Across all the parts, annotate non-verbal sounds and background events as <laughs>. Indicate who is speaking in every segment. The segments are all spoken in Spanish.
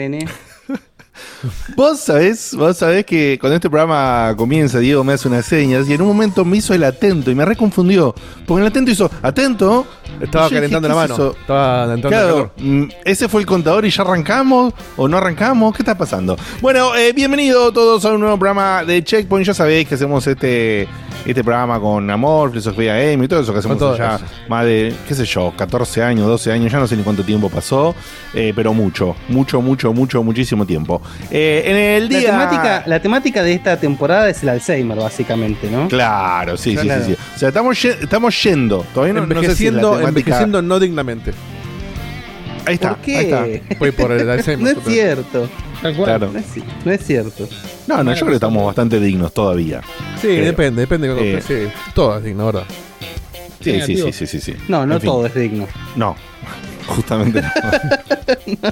Speaker 1: Pene. <laughs>
Speaker 2: Vos sabés, vos sabés que cuando este programa comienza, Diego me hace unas señas y en un momento me hizo el atento y me reconfundió. Porque el atento hizo, atento.
Speaker 3: Estaba
Speaker 2: yo
Speaker 3: calentando
Speaker 2: ¿qué
Speaker 3: la mano.
Speaker 2: eso?
Speaker 3: Estaba
Speaker 2: Claro,
Speaker 3: calor.
Speaker 2: mm, ese fue el contador y ya arrancamos o no arrancamos. ¿Qué está pasando? Bueno, eh, bienvenidos todos a un nuevo programa de Checkpoint. Ya sabéis que hacemos este este programa con amor, filosofía game y todo eso que hacemos
Speaker 3: todo
Speaker 2: ya
Speaker 3: eso.
Speaker 2: más de, qué sé yo, 14 años, 12 años, ya no sé ni cuánto tiempo pasó, eh, pero mucho, mucho, mucho, mucho, muchísimo tiempo. Eh, en el
Speaker 1: La
Speaker 2: día...
Speaker 1: temática, la temática de esta temporada es el Alzheimer, básicamente, ¿no?
Speaker 2: Claro, sí, sí,
Speaker 1: Claro.
Speaker 2: sí, sí. O sea, estamos, estamos yendo. Todavía no, no sé si la
Speaker 3: envejeciendo,
Speaker 2: temática-
Speaker 3: envejeciendo no dignamente.
Speaker 2: Ahí está,
Speaker 1: ¿Por qué?
Speaker 2: ahí está.
Speaker 3: Voy por el Alzheimer.
Speaker 1: No es cierto.
Speaker 4: Tal cual.
Speaker 2: Claro.
Speaker 1: No es, ci- no es cierto.
Speaker 2: No, no, yo creo que estamos bastante dignos todavía.
Speaker 3: Sí,
Speaker 2: Creo.
Speaker 3: depende, depende. de
Speaker 2: Eh.
Speaker 3: sí, todo es digno, ¿verdad?
Speaker 2: Sí, sí, sí, sí, sí, sí.
Speaker 1: No, no
Speaker 2: En fin.
Speaker 1: todo es digno.
Speaker 2: No, <laughs> justamente no. <laughs>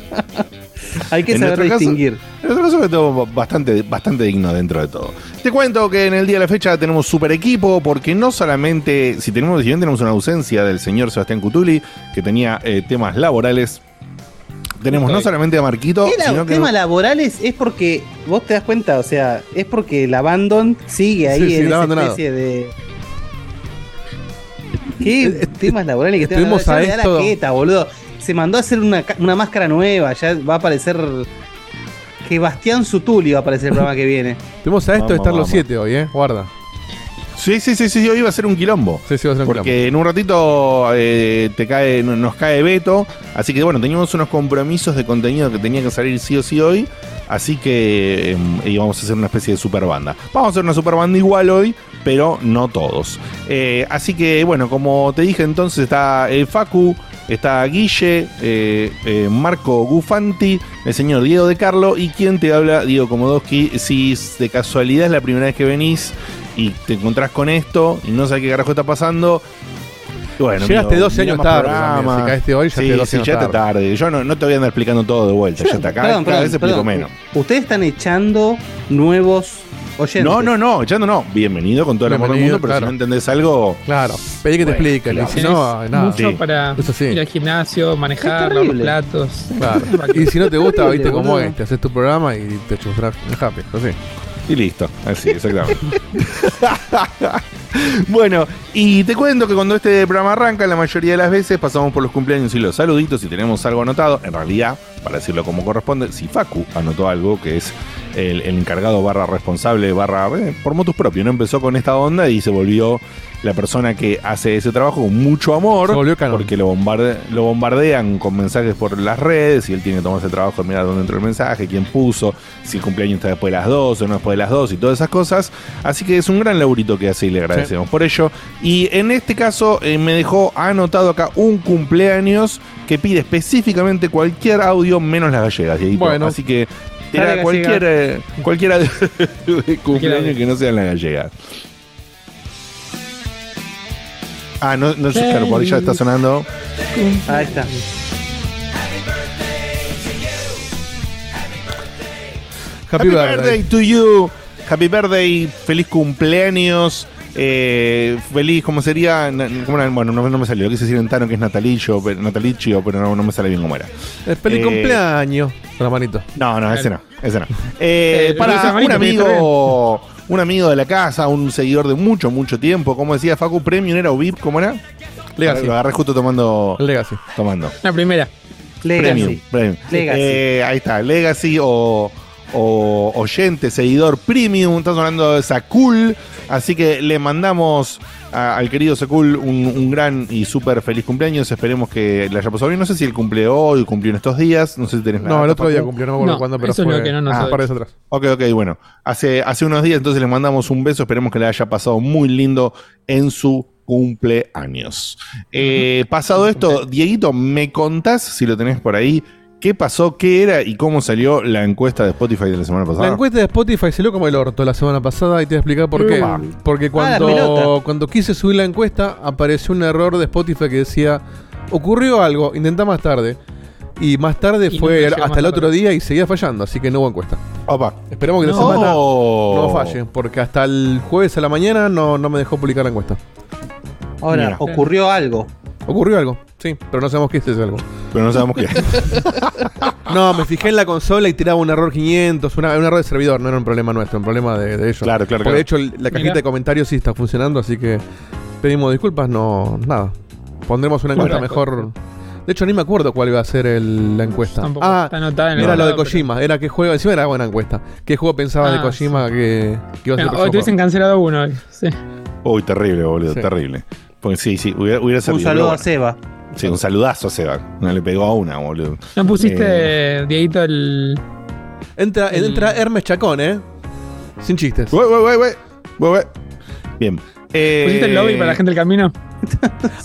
Speaker 1: Hay que
Speaker 2: En
Speaker 1: saber
Speaker 2: nuestro caso-
Speaker 1: distinguir.
Speaker 2: En nuestro caso estamos bastante, bastante digno dentro de todo. Te cuento que en el día de la fecha tenemos super equipo, porque no solamente, si tenemos, si bien tenemos una ausencia del señor Sebastián Cutuli, que tenía eh, temas laborales, tenemos no solamente a Marquito,
Speaker 1: El
Speaker 2: sino que...
Speaker 1: tema laborales es porque, vos te das cuenta, o sea, es porque el Abandon sigue ahí
Speaker 3: Sí, sí,
Speaker 1: en esa
Speaker 3: abandonado.
Speaker 1: especie de. ¿Qué temas laborales que te
Speaker 3: estuvimos
Speaker 1: ya
Speaker 3: a esto-
Speaker 1: la jeta, boludo? Se mandó a hacer una, ca- una máscara nueva, ya va a aparecer. Que Bastián Sutuli va a aparecer el programa que viene.
Speaker 3: Tenemos a esto de
Speaker 2: Vamos,
Speaker 3: estar los siete hoy, ¿eh? Guarda.
Speaker 2: Sí, sí, sí, sí, hoy iba a ser un quilombo.
Speaker 3: Sí, sí, va a ser un
Speaker 2: Porque en un ratito eh, te cae, no- nos cae Beto. Así que bueno, teníamos unos compromisos de contenido que tenía que salir sí o sí hoy. Así que eh, íbamos a hacer una especie de super banda. Vamos a hacer una super banda igual hoy, pero no todos. Eh, así que bueno, como te dije entonces está eh, Facu, está Guille, eh, eh, Marco Gufanti, el señor Diego de Carlo y quien te habla, Diego Komodowski. Si de casualidad es la primera vez que venís y te encontrás con esto y no sabes qué carajo está pasando. Bueno,
Speaker 3: Llegaste
Speaker 2: amigo,
Speaker 3: 12
Speaker 2: mira
Speaker 3: años
Speaker 2: más
Speaker 3: tarde
Speaker 2: programas.
Speaker 3: también. Si caíste hoy,
Speaker 2: Sí,
Speaker 3: 12
Speaker 2: sí,
Speaker 3: años
Speaker 2: llegaste
Speaker 3: tarde.
Speaker 2: tarde. Yo no, no te voy a andar explicando todo de vuelta. Ya está acá.
Speaker 1: Perdón,
Speaker 2: cada
Speaker 1: perdón,
Speaker 2: vez explico
Speaker 1: perdón.
Speaker 2: menos.
Speaker 1: Ustedes están echando nuevos oyentes.
Speaker 2: No, no, no, echando no. Bienvenido con todo el amor del mundo, pero
Speaker 3: claro.
Speaker 2: si no entendés algo.
Speaker 3: Claro. Pedí que te
Speaker 2: Bueno,
Speaker 3: explique.
Speaker 2: claro.
Speaker 3: Y si no, nada.
Speaker 4: mucho
Speaker 2: Sí.
Speaker 4: para
Speaker 3: Eso sí.
Speaker 4: ir al gimnasio, manejar, los platos.
Speaker 3: Claro. <laughs> Y si no te gusta, viste cómo es. Te haces tu programa y te chufras un happy. Así.
Speaker 2: Y listo. Así, <laughs> exactamente. <laughs> bueno, y te cuento que cuando este programa arranca, la mayoría de las veces pasamos por los cumpleaños y los saluditos y tenemos algo anotado. En realidad, para decirlo como corresponde, si Facu anotó algo, que es el, el encargado barra responsable barra eh, por motus propio, no empezó con esta onda y se volvió la persona que hace ese trabajo con mucho amor,
Speaker 3: Se volvió canon.
Speaker 2: porque lo, bombarde- lo bombardean con mensajes por las redes y él tiene que tomarse el trabajo de mirar dónde entró el mensaje, quién puso, si el cumpleaños está después de las 12 o no después de las 2 y todas esas cosas. Así que es un gran laburito que hace y le agradecemos por ello. Y en este caso eh, me dejó anotado acá un cumpleaños que pide específicamente cualquier audio menos las gallegas. Dieguito.
Speaker 3: Bueno.
Speaker 2: Así que
Speaker 1: Gallega.
Speaker 2: cualquier, eh, cualquiera de, <laughs> de cumpleaños que no sean las gallegas. Ah, no, no sé, claro, por ahí ya está sonando.
Speaker 1: Ahí está.
Speaker 3: Happy, birthday.
Speaker 2: to you. Happy birthday, feliz cumpleaños. Eh, feliz, ¿cómo sería? Na- ¿cómo era? Bueno, no, no me salió. Lo quise decir en Tano que es Natalicio, pero, Natalicio, pero no, no me sale bien cómo era.
Speaker 3: El feliz
Speaker 2: Eh,
Speaker 3: cumpleaños. Con la manito.
Speaker 2: No, no, ese no. Ese no. <laughs> Eh,
Speaker 4: Eh,
Speaker 2: para un amigo, un amigo de la casa, un seguidor de mucho, mucho tiempo. Como decía Facu, Premium era o VIP, ¿cómo era?
Speaker 3: Legacy.
Speaker 2: Lo agarré justo tomando.
Speaker 3: Legacy.
Speaker 2: tomando.
Speaker 4: La primera.
Speaker 1: Legacy.
Speaker 2: Premium, premium.
Speaker 1: Legacy.
Speaker 2: Eh, ahí está, Legacy o, o oyente, seguidor premium. Estamos hablando de Sakul. Así que le mandamos a- al querido Sakul un, un gran y súper feliz cumpleaños. Esperemos que le haya pasado bien. No sé si él cumple hoy, cumplió en estos días. No sé si tenés
Speaker 3: No,
Speaker 2: nada,
Speaker 3: el otro día cumplió, no me acuerdo
Speaker 4: No,
Speaker 3: cuándo, pero
Speaker 4: eso es
Speaker 3: fue
Speaker 4: lo que no nos
Speaker 3: ah, atrás.
Speaker 2: Ok, ok, bueno. Hace, hace unos días entonces le mandamos un beso. Esperemos que le haya pasado muy lindo en su cumpleaños. Eh, pasado esto, Dieguito, ¿me contás, si lo tenés por ahí, qué pasó, qué era y cómo salió la encuesta de Spotify de la semana pasada?
Speaker 3: La encuesta de Spotify salió como el orto la semana pasada y te voy a explicar por qué. Porque
Speaker 1: Ah, la
Speaker 3: cuando, quise subir la encuesta apareció un error de Spotify que decía, ocurrió algo, intenta más tarde. Y más tarde
Speaker 4: Y
Speaker 3: fue hasta el otro
Speaker 4: tarde.
Speaker 3: día y seguía fallando, así que no hubo encuesta.
Speaker 2: Opa.
Speaker 3: Esperemos que la
Speaker 4: No.
Speaker 3: semana
Speaker 2: Oh.
Speaker 3: no falle, porque hasta el jueves a la mañana no, no me dejó publicar la encuesta.
Speaker 1: Ahora,
Speaker 2: Mira.
Speaker 1: ocurrió algo.
Speaker 3: Ocurrió algo, sí, pero no sabemos qué es ese algo.
Speaker 2: Pero no sabemos qué. <laughs>
Speaker 3: No, me fijé en la consola y tiraba un error 500, una- un error de servidor, no era un problema nuestro, un problema de, de ellos.
Speaker 2: Claro, claro,
Speaker 3: Porque de hecho
Speaker 2: claro.
Speaker 3: el- la cajita
Speaker 4: Mirá.
Speaker 3: de comentarios sí está funcionando, así que pedimos disculpas, no, nada. Pondremos una encuesta
Speaker 4: Bueno.
Speaker 3: mejor. De hecho, ni me acuerdo cuál iba a ser el- la encuesta.
Speaker 4: Tampoco
Speaker 3: Ah,
Speaker 4: está anotada en el
Speaker 3: era lo de
Speaker 4: lado,
Speaker 3: Kojima, era qué juego, encima era buena encuesta. ¿Qué juego pensabas de
Speaker 4: Ah,
Speaker 3: Kojima que, que iba a ser
Speaker 4: hoy
Speaker 3: próximo
Speaker 4: te hubiesen cancelado uno hoy. Sí.
Speaker 2: Uy, terrible, boludo,
Speaker 3: Sí.
Speaker 2: terrible. Sí, sí, hubiera, hubiera
Speaker 1: Un saludo a Seba.
Speaker 2: Sí, un saludazo a Seba. No le pegó a una, boludo.
Speaker 4: No pusiste, Dieguito, el.
Speaker 3: Entra,
Speaker 4: El-
Speaker 3: entra Hermes Chacón, ¿eh? Sin chistes.
Speaker 2: Güey, güey, güey, güey. Güey, güey. Bien. Eh,
Speaker 4: ¿Pusiste el lobby para la gente del camino?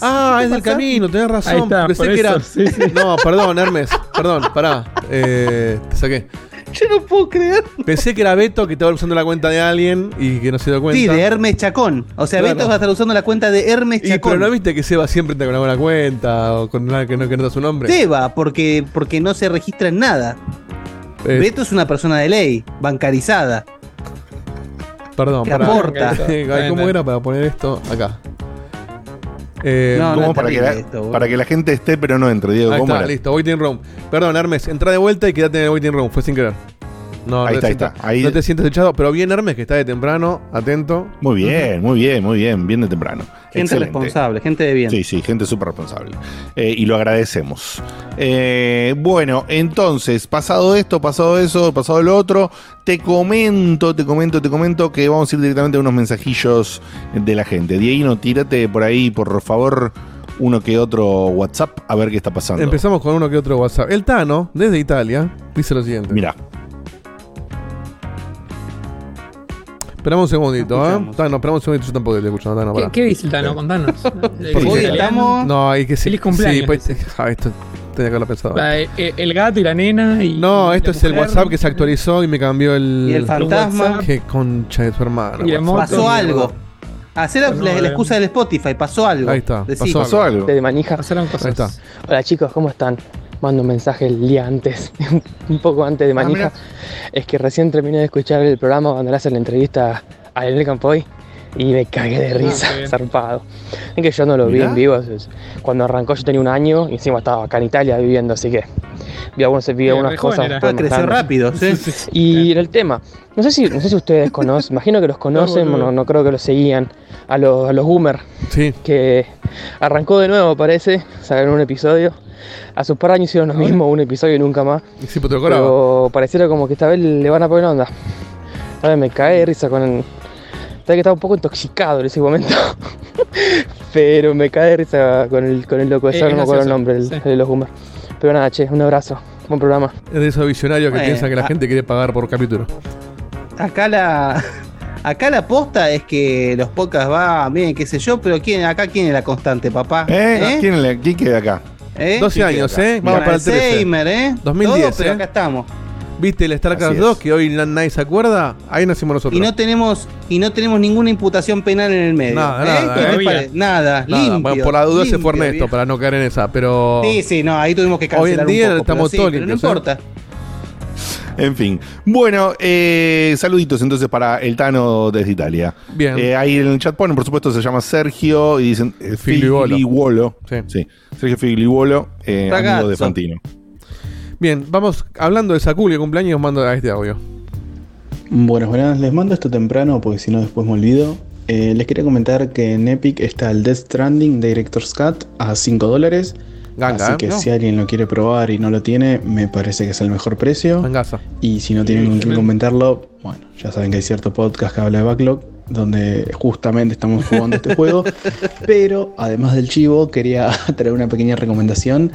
Speaker 3: Ah, <laughs> es del camino, tenés razón.
Speaker 4: Ahí está,
Speaker 3: Pensé
Speaker 4: por
Speaker 3: que
Speaker 4: eso,
Speaker 3: era.
Speaker 4: sí, sí.
Speaker 3: No, perdón, Hermes. Perdón, pará. Eh, te saqué. <laughs>
Speaker 1: Yo no puedo creer.
Speaker 3: Pensé que era Beto que estaba usando la cuenta de alguien y que no se dio cuenta.
Speaker 1: Sí, de Hermes Chacón. O sea,
Speaker 3: Claro.
Speaker 1: Beto va a estar usando la cuenta de Hermes
Speaker 3: Y, pero
Speaker 1: Chacón.
Speaker 3: no viste que Seba siempre está con una buena cuenta o con una que no, que no da su nombre.
Speaker 1: Seba, porque, porque no se registra en nada.
Speaker 3: Eh,
Speaker 1: Beto es una persona de ley, bancarizada.
Speaker 3: perdón,
Speaker 1: que
Speaker 3: pará.
Speaker 1: aporta. <laughs>
Speaker 3: ¿Cómo era para poner esto acá? Eh,
Speaker 1: No,
Speaker 2: ¿Cómo
Speaker 1: es
Speaker 2: para, que la,
Speaker 1: esto,
Speaker 2: para que la gente esté pero no entre, Diego?
Speaker 3: ahí
Speaker 2: ¿Cómo
Speaker 3: está,
Speaker 2: era?
Speaker 3: listo. Waiting room. Perdón, Hermes, entra de vuelta y quédate en el waiting room. Fue sin querer. No,
Speaker 2: Ahí
Speaker 3: no te
Speaker 2: está, ahí
Speaker 3: sientas-
Speaker 2: está. Ahí-
Speaker 3: no te sientes echado, pero bien Hermes que está de temprano, atento.
Speaker 2: Muy bien, muy bien, muy bien. Bien de temprano.
Speaker 1: Gente
Speaker 2: Excelente.
Speaker 1: responsable, gente de bien.
Speaker 2: Sí, sí, gente súper responsable. Eh, y lo agradecemos. Eh, bueno, entonces, pasado esto, pasado eso, pasado lo otro, te comento, te comento, te comento que vamos a ir directamente a unos mensajillos de la gente. Dieguino, tírate por ahí, por favor, uno que otro WhatsApp, a ver qué está pasando.
Speaker 3: Empezamos con uno que otro WhatsApp. El Tano, desde Italia, dice lo siguiente.
Speaker 2: Mira,
Speaker 3: Esperamos un segundito, ¿eh? Tano, esperamos un segundito. Yo tampoco estoy escuchando, Tano,
Speaker 4: ¿Qué. ¿Qué dice el Tano? Contanos. <laughs>
Speaker 1: Hoy estamos.
Speaker 3: No, hay que sí.
Speaker 4: Feliz cumpleaños,
Speaker 3: Sí, pues, <laughs> ah, esto tenía que haberlo pensado.
Speaker 4: La- eh, el gato y la nena. Y,
Speaker 3: No, esto es el
Speaker 4: mujer.
Speaker 3: WhatsApp que se actualizó y me cambió el.
Speaker 1: Y el fantasma.
Speaker 3: Qué concha de tu hermano.
Speaker 1: Pasó algo. Hacer la,
Speaker 4: No,
Speaker 1: la
Speaker 4: no,
Speaker 1: excusa del Spotify, pasó algo.
Speaker 3: Ahí está,
Speaker 1: Decí.
Speaker 3: pasó
Speaker 2: pasó algo.
Speaker 5: de manija.
Speaker 4: Pasaron cosas.
Speaker 3: Ahí está.
Speaker 5: Hola chicos, ¿cómo están? Mando un mensaje el día antes, <laughs> un poco antes de manija. es que recién terminé de escuchar el programa cuando le hacen la entrevista a Elena Campoy y me cagué de risa,
Speaker 4: qué bien. <laughs>
Speaker 5: zarpado. Es que yo no lo vi
Speaker 2: Mirá.
Speaker 5: en vivo. Cuando arrancó yo tenía un año y encima estaba acá en Italia viviendo, así que vi algunos, vi algunas cosas.
Speaker 4: era.
Speaker 5: puedo
Speaker 1: Ah, creció
Speaker 5: mostrarles.
Speaker 1: rápido, sí. <laughs>
Speaker 5: Y en el tema, no sé si, no sé si ustedes conocen, imagino que los conocen, no, no creo que los seguían, a los, a los boomers
Speaker 3: Sí.
Speaker 5: que arrancó de nuevo, parece, sacaron un episodio. A sus par de años hicieron lo mismo, un episodio y nunca más.
Speaker 3: Y sí, pues.
Speaker 5: Pero pareciera como que esta vez le van a poner onda. A ver, me cae de risa con el. Sabes que estaba un poco intoxicado en ese momento. <laughs> Pero me cae de risa con el, con el loco ese,
Speaker 4: Eh,
Speaker 5: no me acuerdo el nombre, el,
Speaker 4: sí.
Speaker 5: el de los Hummer. Pero nada, che, un abrazo. Buen programa.
Speaker 3: Es de esos visionarios que piensan que la
Speaker 1: ah.
Speaker 3: gente quiere pagar por capítulo.
Speaker 1: Acá la. Acá la posta es que los podcasts va bien, qué sé yo, pero ¿quién, acá quién es la constante, papá?
Speaker 2: ¿Eh? ¿Quién, le- quién queda acá?
Speaker 1: ¿Eh?
Speaker 3: 12
Speaker 2: queda
Speaker 3: años? ¿eh? Vamos para el 13.
Speaker 1: Alzheimer, ¿eh?
Speaker 3: 2010,
Speaker 1: Todo, pero
Speaker 3: ¿eh?
Speaker 1: acá estamos.
Speaker 3: ¿Viste el StarCraft
Speaker 2: Así
Speaker 3: 2
Speaker 2: es.
Speaker 3: que hoy na- nadie se acuerda? Ahí nacimos nosotros.
Speaker 1: Y no tenemos y no tenemos ninguna imputación penal en el medio.
Speaker 3: Nada,
Speaker 1: ¿eh?
Speaker 3: nada,
Speaker 1: ¿Qué les
Speaker 4: ¿eh?
Speaker 1: pare- Nada,
Speaker 3: Nada,
Speaker 1: limpio.
Speaker 3: bueno, por la duda se
Speaker 1: limpio,
Speaker 3: fue Ernesto
Speaker 1: viejo.
Speaker 3: para no caer en esa, pero.
Speaker 1: Sí, sí, no, ahí tuvimos que
Speaker 3: Hoy en
Speaker 1: cancelar
Speaker 3: día
Speaker 1: un poco,
Speaker 3: estamos
Speaker 1: pero sí,
Speaker 3: todos
Speaker 1: pero no
Speaker 3: limpios, ¿eh?
Speaker 2: En fin. Bueno, eh, saluditos entonces para el Tano desde Italia.
Speaker 3: Bien.
Speaker 2: Eh, ahí en el chat ponen, por supuesto, se llama Sergio y dicen eh,
Speaker 3: Figliuolo. Sí.
Speaker 2: Sí. Sergio Figliuolo, eh, amigo de Fantino.
Speaker 3: Bien, vamos hablando de Sakul que cumpleaños, mando a este audio.
Speaker 6: Buenas, buenas. Les mando esto temprano porque si no después me olvido. Eh, les quería comentar que en Epic está el Death Stranding Director's Cut a 5 dólares.
Speaker 3: Ganga,
Speaker 6: Así que
Speaker 3: No.
Speaker 6: si alguien lo quiere probar y no lo tiene, me parece que es el mejor precio.
Speaker 3: Gangasa.
Speaker 6: Y si no tienen con quién comentarlo, bueno, ya saben que hay cierto podcast que habla de Backlog, donde justamente estamos jugando este juego. <laughs> Pero además del chivo, quería <laughs> traer una pequeña recomendación.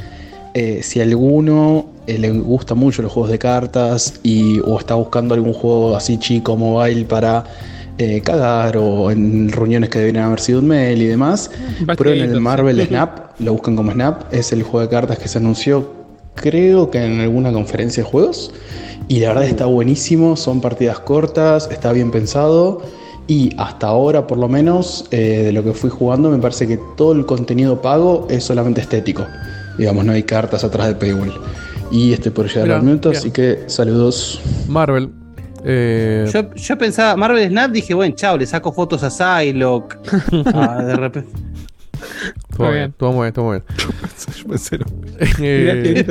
Speaker 6: Eh, si a alguno eh, le gusta mucho los juegos de cartas y, o está buscando algún juego así chico, mobile para eh, cagar o en reuniones que deberían haber sido un mail y demás, prueben el. Marvel <laughs> Snap, lo buscan como Snap, es el juego de cartas que se anunció creo que en alguna conferencia de juegos y la verdad está buenísimo, son partidas cortas, está bien pensado y hasta ahora por lo menos eh, de lo que fui jugando me parece que todo el contenido pago es solamente estético, digamos no hay cartas atrás del paywall y estoy por llegar
Speaker 3: Mirá,
Speaker 6: al minuto,
Speaker 3: bien.
Speaker 6: así que saludos.
Speaker 3: Marvel. Eh,
Speaker 1: Yo, yo pensaba, Marvel Snap, dije, bueno, chao, le saco fotos a Psylocke. <laughs> Ah, de repente.
Speaker 3: todo bien, todo muy bien, todo muy bien.
Speaker 2: Yo pensé lo- <laughs>
Speaker 3: Eh.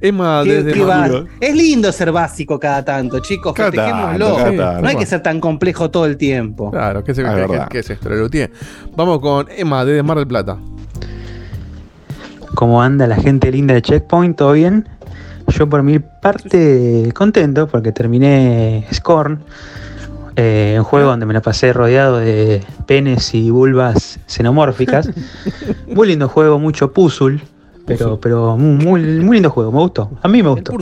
Speaker 3: Emma
Speaker 1: Qué-
Speaker 3: desde
Speaker 1: qué
Speaker 2: juro.
Speaker 1: Es lindo ser básico cada tanto, chicos.
Speaker 2: Cada
Speaker 1: Festejémoslo.
Speaker 2: tanto, cada
Speaker 1: no hay que ser tan complejo todo el tiempo.
Speaker 3: Claro, ¿qué, se-
Speaker 2: Ah,
Speaker 3: qué- qué- qué es esto? La Lelutier. Vamos con Emma desde Mar del Plata.
Speaker 7: ¿Cómo anda la gente linda de Checkpoint? ¿Todo bien? Yo por mi parte contento porque terminé Scorn, eh, un juego donde me la pasé rodeado de penes y vulvas xenomórficas. <laughs> Muy lindo juego, mucho puzzle, pero, pero muy, muy lindo juego, me gustó. A mí me gustó.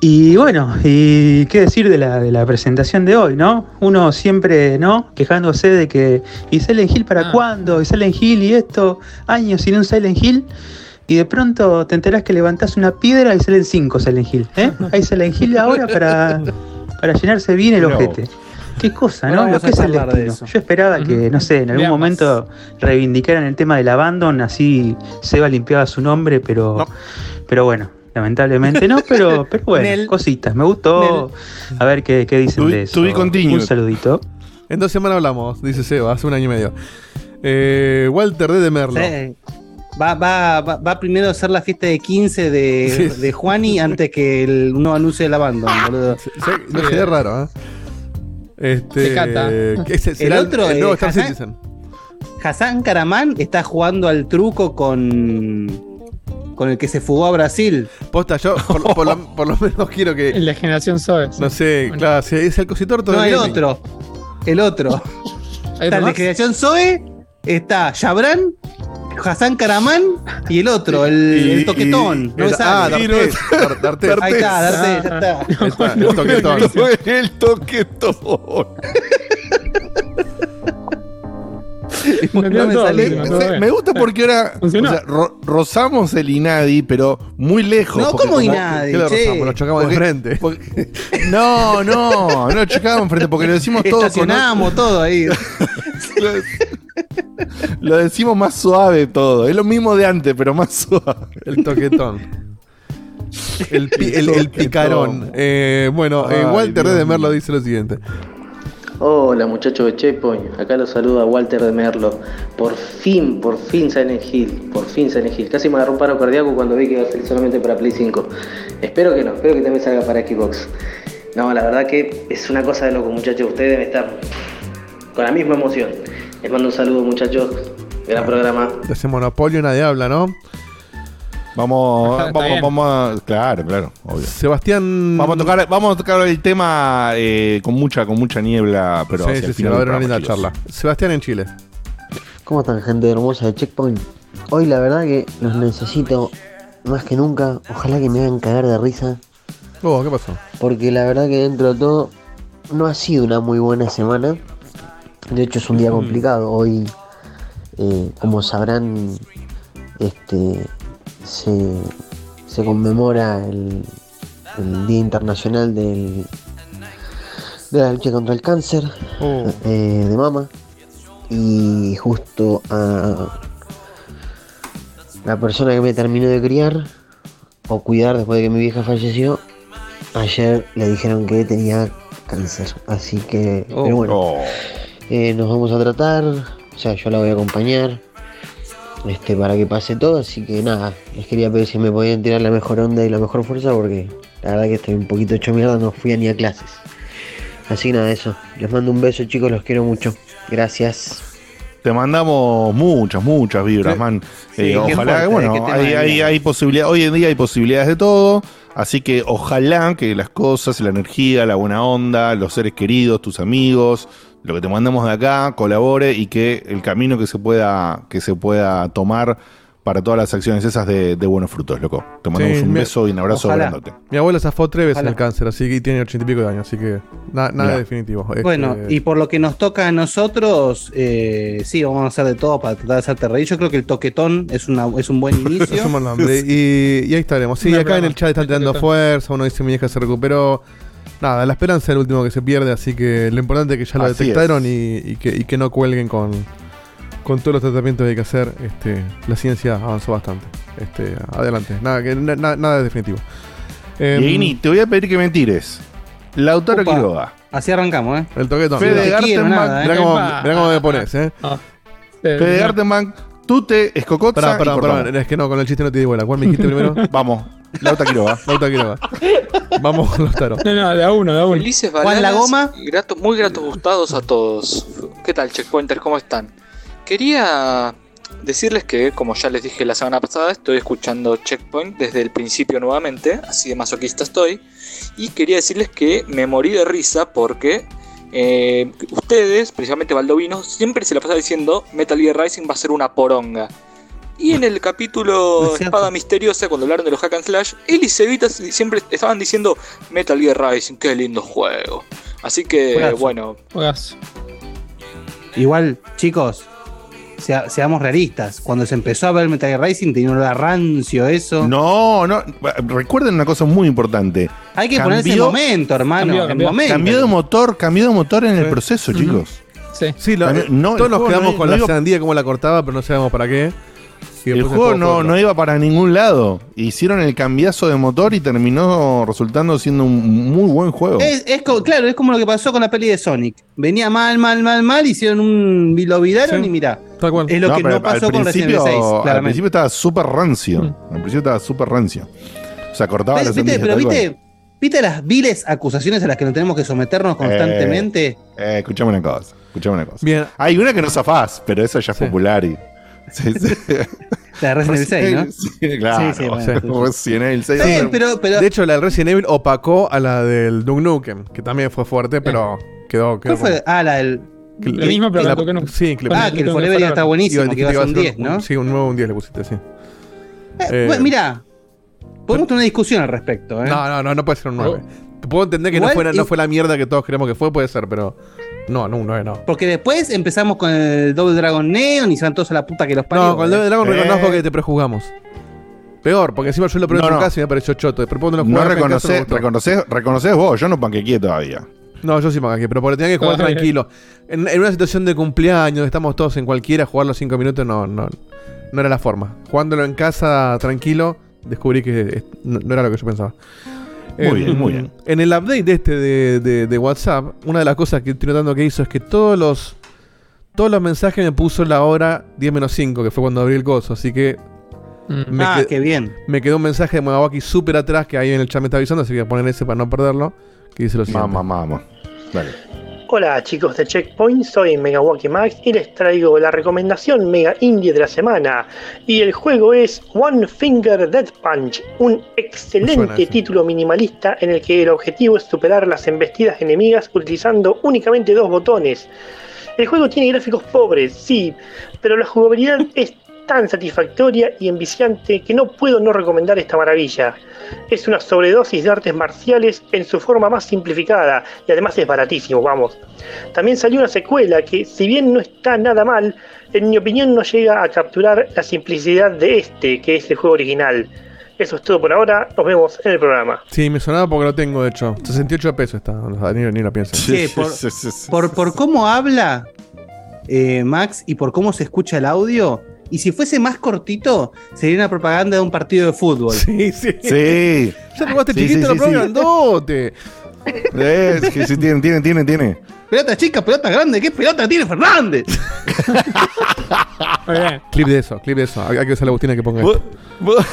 Speaker 7: Y bueno, y qué decir de la, de la presentación de hoy, ¿no? Uno siempre, ¿no? Quejándose de que, ¿y Silent Hill para
Speaker 4: Ah.
Speaker 7: cuándo? ¿Y Silent Hill y esto? Años sin un Silent Hill. Y de pronto te enterás que levantás una piedra y salen cinco Silent Hill, ¿eh? <laughs> Hay Silent Hill ahora para, para llenarse bien el ojete. Qué cosa, ¿no? Lo que es el destino.
Speaker 1: eso.
Speaker 7: Yo esperaba que, no sé, en algún
Speaker 4: Veamos.
Speaker 7: momento reivindicaran el tema del abandon, así Seba limpiaba su nombre, pero,
Speaker 2: No.
Speaker 7: pero bueno, lamentablemente no, pero, <laughs> pero bueno,
Speaker 1: Nel.
Speaker 7: cositas. Me gustó. A ver qué, qué dicen de eso. Un saludito.
Speaker 3: En dos semanas hablamos, dice Seba, hace un año y medio. Eh, Walter D. de Merlo.
Speaker 1: Sí. Va, va, va, va primero a hacer la fiesta de 15 de,
Speaker 3: Sí.
Speaker 1: de Juani antes que el nuevo anuncio del abandon, boludo.
Speaker 3: Se- se- no sería raro, ¿eh? Este,
Speaker 4: Se cata.
Speaker 3: que ese será
Speaker 1: El otro,
Speaker 3: el nuevo
Speaker 1: eh,
Speaker 3: Star
Speaker 1: Hassan-
Speaker 3: Citizen.
Speaker 1: Hassan Karaman está jugando al truco con. con el que se fugó a Brasil.
Speaker 3: Posta, yo por, por lo, por lo menos quiero que.
Speaker 4: El de generación Zoe.
Speaker 3: No sé,
Speaker 4: Bueno.
Speaker 3: claro, si es el cositor
Speaker 1: No, el otro. El otro. <laughs>
Speaker 4: ¿Hay
Speaker 1: Está
Speaker 4: otro
Speaker 1: el de
Speaker 4: más?
Speaker 1: generación Zoe, está Jabran, Hassan Karaman y el otro, el,
Speaker 2: Y-
Speaker 1: el toquetón. no me
Speaker 3: ah. D'Artés, <laughs> Dar- D'Artés.
Speaker 1: Ahí está, Darte, ya está.
Speaker 3: Está, el toquetón.
Speaker 2: el toquetón. <laughs>
Speaker 1: Me sale.
Speaker 2: gusta porque ahora
Speaker 4: Funcionó.
Speaker 2: o sea, ro- rozamos el Inadi, pero muy lejos.
Speaker 1: No, ¿cómo
Speaker 2: como-
Speaker 1: Inadi?
Speaker 3: ¿Qué lo? Nos chocamos de frente.
Speaker 2: porque- <laughs> no, no, no chocábamos frente porque lo decimos todo con
Speaker 1: Estacionamos todo ahí. <laughs>
Speaker 2: lo, lo decimos más suave todo. Es lo mismo de antes, pero más suave.
Speaker 3: El toquetón. El, pi- el- el picarón. Eh, bueno, eh,
Speaker 2: Ay,
Speaker 3: Walter.
Speaker 2: Dios
Speaker 3: de Merlo dice lo siguiente.
Speaker 8: Hola muchachos de Checkpoint, acá los saluda Walter de Merlo. Por fin, por fin Silent Hill, por fin Silent Hill. Casi me agarró un paro cardíaco cuando vi que iba a salir solamente para Play 5. Espero que no, espero que también salga para Xbox. No, la verdad que es una cosa de loco muchachos, ustedes deben estar con la misma emoción. Les mando un saludo muchachos, gran programa.
Speaker 3: Ese monopolio nadie habla, ¿no?
Speaker 2: Vamos, <laughs> vamos, vamos a. Claro, claro, obvio.
Speaker 3: Sebastián.
Speaker 2: Vamos a tocar, vamos a tocar el tema eh, con mucha, con mucha niebla, pero
Speaker 3: Sí,
Speaker 2: hacia
Speaker 3: sí,
Speaker 2: el
Speaker 3: sí,
Speaker 2: final
Speaker 3: va a haber una linda charla. Sebastián en Chile.
Speaker 9: ¿Cómo están gente hermosa de Checkpoint? Hoy la verdad que los necesito más que nunca. Ojalá que me hagan cagar de risa.
Speaker 3: Oh, ¿qué pasó?
Speaker 9: Porque la verdad que dentro de todo no ha sido una muy buena semana. De hecho es un día complicado. Hoy, eh, como sabrán, este se, se conmemora el, el Día Internacional del, de la lucha contra el cáncer
Speaker 3: Oh,
Speaker 9: eh, de mama. Y justo a la persona que me terminó de criar, o cuidar después de que mi vieja falleció, ayer le dijeron que tenía cáncer. Así que,
Speaker 1: Oh.
Speaker 9: pero bueno, eh, nos vamos a tratar. O sea, yo la voy a acompañar este, para que pase todo. Así que nada, les quería pedir si me podían tirar la mejor onda y la mejor fuerza porque la verdad que estoy un poquito hecho mierda, no fui a ni a clases. Así que nada, eso. Les mando un beso, chicos, los quiero mucho. Gracias.
Speaker 2: Te mandamos muchas, muchas vibras, man.
Speaker 1: Sí,
Speaker 2: Eh, ojalá,
Speaker 1: fuerte,
Speaker 2: bueno,
Speaker 1: qué tema
Speaker 2: hay, hay posibilidad, hoy en día hay posibilidades de todo, así que ojalá que las cosas, la energía, la buena onda, los seres queridos, tus amigos, lo que te mandamos de acá, colabore y que el camino que se pueda, que se pueda tomar para todas las acciones esas de, de buenos frutos, loco. Te mandamos
Speaker 3: Sí,
Speaker 2: un beso y un abrazo
Speaker 1: ojalá.
Speaker 2: grandote.
Speaker 3: Mi abuela zafó tres veces
Speaker 1: Ojalá.
Speaker 3: el cáncer, así que tiene ochenta y pico de años, así que na- nada
Speaker 2: Mirá.
Speaker 3: definitivo. Este,
Speaker 1: Bueno, y por lo que nos toca a nosotros, eh, sí, vamos a hacer de todo para tratar de hacerte reír. Yo creo que el toquetón es, una, es un buen <laughs> inicio. <laughs>
Speaker 3: Y, y ahí estaremos. Sí,
Speaker 4: No
Speaker 3: acá en el chat están tirando fuerza. Uno dice mi hija se recuperó. Nada, la esperanza es el último que se pierde. Así que lo importante es que ya lo
Speaker 2: Así
Speaker 3: detectaron y, y que, y que no cuelguen con, con todos los tratamientos que hay que hacer. Este, la ciencia avanzó bastante. Este, adelante. Nada, que, na- na- nada es definitivo. Em,
Speaker 2: Dieguini, te voy a pedir que me tires. Lautaro
Speaker 1: Opa.
Speaker 2: Quiroga.
Speaker 1: Así arrancamos, ¿eh?
Speaker 3: el toquetón.
Speaker 2: Fede
Speaker 1: nada, ¿eh?
Speaker 3: Mirá cómo,
Speaker 4: Epa.
Speaker 3: mirá cómo me pones, eh.
Speaker 4: Ah. Eh,
Speaker 2: Fede
Speaker 4: no.
Speaker 2: Tute, Escocotza
Speaker 3: Pará,
Speaker 2: y
Speaker 3: pará, pará. Es que no, con el chiste no te di bola. ¿Cuál me dijiste primero? <laughs>
Speaker 2: Vamos, Lauta Quiroga.
Speaker 3: Lauta Quiroga. Vamos, Lautaro.
Speaker 4: No, no, de a uno, de a uno.
Speaker 10: Felices
Speaker 1: Juan
Speaker 10: bananas,
Speaker 1: La Goma.
Speaker 10: gratos, muy gratos gustados a todos. ¿Qué tal, checkpointers? ¿Cómo están? Quería decirles que, como ya les dije la semana pasada, estoy escuchando Checkpoint desde el principio nuevamente, así de masoquista estoy. Y quería decirles que me morí de risa porque eh, ustedes, principalmente Baldovino, siempre se la pasan diciendo Metal Gear Rising va a ser una poronga. Y en el capítulo. <laughs> Espada Misteriosa, cuando hablaron de los hack and slash, él y Cevita siempre estaban diciendo Metal Gear Rising, qué lindo juego. Así que,
Speaker 1: Juegazo.
Speaker 10: bueno,
Speaker 4: Juegazo.
Speaker 1: Igual, chicos, sea- seamos realistas. Cuando se empezó a ver Metal Gear Racing tenía un olor a rancio eso.
Speaker 2: No, no. Recuerden una cosa muy importante.
Speaker 1: Hay que
Speaker 2: Cambió-
Speaker 1: ponerse en momento, hermano.
Speaker 4: cambió,
Speaker 1: en
Speaker 4: cambió.
Speaker 1: momento.
Speaker 2: Cambió de motor, cambió de motor en el
Speaker 3: Sí.
Speaker 2: proceso, chicos.
Speaker 4: Sí.
Speaker 3: Sí, lo-
Speaker 2: no, el
Speaker 3: todos nos quedamos
Speaker 2: no-
Speaker 3: con
Speaker 2: no
Speaker 3: la sandía como la cortaba, pero no sabemos para qué. Y
Speaker 2: El juego no, no iba para ningún lado. Hicieron el cambiazo de motor y terminó resultando siendo un muy buen juego.
Speaker 1: Es, claro, es como lo que pasó con la peli de Sonic. Venía mal, mal, mal, mal, hicieron un. Lo
Speaker 3: Sí.
Speaker 1: y mirá.
Speaker 3: Tal cual.
Speaker 1: Es lo que no pasó
Speaker 2: al
Speaker 1: con Resident
Speaker 2: principio,
Speaker 1: Evil 6,
Speaker 2: Al principio estaba súper rancio.
Speaker 4: Mm.
Speaker 2: Al principio estaba súper rancio. O sea, cortaba las
Speaker 1: ¿Viste? Pero viste, ¿viste las viles acusaciones a las que nos tenemos que someternos constantemente?
Speaker 2: Eh, escuchame una cosa. Escuchame una cosa.
Speaker 3: Bien.
Speaker 2: Hay una que no zafás, pero eso ya es
Speaker 3: Sí.
Speaker 2: popular y. Sí, sí. <laughs>
Speaker 1: La de Resident Evil 6, ¿no?
Speaker 2: Sí, claro.
Speaker 1: Sí, sí, bueno. <laughs>
Speaker 2: Resident Evil 6.
Speaker 1: Está bien, pero, pero
Speaker 3: De hecho, la del Resident Evil opacó a la del Duke Nukem, que también fue fuerte, pero quedó. quedó
Speaker 1: ¿Cuál fue? Ah, la del.
Speaker 4: Lo mismo, pero
Speaker 3: la-
Speaker 4: Duke Nukem.
Speaker 3: Sí, que le
Speaker 1: Ah, que el Forever
Speaker 4: Nukem
Speaker 1: está buenísimo, que iba a ser un 10,
Speaker 3: un-
Speaker 1: ¿no?
Speaker 3: Sí, un nuevo un 10 le pusiste, sí.
Speaker 1: Eh,
Speaker 3: Eh,
Speaker 1: bueno, mirá, podemos tener una discusión al respecto, ¿eh?
Speaker 3: No, no, no, no puede ser un 9. Puedo entender que no no fue la mierda que todos creemos que fue, puede ser, pero. No, no, 9 no.
Speaker 1: Porque después empezamos con el Double Dragon Neon y se van todos a la puta que los parió.
Speaker 3: No, con el Double Dragon
Speaker 2: Eh.
Speaker 3: reconozco que te prejuzgamos. Peor, porque encima yo lo probé
Speaker 2: No,
Speaker 3: en tu
Speaker 2: no.
Speaker 3: casa y me pareció choto. Después cuando lo
Speaker 2: No reconoces, reconoces, reconoces vos, yo no panquequé todavía.
Speaker 3: No, yo sí aquí, pero porque tenía que jugar <laughs> tranquilo. En, en una situación de cumpleaños, estamos todos en cualquiera, jugar los 5 minutos no, no, no era la forma. Jugándolo en casa tranquilo, descubrí que no, no era lo que yo pensaba.
Speaker 2: Muy
Speaker 3: En-
Speaker 2: bien, muy bien.
Speaker 3: En el update de este de, de- de WhatsApp, una de las cosas que estoy notando que hizo es que todos los todos los mensajes me puso la hora 10 menos 5, que fue cuando abrí el coso. Así que
Speaker 4: Mm.
Speaker 3: me,
Speaker 1: ah,
Speaker 3: qued-
Speaker 1: qué bien.
Speaker 3: me quedó un mensaje de Magawaki súper atrás que ahí en el chat me está avisando, así que voy a poner ese para no perderlo. Que dice lo siguiente.
Speaker 2: Mamá, mamá. Dale.
Speaker 11: Hola chicos de Checkpoint, soy Megawaki Max y les traigo la recomendación mega indie de la semana. Y el juego es One Finger Death Punch, un excelente título minimalista en el que el objetivo es superar las embestidas enemigas utilizando únicamente dos botones. El juego tiene gráficos pobres, sí, pero la jugabilidad <laughs> es tan satisfactoria y enviciante que no puedo no recomendar esta maravilla. Es una sobredosis de artes marciales en su forma más simplificada y además es baratísimo, vamos. También salió una secuela que, si bien no está nada mal, en mi opinión no llega a capturar la simplicidad de este, que es el juego original. Eso es todo por ahora, nos vemos en el programa.
Speaker 3: Sí, me sonaba porque lo tengo, de hecho. 68 pesos está, ni, ni lo pienso.
Speaker 1: Sí, por- por cómo habla eh, Max y por cómo se escucha el audio, Y si fuese más cortito, sería una propaganda de un partido de fútbol.
Speaker 3: Sí, sí.
Speaker 2: Sí. <laughs>
Speaker 3: Ya te jugaste
Speaker 2: Sí,
Speaker 3: chiquito,
Speaker 2: sí,
Speaker 3: lo
Speaker 2: sí,
Speaker 3: grandote.
Speaker 2: Es que sí, tiene, tiene, tiene, tiene.
Speaker 1: Pelota chica, pelota grande, ¿qué pelota tiene Fernández?
Speaker 3: Clip de eso, clip de eso. Hay hay que usar la Agustina que ponga
Speaker 2: Vos,
Speaker 3: esto.
Speaker 2: vos-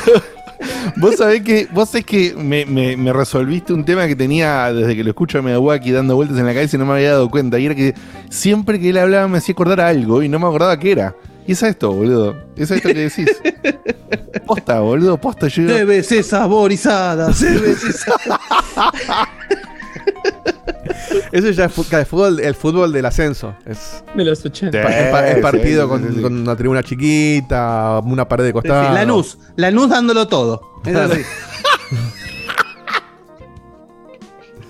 Speaker 2: <laughs> vos sabés que, vos sabés que me, me- me resolviste un tema que tenía desde que lo escucho a Medawaki dando vueltas en la cabeza y no me había dado cuenta. Y era que siempre que él hablaba me hacía acordar a algo y no me acordaba qué era. Y es esto, boludo. Es esto que decís. <laughs> Posta, boludo, posta. Yo digo,
Speaker 1: CBC saborizada, <laughs> CBC saborizada.
Speaker 3: Eso ya es el fútbol, el fútbol del ascenso. Es,
Speaker 4: De los 80.
Speaker 3: pa- el, pa- el
Speaker 2: sí,
Speaker 3: partido
Speaker 2: sí,
Speaker 3: con,
Speaker 2: sí, sí.
Speaker 3: con una tribuna chiquita, una pared de costado.
Speaker 1: Lanús, Lanús dándolo todo. Eso sí. <laughs>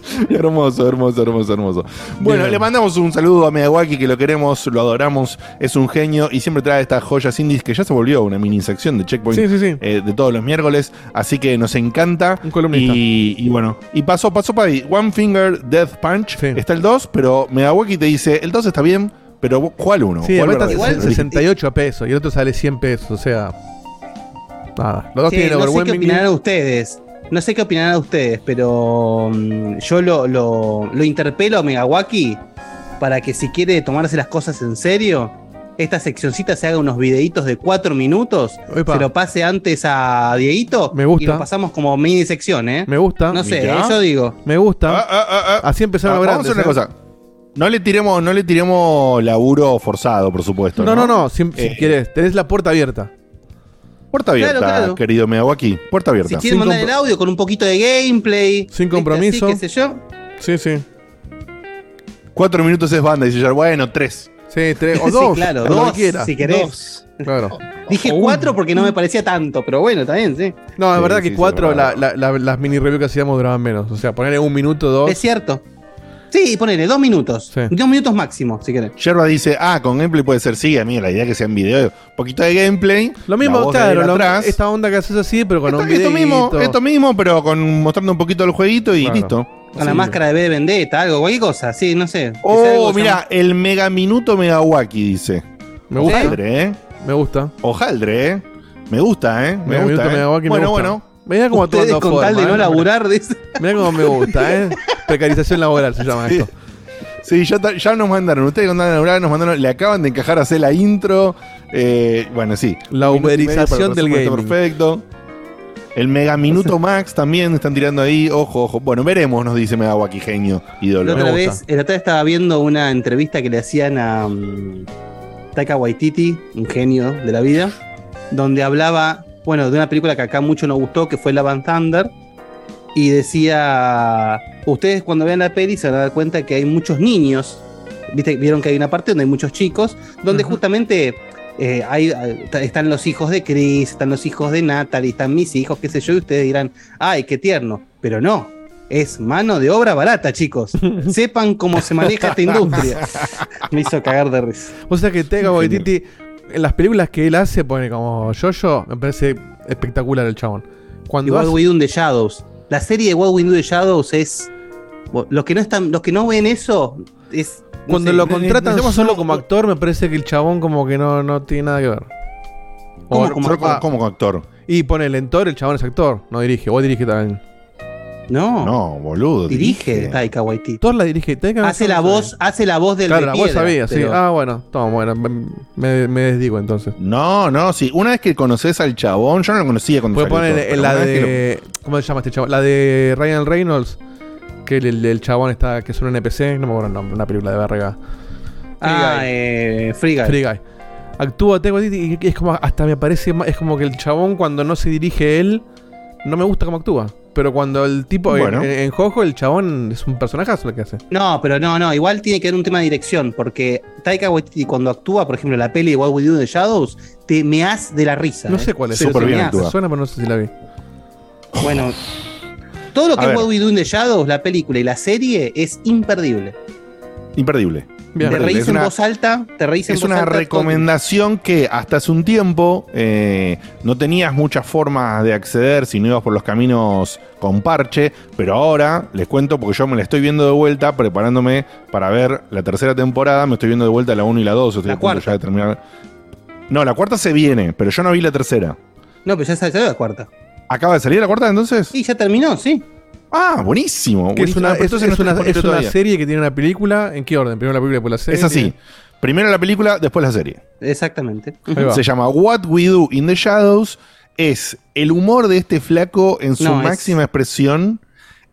Speaker 1: <laughs>
Speaker 2: Hermoso, hermoso, hermoso, hermoso. Bueno,
Speaker 3: Bien.
Speaker 2: le mandamos un saludo a Medawaki que lo queremos, lo adoramos, es un genio y siempre trae estas joyas indies que ya se volvió una mini sección de Checkpoint
Speaker 3: Sí, sí, sí.
Speaker 2: eh, de todos los miércoles, así que nos encanta.
Speaker 3: Un columnista.
Speaker 2: Y, y bueno, y pasó, pasó para ahí. One Finger Death Punch
Speaker 3: Sí.
Speaker 2: está el 2, pero Medawaki te dice, el 2 está bien, pero ¿cuál uno?
Speaker 3: Sí,
Speaker 2: ¿Cuál verdadero?
Speaker 1: igual-
Speaker 2: El-
Speaker 3: 68 pesos y el otro sale 100 pesos. O sea, nada. Los dos
Speaker 1: Sí,
Speaker 3: tienen
Speaker 1: no sé qué opinarán ustedes. No sé qué opinarán ustedes, pero mm, yo lo, lo, lo interpelo a Megawaki para que si quiere tomarse las cosas en serio, esta seccioncita se haga unos videitos de cuatro minutos,
Speaker 3: Epa.
Speaker 1: se lo pase antes a Dieguito
Speaker 3: Me gusta.
Speaker 1: y lo pasamos como mini sección, ¿eh?
Speaker 3: Me gusta.
Speaker 1: No sé,
Speaker 2: Mirá.
Speaker 1: eso digo.
Speaker 3: Me gusta.
Speaker 2: Ah, ah, ah, ah.
Speaker 3: Así empezaron
Speaker 2: Ah,
Speaker 3: los
Speaker 2: vamos a hacer una
Speaker 3: ¿eh?
Speaker 2: cosa. No le tiremos, no le tiremos laburo forzado, por supuesto.
Speaker 3: No, no, no. Si, si
Speaker 2: Eh,
Speaker 3: quieres, tenés la puerta abierta.
Speaker 2: Puerta abierta,
Speaker 1: Claro, claro.
Speaker 2: querido Medawaki. Puerta abierta.
Speaker 1: Si quieren
Speaker 3: Sin
Speaker 1: mandar el audio con un poquito de gameplay,
Speaker 3: Sin compromiso.
Speaker 1: Así, qué sé yo.
Speaker 3: Sí, sí.
Speaker 2: Cuatro minutos es banda, dice ya, bueno, tres.
Speaker 3: Sí, tres o <laughs>
Speaker 1: Sí,
Speaker 3: dos.
Speaker 1: claro,
Speaker 3: o lo
Speaker 1: dos, si querés.
Speaker 4: Dos.
Speaker 3: Claro.
Speaker 1: Dije cuatro porque no me parecía tanto, pero bueno, está bien, sí.
Speaker 3: No, es
Speaker 2: Sí,
Speaker 3: verdad
Speaker 2: sí,
Speaker 3: que
Speaker 2: sí,
Speaker 3: cuatro, la- la- la- las mini reviews que hacíamos duraban menos. O sea, ponerle un minuto, dos.
Speaker 1: Es cierto. Sí, ponele, dos minutos.
Speaker 3: Sí.
Speaker 1: Dos minutos máximo, si querés.
Speaker 2: Yerba dice, ah, con gameplay puede ser, sí, a mí la idea que sea en video, un poquito de gameplay.
Speaker 3: Lo mismo, claro, lo- esta onda que haces así, pero con
Speaker 2: esto,
Speaker 3: un
Speaker 2: esto mismo, esto mismo, pero con mostrando un poquito el jueguito y
Speaker 3: Claro.
Speaker 2: listo.
Speaker 1: Con la máscara de B de Vendetta, algo, cualquier cosa, sí, no sé.
Speaker 2: Oh, mira, el mega minuto Megawaki dice.
Speaker 3: Me gusta.
Speaker 2: Ojaldre, ¿eh?
Speaker 3: Me gusta.
Speaker 2: Ojaldre, ¿eh? Me gusta, ¿eh? Me
Speaker 3: Mega
Speaker 2: gusta.
Speaker 3: Minuto
Speaker 2: ¿eh?
Speaker 3: Megawaki me
Speaker 2: bueno,
Speaker 3: gusta.
Speaker 2: bueno.
Speaker 3: Mirá cómo
Speaker 1: Ustedes con tal de
Speaker 3: forma,
Speaker 1: no
Speaker 3: ¿eh?
Speaker 1: laburar, dice.
Speaker 3: Mirá cómo me gusta, ¿eh? Precarización laboral se llama
Speaker 2: Sí.
Speaker 3: esto.
Speaker 2: Sí, ya, nos mandaron. Ustedes con Dana Laboral nos mandaron. Le acaban de encajar a hacer la intro. Eh, bueno, sí.
Speaker 3: La uberización del gaming.
Speaker 2: Perfecto. El Mega Minuto <laughs> Max también están tirando ahí. Ojo, ojo. Bueno, veremos, nos dice Megawaki, genio,
Speaker 1: La
Speaker 2: ídolo.
Speaker 1: otra vez, el otro día estaba viendo una entrevista que le hacían a mm, Taika Waititi, un genio de la vida, donde hablaba, bueno, de una película que acá mucho nos gustó, que fue Love and Thunder, y decía, ustedes cuando vean la peli se van a dar cuenta que hay muchos niños, ¿viste? vieron que hay una parte donde hay muchos chicos, donde
Speaker 3: justamente
Speaker 1: hay, eh, están los hijos de Chris, están los hijos de Natalie, están mis hijos, qué sé yo, y ustedes dirán, ay, qué tierno, pero no. Es mano de obra barata, chicos. <laughs> Sepan cómo se maneja esta industria. <laughs> Me hizo cagar de risa.
Speaker 3: O sea que Taika Waititi, en las películas que él hace, pone como Jojo, me parece espectacular el chabón. Cuando
Speaker 1: Y What
Speaker 3: hace-
Speaker 1: We Do in the Shadows. La serie de What We Do in the Shadows es. Los que no están, los que no ven eso es. no
Speaker 3: cuando
Speaker 1: sé,
Speaker 3: lo contratan
Speaker 2: necesitamos
Speaker 3: solo como actor, me parece que el chabón como que no, no tiene nada que ver.
Speaker 1: ¿Cómo
Speaker 3: O-
Speaker 1: como
Speaker 2: como, como actor.
Speaker 3: Y pone el en Thor, el chabón es actor, no dirige, vos dirige también.
Speaker 1: No,
Speaker 2: No, boludo.
Speaker 1: dirige Taika Waititi.
Speaker 3: Thor la dirige, Taika
Speaker 1: Hace
Speaker 3: no
Speaker 1: la
Speaker 3: sabe.
Speaker 1: voz, hace la voz del
Speaker 3: Claro,
Speaker 1: de
Speaker 3: la voz sabía, sí. Ah, bueno, toma, bueno, me, desdigo entonces.
Speaker 2: No, no, sí. Una vez que conoces al chabón, yo no lo conocía cuando
Speaker 3: Puede
Speaker 2: salió
Speaker 3: poner la de. ¿Cómo se llama este chabón? La de Ryan Reynolds. Que el, el- el chabón está. Que es un NPC. No me acuerdo el nombre. Una película de verga.
Speaker 1: Ah, eh, Free Guy.
Speaker 3: Free Guy. Actúa Taika Waititi y es como. Hasta me parece. Es como que el chabón, cuando no se dirige él. No me gusta cómo actúa. Pero cuando el tipo. en-
Speaker 2: Bueno.
Speaker 3: En, en Jojo, el chabón es un personajazo lo que hace.
Speaker 1: No, pero no, no, igual tiene que haber un tema de dirección, porque Taika Waititi cuando actúa, por ejemplo, en la peli de What We Do in the Shadows, te meas de la risa.
Speaker 3: No
Speaker 1: ¿eh?
Speaker 3: sé cuál es.
Speaker 2: Súper bien
Speaker 1: meás.
Speaker 2: actúa.
Speaker 3: Suena, pero no sé si la vi.
Speaker 1: Bueno, todo lo que
Speaker 2: A
Speaker 1: es
Speaker 2: ver.
Speaker 1: What We Do in the Shadows, la película y la serie, es imperdible.
Speaker 2: Imperdible.
Speaker 3: Bien.
Speaker 1: Te reís
Speaker 2: Es
Speaker 1: en
Speaker 2: una-
Speaker 1: voz alta, te reís en
Speaker 2: Es
Speaker 1: voz
Speaker 2: una
Speaker 1: alta todo el
Speaker 2: recomendación que hasta hace un tiempo eh, no tenías muchas formas de acceder si no ibas por los caminos con parche, pero ahora les cuento porque yo me la estoy viendo de vuelta preparándome para ver la tercera temporada, me estoy viendo de vuelta la 1 y la 2, estoy
Speaker 1: La
Speaker 2: a punto
Speaker 1: cuarta.
Speaker 2: ya de terminar. No, la cuarta se viene, pero yo no vi la tercera.
Speaker 1: No, pero ya salió la cuarta.
Speaker 2: ¿Acaba de salir la cuarta entonces?
Speaker 1: Sí, ya terminó, sí.
Speaker 2: Ah, buenísimo.
Speaker 3: Es
Speaker 2: buenísimo.
Speaker 3: una,
Speaker 2: Ah,
Speaker 3: es, una, es serie que tiene una película. ¿En qué orden? Primero la película, después la serie.
Speaker 2: Es así. Primero la película, después la serie.
Speaker 1: Exactamente.
Speaker 2: Se llama What We Do in the Shadows. Es el humor de este flaco en su
Speaker 1: No, es-
Speaker 2: máxima expresión.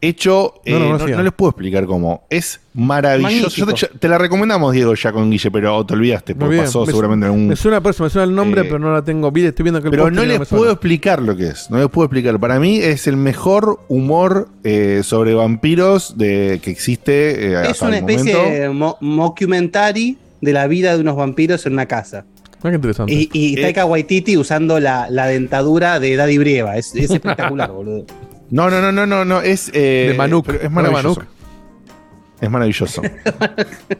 Speaker 2: Hecho, eh,
Speaker 3: No lo
Speaker 2: no, no les puedo explicar cómo. Es maravilloso. Yo te, te la recomendamos, Diego, ya con Guille, pero te olvidaste, porque
Speaker 3: bien.
Speaker 2: pasó
Speaker 3: Me-
Speaker 2: seguramente en un.
Speaker 3: Me suena, por eso me suena el nombre,
Speaker 2: Eh,
Speaker 3: pero no la tengo. Vi, estoy viendo que el
Speaker 2: Pero no les puedo explicar lo que es. No les puedo explicar. Para mí es el mejor humor eh, sobre vampiros de, que existe eh,
Speaker 1: Es
Speaker 2: hasta
Speaker 1: una
Speaker 2: el
Speaker 1: especie
Speaker 2: momento.
Speaker 1: de mo- mockumentary de la vida de unos vampiros en una casa.
Speaker 3: Ah, qué interesante.
Speaker 1: Y, y
Speaker 2: Eh.
Speaker 1: Taika Waititi usando la, la dentadura de Daddy Brieva. Es, es espectacular, <laughs> boludo.
Speaker 2: No, no, no, no, no, no. Es, eh,
Speaker 3: De Manuk.
Speaker 2: Es
Speaker 3: ¿No era
Speaker 2: maravilloso.
Speaker 3: Manuk?
Speaker 2: Es maravilloso.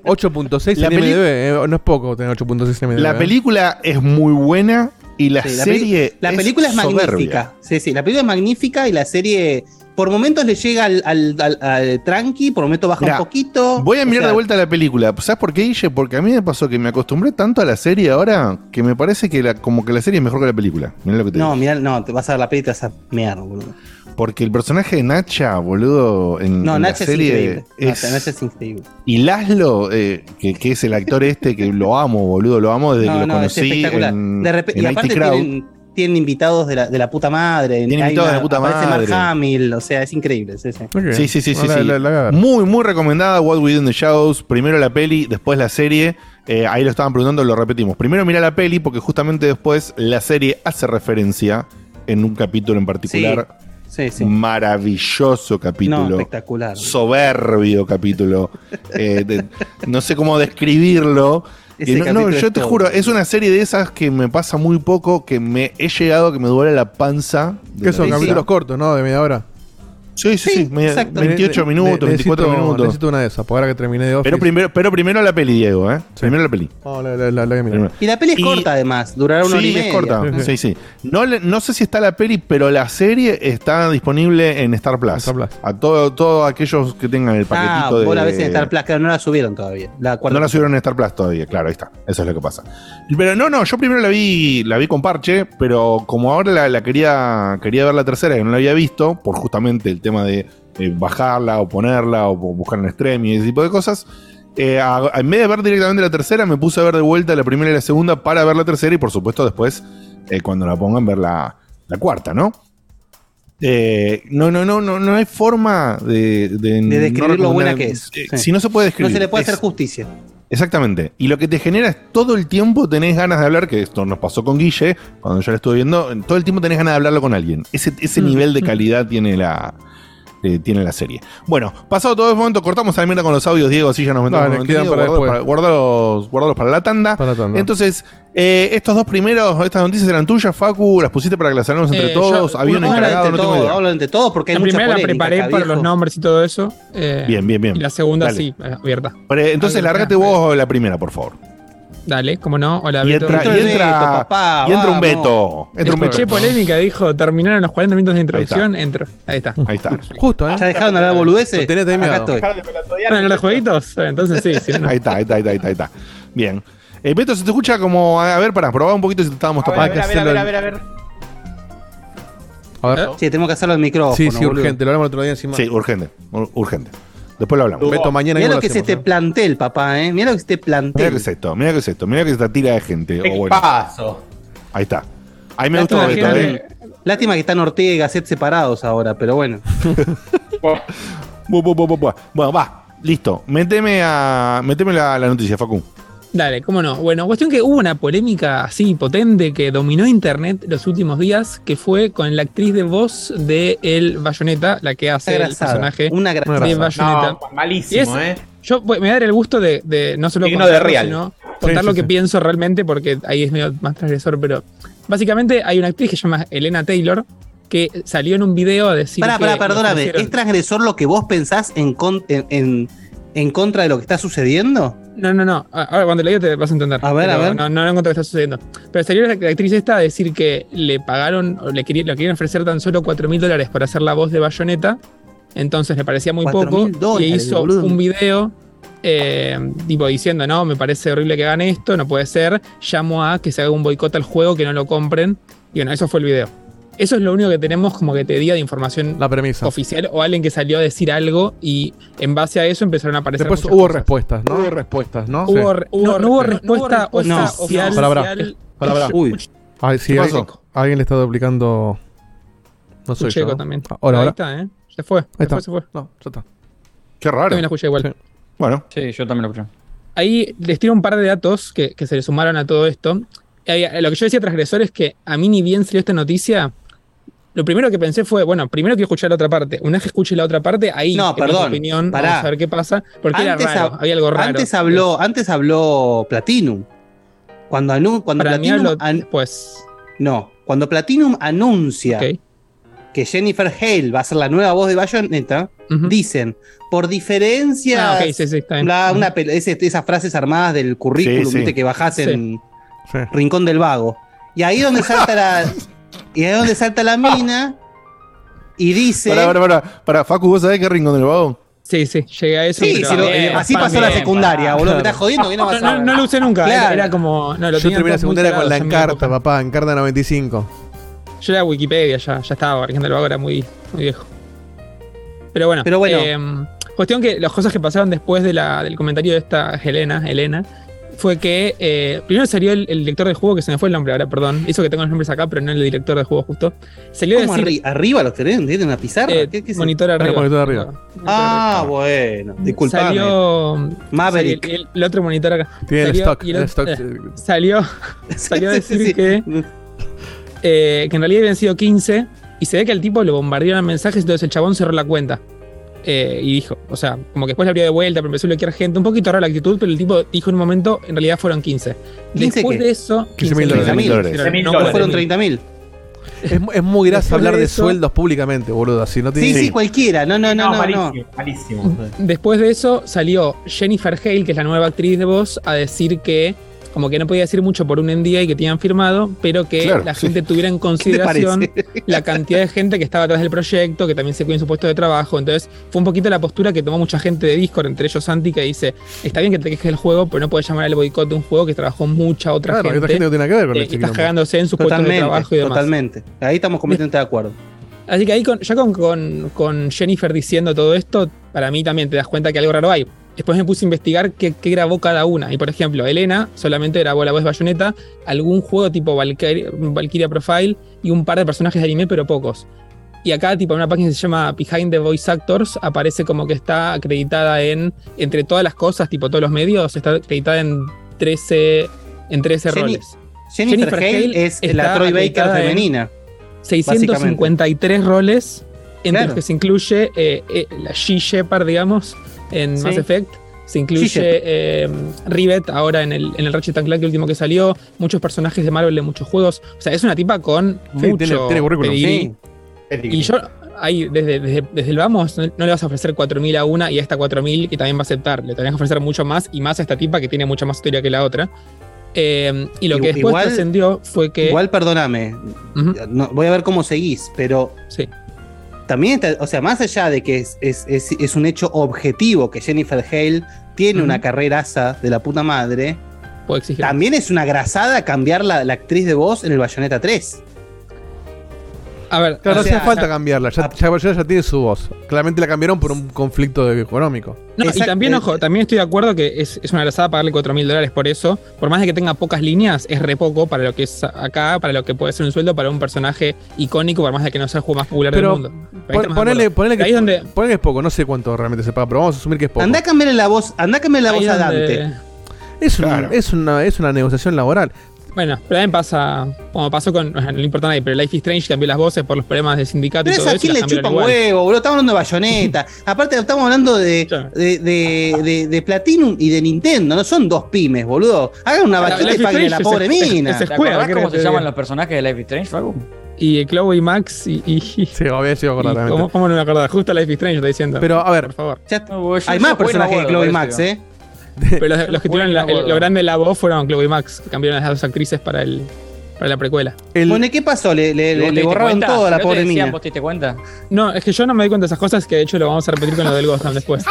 Speaker 3: 8.6 <laughs>
Speaker 2: La
Speaker 3: en IMDb. eh, no es poco tener 8.6 en IMDb.
Speaker 2: La
Speaker 3: eh.
Speaker 2: película es muy buena y la
Speaker 1: Sí, la peli-
Speaker 2: serie.
Speaker 1: La película es,
Speaker 2: soberbia.
Speaker 1: magnífica. Sí, sí, la película es magnífica y la serie por momentos le llega al, al- al- al tranqui, por momentos baja
Speaker 2: Mirá,
Speaker 1: un poquito.
Speaker 2: Voy a mirar
Speaker 1: sea,
Speaker 2: de vuelta la película. ¿Sabes por qué, Guille? Porque a mí me pasó que me acostumbré tanto a la serie ahora que me parece que la, como que la serie es mejor que la película. Mirá lo que te
Speaker 1: No,
Speaker 2: digo.
Speaker 1: mirá, no, te vas a ver la peli y te vas a mear, boludo.
Speaker 2: Porque el personaje de Nacha, boludo, en,
Speaker 1: No,
Speaker 2: en la
Speaker 1: Nacha es
Speaker 2: serie
Speaker 1: increíble.
Speaker 2: es-
Speaker 1: Nacha, es increíble.
Speaker 2: Y Laszlo, eh, que, que es el actor este, que lo amo, boludo, lo amo desde que lo
Speaker 1: no, es
Speaker 2: conocí
Speaker 1: espectacular.
Speaker 2: en,
Speaker 1: De repente,
Speaker 2: en
Speaker 1: y
Speaker 2: IT
Speaker 1: aparte
Speaker 2: Crowd.
Speaker 1: tienen, tienen invitados de la, de la puta madre.
Speaker 2: Tienen invitados de la puta madre.
Speaker 1: Mark Hamill, o sea, es increíble. Sí, sí.
Speaker 2: Sí, sí, sí.
Speaker 3: La- la- la
Speaker 2: muy, muy recomendada What We Do in the Shadows. Primero la peli, después la serie. Eh, ahí lo estaban preguntando, lo repetimos. Primero mira la peli porque justamente después la serie hace referencia en un capítulo en particular.
Speaker 1: Sí, sí.
Speaker 2: Maravilloso
Speaker 1: No,
Speaker 2: capítulo.
Speaker 1: espectacular.
Speaker 2: soberbio capítulo. <laughs> Eh, de- no sé cómo describirlo.
Speaker 1: Ese
Speaker 2: no, yo te
Speaker 1: todo.
Speaker 2: juro, es una serie de esas que me pasa muy poco, que me he llegado, que me duele la panza. de
Speaker 3: Que son capítulos cortos, ¿no? De media hora.
Speaker 2: Sí, sí, sí, media-
Speaker 1: exacto.
Speaker 2: 28
Speaker 3: Ne- ne-
Speaker 2: minutos, 24
Speaker 3: necesito-
Speaker 2: minutos.
Speaker 3: Necesito una de esas, por ahora que terminé de Office.
Speaker 2: Pero primero, pero primero la peli, Diego, ¿eh? Primero la peli.
Speaker 3: No, la, la- la-.
Speaker 1: Y la peli es
Speaker 2: Y-
Speaker 1: corta, además. Durará una hora y
Speaker 2: Sí,
Speaker 1: media.
Speaker 2: es corta.
Speaker 3: Sí,
Speaker 2: Sí, sí. No, no sé si está la peli, pero la serie está disponible en Star Plus.
Speaker 3: Star Plus.
Speaker 2: A todo- todos aquellos que tengan el
Speaker 1: Ah,
Speaker 2: paquetito
Speaker 1: vos la
Speaker 2: de.
Speaker 1: ves en Star Plus, claro, no la subieron todavía. La
Speaker 2: No la subieron en Star Plus todavía, claro, ahí está. Eso es lo que pasa. Pero no, no, yo primero la vi, la vi con parche, pero como ahora la, la quería, quería ver la tercera, que no la había visto, por justamente el tema de eh, bajarla o ponerla o buscar en stream y ese tipo de cosas. eh, a- en vez de ver directamente la tercera, me puse a ver de vuelta la primera y la segunda para ver la tercera y por supuesto después, eh, cuando la pongan, ver la, la cuarta, ¿no? Eh, no, no, no, no, no hay forma de,
Speaker 1: describir lo buena que es.
Speaker 2: eh,
Speaker 1: Sí.
Speaker 2: Si no se puede describir.
Speaker 1: No se le puede
Speaker 2: es-
Speaker 1: hacer justicia.
Speaker 2: Exactamente. Y lo que te genera es todo el tiempo tenés ganas de hablar, que esto nos pasó con Guille, cuando yo la estuve viendo, todo el tiempo tenés ganas de hablarlo con alguien. Ese, ese nivel de calidad tiene la, eh, tiene la serie. Bueno, pasado todo ese momento, cortamos a la mierda con los audios, Diego, así ya nos metemos
Speaker 3: Dale, quedan para
Speaker 2: guardalos
Speaker 3: después.
Speaker 2: para, guardalos, guardalos para la tanda.
Speaker 3: Para la tanda.
Speaker 2: Entonces, eh, estos dos primeros, estas noticias eran tuyas, Facu, las pusiste para que las hablemos entre
Speaker 4: Eh,
Speaker 2: todos,
Speaker 4: yo-
Speaker 2: había un encargado, no
Speaker 1: entre
Speaker 2: tengo idea.
Speaker 1: hablan entre todos porque hay
Speaker 4: La
Speaker 1: mucha
Speaker 4: primera la preparé
Speaker 1: acá,
Speaker 4: para
Speaker 1: viejo.
Speaker 4: los nombres y todo eso. eh,
Speaker 2: Bien, bien, bien.
Speaker 4: Y la segunda
Speaker 2: Dale.
Speaker 4: sí, abierta.
Speaker 2: Pero, Entonces, largate
Speaker 4: que-
Speaker 2: vos la primera, por favor.
Speaker 4: Dale, cómo no. Hola,
Speaker 2: Y
Speaker 4: Beto.
Speaker 2: entra, y
Speaker 1: Entra Beto, papá,
Speaker 2: y entra un veto. Entra un
Speaker 4: Escuché
Speaker 2: veto.
Speaker 4: polémica, dijo, terminaron los 40 minutos de introducción, entro. Ahí está.
Speaker 2: Ahí está.
Speaker 3: Justo, ¿eh?
Speaker 1: ¿Ya dejaron de hablar boludeces?
Speaker 3: Tenés
Speaker 1: Acá
Speaker 3: terminado.
Speaker 1: estoy.
Speaker 4: Bueno, los jueguitos, eh, entonces sí, sí, no.
Speaker 2: Ahí está, ahí está, ahí está, ahí está, ahí está. Bien. Eh, Beto, se te escucha como. A ver, para probar un poquito si te estábamos
Speaker 3: A ver,
Speaker 2: tapando.
Speaker 3: a ver, a ver, a ver, a ver. A ver.
Speaker 1: Sí, tenemos que hacerlo al micrófono.
Speaker 3: Sí, sí,
Speaker 1: boludo.
Speaker 3: urgente. Lo hablamos el otro día encima.
Speaker 2: Sí, urgente. ur- Urgente. Después lo hablamos.
Speaker 3: Beto, mañana
Speaker 1: Mirá
Speaker 3: mismo
Speaker 1: lo que es
Speaker 3: hacemos,
Speaker 1: este
Speaker 3: ¿eh?
Speaker 1: plantel, papá, ¿eh? Mirá lo que es este
Speaker 2: Mira
Speaker 1: plantel.
Speaker 2: qué es esto, mira qué es esto, mira que esta tira de gente.
Speaker 12: ¿Qué
Speaker 2: o bueno,
Speaker 12: paso?
Speaker 2: ahí está. Ahí me gustó
Speaker 4: que
Speaker 2: Beto, eh.
Speaker 1: Lástima que están Ortega y Gasset separados ahora, pero bueno. <laughs>
Speaker 2: Bu, bu, bu, bu, bu. Bueno, va, listo. Méteme, a, méteme la, la noticia, Facu.
Speaker 4: Dale, cómo no. Bueno, cuestión que hubo una polémica así potente que dominó internet los últimos días, que fue con la actriz de voz de El Bayonetta, la que hace el personaje
Speaker 1: una
Speaker 4: de.
Speaker 12: No, malísimo,
Speaker 4: es-
Speaker 12: ¿eh?
Speaker 4: Yo voy- me voy a dar el gusto de, de no solo contarlo,
Speaker 12: de real.
Speaker 4: sino contar
Speaker 3: Sí,
Speaker 4: lo
Speaker 3: sí,
Speaker 4: que
Speaker 3: sí.
Speaker 4: pienso realmente, porque ahí es medio más transgresor, pero básicamente hay una actriz que se llama Elena Taylor que salió en un video a decir
Speaker 1: Pará,
Speaker 4: que
Speaker 1: pará, perdóname. ¿Es transgresor lo que vos pensás en, con- en, en- en contra de lo que está sucediendo?
Speaker 4: No, no, no. Ahora cuando le digo te vas a entender.
Speaker 1: A ver, a ver.
Speaker 4: No, no, no encuentro qué está sucediendo. Pero salió la, actriz esta a decir que le pagaron, o le, querían, le querían ofrecer tan solo 4 mil dólares por hacer la voz de Bayonetta. Entonces le parecía muy
Speaker 1: 4.000
Speaker 4: poco. y
Speaker 1: dólares,
Speaker 4: hizo
Speaker 1: boludo.
Speaker 4: un video eh, tipo diciendo, no, me parece horrible que hagan esto, no puede ser, llamo a que se haga un boicot al juego, que no lo compren. Y bueno, eso fue el video. Eso es lo único que tenemos como que te diga de información
Speaker 3: La premisa.
Speaker 4: oficial o alguien que salió a decir algo y en base a eso empezaron a aparecer.
Speaker 3: Después
Speaker 4: muchas
Speaker 3: hubo
Speaker 4: cosas.
Speaker 3: respuestas, ¿no? Hubo respuestas, ¿no?
Speaker 4: Hubo
Speaker 3: Sí.
Speaker 4: re- no, no hubo respuesta
Speaker 1: no.
Speaker 4: oficial.
Speaker 3: Pará.
Speaker 4: oficial.
Speaker 3: Pará.
Speaker 1: Uy.
Speaker 3: Ay, sí,
Speaker 4: ¿Qué
Speaker 3: alguien, alguien le está duplicando. No soy yo. ¿no?
Speaker 4: también.
Speaker 3: Ahora,
Speaker 4: Ahí está, ¿eh? Se fue. Se
Speaker 3: está.
Speaker 4: fue, se fue.
Speaker 3: No, ya está.
Speaker 2: Qué raro.
Speaker 4: También lo escuché igual.
Speaker 2: Bueno.
Speaker 12: Sí, yo también lo escuché.
Speaker 4: Ahí les tiro un par de datos que, que se le sumaron a todo esto. Eh, lo que yo decía transgresor es que a mí ni bien salió esta noticia, lo primero que pensé fue, bueno, primero quiero escuchar la otra parte. Una vez que escuche la otra parte, ahí
Speaker 1: No, perdón,
Speaker 4: opinión,
Speaker 1: pará.
Speaker 4: vamos a ver qué pasa, porque era
Speaker 1: Antes
Speaker 4: raro,
Speaker 1: hab-
Speaker 4: había algo raro.
Speaker 1: Antes habló, antes habló Platinum. Cuando, anu- cuando
Speaker 4: Para
Speaker 1: Platinum. an-
Speaker 4: después.
Speaker 1: No, cuando Platinum anuncia que Jennifer Hale va a ser la nueva voz de Bayonetta, dicen, por diferencias.
Speaker 4: Ah, ok, sí, sí, está bien.
Speaker 1: bla,
Speaker 4: Ujú.
Speaker 1: una ese- esas frases armadas del currículum,
Speaker 2: Sí, sí.
Speaker 1: viste, que bajás en
Speaker 3: Sí.
Speaker 1: Rincón del Vago. Y ahí donde salta la. <laughs> y ahí donde salta la mina. Y dice.
Speaker 2: Pará, pará, pará. Pará, Facu, ¿vos sabés qué rincón del vago?
Speaker 4: Sí, sí, llegué a eso.
Speaker 1: Sí,
Speaker 4: pero
Speaker 1: sí, lo-
Speaker 4: bien,
Speaker 1: así pasó la secundaria, boludo. Me estás jodiendo que no
Speaker 4: No,
Speaker 1: vas a
Speaker 4: no,
Speaker 1: ver.
Speaker 4: no lo usé nunca,
Speaker 1: Claro.
Speaker 4: era, era como. No, lo
Speaker 3: Yo terminé la secundaria con la Encarta, papá, Encarta 95.
Speaker 4: Yo era Wikipedia, ya, ya estaba, Origen del Vago era muy, muy viejo. Pero bueno,
Speaker 1: Pero bueno.
Speaker 4: eh, cuestión que las cosas que pasaron después de la- del comentario de esta Helena, Elena, fue que eh, primero salió el, el director de juego, que se me fue el nombre ahora, perdón. Hizo que tengo los nombres acá, pero no el director de juego justo. Salió
Speaker 1: ¿Cómo
Speaker 4: decir.
Speaker 1: arri- ¿Arriba los tenés? ¿Tienen una pizarra?
Speaker 4: eh,
Speaker 1: ¿Qué- qué es
Speaker 4: monitor
Speaker 1: eso?
Speaker 4: arriba.
Speaker 3: monitor arriba.
Speaker 1: Ah, bueno. Disculpame.
Speaker 4: Salió.
Speaker 1: Maverick.
Speaker 4: salió el, el otro monitor acá.
Speaker 3: Tiene el
Speaker 4: Salió-
Speaker 3: stock,
Speaker 4: el
Speaker 3: stock,
Speaker 4: eh, salió, <laughs> salió a
Speaker 1: Sí, sí,
Speaker 4: decir
Speaker 1: sí.
Speaker 4: que, eh, que en realidad habían sido 15 y se ve que al tipo lo bombardearon mensajes, entonces el chabón cerró la cuenta. Eh, y dijo, o sea, como que después le abrió de vuelta, pero empezó a bloquear gente, un poquito rara la actitud, pero el tipo dijo en un momento, en realidad fueron 15.
Speaker 1: 15
Speaker 4: después
Speaker 1: qué?
Speaker 4: de eso,
Speaker 3: 15.000
Speaker 4: 15.000
Speaker 1: 30.000
Speaker 2: dólares.
Speaker 4: Pero no
Speaker 1: No fueron
Speaker 4: 40.000.
Speaker 1: 30.000.
Speaker 3: Es, es muy grasa
Speaker 4: Después
Speaker 3: hablar
Speaker 4: de
Speaker 3: de,
Speaker 4: eso-
Speaker 3: sueldos públicamente, boludo. Así no tiene
Speaker 1: Sí, sí, cualquiera. No, no, no, no. no.
Speaker 13: malísimo.
Speaker 4: Después de eso salió Jennifer Hale, que es la nueva actriz de voz, a decir que como que no podía decir mucho por un NDA y que tenían firmado, pero que
Speaker 2: Claro,
Speaker 4: la
Speaker 2: sí.
Speaker 4: gente tuviera en <laughs>
Speaker 1: ¿Qué te
Speaker 4: consideración la cantidad de gente que estaba atrás del proyecto, que también se cuida en su puesto de trabajo. Entonces, fue un poquito la postura que tomó mucha gente de Discord, entre ellos Santi, que dice: Está bien que te quejes del juego, pero no puedes llamar al boicot de un juego que trabajó mucha otra
Speaker 3: Claro,
Speaker 4: gente.
Speaker 3: otra gente no tiene nada que ver con
Speaker 4: eh,
Speaker 3: este
Speaker 4: y estás cagándose en su puesto de trabajo y demás.
Speaker 1: totalmente. Ahí estamos completamente de acuerdo.
Speaker 4: Así que ahí con- ya con, con- con Jennifer diciendo todo esto, para mí también te das cuenta que algo raro hay. Después me puse a investigar qué, qué grabó cada una. Y por ejemplo, Elena solamente grabó la voz de Bayonetta, algún juego tipo Valkyria, Valkyria Profile y un par de personajes de anime, pero pocos. Y acá, tipo, en una página que se llama Behind the Voice Actors, aparece como que está acreditada en, entre todas las cosas, tipo todos los medios, está acreditada en 13, en 13
Speaker 1: Jenny-
Speaker 4: roles.
Speaker 1: Jennifer, Hale es la Troy Baker femenina.
Speaker 4: 653 roles, entre
Speaker 1: Claro.
Speaker 4: los que se incluye eh, eh, la She Shepard, digamos, en
Speaker 1: Sí.
Speaker 4: Mass Effect. Se incluye eh, Rivet ahora en el, en el Ratchet Clank, el último que salió. Muchos personajes de Marvel de muchos juegos. O sea, es una tipa con
Speaker 3: Sí,
Speaker 4: mucho
Speaker 3: tiene- tiene
Speaker 4: pedigrí. Y yo, ahí, desde, desde, desde el vamos, no, no le vas a ofrecer 4.000 a una y a esta 4.000 que también va a aceptar. Le tenés que ofrecer mucho más y más a esta tipa que tiene mucha más historia que la otra. Eh, y lo que después trascendió fue que.
Speaker 1: Igual, perdóname. no- voy a ver cómo seguís, pero.
Speaker 4: Sí.
Speaker 1: También, está- o sea, más allá de que es, es- es- es un hecho objetivo que Jennifer Hale tiene una carrera asa de la puta madre,
Speaker 4: Puedo
Speaker 1: también es una grasada cambiar la, la actriz de voz en el Bayonetta 3.
Speaker 4: A ver,
Speaker 3: Claro, no
Speaker 1: o sea,
Speaker 3: hace falta cambiarla. Ya, ya, ya- ya tiene su voz. Claramente la cambiaron por un conflicto económico.
Speaker 4: No, y también, ojo, también estoy de acuerdo que es, es una grasada pagarle 4 mil dólares por eso. Por más de que tenga pocas líneas, es re poco para lo que es acá, para lo que puede ser un sueldo para un personaje icónico, por más de que no sea el juego más popular
Speaker 3: Pero
Speaker 4: del mundo.
Speaker 3: Pon- ponele, ponele que,
Speaker 4: Ahí es donde.
Speaker 3: ponele que es poco. No sé cuánto realmente se paga, pero vamos a asumir que es poco.
Speaker 1: Anda a cambiarle la voz, anda a cambiarle la voz a
Speaker 4: donde-
Speaker 1: Dante.
Speaker 3: Es, un-
Speaker 2: Claro.
Speaker 3: es, una, es una negociación laboral.
Speaker 4: Bueno, pero también pasa, como pasó con, no le importa a nadie, pero Life is Strange cambió las voces por los problemas del sindicato
Speaker 1: Pero
Speaker 4: y todo
Speaker 1: eso a quién le chupa huevo, boludo. Estamos hablando de Bayonetta. <laughs> Aparte, estamos hablando de, de, de, de- de Platinum y de Nintendo. No son dos pymes, boludo. Hagan una vaquita y paguen a la pobre mina.
Speaker 4: es
Speaker 12: ¿Te acordás
Speaker 4: ¿qué
Speaker 12: cómo se llaman los personajes de Life is Strange, Facu?
Speaker 4: Y Chloe y Max y. y,
Speaker 3: Sí, obvio, sí.
Speaker 4: ¿cómo, cómo no me acordaba? Justo Life is Strange está diciendo.
Speaker 3: Pero, a ver,
Speaker 4: por favor.
Speaker 1: Ya-
Speaker 12: No, yo-
Speaker 1: hay
Speaker 12: yo
Speaker 1: más personajes de Chloe y Max, ¿eh? <laughs>
Speaker 4: Pero los, los que tuvieron la, el- lo grande de la voz fueron Chloe y Max, que cambiaron a las dos actrices para, el, para la precuela.
Speaker 3: el-
Speaker 1: Bueno, ¿y qué pasó? Le, le-
Speaker 12: ¿Y vos
Speaker 1: le- borraron todo a la
Speaker 12: ¿No te
Speaker 1: pobre
Speaker 12: decían,
Speaker 1: mina.
Speaker 12: ¿Vos te diste cuenta?
Speaker 4: No, es que yo no me doy cuenta de esas cosas, que de hecho lo vamos a repetir con lo del Town después.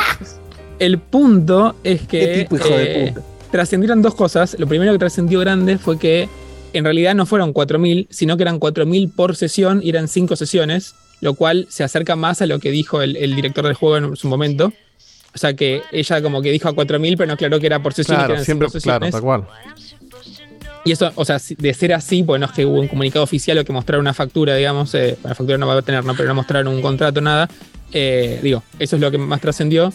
Speaker 4: El punto es que
Speaker 1: Qué tipo hijo de
Speaker 4: eh,
Speaker 1: puta.
Speaker 4: trascendieron dos cosas. Lo primero que trascendió grande fue que en realidad no fueron 4.000, sino que eran 4.000 por sesión y eran 5 sesiones, lo cual se acerca más a lo que dijo el, el director del juego en su momento. O sea que ella como que dijo a 4.000, pero no aclaró que era por que
Speaker 3: Claro,
Speaker 4: eran
Speaker 3: siempre,
Speaker 4: cinco
Speaker 3: claro,
Speaker 4: sesiones.
Speaker 3: tal cual.
Speaker 4: Y eso, o sea, de ser así, pues no es que hubo un comunicado oficial o que mostraron una factura, digamos, eh, la factura no va a tener, ¿no? pero no mostraron un contrato, nada. Eh, digo, eso es lo que más trascendió.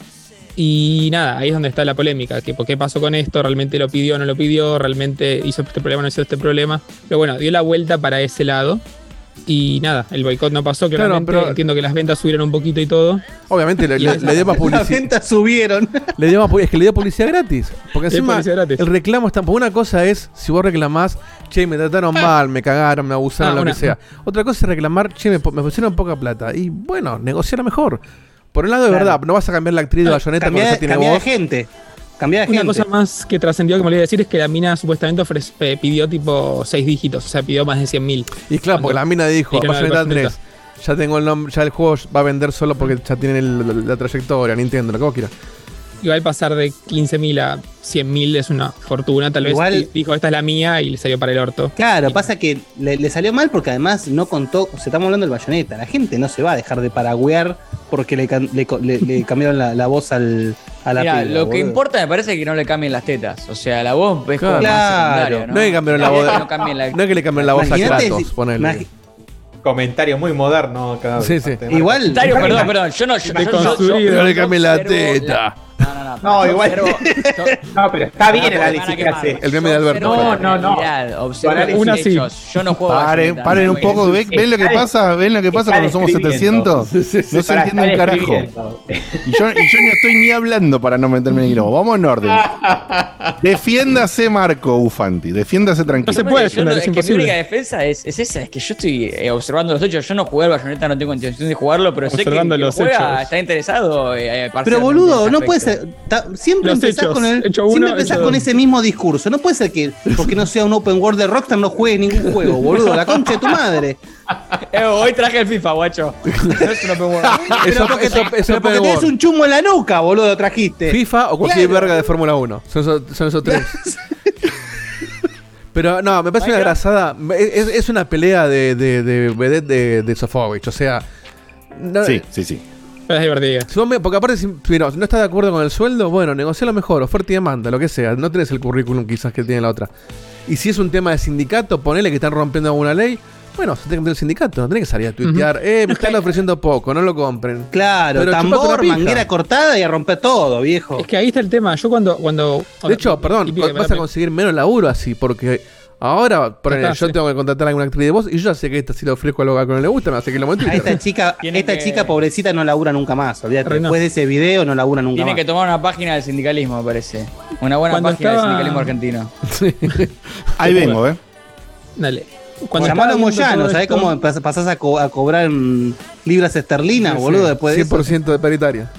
Speaker 4: Y nada, ahí es donde está la polémica, que por qué pasó con esto, realmente lo pidió o no lo pidió, realmente hizo este problema o no hizo este problema. Pero bueno, dio la vuelta para ese lado. Y nada, el boicot no pasó,
Speaker 3: Claro,
Speaker 4: claramente.
Speaker 3: pero-
Speaker 4: Entiendo que las ventas subieron un poquito y todo.
Speaker 3: Obviamente le, dio más <laughs>
Speaker 1: Las
Speaker 3: publicidad.
Speaker 1: ventas subieron.
Speaker 3: Le dio más es que le dio publicidad gratis. Porque encima
Speaker 4: publicidad gratis.
Speaker 3: el reclamo está. Porque una cosa es si vos reclamás, che, me trataron mal, me cagaron, me abusaron,
Speaker 4: Ah,
Speaker 3: lo
Speaker 4: una-
Speaker 3: que sea. Otra cosa es reclamar, che, me, pu- me pusieron poca plata. Y bueno, negociar mejor. Por un lado, de
Speaker 1: Claro.
Speaker 3: verdad, no vas a cambiar la actriz de
Speaker 4: Ah,
Speaker 3: Bayonetta cuando
Speaker 1: Cambiar
Speaker 3: ya tiene voz.
Speaker 1: gente. Cambiar de
Speaker 4: Una
Speaker 1: gente.
Speaker 4: cosa más que trascendió que me olvidé decir es que la mina supuestamente ofrece- eh, pidió tipo 6 dígitos, o sea, pidió más de 100 mil.
Speaker 3: Y claro, porque la mina dijo, Bayonetta. 3, ya tengo el nombre, ya el juego va a vender solo porque ya tiene el- la, la trayectoria, Nintendo, lo que vos quieras.
Speaker 4: Igual pasar de 15.000 a 100.000 es una fortuna. Tal vez
Speaker 1: Igual-
Speaker 4: dijo, esta es la mía y le salió para el orto.
Speaker 1: Claro, pasa que le, le salió mal porque además no contó, o sea, estamos hablando del bayoneta, la gente no se va a dejar de paragüear porque le, can- le co- le- le cambiaron la, la voz al, a la
Speaker 12: Mira,
Speaker 1: piba,
Speaker 12: lo que
Speaker 1: boludo.
Speaker 12: importa me parece que no le cambien las tetas. O sea, la voz es como
Speaker 1: Claro.
Speaker 12: más secundario, ¿no?
Speaker 3: No es que cambiaron la voz
Speaker 12: no cambien la-
Speaker 3: No es que le cambien la voz a
Speaker 1: Imagínate
Speaker 3: Kratos,
Speaker 1: si-
Speaker 3: ponele.
Speaker 1: imagi-
Speaker 13: Comentario muy moderno acá.
Speaker 3: Sí, sí.
Speaker 1: Igual-
Speaker 12: perdón, perdón. Yo no. Yo, yo- yo- yo-
Speaker 3: No le cambien la
Speaker 12: observo
Speaker 3: teta.
Speaker 12: No, no, no.
Speaker 13: No, igual.
Speaker 12: observo- <laughs>
Speaker 13: No, pero está bien el análisis que hace.
Speaker 3: El meme de Alberto.
Speaker 13: No, no, no. Una
Speaker 4: sí.
Speaker 12: hechos. Yo no juego a
Speaker 2: Paren, paren
Speaker 12: no
Speaker 2: un poco. ¿Ven, ven lo que pasa? ¿Ven lo que pasa cuando somos
Speaker 13: describiendo.
Speaker 2: 700? No se entiende un carajo. Y yo, y yo ni estoy ni hablando para no meterme en el globo. Vamos en orden. <laughs> Defiéndase, Marco Ufanti. Defiéndase
Speaker 4: No
Speaker 2: tranquilo.
Speaker 4: se puede
Speaker 12: no-
Speaker 4: defender, es
Speaker 12: que mi
Speaker 4: imposible.
Speaker 12: única defensa es, es esa, es que yo estoy eh, observando los hechos. Yo no jugué al Bayonetta, no tengo intención de jugarlo, pero sé que juega está interesado. eh, eh,
Speaker 1: Pero boludo, no
Speaker 12: ese
Speaker 1: ta- siempre
Speaker 4: Los
Speaker 1: empezás,
Speaker 4: hechos.
Speaker 1: con, el,
Speaker 4: Hecho uno,
Speaker 1: siempre empezás
Speaker 4: hecho
Speaker 1: con
Speaker 4: dos.
Speaker 1: ese mismo discurso. No puede ser que porque no sea un open world de Rockstar no juegue ningún juego, <laughs> boludo. La concha de tu madre.
Speaker 12: Eh, hoy traje el FIFA, guacho. No <laughs> es un open world.
Speaker 3: Eso,
Speaker 1: porque,
Speaker 3: eso,
Speaker 1: te-
Speaker 3: eso
Speaker 1: pero porque tenés un chumbo en la nuca, boludo, trajiste.
Speaker 3: FIFA o cualquier
Speaker 1: Claro.
Speaker 3: verga de Fórmula 1. Son esos, son esos tres. <laughs> Pero no, me parece una grasada. Es, es una pelea de, de, de de, de Sofovich. O sea. no-
Speaker 2: Sí, sí, sí.
Speaker 4: Es divertido.
Speaker 3: si vos me- porque aparte, si, mira, si no estás de acuerdo con el sueldo, bueno, negocialo mejor, oferta y demanda, lo que sea. No tenés el currículum quizás que tiene la otra. Y si es un tema de sindicato, ponele que están rompiendo alguna ley. Bueno, se tiene que meter el sindicato, no tenés que salir a tuitear, eh, me están ofreciendo poco, no lo compren.
Speaker 1: Claro,
Speaker 3: Pero
Speaker 1: tambor, manguera cortada y a romper todo, viejo.
Speaker 4: Es que ahí está el tema. Yo cuando. cuando
Speaker 3: De hecho, perdón, vas a conseguir menos laburo así, porque ahora, ponele,
Speaker 4: está,
Speaker 3: yo
Speaker 4: sí.
Speaker 3: tengo que contratar a alguna actriz de voz y yo ya sé que esta si le ofrezco algo que no le gusta, me hace que lo.
Speaker 1: A esta chica,
Speaker 12: Tiene
Speaker 1: esta
Speaker 12: que-
Speaker 1: chica pobrecita no labura nunca más. Olvídate. Después de ese video no labura nunca
Speaker 12: Tiene
Speaker 1: más.
Speaker 12: que tomar una página del sindicalismo, me parece. Una buena
Speaker 4: Cuando
Speaker 12: página
Speaker 4: estaba-
Speaker 12: del sindicalismo argentino.
Speaker 2: Ahí vengo, ¿eh?
Speaker 4: Dale. Cuando
Speaker 1: Llamalo
Speaker 4: viendo
Speaker 1: Moyano, ¿sabés
Speaker 4: esto-
Speaker 1: cómo pas- pasás a, co- a cobrar en libras esterlinas, boludo? Después de eso.
Speaker 3: 100% de paritaria.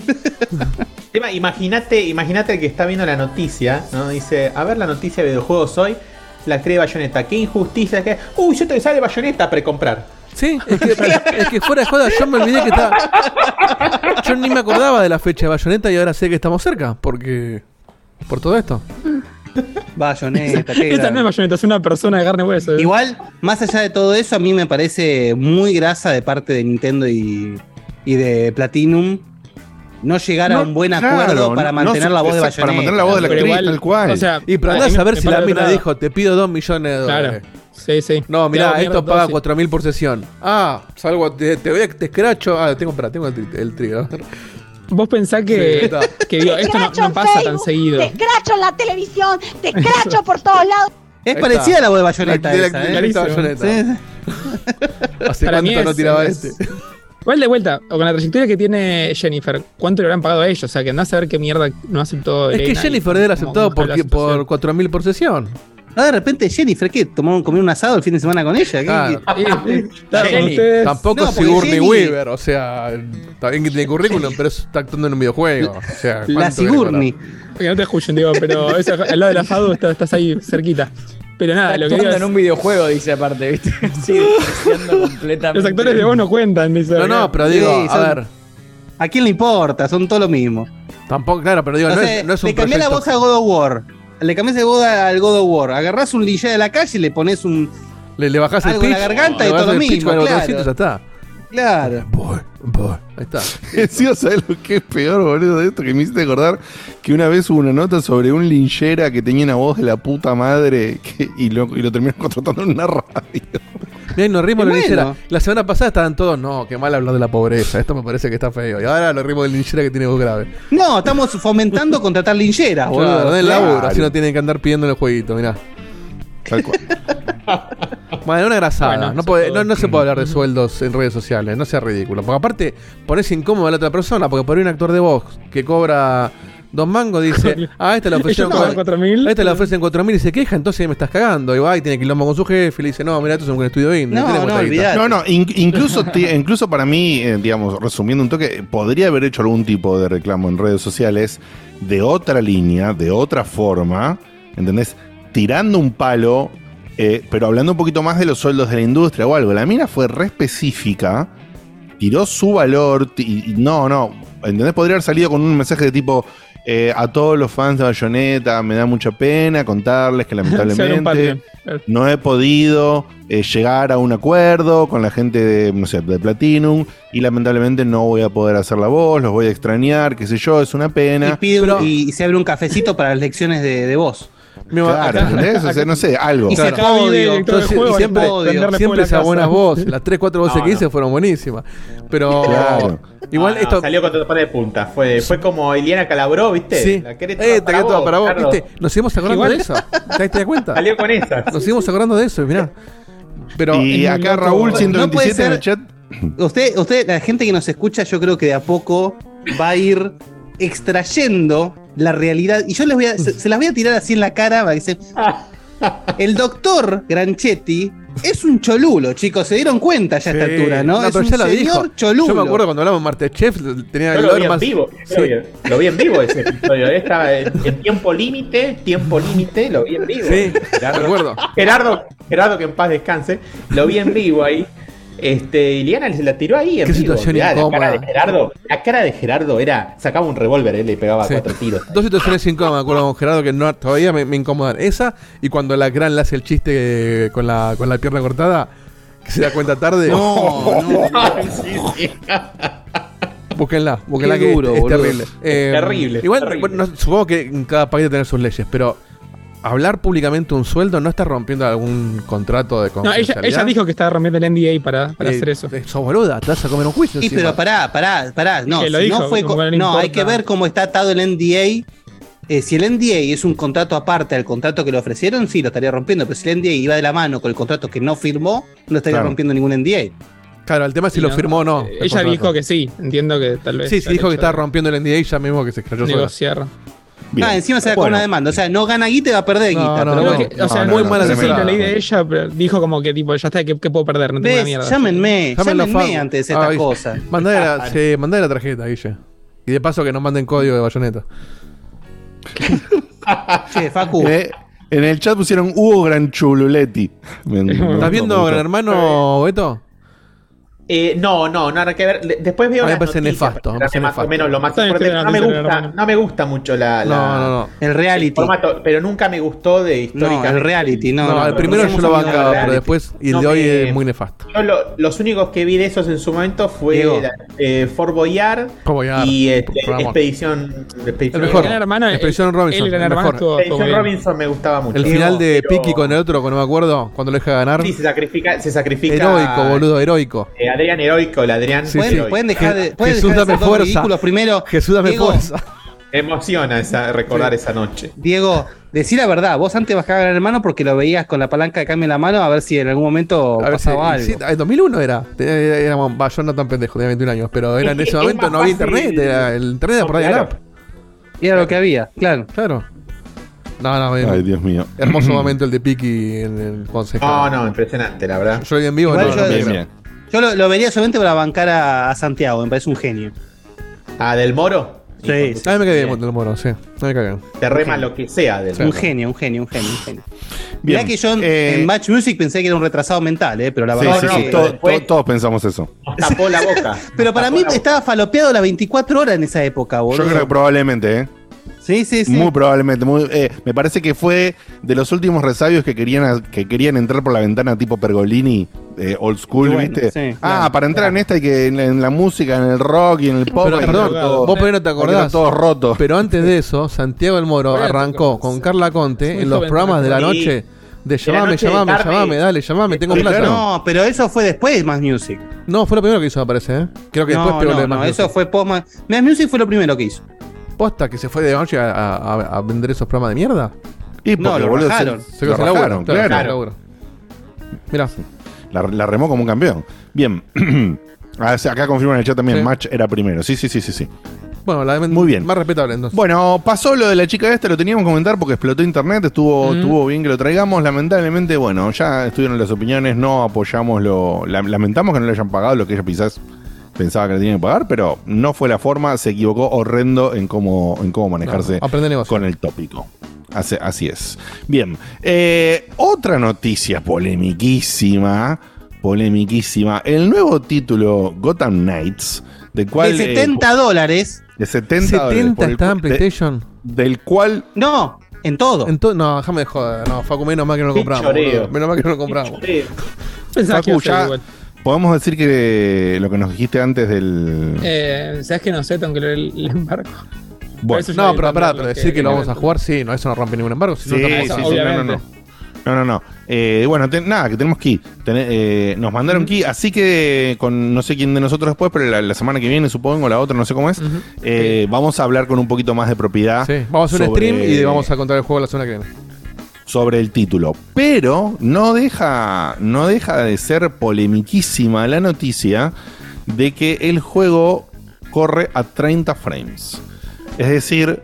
Speaker 3: <laughs>
Speaker 13: Imagínate, imagínate que está viendo la noticia, ¿no? Dice, a ver la noticia de videojuegos hoy, la actriz de Bayonetta, qué injusticia, que. Uy, yo te sale Bayonetta precomprar.
Speaker 3: Sí, es que, es que fuera de joda, yo me olvidé que estaba. Yo ni me acordaba de la fecha de Bayonetta y ahora sé que estamos cerca, porque. Por todo esto.
Speaker 1: Bayonetta, <laughs> qué
Speaker 4: Esta no es Bayonetta, es una persona de carne y hueso. ¿eh?
Speaker 1: Igual, más allá de todo eso, a mí me parece muy grasa de parte de Nintendo y, y de Platinum no llegar a
Speaker 2: No,
Speaker 1: un buen
Speaker 2: claro,
Speaker 1: acuerdo para
Speaker 2: no-
Speaker 1: mantener
Speaker 2: no
Speaker 1: la voz de
Speaker 2: para
Speaker 1: Bayonetta.
Speaker 2: mantener la voz de la actriz, tal cual.
Speaker 4: o sea,
Speaker 3: Y pero
Speaker 4: a
Speaker 3: andás
Speaker 4: mí
Speaker 3: a ver si la
Speaker 4: para
Speaker 3: mina dijo, te pido 2 millones de dólares.
Speaker 4: Claro. Sí, sí.
Speaker 3: No, mirá, esto paga
Speaker 4: sí.
Speaker 3: 4.000 por sesión. Ah, salgo, te, te voy a, te escracho. Ah, tengo, espera, tengo el, tri- el trigger.
Speaker 4: Vos pensás
Speaker 3: Sí,
Speaker 4: que,
Speaker 3: está.
Speaker 4: que digo, esto no, no pasa tan
Speaker 14: Facebook,
Speaker 4: seguido.
Speaker 14: Te escracho en la televisión, te escracho por todos lados.
Speaker 1: Es
Speaker 3: Ahí
Speaker 1: parecida
Speaker 3: está.
Speaker 1: a la voz de Bayonetta.
Speaker 3: La-
Speaker 1: esa,
Speaker 3: la-
Speaker 1: ¿eh?
Speaker 3: la- la-. Bayonetta.
Speaker 1: Sí, sí.
Speaker 3: ¿Hace
Speaker 4: Para
Speaker 3: cuánto no tiraba
Speaker 4: es-
Speaker 3: este?
Speaker 4: Igual de vuelta, o con la trayectoria que tiene Jennifer, ¿cuánto le habrán pagado a ellos? O sea, que andás a ver qué mierda no aceptó
Speaker 3: Es que
Speaker 4: Elena
Speaker 3: Jennifer debe haber aceptado
Speaker 4: está la
Speaker 3: por, por 4.000 por sesión.
Speaker 1: Ah, de repente Jennifer, ¿qué? ¿Tomó, comió un asado el fin de semana con ella? ¿Qué-
Speaker 3: Claro.
Speaker 1: qué-
Speaker 4: situación. Sí, sí, <laughs> está con
Speaker 12: Jenny.
Speaker 4: ustedes.
Speaker 3: Tampoco
Speaker 1: No, porque
Speaker 3: Sigourney
Speaker 1: Jenny-
Speaker 3: Weaver, o sea, está bien que tiene currículum, pero está actuando en un videojuego. O sea,
Speaker 1: La
Speaker 3: ¿cuánto le
Speaker 1: Sigourney.
Speaker 4: Que no te escuchen, digo, pero eso, al lado de la FADU estás, estás ahí cerquita. Pero nada,
Speaker 12: Está
Speaker 4: lo que digo es,
Speaker 12: en un videojuego, dice aparte, ¿viste? <laughs> Sí, completamente.
Speaker 4: los actores de voz no cuentan, dice.
Speaker 3: No, no, pero digo,
Speaker 1: Sí,
Speaker 3: a
Speaker 1: son-
Speaker 3: ver,
Speaker 1: ¿A quién le importa? Son todo lo mismo.
Speaker 3: Tampoco, claro, pero digo, no, es, no es un
Speaker 1: le cambié la voz a God of War. Le cambiás la voz al God of War. Agarrás un linchera de la calle y le pones un.
Speaker 3: Le, le bajás el
Speaker 1: en la
Speaker 3: pitch,
Speaker 1: garganta y todo lo
Speaker 3: pitch
Speaker 1: mismo. claro.
Speaker 3: ya está.
Speaker 1: Claro.
Speaker 3: Ahí está. <laughs>
Speaker 2: Encima, ¿sabes lo que es peor, boludo, de esto? Que me hiciste acordar que una vez hubo una nota sobre un linchera que tenía una voz de la puta madre que- y, lo, y lo terminaron <laughs> contratando en una radio.
Speaker 3: Bien, nos rimos
Speaker 1: Y
Speaker 3: de la
Speaker 1: bueno.
Speaker 3: linchera. La semana pasada estaban todos, no, qué mal hablar de la pobreza. Esto me parece que está feo. Y ahora lo rimos de linchera que tiene voz grave.
Speaker 1: No, estamos fomentando contratar lincheras, boludo.
Speaker 3: Claro, den
Speaker 1: Claro.
Speaker 3: laburo, así no tienen que andar pidiendo en el jueguito, mirá.
Speaker 2: Tal cual.
Speaker 3: Bueno, una grasada.
Speaker 4: Bueno,
Speaker 3: no, puede- no, no se puede hablar de sueldos en redes sociales, no sea ridículo. Porque aparte, pones incómodo a la otra persona, porque por ahí un actor de voz que cobra dos mangos dice, <laughs> ah, a este le cuatro-
Speaker 4: 4.000.
Speaker 3: a este le ofrecen 4.000 y se queja, entonces ahí me estás cagando. Y va y tiene quilombo con su jefe y le dice, no, mira, esto es un estudio indie.
Speaker 1: No,
Speaker 3: tiene
Speaker 1: no,
Speaker 3: cuenta guita".
Speaker 1: olvidate.
Speaker 2: No, no, in- incluso, incluso para mí, eh, digamos, resumiendo un toque, podría haber hecho algún tipo de reclamo en redes sociales de otra línea, de otra forma, ¿entendés? Tirando un palo, eh, pero hablando un poquito más de los sueldos de la industria o algo. La mina fue re específica, tiró su valor, y no, no, ¿entendés? Podría haber salido con un mensaje de tipo... eh, a todos los fans de Bayonetta me da mucha pena contarles que <laughs> lamentablemente.
Speaker 4: Claro.
Speaker 2: no he podido eh, llegar a un acuerdo con la gente de, no sé, de Platinum y lamentablemente no voy a poder hacer la voz, los voy a extrañar, qué sé yo, es una
Speaker 1: Y,
Speaker 2: pena.
Speaker 1: pide un- y se abre un cafecito para las lecciones de, de voz.
Speaker 2: Claro, ¿entendés? O sea, no sé, algo.
Speaker 1: Y se
Speaker 3: Claro.
Speaker 1: podio,
Speaker 3: Entonces,
Speaker 4: juego,
Speaker 3: y siempre,
Speaker 4: prenderle
Speaker 3: siempre esas buenas voces, las 3, 4 voces
Speaker 13: No,
Speaker 3: que
Speaker 13: no.
Speaker 3: hice fueron buenísimas. Pero
Speaker 2: Claro.
Speaker 3: igual
Speaker 13: No, no,
Speaker 3: esto.
Speaker 13: salió con todo de punta. Fue, fue como Eliana Calabró, ¿viste?
Speaker 3: Sí.
Speaker 13: La querés
Speaker 3: Eh,
Speaker 13: toda
Speaker 3: te quedó todo para vos. ¿viste? Nos seguimos acordando
Speaker 4: Igual-
Speaker 3: de eso. ¿Te das cuenta?
Speaker 13: Salió con esa.
Speaker 3: Nos seguimos acordando de eso, mirá. Pero
Speaker 2: y acá
Speaker 4: loco.
Speaker 2: Raúl
Speaker 4: No
Speaker 2: 127
Speaker 1: puede
Speaker 2: en el chat.
Speaker 1: Usted, usted, la gente que nos escucha, yo creo que de a poco va a ir extrayendo la realidad. Y yo les voy a, se, se las voy a tirar así en la cara para que se. El doctor Granchetti es un cholulo, chicos. Se dieron cuenta ya a esta
Speaker 3: Sí.
Speaker 1: altura, ¿no? es
Speaker 3: pero
Speaker 1: un
Speaker 3: ya lo
Speaker 1: señor
Speaker 3: dijo.
Speaker 1: cholulo.
Speaker 3: Yo me acuerdo cuando hablamos de Masterchef, tenía
Speaker 13: Yo
Speaker 3: el
Speaker 13: lo vi
Speaker 3: olor
Speaker 13: en
Speaker 3: más.
Speaker 13: vivo.
Speaker 3: Sí.
Speaker 13: Lo, vi, lo vi en vivo ese episodio. Estaba en, en tiempo límite, tiempo límite, lo vi en vivo.
Speaker 3: Sí,
Speaker 13: Gerardo,
Speaker 3: recuerdo.
Speaker 13: Gerardo, Gerardo, que en paz descanse, lo vi en vivo ahí. Este, y Liana se la tiró ahí en
Speaker 3: Qué
Speaker 13: vivo.
Speaker 3: situación
Speaker 13: Mirá, la cara de Gerardo, la cara de Gerardo era, sacaba un revólver, él le pegaba
Speaker 3: Sí.
Speaker 13: cuatro tiros.
Speaker 3: Dos situaciones incómodas, me acuerdo con Gerardo que no, todavía me, me incomodan. Esa y cuando la gran le hace el chiste con la, con la pierna cortada, que se da cuenta tarde.
Speaker 1: No, <laughs> no. <laughs>
Speaker 13: sí, sí.
Speaker 3: Búsquenla, búsquenla
Speaker 1: Qué
Speaker 3: que
Speaker 1: duro,
Speaker 3: es, terrible. Eh,
Speaker 13: Terrible,
Speaker 3: Igual,
Speaker 13: terrible.
Speaker 3: bueno, no- supongo que en cada país debe tener sus leyes, pero hablar públicamente un sueldo no está rompiendo algún contrato de
Speaker 4: No, ella,
Speaker 3: confidencialidad.
Speaker 4: ella dijo que estaba rompiendo el NDA para, para
Speaker 3: Eh,
Speaker 4: hacer eso.
Speaker 3: eh, Sos boluda, te vas a comer un juicio.
Speaker 1: Sí,
Speaker 3: encima.
Speaker 1: pero pará, pará, pará. No, si
Speaker 4: dijo,
Speaker 1: no, fue
Speaker 4: no
Speaker 1: no, hay que ver cómo está atado el NDA. Eh, si el NDA es un contrato aparte al contrato que le ofrecieron, sí, lo estaría rompiendo. Pero si el NDA iba de la mano con el contrato que no firmó, no estaría
Speaker 2: Claro.
Speaker 1: rompiendo ningún NDA.
Speaker 3: Claro, el tema es si lo firmó o no. el
Speaker 4: Ella dijo que sí. Entiendo que tal vez.
Speaker 3: Sí, sí, dijo que estaba rompiendo el NDA y ya mismo que se cayó sola.
Speaker 2: Bien.
Speaker 1: Ah, encima se va con
Speaker 2: Bueno.
Speaker 1: una demanda. O sea, no gana guita y va a perder
Speaker 3: No,
Speaker 1: guita.
Speaker 3: no,
Speaker 1: pero
Speaker 3: no.
Speaker 4: Que- o sea,
Speaker 2: no,
Speaker 4: muy
Speaker 2: no,
Speaker 4: mala.
Speaker 2: no,
Speaker 4: Sí,
Speaker 2: no,
Speaker 4: la ley de ella, pero dijo como que tipo, ya está, ¿qué, qué puedo perder? No tengo una mierda.
Speaker 1: Llámenme, llámenme antes de estas
Speaker 3: Ay,
Speaker 1: cosas.
Speaker 3: Mandale la, sí, mandale la tarjeta, Guille. Y de paso que nos manden código de bayoneta.
Speaker 1: Che, Facu.
Speaker 2: Eh, en el chat pusieron Hugo Granchululetti. Me- <laughs> me
Speaker 3: ¿Estás viendo Gran. Hermano, Beto?
Speaker 13: Eh, no, no, nada que ver. Después veo
Speaker 3: A mí me parece
Speaker 13: noticias,
Speaker 3: nefasto, me parece
Speaker 13: menos lo No me gusta,
Speaker 4: noticia,
Speaker 13: no me gusta mucho la, la-
Speaker 3: No, no, no.
Speaker 1: El
Speaker 13: el
Speaker 1: reality.
Speaker 13: formato, pero nunca me gustó de
Speaker 1: No,
Speaker 13: históricamente.
Speaker 1: el reality, no.
Speaker 3: No,
Speaker 1: no,
Speaker 3: el primero yo lo bancaba, pero después, y el
Speaker 13: No
Speaker 3: de hoy
Speaker 13: me-
Speaker 3: es muy nefasto.
Speaker 13: Yo lo- los únicos que vi de esos en su momento fue la- eh, Fort Boyard
Speaker 3: Fort Boyard,
Speaker 13: y este. Expedición, Expedición,
Speaker 3: El mejor.
Speaker 4: Gran Hermano,
Speaker 3: Expedición
Speaker 4: el-
Speaker 3: Robinson,
Speaker 4: El Gran
Speaker 3: el
Speaker 4: Hermano
Speaker 13: Expedición. Robinson me gustaba mucho.
Speaker 3: El final de Piki con el otro, que no me acuerdo, cuando lo deja ganar.
Speaker 13: Sí, se sacrifica, se sacrifica.
Speaker 3: Heroico, boludo, heroico.
Speaker 13: Adrián Heroico, el Adrián
Speaker 3: Sí,
Speaker 1: ¿Pueden,
Speaker 3: sí.
Speaker 13: Heroico.
Speaker 1: pueden dejar de, pueden
Speaker 3: Jesús,
Speaker 1: dejar de
Speaker 3: dame fuerza.
Speaker 1: ridículos primero.
Speaker 3: Jesús, dame
Speaker 1: Diego,
Speaker 3: fuerza.
Speaker 13: Emociona esa, recordar esa noche.
Speaker 1: Diego, decí la verdad. Vos antes bajabas al hermano porque lo veías con la palanca de cambio en la mano a ver si en algún momento
Speaker 3: A ver si,
Speaker 1: pasaba algo.
Speaker 3: sí, en 2001 era. Éramos, va, yo no tan pendejo, tenía 21 años, pero era en
Speaker 13: Es-
Speaker 3: ese
Speaker 13: es
Speaker 3: momento no había internet, era, el internet era por ahí
Speaker 13: Claro.
Speaker 3: app.
Speaker 1: Y era lo que había, claro.
Speaker 3: Claro. No, no,
Speaker 2: Ay,
Speaker 3: bien.
Speaker 2: Dios mío.
Speaker 3: hermoso momento el de Piki en el consejo.
Speaker 13: No, no, impresionante, la verdad.
Speaker 3: Yo lo vi en vivo,
Speaker 1: Igual
Speaker 3: no,
Speaker 1: yo-
Speaker 3: no
Speaker 2: bien.
Speaker 1: Yo lo, lo vería solamente para bancar a, a Santiago, me parece un genio.
Speaker 13: Ah, del Moro.
Speaker 3: Sí, A mí me cae bien el moro, sí. A mí me cae bien.
Speaker 13: Te rema lo que sea del
Speaker 1: Un genio, un genio, un genio, un genio.
Speaker 2: Bien,
Speaker 1: Mirá que yo
Speaker 2: eh,
Speaker 1: en Match Music pensé que era un retrasado mental, eh, pero la
Speaker 2: Sí,
Speaker 1: verdad
Speaker 2: sí,
Speaker 1: es
Speaker 2: sí,
Speaker 1: que-
Speaker 2: to- to- todos pensamos eso.
Speaker 13: Tapó la boca. <laughs>
Speaker 1: Pero para mí estaba falopeado las 24 horas en esa época, boludo.
Speaker 2: Yo creo que probablemente, ¿eh?
Speaker 1: Sí, sí, sí.
Speaker 2: Muy probablemente. muy- eh, me parece que fue de los últimos resabios que querían, que querían entrar por la ventana tipo Pergolini, eh, old school,
Speaker 1: bueno,
Speaker 2: ¿viste?
Speaker 1: sí,
Speaker 2: ah,
Speaker 1: claro.
Speaker 2: para entrar en esta hay que en la, en la música, en el rock y en el pop.
Speaker 3: Pero perdón,
Speaker 2: todo-
Speaker 3: vos no te acordás.
Speaker 2: todos rotos.
Speaker 3: Pero antes de eso, Santiago el Moro arrancó con Carla Conte en los programas de la noche de
Speaker 1: De la
Speaker 3: llamame,
Speaker 1: de
Speaker 3: llamame, llamame, dale, llamame, tengo plata.
Speaker 1: No, pero eso fue después de Más Music.
Speaker 3: No, fue lo primero que hizo, me parece, ¿eh? Creo que
Speaker 1: no,
Speaker 3: después pegó
Speaker 1: no,
Speaker 3: de
Speaker 1: no,
Speaker 3: Más
Speaker 1: eso
Speaker 3: Music.
Speaker 1: fue post Más Más Music fue lo primero que hizo.
Speaker 3: ¿Posta que se fue de noche a, a- a vender esos programas de mierda?
Speaker 2: Y
Speaker 1: No,
Speaker 2: porque,
Speaker 1: lo
Speaker 2: boludo,
Speaker 1: rajaron.
Speaker 2: se-
Speaker 3: Se
Speaker 2: lo rajaron,
Speaker 3: claro,
Speaker 2: claro.
Speaker 3: sin laburo. Mira.
Speaker 2: La, la remó como un campeón. Bien. <clears throat> Ah, Acá confirman en el chat también,
Speaker 3: Sí.
Speaker 2: Match era primero. Sí, sí, sí, sí, sí.
Speaker 3: Bueno, la
Speaker 2: Muy bien.
Speaker 3: Más respetable entonces.
Speaker 2: Bueno, pasó lo de la chica esta, lo teníamos que comentar porque explotó internet, estuvo,
Speaker 3: Mm.
Speaker 2: estuvo bien que lo traigamos. Lamentablemente, bueno, ya estuvieron las opiniones, no apoyamos lo. la- lamentamos que no le hayan pagado lo que ella quizás pensaba que le tenían que pagar, pero no fue la forma, se equivocó horrendo en cómo, en cómo manejarse
Speaker 3: No,
Speaker 2: con el tópico. Así, así es. Bien. eh, otra noticia polemiquísima. Polemiquísima. El nuevo título Gotham Knights. De cual,
Speaker 1: de
Speaker 2: eh,
Speaker 1: 70 dólares.
Speaker 2: de 70 dólares.
Speaker 3: 70
Speaker 2: por el
Speaker 3: está en
Speaker 2: de-
Speaker 3: PlayStation.
Speaker 2: del cual.
Speaker 1: No, en todo.
Speaker 3: En to- no, déjame de joder. No, Facu, menos mal que no lo compramos. Menos mal que no lo compramos.
Speaker 4: Pensaba que iba
Speaker 2: Facu, ya
Speaker 4: igual.
Speaker 2: podemos decir que lo que nos dijiste antes del.
Speaker 4: Eh, ¿Sabes que no sé? Tengo que leer el, el embargo.
Speaker 2: Bueno.
Speaker 3: No, pero pará, pero decir que lo vamos a jugar, sí, no, eso no rompe ningún embargo.
Speaker 2: Sí, sí, no, no, no. No, no, no. Eh, bueno, nada, que tenemos key. Eh, nos mandaron key, así que con no sé quién de nosotros después, pero la, la semana que viene, supongo, la otra, no sé cómo es, eh, vamos a hablar con un poquito más de propiedad.
Speaker 3: Sí, vamos a hacer un
Speaker 2: sobre-
Speaker 3: stream y vamos a contar el juego la semana que viene.
Speaker 2: sobre el título. Pero no deja, no deja de ser polemiquísima la noticia de que el juego corre a 30 frames. Es decir,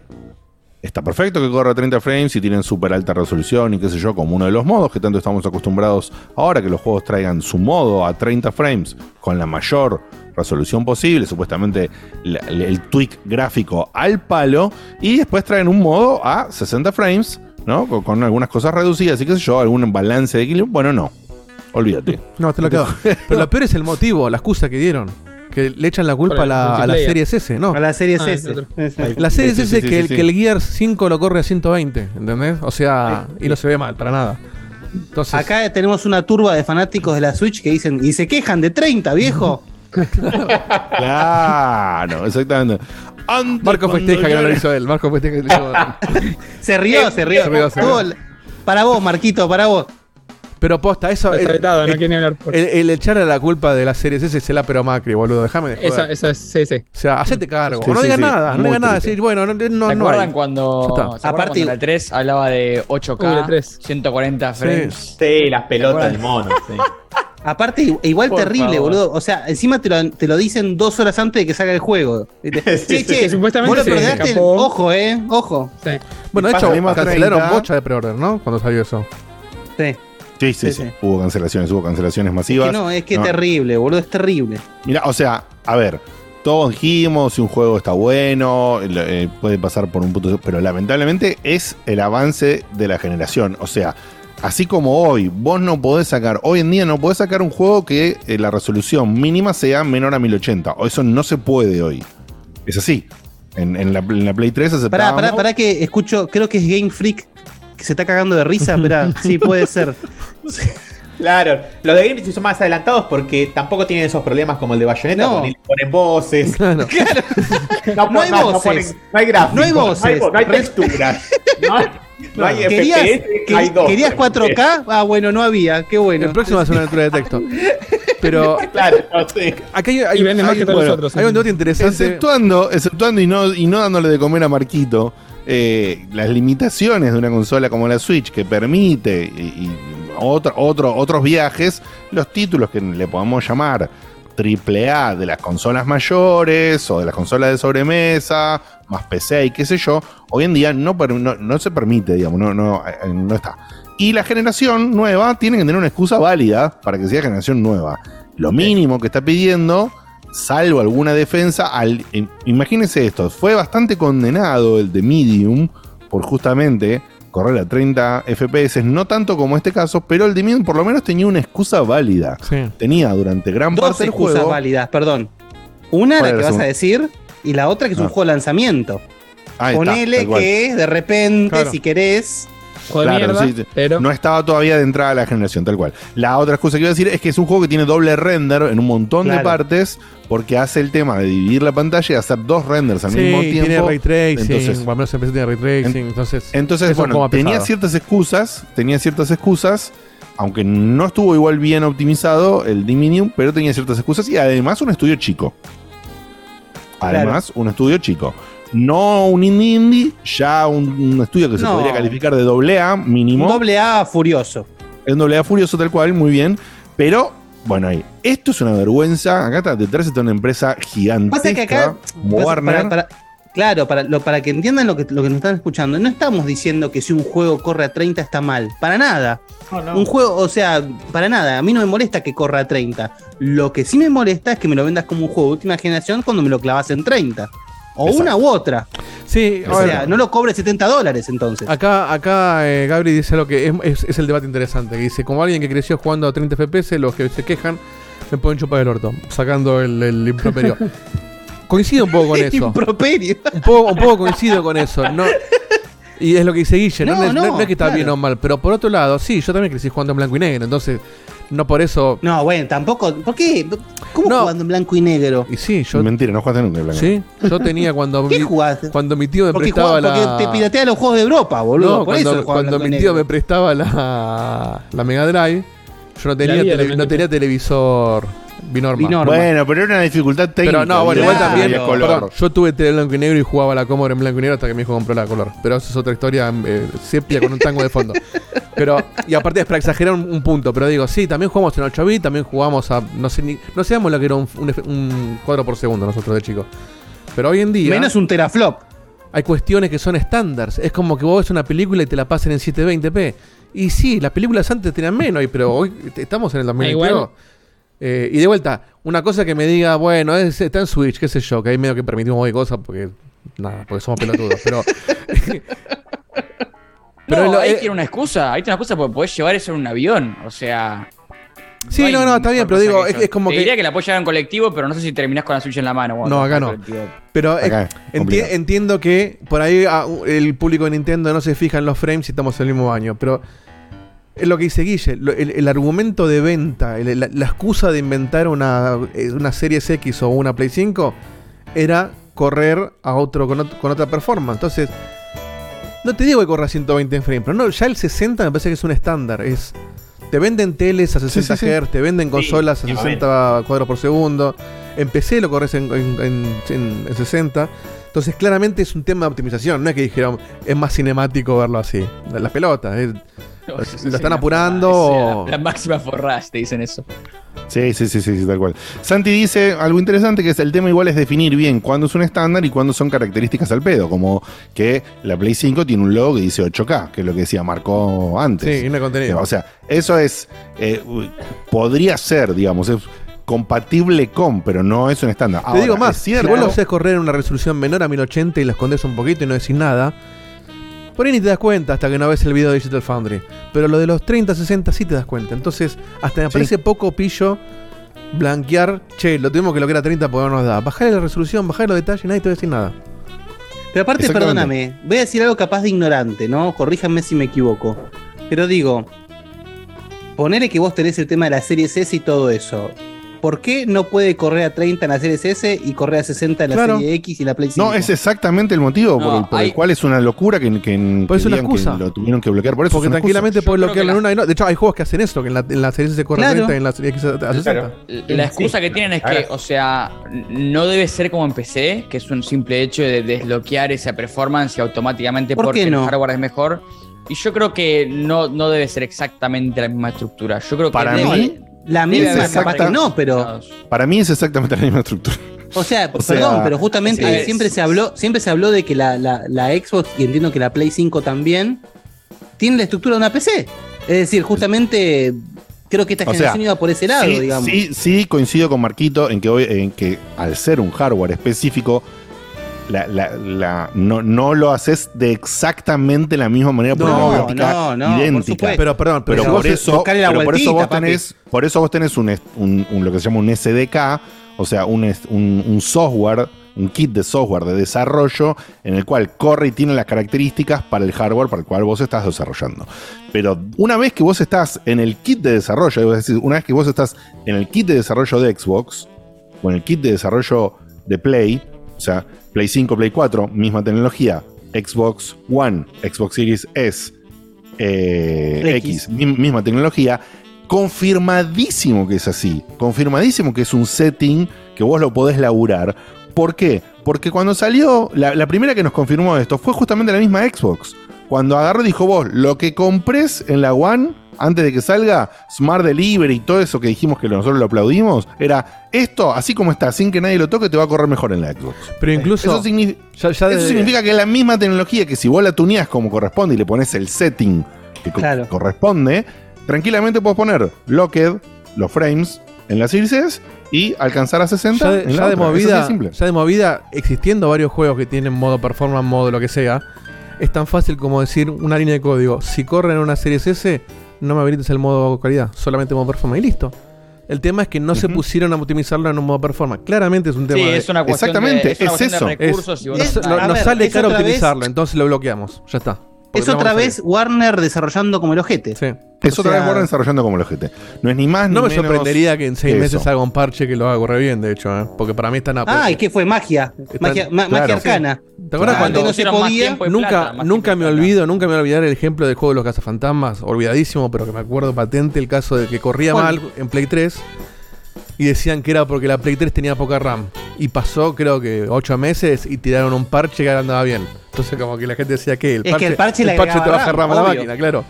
Speaker 2: está perfecto que corra a 30 frames y tienen súper alta resolución y qué sé yo, como uno de los modos que tanto estamos acostumbrados ahora que los juegos traigan su modo a 30 frames con la mayor resolución posible, supuestamente el tweak gráfico al palo, y después traen un modo a 60 frames, ¿no? Con, con algunas cosas reducidas y qué sé yo, algún balance de equilibrio. Bueno, no. Olvídate. <laughs>
Speaker 3: No, te lo <laughs> quedo. Pero lo peor es el motivo, la excusa que dieron. Que le echan la culpa a la, a la series S, ¿no?
Speaker 1: A la serie
Speaker 4: Ah,
Speaker 1: S.
Speaker 3: La
Speaker 2: sí,
Speaker 3: S
Speaker 2: sí,
Speaker 3: que,
Speaker 2: sí,
Speaker 3: el,
Speaker 2: sí.
Speaker 3: que el Gear 5 lo corre a 120, ¿entendés? O sea, y no se ve mal, para nada. Entonces,
Speaker 1: Acá tenemos una turba de fanáticos de la Switch que dicen, y se quejan de 30, viejo. <laughs>
Speaker 2: Claro, exactamente. Antes,
Speaker 3: Marco festeja que no lo hizo él. Marco festeja que lo hizo <laughs>
Speaker 1: Se rió, se rió.
Speaker 3: Se rió, se rió.
Speaker 1: Tuvo el- Para vos, Marquito, para vos.
Speaker 3: Pero posta, eso.
Speaker 4: Está
Speaker 3: El,
Speaker 4: vetado, no
Speaker 3: el-
Speaker 4: quiere ni hablar. por-
Speaker 3: el- el echarle la culpa de la series S se la pero Macri, boludo. Déjame de.
Speaker 4: Esa, esa es sí, sí.
Speaker 3: O sea, hacete cargo.
Speaker 2: Sí,
Speaker 3: no
Speaker 2: sí,
Speaker 3: digas
Speaker 2: sí.
Speaker 3: nada, no digas nada. Decir, bueno, no, no,
Speaker 12: ¿Se acuerdan cuando. ¿se acuerdan
Speaker 1: Aparte-
Speaker 12: cuando la 3 hablaba de 8K,
Speaker 4: Uy, la 3.
Speaker 12: 140 frames?
Speaker 13: Sí, las pelotas del mono. sí. <laughs>
Speaker 1: Aparte, i- igual
Speaker 12: Por
Speaker 1: terrible,
Speaker 12: favor.
Speaker 1: boludo. O sea, encima te lo, te lo dicen dos horas antes de que salga el juego. <laughs> che,
Speaker 13: sí,
Speaker 1: che,
Speaker 4: que supuestamente
Speaker 1: vos lo
Speaker 4: escapó.
Speaker 1: Ojo, eh. Ojo.
Speaker 4: sí.
Speaker 3: Bueno, de hecho, cancelaron
Speaker 2: 30.
Speaker 3: bocha de pre-order, ¿no? Cuando salió eso.
Speaker 1: Sí.
Speaker 2: Sí, sí,
Speaker 1: Sí.
Speaker 2: Hubo cancelaciones, hubo cancelaciones
Speaker 1: Es
Speaker 2: masivas.
Speaker 1: que no, es que
Speaker 2: No.
Speaker 1: terrible, boludo. Es terrible.
Speaker 2: Mira, o sea, a ver, todos dijimos si un juego está bueno, eh, puede pasar por un punto, pero lamentablemente es el avance de la generación. O sea, así como hoy, vos no podés sacar, hoy en día no podés sacar un juego que eh, la resolución mínima sea menor a 1080. O eso no se puede hoy. Es así. En, en la, en la Play 3
Speaker 1: Pará,
Speaker 2: aceptábamos.
Speaker 1: pará, pará que escucho, creo que es Game Freak que se está cagando de risa, esperá, <laughs> sí puede ser.
Speaker 13: Claro, los de Game son más adelantados porque tampoco tienen esos problemas como el de Bayonetta,
Speaker 1: No.
Speaker 13: porque ni le ponen voces. <laughs>
Speaker 3: Claro.
Speaker 13: No,
Speaker 1: No hay
Speaker 13: no
Speaker 1: voces.
Speaker 13: ponen- no hay gráficos.
Speaker 1: No hay voces.
Speaker 13: No hay, texturas. <laughs> No hay, no hay
Speaker 1: ¿Querías,
Speaker 13: FPS,
Speaker 1: que-
Speaker 13: hay dos.
Speaker 1: ¿Querías 4K? Ah, bueno, no había, qué bueno.
Speaker 3: El próximo va a ser una lectura de texto. Pero
Speaker 13: Claro,
Speaker 3: acá hay, hay,
Speaker 4: Y venden más
Speaker 3: hay-
Speaker 4: que todos
Speaker 3: bueno,
Speaker 4: los otros.
Speaker 3: hay un debate interesante.
Speaker 2: Exceptuando, exceptuando y no, y no dándole de comer a Marquito, eh, las limitaciones de una consola como la Switch que permite y, y otro, otro- otros viajes, los títulos que le podemos llamar AAA de las consolas mayores o de las consolas de sobremesa, más PC y qué sé yo, hoy en día no, no, no se permite, digamos, no, no, eh, no está. Y la generación nueva tiene que tener una excusa válida para que sea generación nueva. Lo mínimo que está pidiendo salvo alguna defensa, al, imagínense esto, fue bastante condenado el de Medium por justamente correr a 30 FPS, no tanto como este caso, pero el de Medium por lo menos tenía una excusa válida. Tenía durante gran
Speaker 1: Dos
Speaker 2: parte del
Speaker 1: excusas
Speaker 2: juego...
Speaker 1: válidas, perdón. Una
Speaker 2: ¿Cuál
Speaker 1: la que vas a decir y la otra que es un
Speaker 2: Ah.
Speaker 1: juego de lanzamiento.
Speaker 2: Ahí
Speaker 1: Ponele que de repente,
Speaker 2: Claro.
Speaker 1: si querés.
Speaker 2: Claro, sí, sí. No estaba todavía de entrada a la generación, tal cual. La otra cosa que iba a decir es que es un juego que tiene doble render en un montón de partes, porque hace el tema de dividir la pantalla y hacer dos renders al
Speaker 3: Sí,
Speaker 2: mismo tiempo.
Speaker 3: tiene ray tracing,
Speaker 2: Entonces,
Speaker 3: o al menos empecé tiene ray tracing, entonces.
Speaker 2: bueno, tenía ciertas excusas, tenía ciertas excusas, aunque no estuvo igual bien optimizado el Dominion, pero tenía ciertas excusas y además un estudio chico. Además, un estudio chico. No un indie indie, ya un, un estudio que se
Speaker 1: No.
Speaker 2: podría calificar de doble A mínimo.
Speaker 1: Doble A furioso.
Speaker 2: Es un doble A furioso tal cual, muy bien. Pero, bueno, ahí. Esto es una vergüenza. Acá está, detrás está una empresa gigantesca.
Speaker 1: Pasa que acá.
Speaker 2: Warner.
Speaker 1: para- para- claro, para, lo- para que entiendan lo que, lo que nos están escuchando, no estamos diciendo que si un juego corre a 30 está mal. Para nada. Un juego, o sea, para nada. A mí no me molesta que corra a 30. Lo que sí me molesta es que me lo vendas como un juego de última generación cuando me lo clavas en 30. O
Speaker 3: Exacto.
Speaker 1: una u otra.
Speaker 3: Sí,
Speaker 1: O sea, no lo cobres 70 dólares entonces.
Speaker 3: Acá, acá eh, Gabri dice algo que es, es- es el debate interesante. Que dice, como alguien que creció jugando a 30 FPS, los que se quejan me pueden chupar el orto, sacando el, el improperio. <laughs> coincido un poco con eso.
Speaker 1: Improperio.
Speaker 3: Un poco, un poco coincido con eso. No, y es lo que dice Guille, no,
Speaker 1: No,
Speaker 3: no,
Speaker 1: no,
Speaker 3: no es que está
Speaker 1: claro.
Speaker 3: bien o mal, pero por otro lado, sí, yo también crecí jugando en blanco y negro, entonces no por eso...
Speaker 1: No, bueno, tampoco. ¿Por qué? ¿Cómo jugando en blanco y negro?
Speaker 3: Y sí, yo...
Speaker 2: Mentira, no jugaste nunca en blanco.
Speaker 3: Sí, yo tenía cuando...
Speaker 1: ¿Qué
Speaker 3: mi-
Speaker 1: jugaste?
Speaker 3: Cuando mi tío me
Speaker 1: Porque,
Speaker 3: prestaba
Speaker 1: jugaba-
Speaker 3: la...
Speaker 1: porque te piratea los juegos de Europa, boludo.
Speaker 3: No,
Speaker 1: Por
Speaker 3: cuando,
Speaker 1: eso
Speaker 3: cuando mi tío
Speaker 1: negro.
Speaker 3: me prestaba la, la Mega Drive, yo no tenía, tele- no tenía televisor binorma.
Speaker 2: Bueno, pero era una dificultad técnica.
Speaker 3: Pero no, bueno, igual
Speaker 2: Claro.
Speaker 3: también.
Speaker 2: Color.
Speaker 3: perdón, yo tuve tele blanco y negro y jugaba la Commodore en blanco y negro hasta que mi hijo compró la color. Pero eso es otra historia eh, sepia con un tango de fondo. <laughs> Pero, y aparte es para exagerar un, un punto, pero digo, sí, también jugamos en 8 bits, también jugamos a. No sé ni. No sabíamos lo que era un, un, un cuadro por segundo nosotros de chicos. Pero hoy en día.
Speaker 1: Menos un teraflop.
Speaker 3: Hay cuestiones que son estándares. Es como que vos ves una película y te la pasen en 720p. Y sí, las películas antes tenían menos, pero hoy estamos en el 2022.
Speaker 4: igual.
Speaker 3: Eh, y de vuelta, una cosa que me diga, bueno, es- está en Switch, qué sé yo, que ahí medio que permitimos hoy cosas porque. Nada, porque somos pelotudos. Pero. <laughs>
Speaker 12: Pero
Speaker 3: lo-
Speaker 12: ahí
Speaker 3: eh,
Speaker 12: tiene una excusa, ahí tiene una excusa porque podés llevar eso en un avión, o sea...
Speaker 3: Sí, no, no, está bien, pero digo, es, es como
Speaker 12: Te
Speaker 3: que.
Speaker 12: diría que la llevar en colectivo, pero no sé si terminás con la Switch en la mano.
Speaker 3: No, acá
Speaker 12: en
Speaker 3: no.
Speaker 12: colectivo.
Speaker 3: Pero es-
Speaker 2: Acá,
Speaker 3: enti-
Speaker 2: complicado.
Speaker 3: entiendo que por ahí ah, el público de Nintendo no se fija en los frames si estamos en el mismo año, pero es lo que dice Guille, lo- el, el argumento de venta, el- la, la excusa de inventar una, eh, una Series X o una Play 5 era correr a otro con, ot- con otra performance. Entonces, no te digo que corra a 120 frames, pero no, ya el 60 me parece que es un estándar. Es, te venden teles a 60
Speaker 2: sí, sí.
Speaker 3: Hz, te venden consolas a
Speaker 2: ya
Speaker 3: 60 cuadros por segundo. En PC lo corres en, en- en- en- en 60. Entonces, claramente es un tema de optimización. No es que dijeron, es más cinemático verlo así. La pelota. es- <laughs> lo, están apurando.
Speaker 12: La, la máxima forras, te dicen eso.
Speaker 2: Sí, sí, sí, sí, sí, tal cual. Santi dice algo interesante que es el tema igual es definir bien cuándo es un estándar y cuándo son características al pedo, como que la Play 5 tiene un logo que dice 8K, que es lo que decía Marco antes.
Speaker 3: Sí, y no hay contenido.
Speaker 2: O sea, eso es, eh, podría ser, digamos, es compatible con, pero no es un estándar.
Speaker 3: Te
Speaker 2: Ahora,
Speaker 3: digo más,
Speaker 2: es
Speaker 3: si
Speaker 2: cierto,
Speaker 3: vos lo haces correr en una resolución menor a 1080 y lo escondes un poquito y no decís nada, por ahí ni te das cuenta hasta que no ves el video de Digital Foundry. Pero lo de los 30, 60 sí te das cuenta. Entonces, hasta me
Speaker 2: Sí.
Speaker 3: parece poco pillo blanquear, che, lo tuvimos que lograr a 30 porque no nos da. Bajarle la resolución, bajarle los detalles y nadie te va a decir nada.
Speaker 1: Pero aparte, perdóname, voy a decir algo capaz de ignorante, ¿no? Corríjanme si me equivoco. Pero digo, ponele que vos tenés el tema de la serie S y todo eso. ¿Por qué no puede correr a 30 en la serie S y correr a 60 en la
Speaker 2: Claro.
Speaker 1: serie X y la Play 5?
Speaker 2: No, es exactamente el motivo por, el, por el
Speaker 1: hay-
Speaker 2: cual es una locura que, que,
Speaker 3: Pues
Speaker 2: que
Speaker 3: una
Speaker 2: digan que
Speaker 3: excusa.
Speaker 2: lo tuvieron que bloquear por eso.
Speaker 3: Porque
Speaker 2: excusa.
Speaker 3: tranquilamente puedes bloquearlo en una y no. De hecho, hay juegos que hacen eso, que en la, en la serie S se corre a
Speaker 12: Claro.
Speaker 3: 30 y en la serie X a a 60.
Speaker 12: La excusa que tienen es que, o sea, no debe ser como en PC, que es un simple hecho de desbloquear esa performance y automáticamente
Speaker 1: ¿Por
Speaker 12: porque
Speaker 1: no?
Speaker 12: el hardware es mejor. Y yo creo que no, no debe ser exactamente la misma estructura. Yo creo que
Speaker 2: Para
Speaker 12: debe-
Speaker 2: mí,
Speaker 1: La misma, capaz que no, pero.
Speaker 2: Para mí es exactamente la misma estructura.
Speaker 1: O sea, <laughs>
Speaker 2: O sea,
Speaker 1: perdón, pero justamente
Speaker 2: sí.
Speaker 1: siempre se habló, siempre se habló de que la, la- la Xbox, y entiendo que la Play 5 también, tiene la estructura de una PC. Es decir, justamente creo que esta
Speaker 2: O sea,
Speaker 1: generación iba por ese lado,
Speaker 2: sí,
Speaker 1: digamos.
Speaker 2: Sí, sí, coincido con Marquito en que, hoy, en que al ser un hardware específico, la- la- la- no, no lo haces de exactamente la misma manera por
Speaker 3: No,
Speaker 2: una
Speaker 3: no, no,
Speaker 2: idéntica.
Speaker 3: Pero, perdón, pero
Speaker 2: pero por
Speaker 3: vos
Speaker 2: eso, pero por eso vos tenés, por eso vos tenés un, un- un- lo que se llama un SDK, o sea, un- un software, un kit de software de desarrollo en el cual corre y tiene las características para el hardware para el cual vos estás desarrollando. Pero una vez que vos estás en el kit de desarrollo, es decir, una vez que vos estás en el kit de desarrollo de Xbox o en el kit de desarrollo de Play, o sea, Play 5, Play 4, misma tecnología, Xbox One, Xbox Series S, eh, X, mi- misma tecnología, confirmadísimo que es así, confirmadísimo que es un setting que vos lo podés laburar. ¿Por qué? Porque cuando salió, la, la primera que nos confirmó esto fue justamente la misma Xbox. Cuando agarró dijo vos, lo que compres en la One, antes de que salga Smart Delivery y todo eso que dijimos que nosotros lo aplaudimos, era esto, así como está, sin que nadie lo toque, te va a correr mejor en la Xbox.
Speaker 3: Pero incluso.
Speaker 2: Eso, signi-
Speaker 3: ya
Speaker 2: eso
Speaker 3: desde-
Speaker 2: significa que es la misma tecnología que si vos la tuneás como corresponde y le pones el setting que co- corresponde, tranquilamente puedes poner Locked, los frames, en la Series S y alcanzar a 60
Speaker 3: ya de,
Speaker 2: en
Speaker 3: ya
Speaker 2: la
Speaker 3: de.
Speaker 2: Eso sí
Speaker 3: movida,
Speaker 2: es
Speaker 3: ya de movida, existiendo varios juegos que tienen modo performance, modo lo que sea, es tan fácil como decir una línea de código. Si corren en una serie S, no me habilites el modo calidad, solamente modo performance y listo. El tema es que no se pusieron a optimizarlo en un modo performance. Claramente es un tema
Speaker 12: Sí,
Speaker 3: de-
Speaker 12: es una cuestión de- Exactamente, es una es cuestión de eso. recursos
Speaker 3: Es-
Speaker 12: y no-
Speaker 3: nos
Speaker 12: ver,
Speaker 3: sale caro optimizarlo, entonces lo bloqueamos. Ya está.
Speaker 1: Es otra vez Warner desarrollando como el ojete.
Speaker 3: Sí.
Speaker 2: Es
Speaker 1: O
Speaker 2: otra
Speaker 1: sea,
Speaker 2: vez Warner desarrollando como el ojete. No es ni más ni
Speaker 3: No me
Speaker 2: menos
Speaker 3: sorprendería que en seis
Speaker 2: que
Speaker 3: meses haga un parche que lo haga correr bien, de hecho, ¿eh? porque para mí están a
Speaker 1: Ah, ¿y qué fue? Magia. Magia, ma- magia arcana.
Speaker 3: ¿Te acuerdas
Speaker 1: Ah,
Speaker 3: cuando
Speaker 1: no se podía?
Speaker 3: nunca, nunca me olvido, nunca me voy a olvidar el ejemplo del juego de los cazafantasmas, olvidadísimo, pero que me acuerdo patente el caso de que corría
Speaker 1: ¿Cuál?
Speaker 3: mal en Play 3 y decían que era porque la Play 3 tenía poca RAM. Y pasó creo que 8 meses y tiraron un parche que ahora andaba bien. Entonces como que la gente decía que el
Speaker 1: Es que el parche le
Speaker 3: te
Speaker 1: agregaba
Speaker 3: baja
Speaker 1: RAM,
Speaker 3: RAM a la máquina, claro.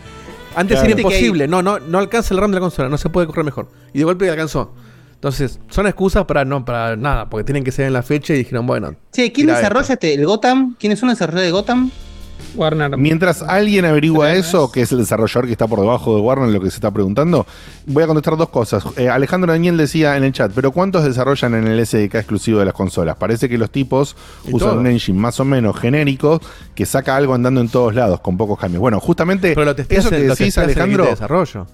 Speaker 3: Antes
Speaker 1: Claro.
Speaker 3: era imposible, no, no, no alcanza el RAM de la consola, no se puede correr mejor. Y de golpe alcanzó. Entonces, son excusas para no para nada, porque tienen que ser en la fecha y dijeron, bueno.
Speaker 1: Che, ¿quién desarrolla este, el Gotham? ¿Quiénes son los desarrolladores de Gotham?
Speaker 4: Warner.
Speaker 2: Mientras alguien averigua eso, que es el desarrollador que está por debajo de Warner, lo que se está preguntando, voy a contestar dos cosas. Eh, Alejandro Daniel decía en el chat, pero ¿cuántos desarrollan en el SDK exclusivo de las consolas? Parece que los tipos
Speaker 3: Y
Speaker 2: usan
Speaker 3: todo.
Speaker 2: un engine más o menos genérico que saca algo andando en todos lados, con pocos cambios. Bueno, justamente
Speaker 3: Pero lo
Speaker 2: eso que
Speaker 3: lo
Speaker 2: decís, Alejandro,
Speaker 3: de desarrollo.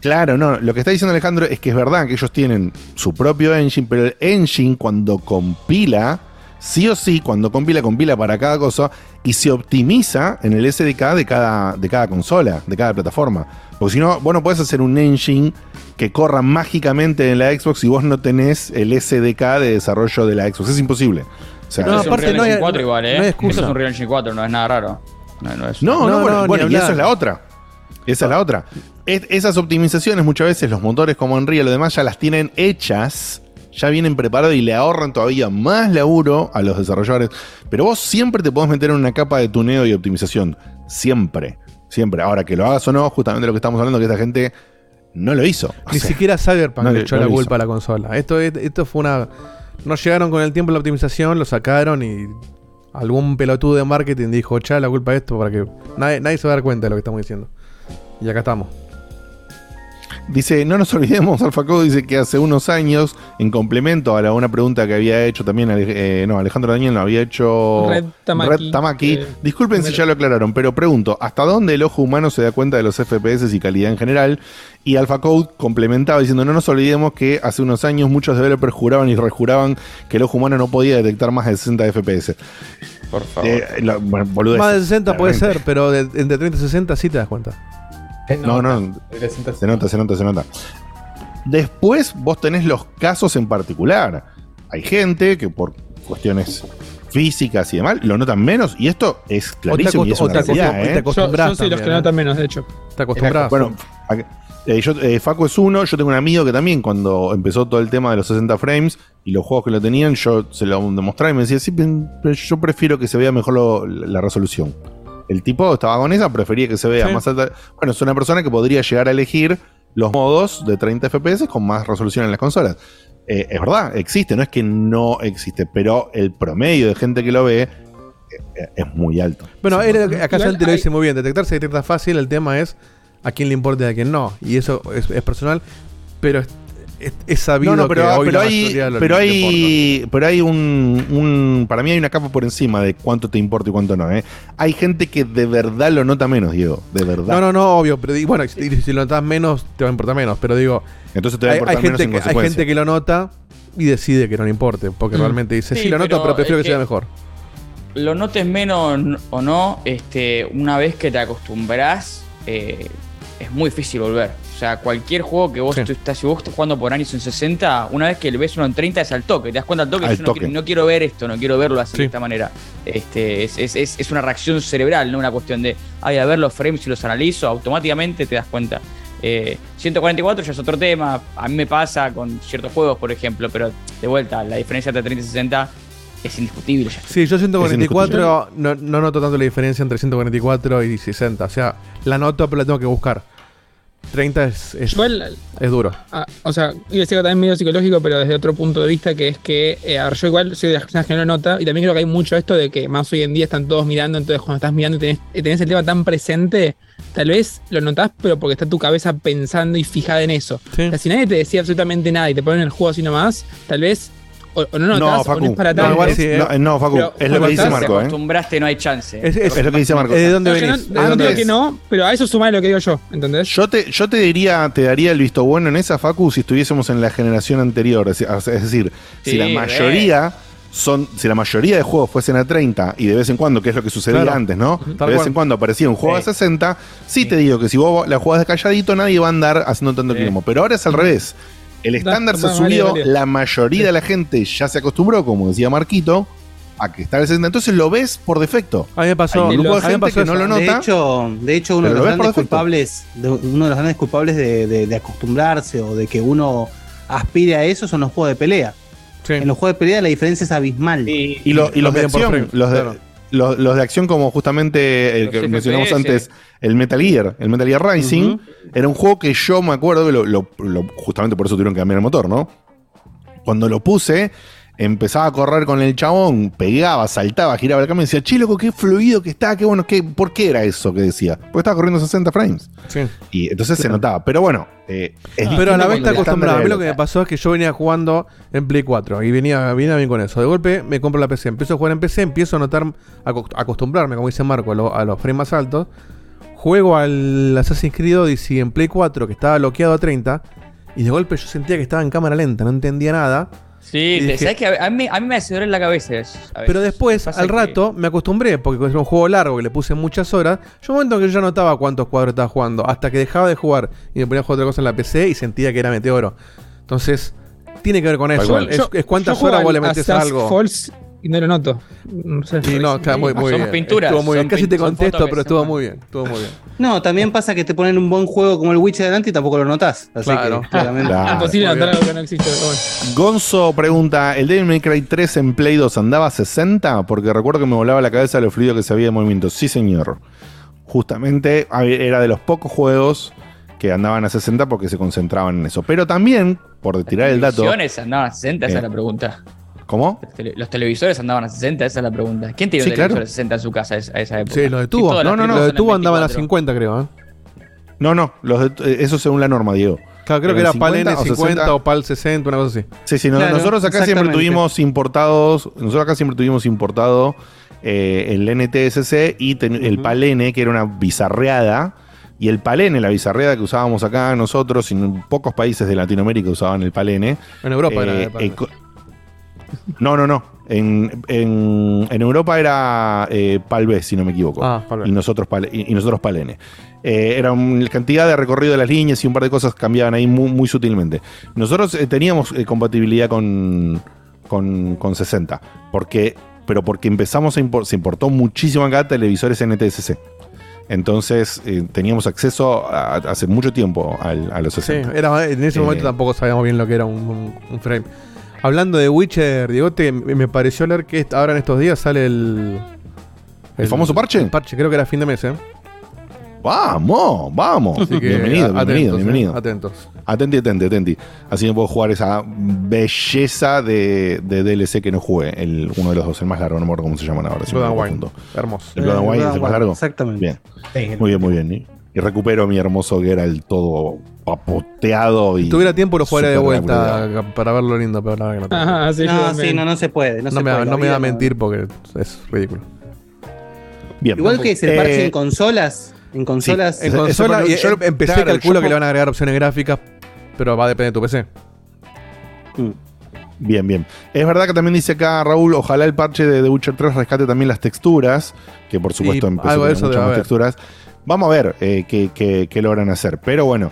Speaker 2: Claro, no, lo que está diciendo Alejandro es que es verdad que ellos tienen su propio engine, pero el engine cuando compila, sí o sí, cuando compila, compila para cada cosa y se optimiza en el SDK de cada, de cada consola, de cada plataforma. Porque si no, vos no podés hacer un engine que corra mágicamente en la Xbox si vos no tenés el SDK de desarrollo de la Xbox. Es imposible. O sea,
Speaker 12: Pero es un
Speaker 3: aparte
Speaker 12: Real
Speaker 3: no hay-
Speaker 12: Engine 4 igual, ¿eh?
Speaker 3: no.
Speaker 12: Eso es un Real Engine 4, no es nada raro. No, no es
Speaker 2: No, no,
Speaker 3: No,
Speaker 2: bueno,
Speaker 3: no,
Speaker 2: bueno, y esa es la otra. Esa es la otra. Es- esas optimizaciones muchas veces los motores como Unreal y lo demás ya las tienen hechas, ya vienen preparados y le ahorran todavía más laburo a los desarrolladores. Pero vos siempre te podés meter en una capa de tuneo y optimización. Siempre. Siempre. Ahora que lo hagas o no, justamente lo que estamos hablando, que esta gente no lo hizo. O
Speaker 3: Ni
Speaker 2: sea,
Speaker 3: siquiera Cyberpunk
Speaker 2: no
Speaker 3: le echó
Speaker 2: no
Speaker 3: la culpa
Speaker 2: hizo.
Speaker 3: a la consola. Esto, es- esto fue una. No llegaron con el tiempo a la optimización, lo sacaron y algún pelotudo de marketing dijo, echá la culpa a esto para que nadie, nadie se va a dar cuenta de lo que estamos diciendo. Y acá estamos.
Speaker 2: Dice, no nos olvidemos, AlphaCode dice que hace unos años, en complemento a la, una pregunta que había hecho también, eh, no, Alejandro Daniel lo había hecho
Speaker 4: Red Tamaki,
Speaker 2: Red Tamaki.
Speaker 4: eh,
Speaker 2: Disculpen si ya lo aclararon, pero pregunto, ¿hasta dónde el ojo humano se da cuenta de los FPS y calidad en general? Y AlphaCode complementaba diciendo, no nos olvidemos que hace unos años muchos developers juraban y rejuraban que el ojo humano no podía detectar más de 60 FPS.
Speaker 12: Por favor.
Speaker 2: Eh, la- bueno, boludeces,
Speaker 3: Más de 60 puede ser, pero de, entre 30 y 60 sí te das cuenta.
Speaker 2: No, no, se nota, se nota, se nota. Después vos tenés los casos en particular. Hay gente que por cuestiones físicas y demás lo notan menos y esto es clarísimo y es una realidad, ¿eh?
Speaker 4: Yo, soy los que
Speaker 3: también, ¿eh?
Speaker 4: notan menos, de hecho.
Speaker 3: Te acostumbras.
Speaker 2: Bueno, eh, yo, eh, Facu es uno, yo tengo un amigo que también cuando empezó todo el tema de los 60 frames y los juegos que lo tenían, yo se lo demostraba y me decía, sí, pero yo prefiero que se vea mejor lo- la resolución. El tipo estaba con esa, prefería que se vea
Speaker 3: Sí.
Speaker 2: más alta. Bueno, es una persona que podría llegar a elegir los modos de 30 FPS con más resolución en las consolas. Eh, es verdad, existe, no es que no existe, pero el promedio de gente que lo ve eh, eh, es muy alto.
Speaker 3: Bueno, era, acá Santi lo dice muy bien. Detectar se detecta fácil. El tema es a quién le importa y a quién no. Y eso es, es personal, pero es, es- sabido
Speaker 2: No, no, pero,
Speaker 3: que hoy
Speaker 2: pero
Speaker 3: la
Speaker 2: hay, pero
Speaker 3: le
Speaker 2: hay, pero hay un, un- para mí hay una capa por encima de cuánto te importa y cuánto no. ¿eh? Hay gente que de verdad lo nota menos, Diego, de verdad.
Speaker 3: No, no, no, obvio, pero bueno, si, si lo notas menos, te va a importar menos, pero digo,
Speaker 2: Entonces te va a
Speaker 3: hay,
Speaker 2: importar
Speaker 3: hay
Speaker 2: menos
Speaker 3: gente
Speaker 2: en
Speaker 3: que, hay gente que lo nota y decide que no le importe, porque
Speaker 12: Mm.
Speaker 3: realmente dice, sí,
Speaker 12: Sí,
Speaker 3: lo noto,
Speaker 12: pero
Speaker 3: pero prefiero que, sea mejor.
Speaker 12: Lo notes menos o no, este, una vez que te acostumbras, eh, es muy difícil volver. O sea, cualquier juego que vos
Speaker 3: Sí.
Speaker 12: estás, si vos estás jugando por años en 60, una vez que le ves uno en 30 es al toque, te das cuenta al toque,
Speaker 2: Al
Speaker 12: yo no
Speaker 2: toque.
Speaker 12: quiero, no quiero ver esto, no quiero verlo así
Speaker 3: Sí.
Speaker 12: de esta manera. Este, es, es- es- es una reacción cerebral, no una cuestión de, ay, a ver los frames y los analizo, automáticamente te das cuenta. Eh, 144 ya es otro tema, a mí me pasa con ciertos juegos, por ejemplo, pero de vuelta, la diferencia entre 30 y 60 es indiscutible ya.
Speaker 3: Sí, yo
Speaker 2: Es
Speaker 3: 144 no, no noto tanto la diferencia entre 144 y 60. O sea, la noto, pero la tengo que buscar. 30 es, es,
Speaker 4: Igual,
Speaker 3: es duro.
Speaker 4: Ah, o sea, iba a decir que también medio psicológico, pero desde otro punto de vista, que es que, eh, a ver, yo igual soy de las personas que no lo nota, y también creo que hay mucho esto de que más hoy en día están todos mirando, entonces cuando estás mirando y tenés, el tema tan presente, tal vez lo notás, pero porque está tu cabeza pensando y fijada en eso.
Speaker 3: Sí.
Speaker 4: O sea, si nadie te decía absolutamente nada y te ponen el juego así nomás, tal vez o, no notas
Speaker 2: No,
Speaker 4: o no
Speaker 2: Facu.
Speaker 4: es para
Speaker 2: No,
Speaker 3: igual sí,
Speaker 2: eh, no, Facu,
Speaker 4: Pero
Speaker 2: es lo que dice Marco,
Speaker 12: te
Speaker 2: ¿eh?
Speaker 12: acostumbraste, no hay chance.
Speaker 3: Es, es-
Speaker 2: Es lo que dice Marco.
Speaker 3: ¿es ¿De dónde
Speaker 4: no,
Speaker 3: venís? ¿De
Speaker 4: no
Speaker 3: dónde
Speaker 4: digo
Speaker 3: venís?
Speaker 4: que no, pero a eso sumar lo que digo yo, ¿entendés?
Speaker 2: Yo te, yo te diría, te daría el visto bueno en esa Facu si estuviésemos en la generación anterior. Es, es decir, si la mayoría son, si la mayoría de juegos fuesen a 30 y de vez en cuando, que es lo que sucedía
Speaker 3: Claro.
Speaker 2: antes, ¿no?
Speaker 3: Tal
Speaker 2: de vez
Speaker 3: cual.
Speaker 2: en cuando aparecía un juego
Speaker 12: Sí.
Speaker 2: a 60, sí, te digo que si vos la jugás de calladito, nadie va a andar haciendo tanto
Speaker 12: Sí.
Speaker 2: quilombo. Pero ahora es al revés. El
Speaker 4: Da-
Speaker 2: estándar se
Speaker 4: vale, vale.
Speaker 2: la mayoría de la gente ya se acostumbró, como decía Marquito, a que está el 60. Entonces lo ves por defecto.
Speaker 3: A mí me pasó,
Speaker 2: Hay un grupo de gente que no lo
Speaker 1: De
Speaker 2: nota.
Speaker 1: hecho, de hecho uno de los grandes culpables, de, uno de los grandes culpables de, de- de acostumbrarse o de que uno aspire a eso son los juegos de pelea.
Speaker 3: Sí.
Speaker 1: En los juegos de pelea la diferencia es abismal.
Speaker 2: Y, lo- y los de acción, los de,
Speaker 3: claro.
Speaker 2: Los, los de acción como justamente el que
Speaker 12: FPS.
Speaker 2: mencionamos antes, el Metal Gear, el Metal Gear Rising, era un juego que yo me acuerdo que lo, lo- lo- justamente por eso tuvieron que cambiar el motor, ¿no? Cuando lo puse, empezaba a correr con el chabón, pegaba, saltaba, giraba el cambio y decía, che, loco, qué fluido que está, qué bueno, qué, ¿por qué era eso que decía? Porque estaba corriendo 60 frames.
Speaker 3: Sí.
Speaker 2: Y entonces se notaba. Pero bueno, eh, es
Speaker 3: Pero a la vez te acostumbrado. A mí lo que me pasó es que yo venía jugando en Play 4 y venía, venía bien con eso. De golpe me compro la PC, empiezo a jugar en PC, empiezo a notar, a acost- acostumbrarme, como dice Marco, a, lo- a los frames más altos. Juego al Assassin's Creed Odyssey en Play 4 que estaba bloqueado a 30 y de golpe yo sentía que estaba en cámara lenta, no entendía nada.
Speaker 12: Sí,
Speaker 3: dije-
Speaker 12: ¿sabes que a, mí, a mí me hace doler la cabeza eso, a
Speaker 3: Pero
Speaker 12: veces.
Speaker 3: después,
Speaker 12: Pasa
Speaker 3: al
Speaker 12: que-
Speaker 3: rato, me acostumbré, porque era un juego largo que le puse muchas horas. Yo un momento que yo ya notaba cuántos cuadros estaba jugando, hasta que dejaba de jugar y me ponía a jugar otra cosa en la PC y sentía que era meteoro. Entonces, tiene que ver con eso. Es, es cuántas horas vos le metes algo.
Speaker 4: Force y no lo noto. No sé.
Speaker 3: Y no, está muy, muy
Speaker 12: Son
Speaker 3: bien.
Speaker 12: pinturas,
Speaker 3: Estuvo muy bien.
Speaker 12: son
Speaker 3: Casi te contesto, pero estuvo muy bien. Estuvo muy bien.
Speaker 1: No, también pasa que te ponen un buen juego como el Witcher delante y tampoco lo notás. Así
Speaker 3: Claro.
Speaker 1: que claramente.
Speaker 2: Claro.
Speaker 4: Imposible notar algo que no existe. bueno.
Speaker 2: Gonzo pregunta, ¿el Devil May Cry 3 en Play 2 andaba a 60? Porque recuerdo que me volaba la cabeza lo fluido que se veía de movimiento. Sí, señor. Justamente era de los pocos juegos que andaban a 60 porque se concentraban en eso. Pero también, por tirar el dato...
Speaker 12: andaban a 60? Esa
Speaker 2: Eh.
Speaker 12: es la pregunta.
Speaker 2: ¿Cómo?
Speaker 12: Los tele- Los televisores andaban a 60, esa es la pregunta. ¿Quién tenía
Speaker 2: Sí,
Speaker 12: un televisor a 60 en su casa a esa- época?
Speaker 3: Sí, lo
Speaker 12: Si
Speaker 3: detuvo.
Speaker 12: todas las
Speaker 2: No, no, no,
Speaker 12: películas
Speaker 3: Lo
Speaker 12: son
Speaker 3: detuvo andaban a
Speaker 12: 24.
Speaker 3: 50, creo. ¿eh?
Speaker 2: No, no, los de- eh, eso según la norma, Diego.
Speaker 3: Claro, creo que era PAL
Speaker 2: 50 o
Speaker 3: N50
Speaker 2: 60.
Speaker 3: o PAL 60, una cosa así.
Speaker 2: Sí, sí, no-
Speaker 1: Claro,
Speaker 2: nosotros acá siempre tuvimos importados, nosotros acá siempre tuvimos importado eh, el NTSC y ten- el PALN, que era una bizarreada. Y el PALN, la bizarreada que usábamos acá nosotros, y en pocos países de Latinoamérica usaban el PALN.
Speaker 3: En Europa era
Speaker 2: Eh,
Speaker 3: el PAL.
Speaker 2: No, no, no. En, en- en Europa era eh, PAL-B, si no me equivoco.
Speaker 3: Ah, PAL B.
Speaker 2: Y nosotros, PAL, y, y nosotros PALN. Eh, era una cantidad de recorrido de las líneas y un par de cosas cambiaban ahí muy, muy sutilmente. Nosotros eh, teníamos eh, compatibilidad con, con, con 60. Porque, pero porque empezamos a impor- se importó muchísimo acá televisores NTSC. Entonces eh, teníamos acceso a- hace mucho tiempo a los
Speaker 3: Sí,
Speaker 2: 60.
Speaker 3: era, en ese
Speaker 2: Eh,
Speaker 3: momento tampoco sabíamos bien lo que era un, un- un frame. Hablando de Witcher, Diegote, me me pareció leer que ahora en estos días sale el.
Speaker 2: ¿El famoso parche?
Speaker 3: El parche, creo que era fin de mes, ¿eh?
Speaker 2: Vamos, vamos.
Speaker 3: Que,
Speaker 2: bienvenido, bienvenido,
Speaker 3: atentos,
Speaker 2: bienvenido.
Speaker 3: ¿eh? Atentos.
Speaker 2: Atenti, atenti, atenti. Así que puedo jugar esa belleza de, de DLC que no jugué. El, uno de los dos, el más largo, no me acuerdo cómo se llaman ahora.
Speaker 3: Blood
Speaker 2: me
Speaker 3: and Wine. Hermoso.
Speaker 2: ¿El Blood and
Speaker 1: Eh,
Speaker 2: Wine es el más largo?
Speaker 1: Exactamente.
Speaker 2: Bien. Muy bien, muy bien. Y, recupero mi hermoso Geralt todo papoteado y.
Speaker 3: Si tuviera tiempo lo jugaría de vuelta para verlo lindo, pero verdad que no tengo.
Speaker 4: Ajá, sí,
Speaker 1: No, sí, no, no se puede. No,
Speaker 3: No
Speaker 1: se
Speaker 3: me, va-
Speaker 1: puede,
Speaker 3: no
Speaker 1: la
Speaker 3: me va a mentir porque es ridículo.
Speaker 2: Bien.
Speaker 1: Igual que se
Speaker 2: Eh,
Speaker 1: parche en consolas. En consolas.
Speaker 3: En
Speaker 2: Eso-
Speaker 3: consola,
Speaker 2: eso-
Speaker 3: y
Speaker 2: yo-
Speaker 3: yo empecé
Speaker 2: claro,
Speaker 3: calculo
Speaker 2: yo
Speaker 3: que le van a agregar opciones gráficas, pero va a depender de tu PC.
Speaker 2: Bien, bien. Es verdad que también dice acá Raúl, ojalá el parche de The Witcher 3 rescate también las texturas, que por supuesto
Speaker 3: Y
Speaker 2: empezó
Speaker 3: algo
Speaker 2: a
Speaker 3: eso
Speaker 2: muchas más texturas. Vamos a ver eh, qué, qué- qué logran hacer. Pero bueno,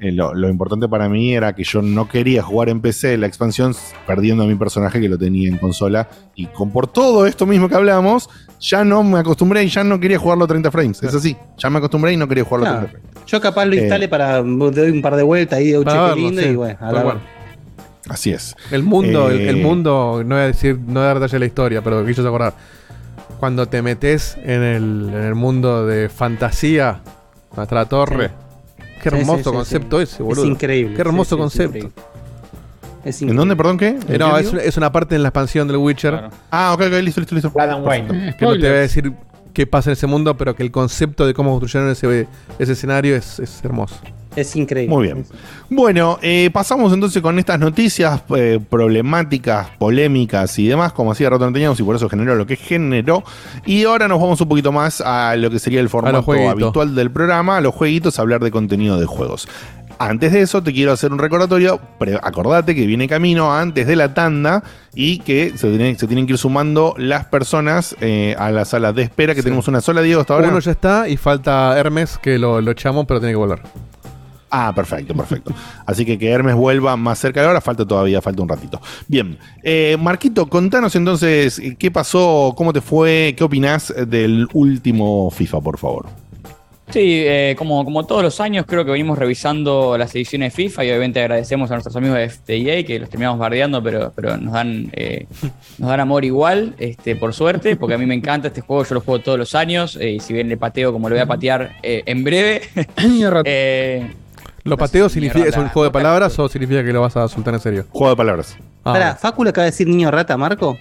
Speaker 2: eh, lo, lo importante para mí era que yo no quería jugar en PC la expansión perdiendo a mi personaje que lo tenía en consola. Y con por todo esto mismo que hablamos, ya no me acostumbré y ya no quería jugarlo a 30 frames. Es así, ya me acostumbré y no quería jugarlo a
Speaker 1: Claro.
Speaker 2: 30 frames.
Speaker 1: Yo capaz lo
Speaker 2: Eh,
Speaker 1: instale para. Doy un par de vueltas ahí de lindo
Speaker 3: sí,
Speaker 1: y bueno, a la.
Speaker 2: Así es.
Speaker 3: El mundo, el, el mundo, no voy a decir, no voy a dar detalle de la historia, pero quiso acordar. Cuando te metes en el, en el mundo de fantasía, hasta la torre. Qué
Speaker 1: Sí,
Speaker 3: hermoso
Speaker 1: sí, sí,
Speaker 3: concepto
Speaker 1: sí.
Speaker 3: ese, boludo.
Speaker 1: Es increíble.
Speaker 3: Qué hermoso
Speaker 1: Sí, sí, es
Speaker 3: concepto.
Speaker 1: increíble. Es
Speaker 2: ¿En dónde, perdón, qué?
Speaker 3: Eh, no, es, es una parte en la expansión del Witcher.
Speaker 2: Ah, ok, ok, listo, listo, listo.
Speaker 13: And Wine.
Speaker 3: Que no te voy a decir qué pasa en ese mundo, pero que el concepto de cómo construyeron ese, ese escenario es, es hermoso.
Speaker 1: Es increíble.
Speaker 2: Muy bien. Bueno, eh, pasamos entonces con estas noticias eh, problemáticas, polémicas y demás, como hacía rato no teníamos y por eso generó lo que generó. Y ahora nos vamos un poquito más a lo que sería el formato habitual del programa, a los jueguitos, a hablar de contenido de juegos. Antes de eso, te quiero hacer un recordatorio. Acordate que viene camino antes de la tanda y que se tienen, se tienen que ir sumando las personas eh, a la sala de espera, que tenemos una sola, Diego, hasta ahora.
Speaker 3: Uno ya está y falta Hermes, que lo, lo echamos, pero tiene que volver.
Speaker 2: Ah, perfecto, perfecto. Así que que Hermes vuelva más cerca de ahora, falta todavía, falta un ratito. Bien, eh, Marquito, contanos entonces eh, qué pasó, cómo te fue, qué opinás del último FIFA, por favor.
Speaker 12: Sí, eh, como, como todos los años creo que venimos revisando las ediciones de FIFA y obviamente agradecemos a nuestros amigos de FTEA que los terminamos bardeando, pero, pero nos dan eh, nos dan amor igual, este, por suerte, porque a mí me encanta este juego, yo lo juego todos los años eh, y si bien le pateo como lo voy a patear eh, en breve. <coughs> <laughs>
Speaker 3: ¿Lo pateo significa
Speaker 12: ni
Speaker 3: es un juego de palabras o significa que lo vas a soltar en serio?
Speaker 2: Juego de palabras.
Speaker 3: Ah,
Speaker 1: Pará, ¿Facu le acaba de decir niño rata, Marco?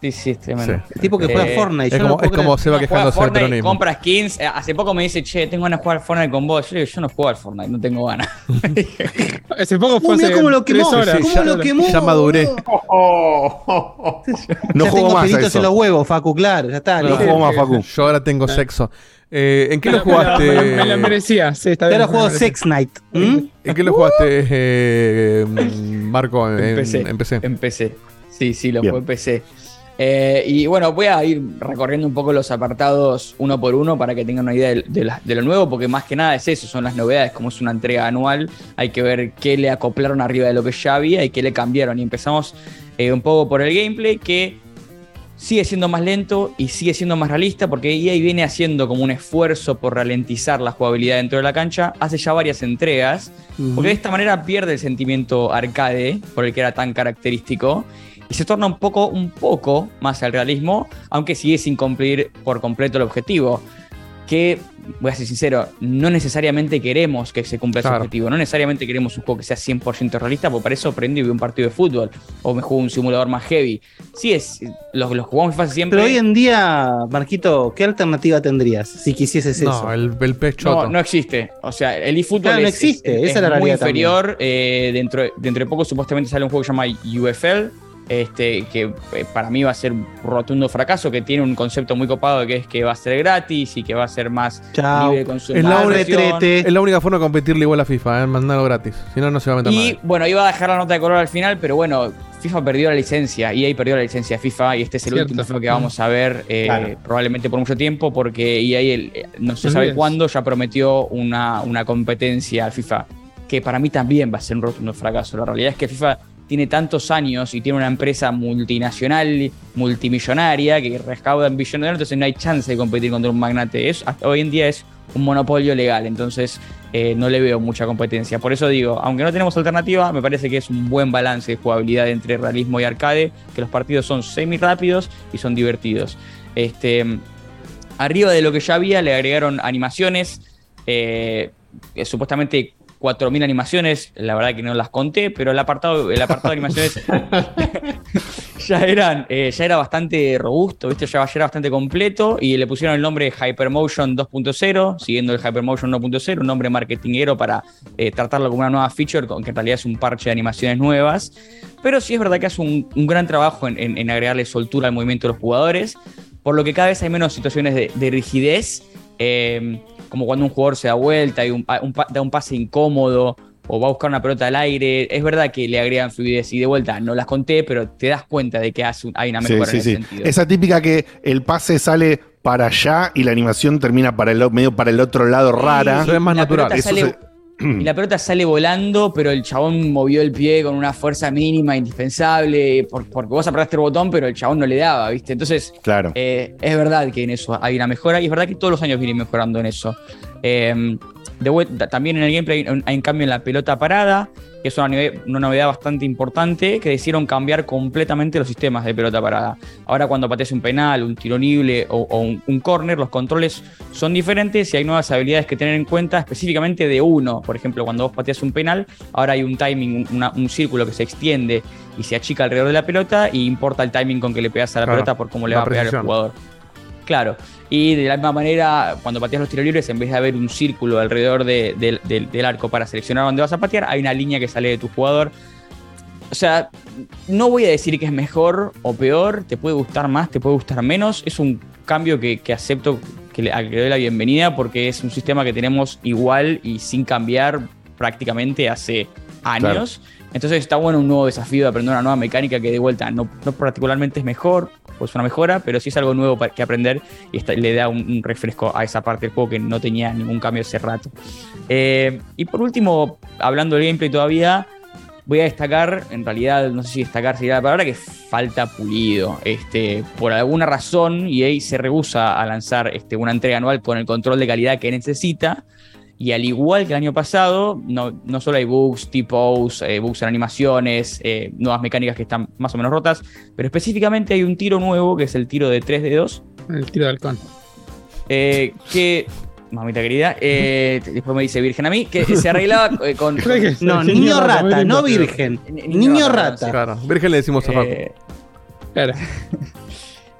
Speaker 12: Sí, sí, es tremendo.
Speaker 3: Sí.
Speaker 1: El tipo que juega
Speaker 12: Eh,
Speaker 1: Fortnite.
Speaker 3: es
Speaker 1: yo no
Speaker 3: como,
Speaker 1: puedo
Speaker 3: es como. Seba
Speaker 12: Juega
Speaker 3: quejándose del
Speaker 12: Fortnite, compra skins. Eh, Hace poco me dice, che, tengo ganas de jugar Fortnite con vos. Yo le digo, yo no juego al Fortnite, no tengo ganas. <laughs>
Speaker 4: Hace poco fue hace
Speaker 1: cómo lo quemó,
Speaker 4: horas.
Speaker 1: ¿Cómo
Speaker 3: ya,
Speaker 1: lo quemó,
Speaker 3: ya maduré. <laughs>
Speaker 2: No
Speaker 1: ya
Speaker 2: juego
Speaker 1: tengo
Speaker 2: más a
Speaker 1: pelitos
Speaker 2: eso.
Speaker 1: en los huevos, Facu, claro, ya está.
Speaker 2: No
Speaker 1: listo.
Speaker 2: juego más, Facu.
Speaker 3: Yo ahora tengo sexo. Eh, ¿En qué lo
Speaker 4: Me
Speaker 3: jugaste?
Speaker 4: Me lo, me lo merecía, sí, está
Speaker 1: Yo
Speaker 4: bien.
Speaker 1: juego
Speaker 4: me lo merecía.
Speaker 1: Sex Night. ¿Mm?
Speaker 3: ¿En qué lo jugaste, eh, Marco? En,
Speaker 12: Empecé.
Speaker 3: en PC.
Speaker 12: Empecé. Sí, sí, lo
Speaker 2: Bien.
Speaker 12: fue empecé. Eh, y bueno, voy a ir recorriendo un poco los apartados uno por uno para que tengan una idea de, de la- de lo nuevo, porque más que nada es eso, son las novedades, como es una entrega anual, hay que ver qué le acoplaron arriba de lo que ya había y qué le cambiaron. Y empezamos eh, un poco por el gameplay, que sigue siendo más lento y sigue siendo más realista, porque EA viene haciendo como un esfuerzo por ralentizar la jugabilidad dentro de la cancha, hace ya varias entregas, porque de esta manera pierde el sentimiento arcade, por el que era tan característico, y se torna un poco, un poco más al realismo, aunque sigue sin cumplir por completo el objetivo. Que, voy a ser sincero, no necesariamente queremos que se cumpla ese objetivo, no necesariamente queremos un juego que sea 100% realista, porque para eso prendo y veo un partido de fútbol, o me juego un simulador más heavy. Sí, es, los, los jugamos FIFA siempre.
Speaker 1: Pero hoy en día, Marquito, ¿qué alternativa tendrías si quisieses eso?
Speaker 3: No, el, el
Speaker 12: No, no existe. O sea, el eFootball
Speaker 1: Claro, no
Speaker 12: es,
Speaker 1: existe,
Speaker 12: es-
Speaker 1: esa
Speaker 12: es
Speaker 1: es la
Speaker 12: muy inferior. eh, dentro, dentro de poco supuestamente sale un juego que se llama UFL, este, que eh, para mí va a ser un rotundo fracaso, que tiene un concepto muy copado que es que va a ser gratis y que va a ser más
Speaker 1: Chao.
Speaker 12: libre con su
Speaker 3: Es la, única, es la única forma de competirle igual a FIFA, ¿eh? mandarlo gratis. Si no, no se va a meter
Speaker 12: Y bueno, iba a dejar la nota de color al final, pero bueno, FIFA perdió la licencia, EA perdió la licencia de FIFA y este es el
Speaker 4: Cierto.
Speaker 12: último FIFA que vamos a ver eh,
Speaker 13: Claro.
Speaker 12: probablemente por mucho tiempo porque EA el- eh, no se sabe cuándo ya prometió una, una competencia al FIFA, que para mí también va a ser un rotundo fracaso. La realidad es que FIFA tiene tantos años y tiene una empresa multinacional, multimillonaria, que recauda billones de dólares, entonces no hay chance de competir contra un magnate. Es, hasta hoy en día es un monopolio legal, entonces eh, no le veo mucha competencia. Por eso digo, aunque no tenemos alternativa, me parece que es un buen balance de jugabilidad entre realismo y arcade, que los partidos son semi rápidos y son divertidos. Este, arriba de lo que ya había le agregaron animaciones, eh, supuestamente 4.000 animaciones, la verdad que no las conté, pero el apartado, el apartado de animaciones <laughs> ya, eran, eh, ya era bastante robusto, ¿viste? Ya, ya era bastante completo y le pusieron el nombre Hypermotion 2.0, siguiendo el Hypermotion 1.0, un nombre marketingero para eh, tratarlo como una nueva feature, que en realidad es un parche de animaciones nuevas. Pero sí es verdad que hace un, un gran trabajo en, en- en agregarle soltura al movimiento de los jugadores, por lo que cada vez hay menos situaciones de, de rigidez, eh, como cuando un jugador se da vuelta y un, da un pase incómodo o va a buscar una pelota al aire. Es verdad que le agregan fluidez y de vuelta no las conté, pero te das cuenta de que hace un- hay una
Speaker 2: Sí,
Speaker 12: mejora
Speaker 2: sí,
Speaker 12: en ese
Speaker 2: sí.
Speaker 12: sentido.
Speaker 2: Esa típica que el pase sale para allá y la animación termina para el medio para el otro lado rara.
Speaker 12: Y la pelota
Speaker 2: Eso
Speaker 12: sale-
Speaker 2: se-
Speaker 12: Y la pelota sale volando, pero el chabón movió el pie con una fuerza mínima, indispensable, por- porque vos apretaste el botón, pero el chabón no le daba, ¿viste? Entonces,
Speaker 2: Claro.
Speaker 12: eh, es verdad que en eso hay una mejora, y es verdad que todos los años vienen mejorando en eso. Eh, de vuelta, también en el gameplay hay un cambio en la pelota parada, que es una, novedad bastante importante, que decidieron cambiar completamente los sistemas de pelota parada. Ahora cuando pateas un penal, un tiro libre o, o un, un corner, los controles son diferentes y hay nuevas habilidades que tener en cuenta específicamente de uno. Por ejemplo, cuando vos pateas un penal, ahora hay un timing, un, una- un círculo que se extiende y se achica alrededor de la pelota y importa el timing con que le pegas a la
Speaker 3: Claro,
Speaker 12: pelota por cómo le va a pegar el jugador. Claro. Y de la misma manera, cuando pateas los tiros libres, en vez de haber un círculo alrededor de- del- arco para seleccionar dónde vas a patear, hay una línea que sale de tu jugador. O sea, no voy a decir que es mejor o peor, te puede gustar más, te puede gustar menos. Es un cambio que, que acepto, que le, que le doy la bienvenida, porque es un sistema que tenemos igual y sin cambiar prácticamente hace años. Entonces está bueno un nuevo desafío de aprender una nueva mecánica que de vuelta no, no particularmente es mejor, pues una mejora, pero sí es algo nuevo que aprender y le da un, un refresco a esa parte del juego que no tenía ningún cambio hace rato. Eh, y por último, hablando del gameplay todavía, voy a destacar, en realidad no sé si destacar sería la palabra, que falta pulido. Este, por alguna razón, EA se rehúsa a lanzar este, una entrega anual con el control de calidad que necesita. Y al igual que el año pasado, no, no solo hay bugs, tipos, eh, bugs en animaciones, eh, nuevas mecánicas que están más o menos rotas, pero específicamente hay un tiro nuevo que es el tiro de 3 dedos.
Speaker 4: El tiro de halcón.
Speaker 12: eh, que, mamita querida, eh, después me dice virgen a mí, que se arreglaba eh, con...
Speaker 1: No, niño rata, no virgen. Niño rata.
Speaker 3: Claro, virgen le decimos a Facu.
Speaker 12: Eh,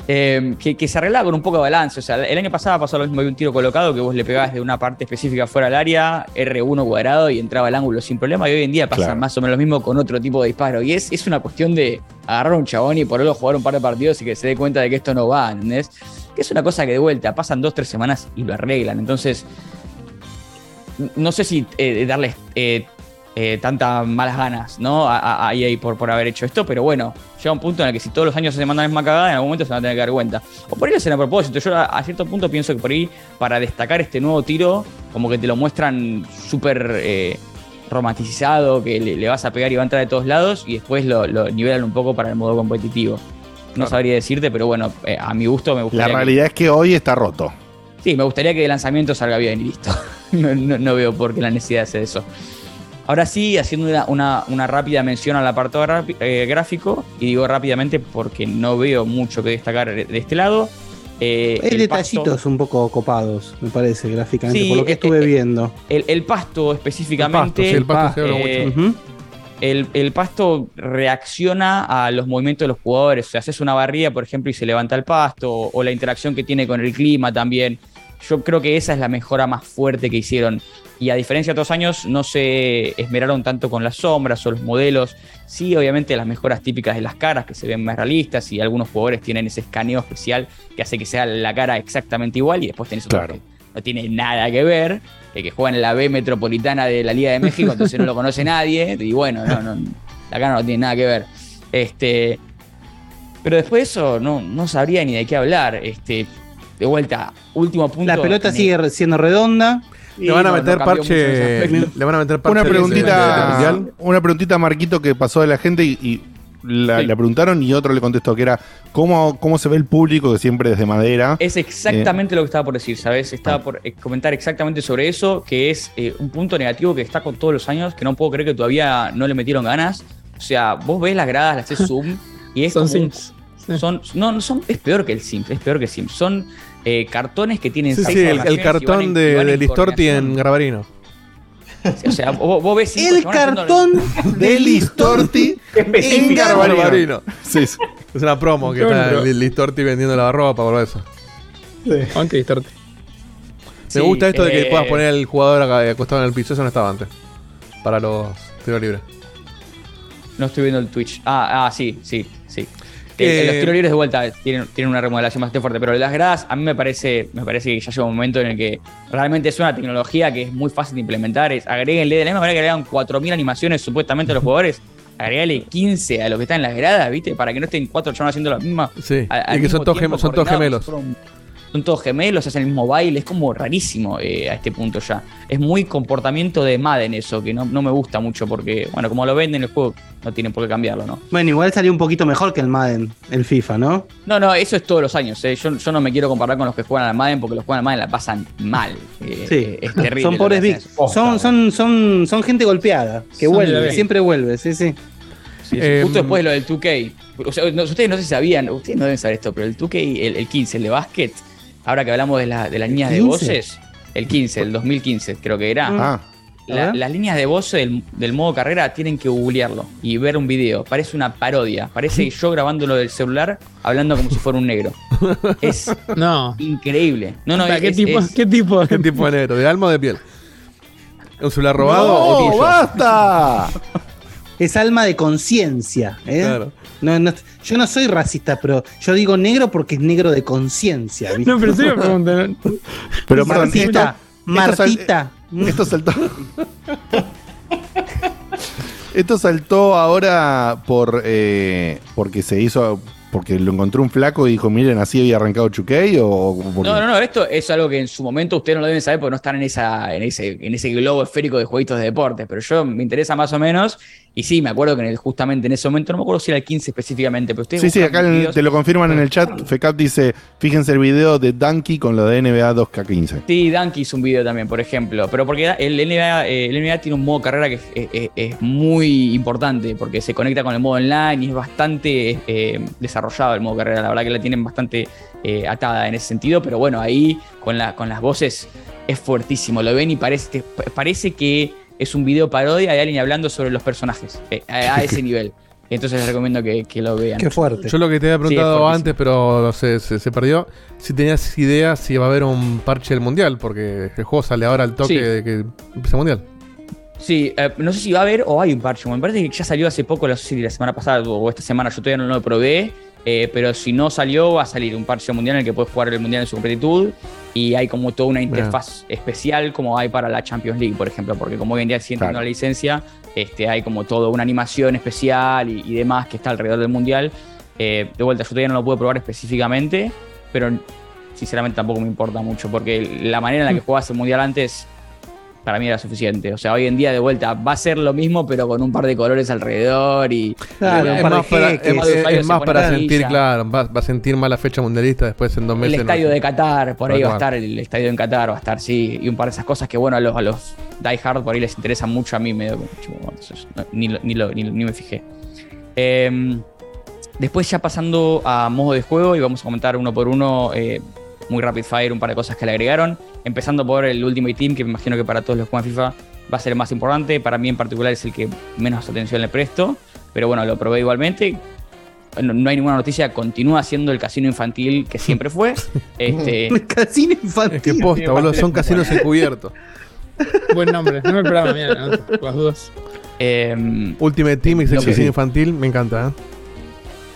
Speaker 12: Eh, que, que se arreglaba con un poco de balance. O sea, el año pasado pasó lo mismo de un tiro colocado que vos le pegabas de una parte específica fuera del área, R1 cuadrado y entraba al ángulo sin problema. Y hoy en día pasa
Speaker 2: Claro.
Speaker 12: más o menos lo mismo con otro tipo de disparo. Y es, es una cuestión de agarrar a un chabón y ponerlo a jugar un par de partidos y que se dé cuenta de que esto no va, ¿entendés? Que es una cosa que de vuelta pasan dos, tres semanas y lo arreglan. Entonces, no sé si eh, darles eh, eh, tantas malas ganas, ¿no? A, a- a EA por, por haber hecho esto, pero bueno, llega un punto en el que si todos los años se mandan la misma cagada, en algún momento se van a tener que dar cuenta. O por ahí lo hacen a propósito. Yo a, a cierto punto pienso que por ahí, para destacar este nuevo tiro, como que te lo muestran súper eh, romanticizado, que le, le vas a pegar y va a entrar de todos lados, y después lo, lo nivelan un poco para el modo competitivo. No sabría decirte, pero bueno, eh, a mi gusto me
Speaker 2: La
Speaker 12: gustaría. que-
Speaker 2: realidad es que hoy está roto.
Speaker 12: Sí, me gustaría que de lanzamiento salga bien y listo. <laughs> no, no- no veo por qué la necesidad de hacer eso. Ahora sí, haciendo una, una- una rápida mención al apartado eh, gráfico, y digo rápidamente porque no veo mucho que destacar de este lado. Eh,
Speaker 1: Hay
Speaker 12: pasto-
Speaker 1: detallitos un poco copados, me parece, gráficamente,
Speaker 12: Sí,
Speaker 1: por lo que
Speaker 12: eh,
Speaker 1: estuve
Speaker 12: eh,
Speaker 1: viendo.
Speaker 12: El, el pasto específicamente.
Speaker 1: El pasto, sí, el pasto se
Speaker 12: eh, el, el pasto reacciona a los movimientos de los jugadores. O sea, haces una barrida, por ejemplo, y se levanta el pasto, o, o la interacción que tiene con el clima también. Yo creo que esa es la mejora más fuerte que hicieron. Y a diferencia de otros años, no se esmeraron tanto con las sombras o los modelos. Sí, obviamente las mejoras típicas de las caras, que se ven más realistas, y algunos jugadores tienen ese escaneo especial que hace que sea la cara exactamente igual, y después tenés otros que no tiene nada que ver, eh, que juegan en la B metropolitana de la Liga de México, entonces no lo conoce nadie, y bueno, no, no, la cara no tiene nada que ver. Este, pero después de eso no, no sabría ni de qué hablar. Este, de vuelta, último punto.
Speaker 1: La pelota sigue siendo redonda.
Speaker 3: Le van a
Speaker 12: no,
Speaker 3: meter
Speaker 12: no
Speaker 3: parche. Le van a meter parche.
Speaker 2: Una
Speaker 3: de- de- de- de
Speaker 2: preguntita, una preguntita, Marquito, que pasó de la gente y, y la, la preguntaron y otro le contestó que era ¿cómo, cómo se ve el público que siempre es de madera.
Speaker 12: Es exactamente lo que estaba por decir, ¿sabes? Estaba por eh, comentar exactamente sobre eso, que es eh, un punto negativo que está con todos los años, que no puedo creer que todavía no le metieron ganas. O sea, vos ves las gradas, las haces zoom y es
Speaker 4: Son
Speaker 12: como un- Son, no, no son, es peor que el Sims, es peor que Sims. Son eh, cartones que tienen
Speaker 3: Sí,
Speaker 12: seis
Speaker 3: sí, el, el cartón
Speaker 12: en-
Speaker 3: de,
Speaker 12: van
Speaker 3: de
Speaker 12: en
Speaker 3: Listorti en. Garbarino.
Speaker 12: O sea, vos, vos ves
Speaker 1: El
Speaker 12: chabones haciendo-
Speaker 1: cartón de Listorti en
Speaker 13: Garbarino.
Speaker 1: Garbarino.
Speaker 2: Sí, sí.
Speaker 3: Es una promo que está Listorti vendiendo la ropa por eso.
Speaker 4: Ponte Distorte.
Speaker 3: Me
Speaker 12: Sí,
Speaker 3: gusta esto de que
Speaker 12: eh,
Speaker 3: puedas poner al jugador acá- acostado en el piso, eso no estaba antes. Para los tiros libres.
Speaker 12: No estoy viendo el Twitch. Ah, ah sí, sí, sí. Eh,
Speaker 3: Eh,
Speaker 12: los tiros libres de vuelta tienen, tienen una remodelación bastante fuerte, pero las gradas a mí me parece, me parece que ya llega un momento en el que realmente es una tecnología que es muy fácil de implementar. Es agréguenle, de la misma manera que agregan 4.000 animaciones supuestamente a los jugadores, <laughs> agregale 15 a los que están en las gradas, ¿viste? Para que no estén cuatro chavales haciendo lo mismo.
Speaker 3: Sí,
Speaker 12: al- al
Speaker 3: y que son todos,
Speaker 12: tiempo,
Speaker 3: gem- son todos
Speaker 12: coordinados,
Speaker 3: gemelos.
Speaker 12: Son, son todos gemelos, hacen el mismo baile, es como rarísimo eh, a este punto ya. Es muy comportamiento de Madden eso, que no, no me gusta mucho porque, bueno, como lo venden el juego, no tienen por qué cambiarlo, ¿no?
Speaker 1: Bueno, igual salió un poquito mejor que el Madden, el FIFA, ¿no?
Speaker 12: No, no, eso es todos los años. eh. Yo, yo no me quiero comparar con los que juegan al Madden porque los que juegan al Madden la pasan mal. eh,
Speaker 1: Sí,
Speaker 12: es terrible.
Speaker 1: son pobres
Speaker 12: que
Speaker 1: Vic.
Speaker 12: hacen. Posta,
Speaker 1: Son, son, son, son gente golpeada, que vuelve, siempre vuelve, sí, sí.
Speaker 12: Sí, sí,
Speaker 3: Em,
Speaker 12: justo después de lo del 2K. O sea, no, ustedes no sé si sabían, ustedes no deben saber esto, pero el 2K, el, el 15, el de básquet, ahora que hablamos de, la- de las líneas de
Speaker 1: 15?
Speaker 12: voces, el 15, el 2015 creo que era.
Speaker 2: Ah,
Speaker 12: La-
Speaker 1: A ver.
Speaker 12: las líneas de voz del, del modo carrera tienen que googlearlo y ver un video. Parece una parodia. Parece <laughs> yo grabándolo del celular hablando como si fuera un negro. <laughs> Es
Speaker 4: No.
Speaker 12: increíble. No, no, es,
Speaker 4: ¿qué,
Speaker 12: es-
Speaker 4: tipo,
Speaker 12: es-
Speaker 4: ¿Qué tipo? <laughs>
Speaker 3: ¿Qué tipo de negro? ¿De alma o de piel? ¿Un celular robado o
Speaker 2: ¡No,
Speaker 3: tuyo?
Speaker 2: basta!
Speaker 1: Es alma de conciencia. ¿eh?
Speaker 3: Claro.
Speaker 1: No, no- yo no soy racista, pero yo digo negro porque es negro de conciencia. ¿viste?
Speaker 4: No, pero en serio <laughs> pregunta. ¿no?
Speaker 2: Pero
Speaker 1: Martita,
Speaker 2: esto-
Speaker 1: Martita.
Speaker 2: Esto saltó. Esto saltó ahora por eh, porque se hizo porque lo encontró un flaco y dijo, miren, así había arrancado Chuquey o porque-
Speaker 12: No, no, no, esto es algo que en su momento ustedes no lo deben saber porque no están en, esa, en, ese, en ese globo esférico de jueguitos de deportes, pero yo me interesa más o menos y sí, me acuerdo que en el- justamente en ese momento, no me acuerdo si era el 15 específicamente, pero ustedes
Speaker 2: Sí, sí, acá en- te lo confirman en el chat. Fecap dice, fíjense el video de Donkey con lo de NBA 2K15.
Speaker 12: Sí, Danky hizo un video también, por ejemplo. Pero porque el NBA, eh, el NBA tiene un modo carrera que es, es- es- es muy importante porque se conecta con el modo online y es bastante eh, desarrollado el modo carrera. La verdad que la tienen bastante eh, atada en ese sentido. Pero bueno, ahí con, la, con las voces es fuertísimo. Lo ven y parece, parece que es un video parodia de alguien hablando sobre los personajes eh, a, a <laughs> ese nivel. Entonces les recomiendo que, que lo vean.
Speaker 1: Qué fuerte.
Speaker 3: Yo lo que te había preguntado antes, pero se, se- se perdió, si tenías idea si va a haber un parche del mundial, porque el juego sale ahora al toque
Speaker 12: Sí.
Speaker 3: de que empieza el mundial.
Speaker 12: Sí, eh, no sé si va a haber o hay un parche. Me parece que ya salió hace poco, no sé si la semana pasada o esta semana, yo todavía no lo probé. Eh, pero si no salió, va a salir un parche mundial en el que puedes jugar el mundial en su completitud. Y hay como toda una interfaz especial como hay para la Champions League, por ejemplo. Porque como hoy en día siguen teniendo
Speaker 2: Claro.
Speaker 12: la licencia, este, hay como toda una animación especial y, y demás que está alrededor del mundial. Eh, de vuelta, yo todavía no lo pude probar específicamente, pero sinceramente tampoco me importa mucho. Porque la manera en la que jugabas el mundial antes para mí era suficiente. O sea, hoy en día de vuelta va a ser lo mismo, pero con un par de colores alrededor y.
Speaker 1: Claro,
Speaker 3: es más para, es- es más sentir, claro, va, va a sentir más la fecha mundialista después en dos
Speaker 12: El
Speaker 3: meses.
Speaker 12: estadio
Speaker 3: no-
Speaker 12: de Qatar, por ahí va a estar el estadio en Qatar, va a estar, sí, y un par de esas cosas que, bueno, a los, a los Die Hard por ahí les interesan mucho, a mí me ni, lo- ni, lo- ni- ni me fijé. Eh, después, ya pasando a modo de juego, y vamos a comentar uno por uno, eh, muy rapid fire, un par de cosas que le agregaron. Empezando por el Ultimate Team, que me imagino que para todos los que juegan FIFA va a ser el más importante. Para mí en particular es el que menos atención le presto, pero bueno, lo probé igualmente. No, no hay ninguna noticia, continúa siendo el casino infantil que siempre fue. <laughs> Este, <laughs>
Speaker 1: El casino infantil.
Speaker 3: Es que posta, boludo, son casinos encubiertos.
Speaker 4: Buen nombre. No me programa, mira, no, las dudas.
Speaker 12: em,
Speaker 3: Ultimate Team y
Speaker 12: Lo
Speaker 3: casino infantil, me encanta, ¿eh?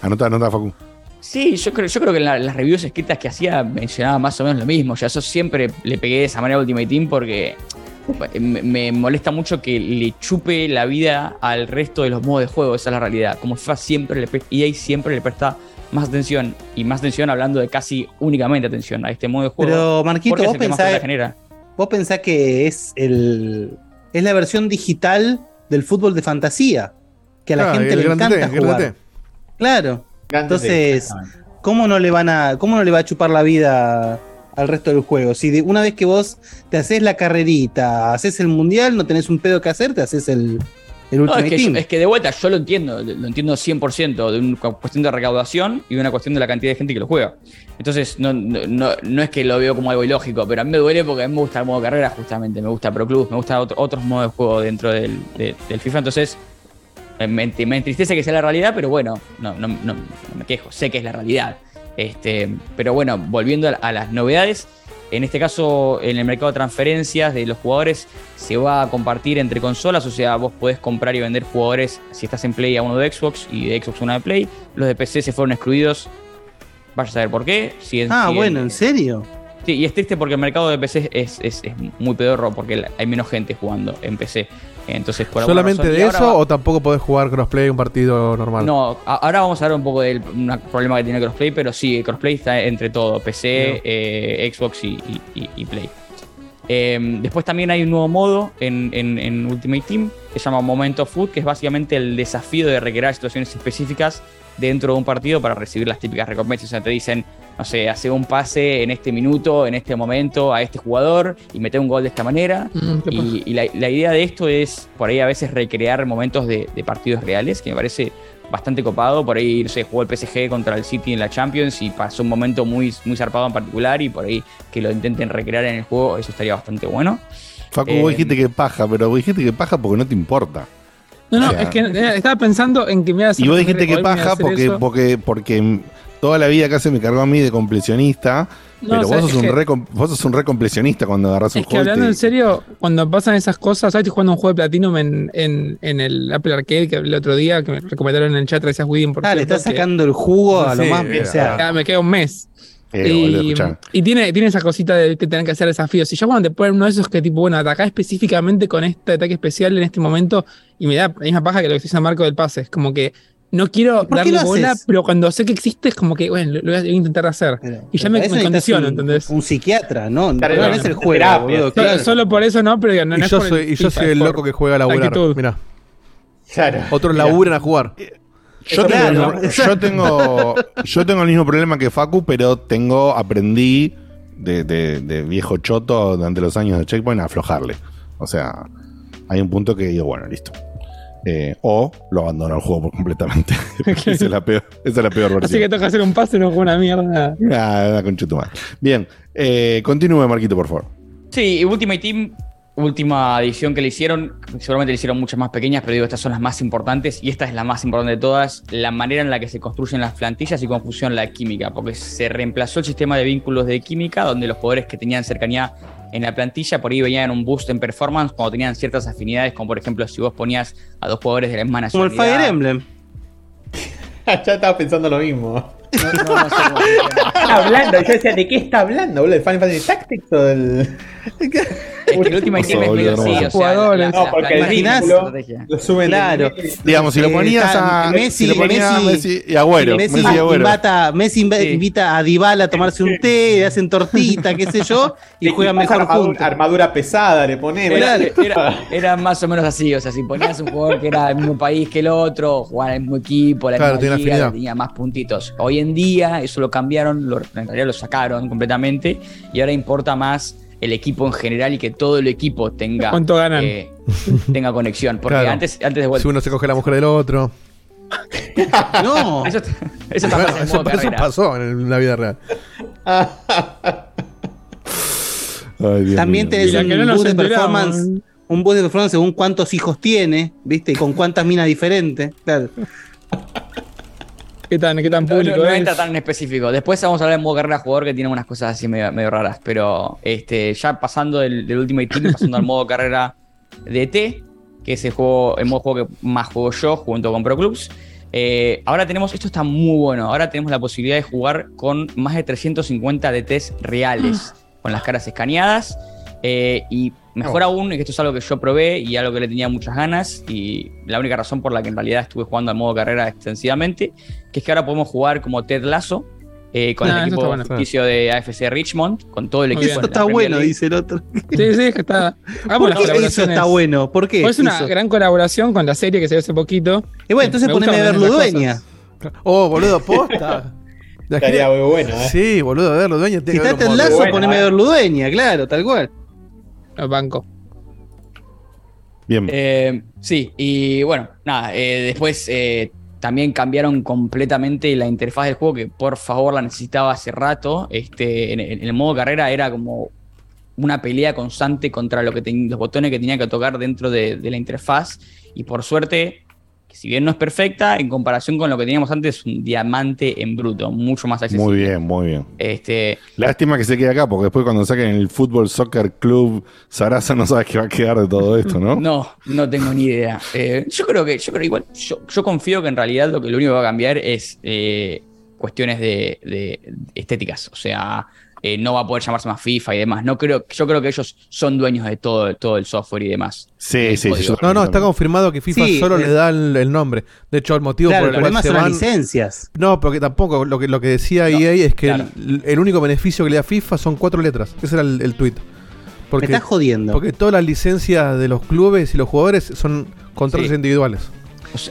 Speaker 2: Anota, anota, Facu.
Speaker 12: Sí, yo creo, yo creo que en la- las reviews escritas que hacía mencionaba más o menos lo mismo. Ya eso siempre le pegué de esa manera a Ultimate Team porque me, me molesta mucho que le chupe la vida al resto de los modos de juego. Esa es la realidad. Como FIFA siempre le EA siempre le presta más atención y más atención hablando de casi únicamente atención a este modo de juego.
Speaker 1: Pero, Marquito, vos pensás-
Speaker 12: plata genera.
Speaker 1: Vos pensás que es el es la versión digital del fútbol de fantasía. Que a la
Speaker 3: Ah,
Speaker 1: gente le encanta jugar. Claro. Entonces, ¿cómo no le van a, cómo no le va a chupar la vida al resto del juego? Si de- una vez que vos te haces la carrerita, haces el mundial, no tenés un pedo que hacer, te haces el, el
Speaker 12: No, es, que
Speaker 1: Team.
Speaker 12: yo- es que de vuelta yo lo entiendo, lo entiendo 100% de una cuestión de recaudación y de una cuestión de la cantidad de gente que lo juega. Entonces, no, no, no, es que lo veo como algo ilógico, pero a mí me duele porque a mí me gusta el modo carrera justamente, me gusta Pro Club, me gustan otro- otros modos de juego dentro del, de- del FIFA. Entonces, Me, me entristece que sea la realidad, pero bueno, no, no, no- no me quejo, sé que es la realidad. Este, pero bueno, volviendo a, a las novedades, en este caso en el mercado de transferencias de los jugadores se va a compartir entre consolas, o sea, vos podés comprar y vender jugadores si estás en Play a uno de Xbox y de Xbox a uno de Play. Los de PC se fueron excluidos, vaya a saber por qué.
Speaker 1: Ah, bueno, ¿en serio?
Speaker 12: Sí, y es triste porque el mercado de PC es, es- es muy pedorro porque hay menos gente jugando en PC. Entonces, por
Speaker 3: ¿Solamente
Speaker 12: razón-
Speaker 3: de eso
Speaker 12: va-
Speaker 3: o tampoco podés jugar crossplay un partido normal?
Speaker 12: No, ahora vamos a hablar un poco del un problema que tiene Crossplay, pero sí, el Crossplay está entre todo, PC, eh, Xbox y, y- y- y Play. Eh, después también hay un nuevo modo en, en- en Ultimate Team que se llama Moment of Food, que es básicamente el desafío de recrear situaciones específicas dentro de un partido para recibir las típicas recompensas. O sea, te dicen, no sé, hace un pase en este minuto, en este momento a este jugador y mete un gol de esta manera.
Speaker 4: Mm.
Speaker 12: Y, y la, la idea de esto es por ahí a veces recrear momentos de, de partidos reales, que me parece bastante copado. Por ahí, no sé, jugó el PSG contra el City en la Champions y pasó un momento muy, muy zarpado en particular y por ahí que lo intenten recrear en el juego, eso estaría bastante bueno.
Speaker 2: Facu,
Speaker 12: Eh,
Speaker 2: vos dijiste que paja, pero vos dijiste que paja porque no te importa.
Speaker 4: No, no,
Speaker 2: O sea,
Speaker 4: es que eh, estaba pensando en que me ibas a
Speaker 2: Y vos dijiste que paja porque,
Speaker 4: eso.
Speaker 2: porque, porque toda la vida acá se me cargó a mí de completionista.
Speaker 4: No,
Speaker 2: pero
Speaker 4: o sea,
Speaker 2: vos, sos un
Speaker 4: que-
Speaker 2: re, vos sos un re completionista cuando agarrás un
Speaker 4: Es que
Speaker 2: juego.
Speaker 4: hablando
Speaker 2: te-
Speaker 4: en serio, cuando pasan esas cosas, ¿sabes? Estoy jugando un juego de Platinum en, en, en el Apple Arcade que el otro día, que me recomendaron en el chat, gracias Widim, por
Speaker 1: Ah, le
Speaker 4: cierto,
Speaker 1: está
Speaker 4: que-
Speaker 1: sacando el jugo a lo más.
Speaker 4: eh,
Speaker 1: O sea,
Speaker 4: ya me queda un mes.
Speaker 2: Eh,
Speaker 4: y, tiene, tiene esa cosita de que tener que hacer desafíos. Y ya cuando te ponen uno de esos que, tipo, bueno, atacá específicamente con este ataque especial en este momento, y me da la misma paja que lo que dice Marco del pase. Es como que no quiero
Speaker 1: ¿Por qué
Speaker 4: darle bola,
Speaker 1: haces?
Speaker 4: pero cuando sé que existe, es como que, bueno, lo, lo voy a intentar hacer. y ya me, condiciono,
Speaker 1: un-
Speaker 4: ¿entendés?
Speaker 1: Un psiquiatra, ¿no?
Speaker 4: Claro,
Speaker 1: no
Speaker 4: no,
Speaker 1: es el
Speaker 4: no,
Speaker 1: juego,
Speaker 4: terapia.
Speaker 1: boludo,
Speaker 4: Solo-
Speaker 1: claro.
Speaker 4: Solo por eso no, pero no
Speaker 3: y
Speaker 4: es
Speaker 3: yo
Speaker 4: por el
Speaker 3: soy, y yo
Speaker 4: FIFA,
Speaker 3: soy el loco que juega a
Speaker 4: la
Speaker 3: laburar.
Speaker 4: actitud.
Speaker 3: Mirá.
Speaker 13: Claro.
Speaker 3: Otros laburan a jugar.
Speaker 2: Yo, tengo, yo, tengo, yo tengo el mismo problema que Facu, pero tengo, aprendí de, de- de viejo choto durante los años de Checkpoint a aflojarle. O sea, hay un punto que digo, bueno, listo. Eh, o lo abandono el juego por completamente. <laughs> esa, es la peor, esa es la peor
Speaker 4: Así que toca hacer un pase, no juego una mierda.
Speaker 2: Ah, madre. Bien, eh, continúe, Marquito, por favor.
Speaker 12: Sí, Ultimate Team, última edición que le hicieron, seguramente le hicieron muchas más pequeñas, pero digo, estas son las más importantes y esta es la más importante de todas, la manera en la que se construyen las plantillas y cómo funciona la química, porque se reemplazó el sistema de vínculos de química, donde los poderes que tenían cercanía en la plantilla por ahí venían un boost en performance cuando tenían ciertas afinidades, como por ejemplo si vos ponías a dos jugadores de la misma
Speaker 1: Como el
Speaker 12: nacionalidad.
Speaker 1: Fire Emblem. <laughs>
Speaker 13: ya estaba pensando lo mismo.
Speaker 12: No, no, no sé cómo
Speaker 13: Está hablando, yo decía, ¿de qué está hablando, boludo? ¿De Final Fantasy Tactics o del.?
Speaker 12: Es que el Team es medio así, o sea, la- la-
Speaker 13: no,
Speaker 12: la
Speaker 13: porque el vínculo lo suben
Speaker 1: Claro.
Speaker 2: Digamos, si lo
Speaker 1: Eh,
Speaker 2: ponías
Speaker 1: está
Speaker 2: a
Speaker 1: Messi,
Speaker 2: si lo ponías a
Speaker 1: Messi-
Speaker 2: Messi y Agüero,
Speaker 1: Messi,
Speaker 2: Messi y Agüero.
Speaker 1: invita, Messi inv- invita a Dybala a tomarse un té, le hacen tortita, qué sé yo, y
Speaker 13: Le
Speaker 1: juegan
Speaker 13: equipás
Speaker 1: mejor
Speaker 13: armadura,
Speaker 1: juntos.
Speaker 13: armadura pesada, le pones.
Speaker 12: Era, era- era más o menos así, o sea, si ponías un jugador que era del mismo país que el otro, jugaba en el mismo equipo, la
Speaker 3: Claro,
Speaker 12: misma
Speaker 3: tiene
Speaker 12: liga,
Speaker 3: afinidad.
Speaker 12: tenía más puntitos. Hoy en día eso lo cambiaron, lo- en realidad lo sacaron completamente y ahora importa más el equipo en general y que todo el equipo tenga,
Speaker 4: ¿Cuánto ganan?
Speaker 12: eh, tenga conexión. Porque
Speaker 3: Claro.
Speaker 12: antes, antes de vuelta.
Speaker 3: Si uno se coge la mujer del otro. <laughs>
Speaker 1: No, <laughs>
Speaker 12: Eso, eso está
Speaker 3: Bueno,
Speaker 12: pasando en
Speaker 3: eso, eso pasó en la vida real. <laughs>
Speaker 2: Ay, Dios
Speaker 1: También
Speaker 2: mío.
Speaker 1: tenés un
Speaker 4: que no
Speaker 1: boost de performance. Un boost de performance según cuántos hijos tiene, ¿viste? Y con cuántas minas diferentes. Claro.
Speaker 4: ¿Qué tan, qué tan
Speaker 12: No,
Speaker 4: público
Speaker 12: no, no
Speaker 4: es?
Speaker 12: entra tan en específico. Después vamos a hablar en modo carrera jugador que tiene unas cosas así medio, medio raras. Pero este, ya pasando del, del Ultimate Team, <laughs> pasando al modo carrera de T, que es el juego, el modo juego que más juego yo junto con Pro Clubs. Eh, ahora tenemos, esto está muy bueno. Ahora tenemos la posibilidad de jugar con más de 350 DTs reales, con las caras escaneadas. eh, y mejor aún, que esto es algo que yo probé y algo que le tenía muchas ganas. Y la única razón por la que en realidad estuve jugando al modo carrera extensivamente, que es que ahora podemos jugar como Ted Lasso. eh, con
Speaker 4: Ah,
Speaker 12: el equipo
Speaker 4: está bueno.
Speaker 12: ficticio de AFC Richmond, con todo el equipo.
Speaker 1: Eso está bueno,
Speaker 12: League.
Speaker 1: dice el otro.
Speaker 4: Sí, sí, es que está. <laughs> Amo
Speaker 1: ¿Por
Speaker 4: las
Speaker 1: qué eso está bueno? ¿Por qué?
Speaker 4: Pues es una
Speaker 1: eso?
Speaker 4: gran colaboración con la serie que se dio hace poquito.
Speaker 1: Y bueno, entonces poneme a ver Ludueña.
Speaker 3: Oh, boludo, posta. <laughs>
Speaker 13: Estaría muy bueno, ¿eh?
Speaker 3: Sí, boludo, a verlo, dueño.
Speaker 1: Si está
Speaker 3: modo-
Speaker 1: lazo,
Speaker 13: bueno,
Speaker 1: poneme a
Speaker 13: eh.
Speaker 1: ver Ludueña, claro, tal cual.
Speaker 4: Banco.
Speaker 2: Bien.
Speaker 12: Eh, sí, y bueno, nada, eh, después eh, también cambiaron completamente la interfaz del juego, que por favor la necesitaba hace rato. Este, en, en el modo carrera era como una pelea constante contra lo que ten- los botones que tenía que tocar dentro de, de la interfaz. Y por suerte que si bien no es perfecta, en comparación con lo que teníamos antes, es un diamante en bruto, mucho más accesible.
Speaker 2: Muy bien, muy bien.
Speaker 12: Este,
Speaker 2: Lástima que se quede acá, porque después cuando saquen el Fútbol Soccer Club Sarasa no sabes qué va a quedar de todo esto, ¿no?
Speaker 12: No, no tengo ni idea. Eh, yo creo que, yo creo igual, yo, yo confío que en realidad lo que lo único que va a cambiar es eh, cuestiones de, de estéticas. O sea, eh, no va a poder llamarse más FIFA y demás. No creo, yo creo que ellos son dueños de todo, todo el software y demás.
Speaker 2: Sí, sí, sí.
Speaker 3: No, no, está confirmado que FIFA
Speaker 1: Sí,
Speaker 3: solo
Speaker 1: eh,
Speaker 3: le da el, el nombre. De hecho, el motivo
Speaker 1: Claro,
Speaker 3: por el
Speaker 1: el
Speaker 3: cual
Speaker 1: problema
Speaker 3: se
Speaker 1: son las
Speaker 3: van.
Speaker 1: licencias.
Speaker 3: No, porque tampoco. Lo que, lo que decía EA es que el, el único beneficio que le da FIFA son cuatro letras. Ese era el, el tweet. Porque,
Speaker 1: Me estás jodiendo.
Speaker 3: Porque todas las licencias de los clubes y los jugadores son contratos
Speaker 12: Sí.
Speaker 3: individuales.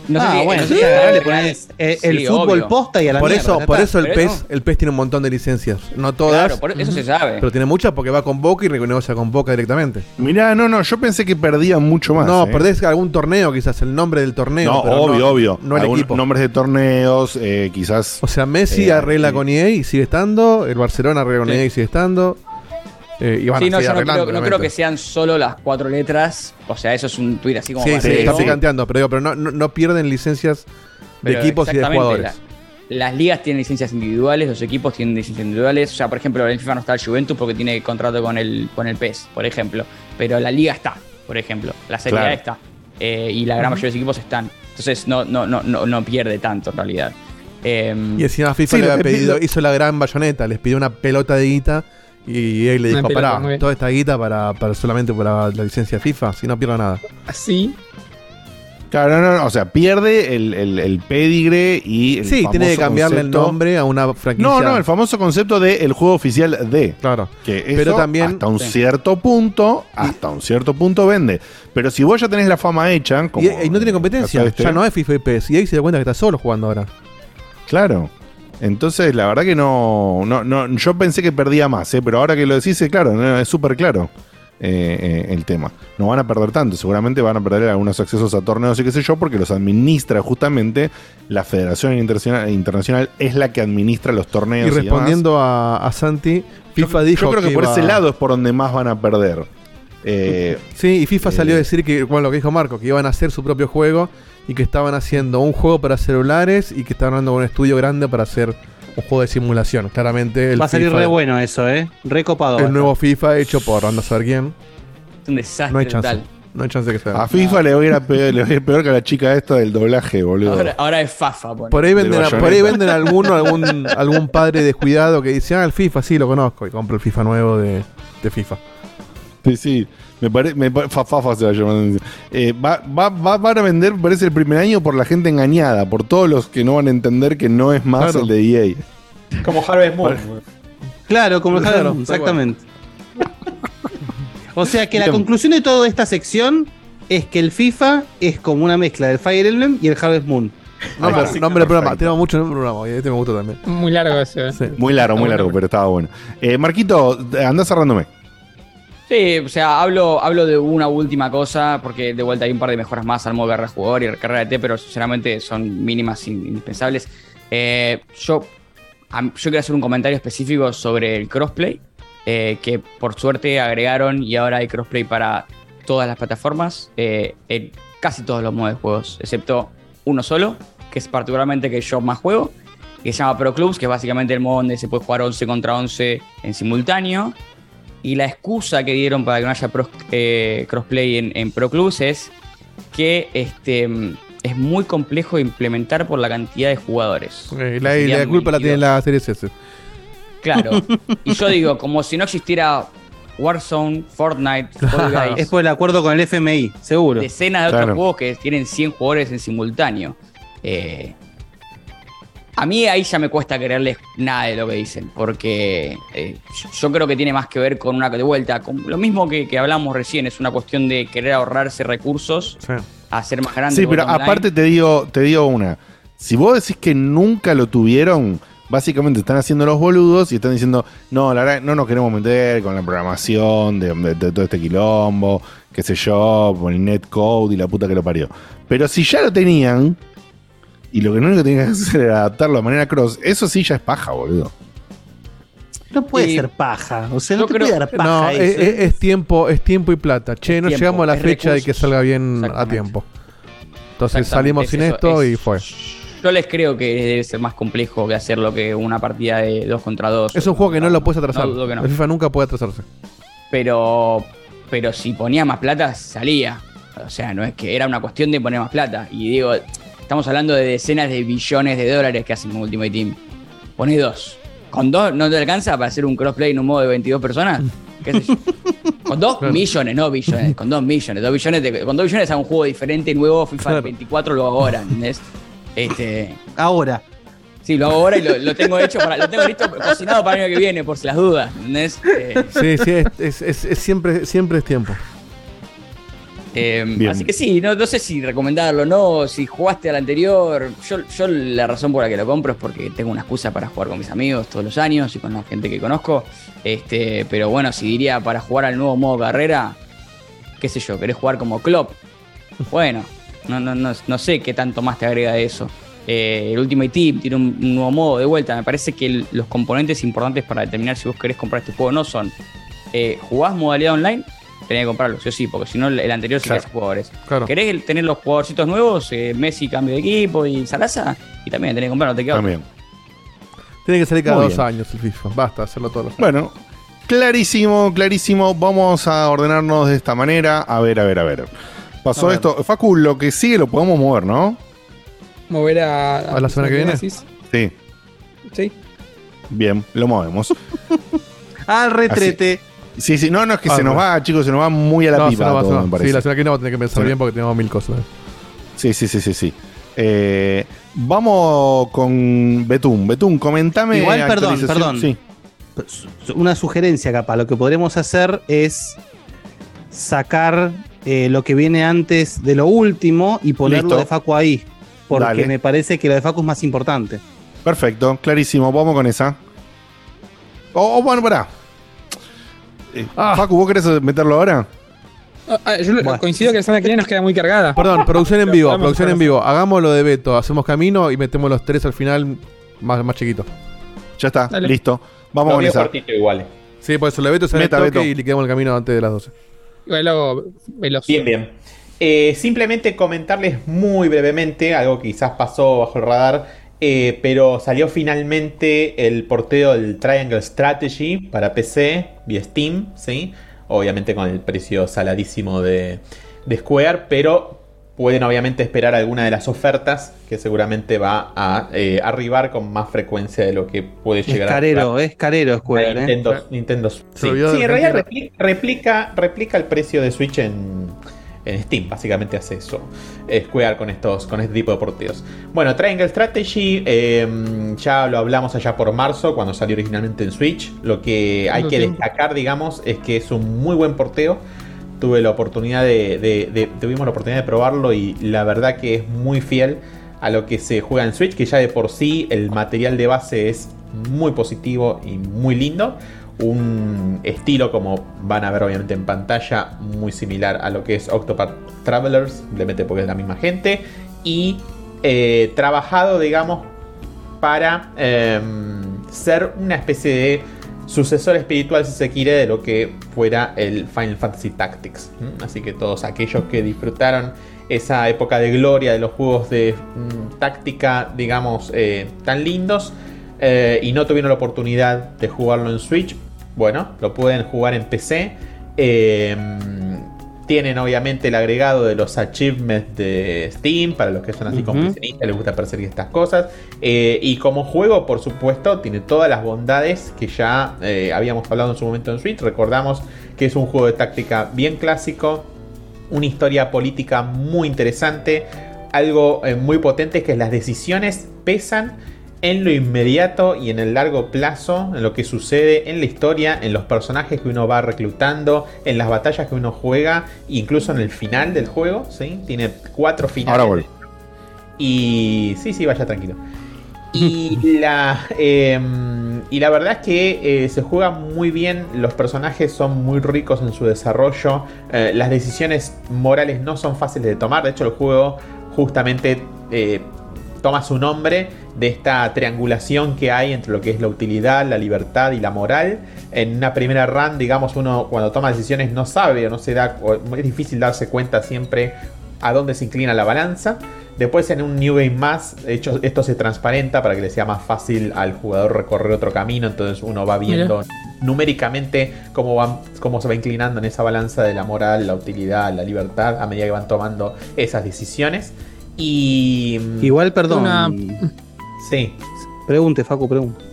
Speaker 12: No sé
Speaker 1: ah,
Speaker 12: si-
Speaker 1: bueno, agarrá, le pones eh, el
Speaker 12: Sí,
Speaker 1: fútbol
Speaker 12: obvio.
Speaker 1: posta y a la
Speaker 3: Por
Speaker 1: mierda,
Speaker 3: eso, por eso el
Speaker 12: Pero
Speaker 3: PES, el PES tiene un montón de licencias. No todas.
Speaker 12: Claro, por eso se sabe.
Speaker 3: Pero tiene muchas porque va con Boca y negocia con Boca directamente.
Speaker 2: Mirá, no, no, yo pensé que perdía mucho más.
Speaker 3: no,
Speaker 2: ¿eh?
Speaker 3: perdés algún torneo, quizás, el nombre del torneo.
Speaker 2: No,
Speaker 3: pero
Speaker 2: obvio,
Speaker 3: no-
Speaker 2: obvio.
Speaker 3: No el
Speaker 2: Algún-
Speaker 3: equipo.
Speaker 2: Nombres de torneos, eh, quizás.
Speaker 3: O sea, Messi
Speaker 2: Eh,
Speaker 3: arregla
Speaker 2: sí.
Speaker 3: con EA y sigue estando. El Barcelona arregla con EA y sigue estando. Eh, y van
Speaker 12: Sí,
Speaker 3: a
Speaker 12: no, yo creo, no creo que sean solo las cuatro letras. O sea, eso es un tweet así como
Speaker 3: Sí, sí, está
Speaker 12: ¿no?
Speaker 3: picanteando, pero, digo, pero no, no, no pierden licencias de
Speaker 12: Pero
Speaker 3: equipos y de jugadores.
Speaker 12: la- las ligas tienen licencias individuales, los equipos tienen licencias individuales. O sea, por ejemplo, en FIFA no está el Juventus porque tiene contrato con el, con el PES, por ejemplo. Pero la liga está, por ejemplo. La Serie A
Speaker 2: Claro.
Speaker 12: está. Eh, y la gran mayoría de los equipos están. Entonces no, no, no, no, no pierde tanto en realidad. Em,
Speaker 3: Y encima FIFA
Speaker 2: Sí,
Speaker 3: le había pedido, hizo la gran bayoneta, les pidió una pelota de guita y él le dijo,
Speaker 4: pelota,
Speaker 3: pará, toda esta guita para, para solamente para la licencia FIFA, si no pierdo nada.
Speaker 4: Así.
Speaker 2: Claro, no, no, o sea, pierde el, el, el pedigre y el
Speaker 3: Sí, tiene que cambiarle el nombre a una franquicia.
Speaker 2: No, no, el famoso concepto de el juego oficial de.
Speaker 3: Claro.
Speaker 2: Que
Speaker 3: Pero
Speaker 2: eso,
Speaker 3: también-
Speaker 2: hasta un
Speaker 3: Sí.
Speaker 2: cierto punto, hasta un cierto punto vende. Pero si vos ya tenés la fama hecha, como
Speaker 3: Y, y no tiene competencia,
Speaker 2: caso este,
Speaker 3: ya no es FIFA y PES. Y ahí se da cuenta que está solo jugando ahora.
Speaker 2: Claro. Entonces, la verdad que no, no, no yo pensé que perdía más, ¿eh? pero ahora que lo decís, claro, no, es súper claro eh, eh, el tema. No van a perder tanto, seguramente van a perder algunos accesos a torneos y qué sé yo, porque los administra justamente la Federación Internacional, Internacional es la que administra los torneos.
Speaker 3: Y
Speaker 2: demás.
Speaker 3: respondiendo a, a Santi, FIFA
Speaker 2: yo,
Speaker 3: dijo
Speaker 2: yo creo que, por
Speaker 3: iba-
Speaker 2: ese lado es por donde más van a perder. Eh,
Speaker 3: Sí, y FIFA salió a
Speaker 2: Eh.
Speaker 3: decir que, bueno, lo que dijo Marco, que iban a hacer su propio juego y que estaban haciendo un juego para celulares y que estaban hablando con un estudio grande para hacer un juego de simulación. Claramente el
Speaker 1: Va a salir
Speaker 3: FIFA-
Speaker 1: re bueno eso, ¿eh? Re copado. va a
Speaker 3: El nuevo FIFA hecho por anda a saber quién.
Speaker 12: es un desastre
Speaker 3: No hay chance. No hay chance que sea.
Speaker 2: a FIFA le voy a ir a peor, le voy a ir peor que a la chica esta del doblaje, boludo.
Speaker 12: Ahora, ahora es Fafa.
Speaker 3: Por ahí venden, a- por ahí venden alguno, algún, algún padre descuidado que dice, ah, el FIFA, sí, lo conozco, y compra el FIFA nuevo de, de FIFA.
Speaker 2: Sí, sí. Me parece. Fafafa se va a llamar. Eh, va, va, va- van a vender, me parece, el primer año por la gente engañada, por todos los que no van a entender que no es más
Speaker 3: Claro.
Speaker 2: el de EA.
Speaker 13: Como Harvest Moon.
Speaker 1: Claro, como
Speaker 3: Claro,
Speaker 1: claro,
Speaker 3: tal
Speaker 1: exactamente. O sea que la
Speaker 2: Bien.
Speaker 1: conclusión de toda esta sección es que el FIFA es como una mezcla del Fire Emblem y el Harvest Moon.
Speaker 3: Nombre,
Speaker 2: sí,
Speaker 3: nombre del programa, tenemos mucho nombre del programa, y este me gusta también.
Speaker 4: Muy largo ese. ¿eh?
Speaker 3: Sí.
Speaker 2: Muy largo, muy largo, pero estaba bueno. Eh, Marquito, anda cerrándome.
Speaker 12: Sí, o sea, hablo, hablo de una última cosa, porque de vuelta hay un par de mejoras más al modo guerra de jugador y carrera de T, pero sinceramente son mínimas in- indispensables. Eh, yo, yo quiero hacer un comentario específico sobre el crossplay, eh, que por suerte agregaron y ahora hay crossplay para todas las plataformas, eh, en casi todos los modos de juegos, excepto uno solo, que es particularmente que yo más juego, que se llama Pro Clubs, que es básicamente el modo donde se puede jugar 11 contra 11 en simultáneo. Y la excusa que dieron para que no haya pros- eh, crossplay en, en Pro Clubs es que este, es muy complejo de implementar por la cantidad de jugadores.
Speaker 3: Eh, la, culpa la tiene
Speaker 12: 22.
Speaker 3: la serie S.
Speaker 12: Claro. <laughs> y yo digo, como si no existiera Warzone, Fortnite, Fall Guys,
Speaker 1: Es por el acuerdo con el FMI, seguro.
Speaker 12: decenas de
Speaker 2: Claro.
Speaker 12: otros juegos que tienen 100 jugadores en simultáneo. Eh, a mí ahí ya me cuesta creerles nada de lo que dicen, porque eh, yo- creo que tiene más que ver con una de vuelta, con lo mismo que, que hablamos recién, es una cuestión de querer ahorrarse recursos,
Speaker 3: Sí.
Speaker 12: hacer más grande.
Speaker 2: Sí, pero aparte te digo, te digo una. Si vos decís que nunca lo tuvieron, básicamente están haciendo los boludos y están diciendo, no, la verdad, no nos queremos meter con la programación de, de- de todo este quilombo, qué sé yo, con el netcode y la puta que lo parió. Pero si ya lo tenían, y lo que único que tenían que hacer era adaptarlo de manera cross, eso sí ya es paja, boludo.
Speaker 1: No puede
Speaker 12: Y-
Speaker 1: ser paja. O sea, no te
Speaker 12: creo-
Speaker 1: puede dar paja
Speaker 3: No,
Speaker 1: eso.
Speaker 3: es, es- es tiempo, es tiempo y plata. Che,
Speaker 12: Es
Speaker 3: no
Speaker 12: tiempo,
Speaker 3: llegamos a la fecha de que
Speaker 12: recursos.
Speaker 3: salga bien a tiempo. Entonces salimos sin
Speaker 12: eso,
Speaker 3: esto
Speaker 12: es-
Speaker 3: y fue.
Speaker 12: Yo les creo que debe ser más complejo que hacerlo que una partida de 2 contra 2.
Speaker 3: Es un juego que no lo puedes atrasar.
Speaker 12: No dudo que no.
Speaker 3: El FIFA nunca puede atrasarse.
Speaker 12: Pero, pero si ponía más plata, salía. O sea, no es que era una cuestión de poner más plata. Y digo, estamos hablando de decenas de billones de dólares que hacen con Ultimate Team. Pone dos. ¿Con dos no te alcanza para hacer un crossplay en un modo de 22 personas? <laughs> ¿Qué sé yo? Con dos millones, no billones. Con dos millones. Dos billones de- con dos billones a un juego diferente, nuevo, FIFA 24 lo hago ahora, ¿entendés? Este,
Speaker 1: Ahora.
Speaker 12: sí, lo hago ahora y lo, lo tengo hecho, para, lo tengo listo, cocinado para el año que viene, por si las dudas, ¿entendés? Eh,
Speaker 3: Sí, sí, es, es- es- es siempre, siempre es tiempo.
Speaker 12: Eh,
Speaker 3: Bien.
Speaker 12: así que sí, no, no sé si recomendarlo o no, si jugaste al anterior. Yo, yo la razón por la que lo compro es porque tengo una excusa para jugar con mis amigos todos los años y con la gente que conozco. Este, pero bueno, si diría para jugar al nuevo modo carrera, qué sé yo, querés jugar como Klopp. <laughs> Bueno, no, no, no, no sé qué tanto más te agrega de eso. Eh, el Ultimate Team tiene un, un nuevo modo de vuelta. Me parece que el- los componentes importantes para determinar si vos querés comprar este juego no son eh, jugás modalidad online, tenés que comprarlo, sí o sí, porque si no el anterior se
Speaker 3: Claro.
Speaker 12: queda sin jugadores.
Speaker 3: Claro.
Speaker 12: ¿Querés tener los jugadorcitos nuevos? eh, Messi cambio de equipo y Sarasa, y también tenés que comprarlo, te queda.
Speaker 2: También.
Speaker 3: Tiene que salir cada
Speaker 2: Muy
Speaker 3: dos
Speaker 2: bien.
Speaker 3: años el FIFA. Basta hacerlo todos los años.
Speaker 2: Bueno, clarísimo, clarísimo. Vamos a ordenarnos de esta manera. A ver, a ver, a ver. Pasó
Speaker 4: A ver.
Speaker 2: esto. Facu, lo que sigue lo podemos mover, ¿no?
Speaker 4: Mover a.
Speaker 3: ¿A la semana que viene?
Speaker 4: decís?
Speaker 2: Sí.
Speaker 4: Sí.
Speaker 2: Bien, lo movemos. <laughs>
Speaker 1: Al retrete.
Speaker 2: Sí, sí, no, no, es que
Speaker 3: Ah,
Speaker 2: se nos
Speaker 3: bueno.
Speaker 2: va, chicos, se nos va muy a la
Speaker 3: No,
Speaker 2: pipa
Speaker 3: se nos va,
Speaker 2: todo,
Speaker 3: se nos
Speaker 2: me
Speaker 3: va.
Speaker 2: parece.
Speaker 3: Sí, la semana que viene vamos a tener que pensar
Speaker 2: Sí.
Speaker 3: bien porque tenemos mil cosas.
Speaker 2: Sí, sí, sí, sí, sí. Eh, vamos con Betún. Betún, comentame.
Speaker 1: Igual, perdón, perdón.
Speaker 2: Sí.
Speaker 1: Una sugerencia, capaz. Lo que podremos hacer es sacar eh, lo que viene antes de lo último y ponerlo
Speaker 2: Listo.
Speaker 1: de Facu ahí. Porque
Speaker 2: Dale.
Speaker 1: me parece que lo de Facu es más importante.
Speaker 2: Perfecto, clarísimo. Vamos con esa. O o, bueno, pará. Eh, Facu, ¿vos querés meterlo ahora?
Speaker 4: Ah, ah, yo lo- coincido que la semana que viene nos queda muy cargada.
Speaker 3: Perdón, producción en vivo, producción en vivo. Hagamos lo de Beto, hacemos camino y metemos los tres al final más, más chiquitos.
Speaker 2: Ya está,
Speaker 3: Dale.
Speaker 2: listo. Vamos
Speaker 13: Lo
Speaker 2: esa.
Speaker 13: cortito igual.
Speaker 3: Sí, por eso lo de Beto sale
Speaker 13: Meta, Beto.
Speaker 3: y liquidamos el camino antes de las 12.
Speaker 4: Igual lo veloz.
Speaker 13: Bien, bien. Eh, simplemente comentarles muy brevemente algo que quizás pasó bajo el radar, eh, pero salió finalmente el porteo del Triangle Strategy para PC vía Steam, ¿sí? Obviamente con el precio saladísimo de, de Square, pero pueden obviamente esperar alguna de las ofertas que seguramente va a eh, arribar con más frecuencia de lo que puede
Speaker 1: Es
Speaker 13: llegar a
Speaker 1: carero, es carero Square, ¿eh?
Speaker 13: Nintendo, Nintendo Sí, Sí, en realidad replica, replica el precio de Switch en, en Steam. Básicamente hace eso. eh, Square con estos, con este tipo de porteos. Bueno, Triangle Strategy, eh, ya lo hablamos allá por marzo, cuando salió originalmente en Switch. Lo que hay que destacar, digamos, es que es un muy buen porteo. Tuve la oportunidad de, de- de- tuvimos la oportunidad de probarlo y la verdad que es muy fiel a lo que se juega en Switch, que ya de por sí el material de base es muy positivo y muy lindo. Un estilo, como van a ver obviamente en pantalla, muy similar a lo que es Octopath Travelers, simplemente porque es la misma gente. Y eh, trabajado, digamos, para em, ser una especie de sucesor espiritual, si se quiere, de lo que fuera el Final Fantasy Tactics. Así que todos aquellos que disfrutaron esa época de gloria de los juegos de mm, táctica, digamos, eh, tan lindos, eh, y no tuvieron la oportunidad de jugarlo en Switch, bueno, lo pueden jugar en PC. Eh, tienen obviamente el agregado de los achievements de Steam, para los que son así
Speaker 1: Ujú.
Speaker 13: completionistas, les gusta perseguir estas cosas. Eh, y como juego, por supuesto, tiene todas las bondades que ya eh, habíamos hablado en su momento en Switch. Recordamos que es un juego de táctica bien clásico, una historia política muy interesante, algo eh, muy potente que las decisiones pesan en lo inmediato y en el largo plazo, en lo que sucede en la historia, en los personajes que uno va reclutando, en las batallas que uno juega, incluso en el final del juego, ¿sí? Tiene cuatro finales.
Speaker 2: Ahora voy.
Speaker 13: Y sí, sí, vaya tranquilo. Y <laughs> la, eh, y la verdad es que eh, se juega muy bien, los personajes son muy ricos en su desarrollo, eh, las decisiones morales no son fáciles de tomar, de hecho el juego justamente eh, toma su nombre de esta triangulación que hay entre lo que es la utilidad, la libertad y la moral. En una primera run, digamos, uno cuando toma decisiones no sabe o no se da, o es difícil darse cuenta siempre a dónde se inclina la balanza. Después en un New Game más, de hecho esto se transparenta para que le sea más fácil al jugador recorrer otro camino, entonces uno va viendo numéricamente cómo, van, cómo se va inclinando en esa balanza de la moral, la utilidad, la libertad, a medida que van tomando esas decisiones. Y...
Speaker 1: Igual, perdón.
Speaker 4: Una-
Speaker 13: Sí.
Speaker 1: Pregunte, Facu, pregunte.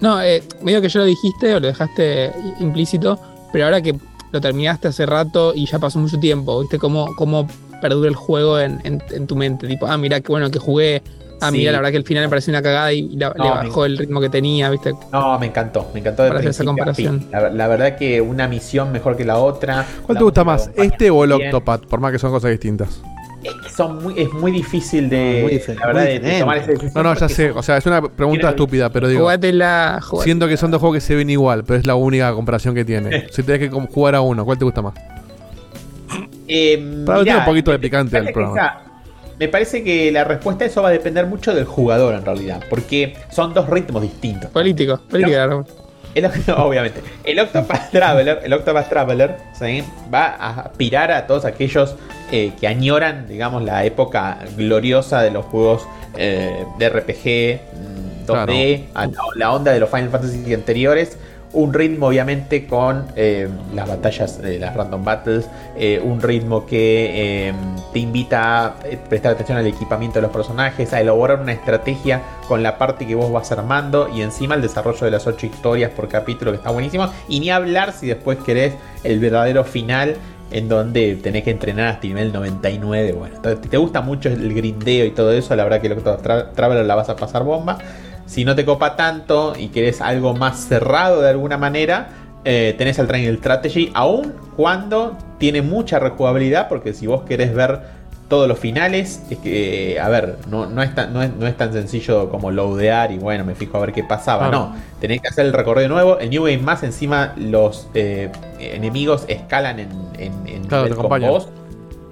Speaker 4: No, eh, medio que ya lo dijiste o lo dejaste implícito, pero ahora que lo terminaste hace rato y ya pasó mucho tiempo, ¿viste cómo, cómo perdura el juego en, en- en tu mente? Tipo, ah, mira qué bueno que jugué. Ah,
Speaker 13: Sí.
Speaker 4: mira, la verdad que el final me pareció una cagada y la-
Speaker 13: No,
Speaker 4: le
Speaker 13: me-
Speaker 4: bajó el ritmo que tenía, ¿viste?
Speaker 13: No, me encantó, me encantó de
Speaker 4: Para hacer esa comparación.
Speaker 13: La, la verdad que una misión mejor que la otra.
Speaker 3: ¿Cuál
Speaker 13: La
Speaker 3: te gusta más? ¿Este o el
Speaker 13: bien.
Speaker 3: Octopath? Por más que son cosas distintas.
Speaker 13: Son muy, es muy difícil de,
Speaker 1: Muy difer-
Speaker 13: la verdad,
Speaker 1: muy
Speaker 13: de- tomar esa decisión
Speaker 3: No, no, ya sé.
Speaker 13: son-
Speaker 3: O sea, es una pregunta estúpida, pero digo.
Speaker 4: Jugátela, jugátela.
Speaker 3: Siento que son dos juegos que se ven igual, pero es la única comparación que tiene. <laughs> Si tenés que jugar a uno, ¿cuál te gusta más?
Speaker 13: Eh,
Speaker 3: Para un poquito de picante al programa.
Speaker 13: me parece que la respuesta a eso va a depender mucho del jugador en realidad, porque son dos ritmos distintos.
Speaker 4: Político, político.
Speaker 13: El- <laughs> obviamente. El Octopath Traveler, el Octopath Traveler ¿sí? va a aspirar a todos aquellos eh, que añoran, digamos, la época gloriosa de los juegos eh, de RPG mm, 2D, a la, la onda de los Final Fantasy anteriores. Un ritmo, obviamente, con eh, las batallas, eh, las random battles. eh, un ritmo que eh, te invita a prestar atención al equipamiento de los personajes, a elaborar una estrategia con la parte que vos vas armando y encima el desarrollo de las ocho historias por capítulo que está buenísimo. Y ni hablar si después querés el verdadero final en donde tenés que entrenar hasta nivel 99. Bueno, si te gusta mucho el grindeo y todo eso, la verdad que Octopath Tra- Traveler la vas a pasar bomba. Si no te copa tanto y querés algo más cerrado de alguna manera, eh, tenés el Triangle Strategy, aun cuando tiene mucha rejugabilidad, porque si vos querés ver todos los finales, es que, eh, a ver, no, no, es tan, no, es, no es tan sencillo como loadear y bueno, me fijo a ver qué pasaba. No, tenés que hacer el recorrido nuevo. El New Game más encima, los eh, enemigos escalan en, en, en
Speaker 3: Claro,
Speaker 13: nivel
Speaker 3: te
Speaker 13: con
Speaker 3: acompañan.
Speaker 13: vos.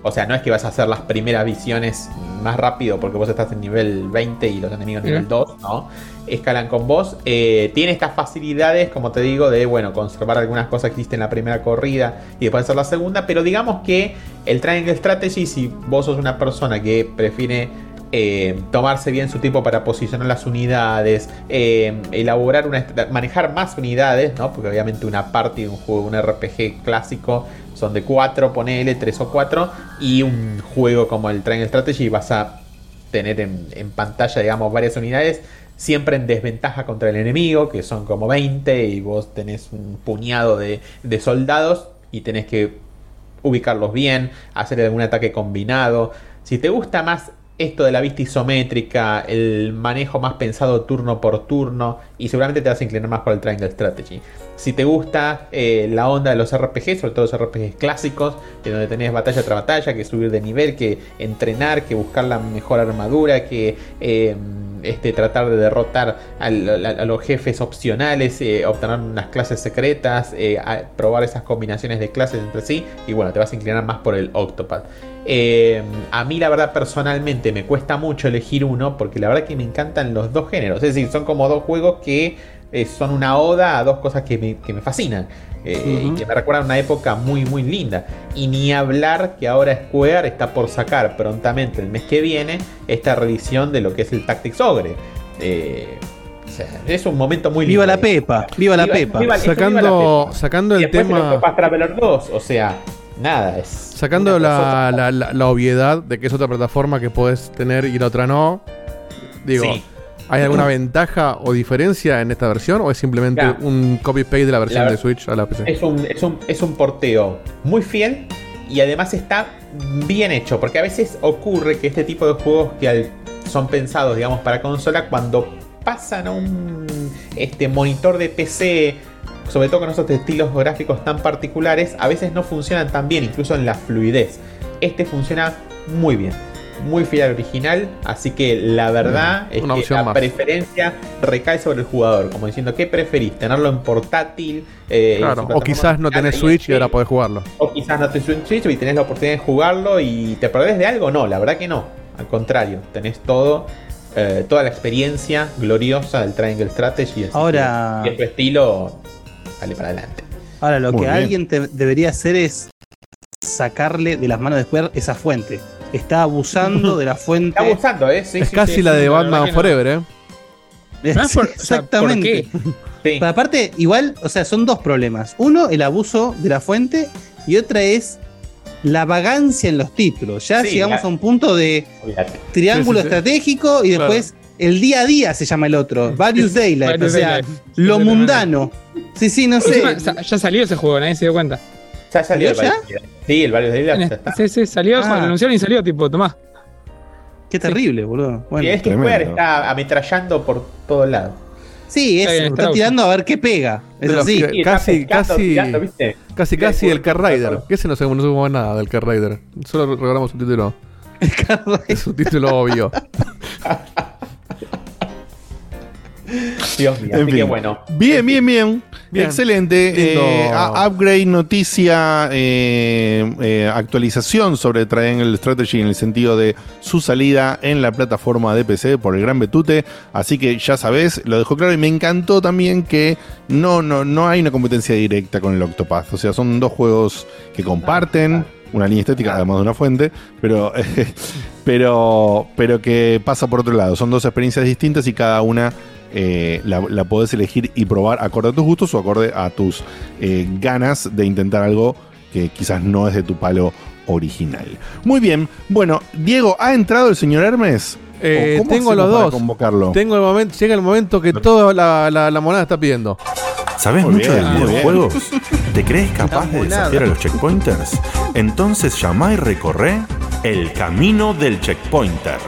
Speaker 13: O sea, no es que vas a hacer las primeras visiones más rápido porque vos estás en nivel 20 y los enemigos en nivel 2, ¿no? Escalan con vos. Eh, tiene estas facilidades, como te digo, de, bueno, conservar algunas cosas que hiciste en la primera corrida y después hacer la segunda. Pero digamos que el Triangle Strategy, si vos sos una persona que prefiere eh, tomarse bien su tiempo para posicionar las unidades, eh, elaborar una, manejar más unidades, ¿no? Porque obviamente una party de un juego, un RPG clásico, son de 4, ponele 3 o 4, y un juego como el Triangle Strategy vas a tener en, en pantalla, digamos, varias unidades, siempre en desventaja contra el enemigo, que son como 20, y vos tenés un puñado de, de soldados, y tenés que ubicarlos bien, hacer algún ataque combinado. Si te gusta más esto de la vista isométrica, el manejo más pensado turno por turno, y seguramente te vas a inclinar más por el Triangle Strategy. Si te gusta eh, la onda de los RPG, sobre todo los RPGs clásicos, en donde tenés batalla tras batalla, que subir de nivel, que entrenar, que buscar la mejor armadura, que eh, este, tratar de derrotar a, los jefes opcionales, eh, obtener unas clases secretas, probar esas combinaciones de clases entre sí, y bueno, te vas a inclinar más por el Octopath. Eh, a mí la verdad personalmente me cuesta mucho elegir uno porque la verdad que me encantan los dos géneros. Es decir, son como dos juegos que eh, son una oda a dos cosas que me, que me fascinan. eh, Y que me recuerdan una época muy muy linda. Y ni hablar que ahora Square está por sacar prontamente el mes que viene esta revisión de lo que es el Tactics Ogre. Eh, o sea, es un momento muy lindo.
Speaker 1: Viva la Pepa, viva la Pepa.
Speaker 13: viva- viva la
Speaker 3: Sacando,
Speaker 13: Pepa.
Speaker 3: sacando el tema.
Speaker 13: Octopath Traveler 2, o sea, nada, es
Speaker 3: Sacando la, la, la- la obviedad de que es otra plataforma que puedes tener y la otra no. Digo,
Speaker 13: Sí.
Speaker 3: ¿Hay alguna ventaja o diferencia en esta versión? ¿O es simplemente un copy-paste de la versión
Speaker 13: La
Speaker 3: de Switch a la PC?
Speaker 13: Es un, es, un, es un porteo muy fiel y además está bien hecho. Porque a veces ocurre que este tipo de juegos que al- son pensados, digamos, para consola, cuando pasan a un este, monitor de PC, sobre todo con esos estilos gráficos tan particulares, a veces no funcionan tan bien, incluso en la fluidez. Este funciona muy bien. Muy fiel al original, así que la verdad es
Speaker 3: Una
Speaker 13: que
Speaker 3: opción
Speaker 13: la
Speaker 3: más.
Speaker 13: preferencia recae sobre el jugador, como diciendo, ¿qué preferís? ¿Tenerlo en portátil? eh,
Speaker 3: Claro, o quizás no tenés Switch y ahora podés jugarlo.
Speaker 13: o quizás no te Switch y tenés la oportunidad de jugarlo y te perdés de algo. No, la verdad que no. Al contrario, tenés todo, eh, toda la experiencia gloriosa del Triangle Strategy.
Speaker 1: Ahora-
Speaker 13: que, y en tu estilo, dale para adelante.
Speaker 1: Ahora, lo
Speaker 13: Muy
Speaker 1: que
Speaker 13: bien.
Speaker 1: alguien te- debería hacer es sacarle de las manos de Square esa fuente. Está abusando de la <laughs> fuente.
Speaker 13: Está abusando, ¿eh? Sí,
Speaker 3: es
Speaker 13: sí,
Speaker 3: casi
Speaker 13: sí,
Speaker 3: la
Speaker 13: sí,
Speaker 3: de
Speaker 13: la
Speaker 3: Batman
Speaker 13: no.
Speaker 3: Forever, ¿eh?
Speaker 1: Sí,
Speaker 4: Ah, por- o sea,
Speaker 1: exactamente. Pero aparte, igual, o sea, son dos problemas. Uno, el abuso de la fuente, y otra es la vagancia en los títulos. Ya
Speaker 13: Sí,
Speaker 1: llegamos
Speaker 13: la-
Speaker 1: a un punto de triángulo
Speaker 13: Sí, sí, sí.
Speaker 1: estratégico y después el día a día se llama el otro. Various Daylight, o sea,
Speaker 4: Daylight.
Speaker 1: lo mundano. Sí, sí, no sé.
Speaker 4: Ya salió ese juego, nadie se dio cuenta.
Speaker 13: Ya salió el
Speaker 1: ¿Salió ya?
Speaker 13: Various Daylight. Sí, el de ya está.
Speaker 4: Sí, sí, salió,
Speaker 1: Ah.
Speaker 4: anunciaron y salió, tipo, tomá.
Speaker 1: Qué terrible, boludo. Bueno,
Speaker 13: y es que Square está ametrallando por todos lados.
Speaker 1: Sí, es,
Speaker 4: Está
Speaker 1: tirando a ver qué pega. Es así.
Speaker 3: que- casi,
Speaker 13: pescando,
Speaker 3: casi,
Speaker 13: tirando, ¿viste?
Speaker 3: casi, casi el Car Rider. Que ese no sabemos, no sabemos nada del Car Rider. Solo recordamos un título. <laughs> Es un título obvio. <laughs>
Speaker 13: Dios mío,
Speaker 2: En
Speaker 13: así
Speaker 2: fin.
Speaker 13: que bueno.
Speaker 2: Bien, bien, bien.
Speaker 3: Bien.
Speaker 2: Excelente. Eh, upgrade, noticia, eh, eh, actualización sobre Triangle Strategy en el sentido de su salida en la plataforma de PC por el Gran Betute. Así que ya sabes, lo dejó claro. Y me encantó también que no, no, no hay una competencia directa con el Octopath. O sea, son dos juegos que comparten una línea estética, además de una fuente, pero, <laughs> pero, pero que pasa por otro lado. Son dos experiencias distintas y cada una eh, la, la podés elegir y probar acorde a tus gustos o acorde a tus eh, ganas de intentar algo que quizás no es de tu palo original. Muy bien, bueno, Diego, ¿ha entrado el señor Hermes?
Speaker 3: Eh,
Speaker 2: ¿O cómo
Speaker 3: tengo los dos.
Speaker 2: convocarlo?
Speaker 3: Tengo el momento, llega el momento que toda la, la- la moneda está pidiendo.
Speaker 15: ¿Sabes
Speaker 2: Muy
Speaker 15: mucho
Speaker 2: bien,
Speaker 15: de videojuegos? <laughs> ¿Te crees capaz de
Speaker 1: monada.
Speaker 15: desafiar a los checkpointers? Entonces llama y recorre el camino del checkpointer.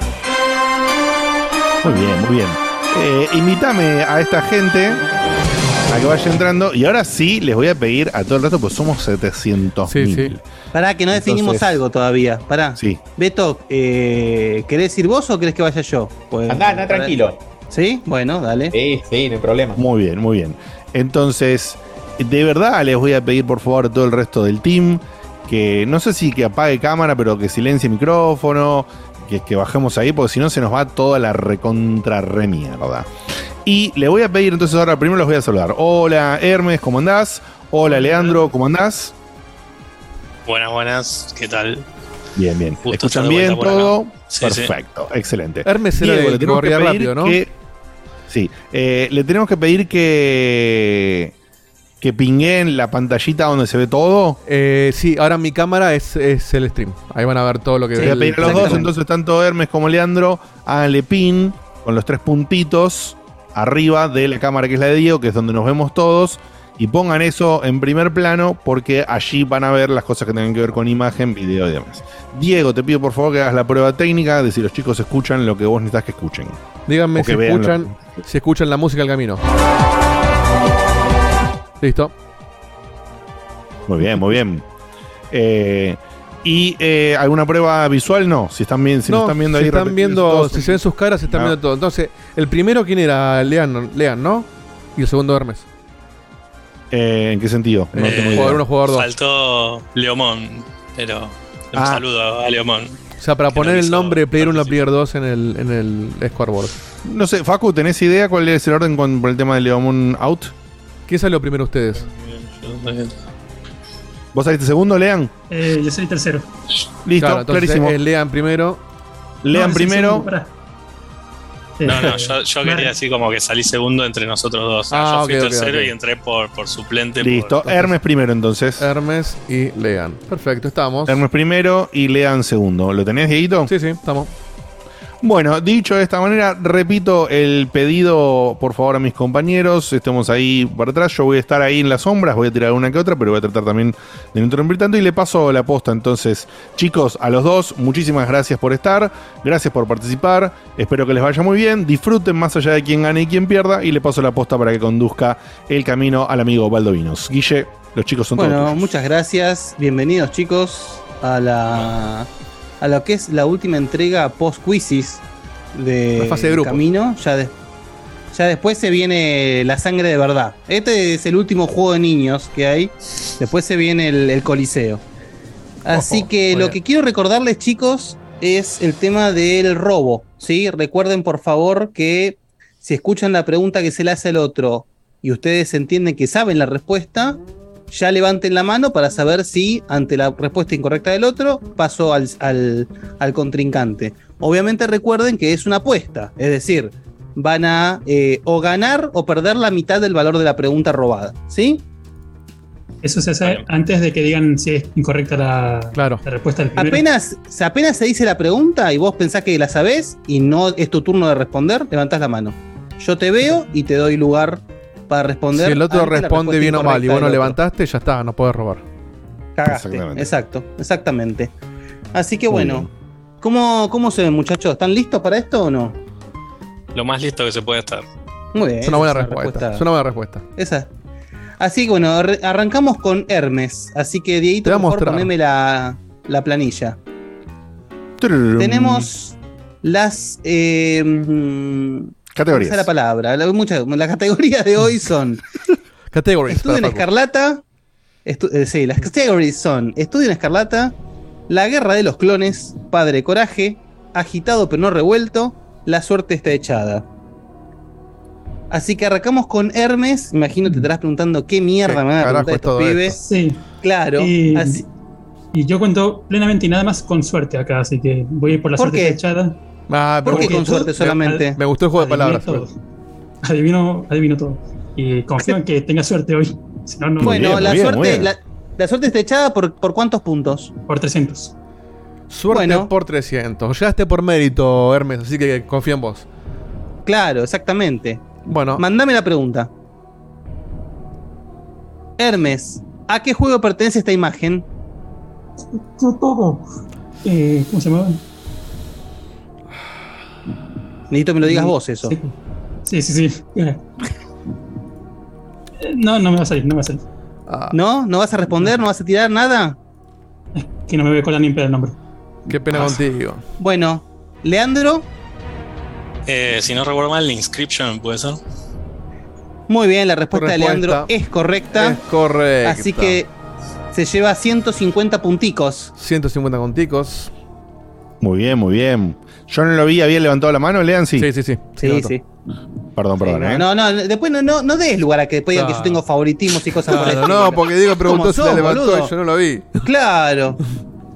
Speaker 2: Muy bien, muy bien. Eh, invítame a esta gente a que vaya entrando. Y ahora sí les voy a pedir a todo el resto, pues somos 700
Speaker 3: Sí, sí.
Speaker 1: Pará, que no definimos
Speaker 2: Entonces-
Speaker 1: algo todavía. Pará.
Speaker 2: Sí.
Speaker 1: Beto, eh, ¿querés ir vos o querés que vaya yo? Pues-
Speaker 13: Andá, andá tranquilo.
Speaker 1: ¿Sí? Bueno, dale.
Speaker 13: Sí, sí, no hay problema.
Speaker 2: Muy bien, muy bien. Entonces, de verdad les voy a pedir por favor a todo el resto del team que no sé si que apague cámara, pero que silencie micrófono, que, que bajemos ahí, porque si no se nos va toda la recontra remierda. Y le voy a pedir entonces ahora, primero los voy a saludar. Hola Hermes, ¿cómo andás? Hola Leandro, ¿cómo andás?
Speaker 16: Buenas, buenas, ¿qué tal?
Speaker 2: Bien, bien.
Speaker 16: Justo
Speaker 2: ¿Escuchan bien todo?
Speaker 16: sí.
Speaker 2: Perfecto, excelente.
Speaker 3: Hermes era el
Speaker 2: le
Speaker 3: que
Speaker 2: tenemos que
Speaker 3: corría
Speaker 2: pedir
Speaker 3: rápido, ¿no?
Speaker 2: que- sí, eh, le tenemos que pedir que que pinguen la pantallita donde se ve todo.
Speaker 3: Eh, sí, ahora mi cámara es, es el stream. Ahí van a ver todo lo que
Speaker 2: voy a
Speaker 3: el-
Speaker 2: los dos, entonces tanto Hermes como Leandro, háganle pin con los tres puntitos arriba de la cámara que es la de Diego, que es donde nos vemos todos, y pongan eso en primer plano porque allí van a ver las cosas que tengan que ver con imagen, video y demás. Diego, te pido por favor que hagas la prueba técnica de si los chicos escuchan lo que vos necesitas que escuchen.
Speaker 3: Díganme
Speaker 2: que
Speaker 3: si
Speaker 2: lo-
Speaker 3: escuchan, si escuchan la música al camino. Listo.
Speaker 2: Muy bien, muy bien. Eh, ¿Y eh, alguna prueba visual? No. Si están, bien, si
Speaker 3: no,
Speaker 2: están viendo
Speaker 3: si
Speaker 2: ahí
Speaker 3: están viendo,
Speaker 2: todos,
Speaker 3: si se ven sus caras, se están viendo todo. Entonces, el primero, ¿quién era? Lean, Lean ¿no? Y el segundo, Hermes.
Speaker 2: eh, ¿En qué sentido? No
Speaker 16: Eh,
Speaker 2: tengo.
Speaker 3: Jugador uno, jugador dos.
Speaker 16: Faltó Leomón, pero un
Speaker 2: Ah.
Speaker 16: saludo a Leomón.
Speaker 3: O sea, para
Speaker 16: no
Speaker 3: poner el nombre Player 1 Player 2 en el, en el scoreboard.
Speaker 2: No sé, Facu, ¿tenés idea cuál es el orden con, por el tema de Leomon Out?
Speaker 3: ¿Quién salió primero ustedes?
Speaker 2: ¿Vos saliste segundo, Lean?
Speaker 17: Eh, yo soy tercero.
Speaker 2: Listo,
Speaker 3: Claro, entonces,
Speaker 2: clarísimo.
Speaker 3: eh, Lean primero.
Speaker 2: Lean
Speaker 17: No,
Speaker 2: primero.
Speaker 16: No, no,
Speaker 17: Eh,
Speaker 16: yo, yo
Speaker 17: Mar-
Speaker 16: quería así como que salí segundo entre nosotros dos. O sea,
Speaker 3: Ah,
Speaker 16: yo fui tercero y entré por, por suplente.
Speaker 2: Listo,
Speaker 16: por-
Speaker 2: Hermes primero entonces.
Speaker 3: Hermes y Lean. Perfecto, estamos.
Speaker 2: Hermes primero y Lean segundo. ¿Lo tenés, Dieguito?
Speaker 3: Sí, sí, estamos.
Speaker 2: Bueno, dicho de esta manera, repito el pedido, por favor, a mis compañeros. Estemos ahí para atrás. Yo voy a estar ahí en las sombras, voy a tirar una que otra, pero voy a tratar también de no interrumpir tanto. Y le paso la posta. Entonces, chicos, a los dos, muchísimas gracias por estar. Gracias por participar. Espero que les vaya muy bien. Disfruten más allá de quién gane y quién pierda. Y le paso la posta para que conduzca el camino al amigo Baldovinos. Guille, los chicos son todos
Speaker 1: Bueno, muchas gracias. Bienvenidos, chicos, a la a lo que es la última entrega post quizzes de
Speaker 3: La fase de grupos.
Speaker 1: Camino. Ya, de- ya después se viene la sangre de verdad. Este es el último juego de niños que hay. Después se viene el, el Coliseo. Así
Speaker 3: Ojo,
Speaker 1: que lo
Speaker 3: bien.
Speaker 1: que quiero recordarles, chicos, es el tema del robo. ¿sí? Recuerden, por favor, que si escuchan la pregunta que se le hace al otro y ustedes entienden que saben la respuesta, ya levanten la mano para saber si, ante la respuesta incorrecta del otro, pasó al, al- al contrincante. Obviamente recuerden que es una apuesta, es decir, van a eh, o ganar o perder la mitad del valor de la pregunta robada, ¿sí?
Speaker 17: Eso se hace antes de que digan si es incorrecta la, la respuesta del primero.
Speaker 1: Apenas, se- apenas se dice la pregunta y vos pensás que la sabés y no es tu turno de responder, levantás la mano. Yo te veo y te doy lugar para responder.
Speaker 3: Si el otro responde bien o mal y vos no levantaste, ya está, no podés robar.
Speaker 1: Cagaste. Exacto, exactamente. Así que bueno, ¿cómo, ¿cómo se ven muchachos? ¿Están listos para esto o no?
Speaker 16: Lo más listo que se puede estar.
Speaker 1: Muy bien.
Speaker 3: Es una buena respuesta. Es una buena respuesta.
Speaker 1: Esa. Así que bueno, arrancamos con Hermes. Así que Dieguito,
Speaker 3: Te voy a
Speaker 1: por favor, poneme la, la planilla. Tenemos las eh,
Speaker 2: Categorías.
Speaker 1: esa es la palabra. La, muchas- las categorías de hoy son <laughs>
Speaker 3: Categories.
Speaker 1: Estudio en. Escarlata. estu- eh, sí, las categories son Estudio en Escarlata, La Guerra de los Clones, Padre Coraje, Agitado pero no revuelto, La Suerte está echada. Así que arrancamos con Hermes. Imagino te estarás preguntando qué mierda me van a preguntar
Speaker 17: es
Speaker 1: estos pibes.
Speaker 17: Sí.
Speaker 1: Claro.
Speaker 17: Y,
Speaker 1: así-
Speaker 17: y yo cuento plenamente y nada más con suerte acá, así que voy a ir por la
Speaker 1: ¿Por
Speaker 17: suerte
Speaker 1: qué?
Speaker 17: echada.
Speaker 3: Ah,
Speaker 1: ¿Por qué con suerte solamente?
Speaker 3: Me gustó el juego de palabras.
Speaker 17: todo. Adivino, adivino todo. Y confío en que tenga suerte hoy. <laughs> Si no, no.
Speaker 1: bueno, la, suerte, la, la suerte está echada por, por cuántos puntos?
Speaker 17: Por 300.
Speaker 3: Suerte
Speaker 1: Bueno.
Speaker 3: por 300. Llegaste por mérito, Hermes, así que confía en vos.
Speaker 1: Claro, exactamente.
Speaker 3: Bueno.
Speaker 1: Mandame la pregunta. Hermes, ¿a qué juego pertenece esta imagen?
Speaker 17: Yo todo. Eh, ¿Cómo se llama?
Speaker 1: Necesito que me lo digas vos eso.
Speaker 17: Sí, sí, sí. No, no me va a salir, no me va a salir.
Speaker 1: ¿No? ¿No vas a responder? ¿No vas a tirar nada?
Speaker 17: Que no me voy a colar ni en el nombre.
Speaker 3: Qué pena contigo.
Speaker 1: Bueno, Leandro,
Speaker 16: Eh, si no recuerdo mal, la Inscription puede ser.
Speaker 1: muy bien, la respuesta, de. Leandro es correcta.
Speaker 3: Es correcta.
Speaker 1: Así que se lleva 150 punticos.
Speaker 3: 150 conticos.
Speaker 2: Muy bien, muy bien. Yo no lo vi, había levantado la mano, Lean, sí.
Speaker 3: Sí, sí, sí.
Speaker 1: Sí, sí.
Speaker 2: Perdón, perdón, ¿eh?
Speaker 1: No, no, después no, no, no des lugar a que después digan que yo
Speaker 3: Claro.
Speaker 1: tengo favoritismos y cosas por el estilo.
Speaker 3: no, porque Diego preguntó
Speaker 1: ¿Cómo
Speaker 3: si la levantó
Speaker 1: boludo?
Speaker 3: y yo no lo vi.
Speaker 1: Claro.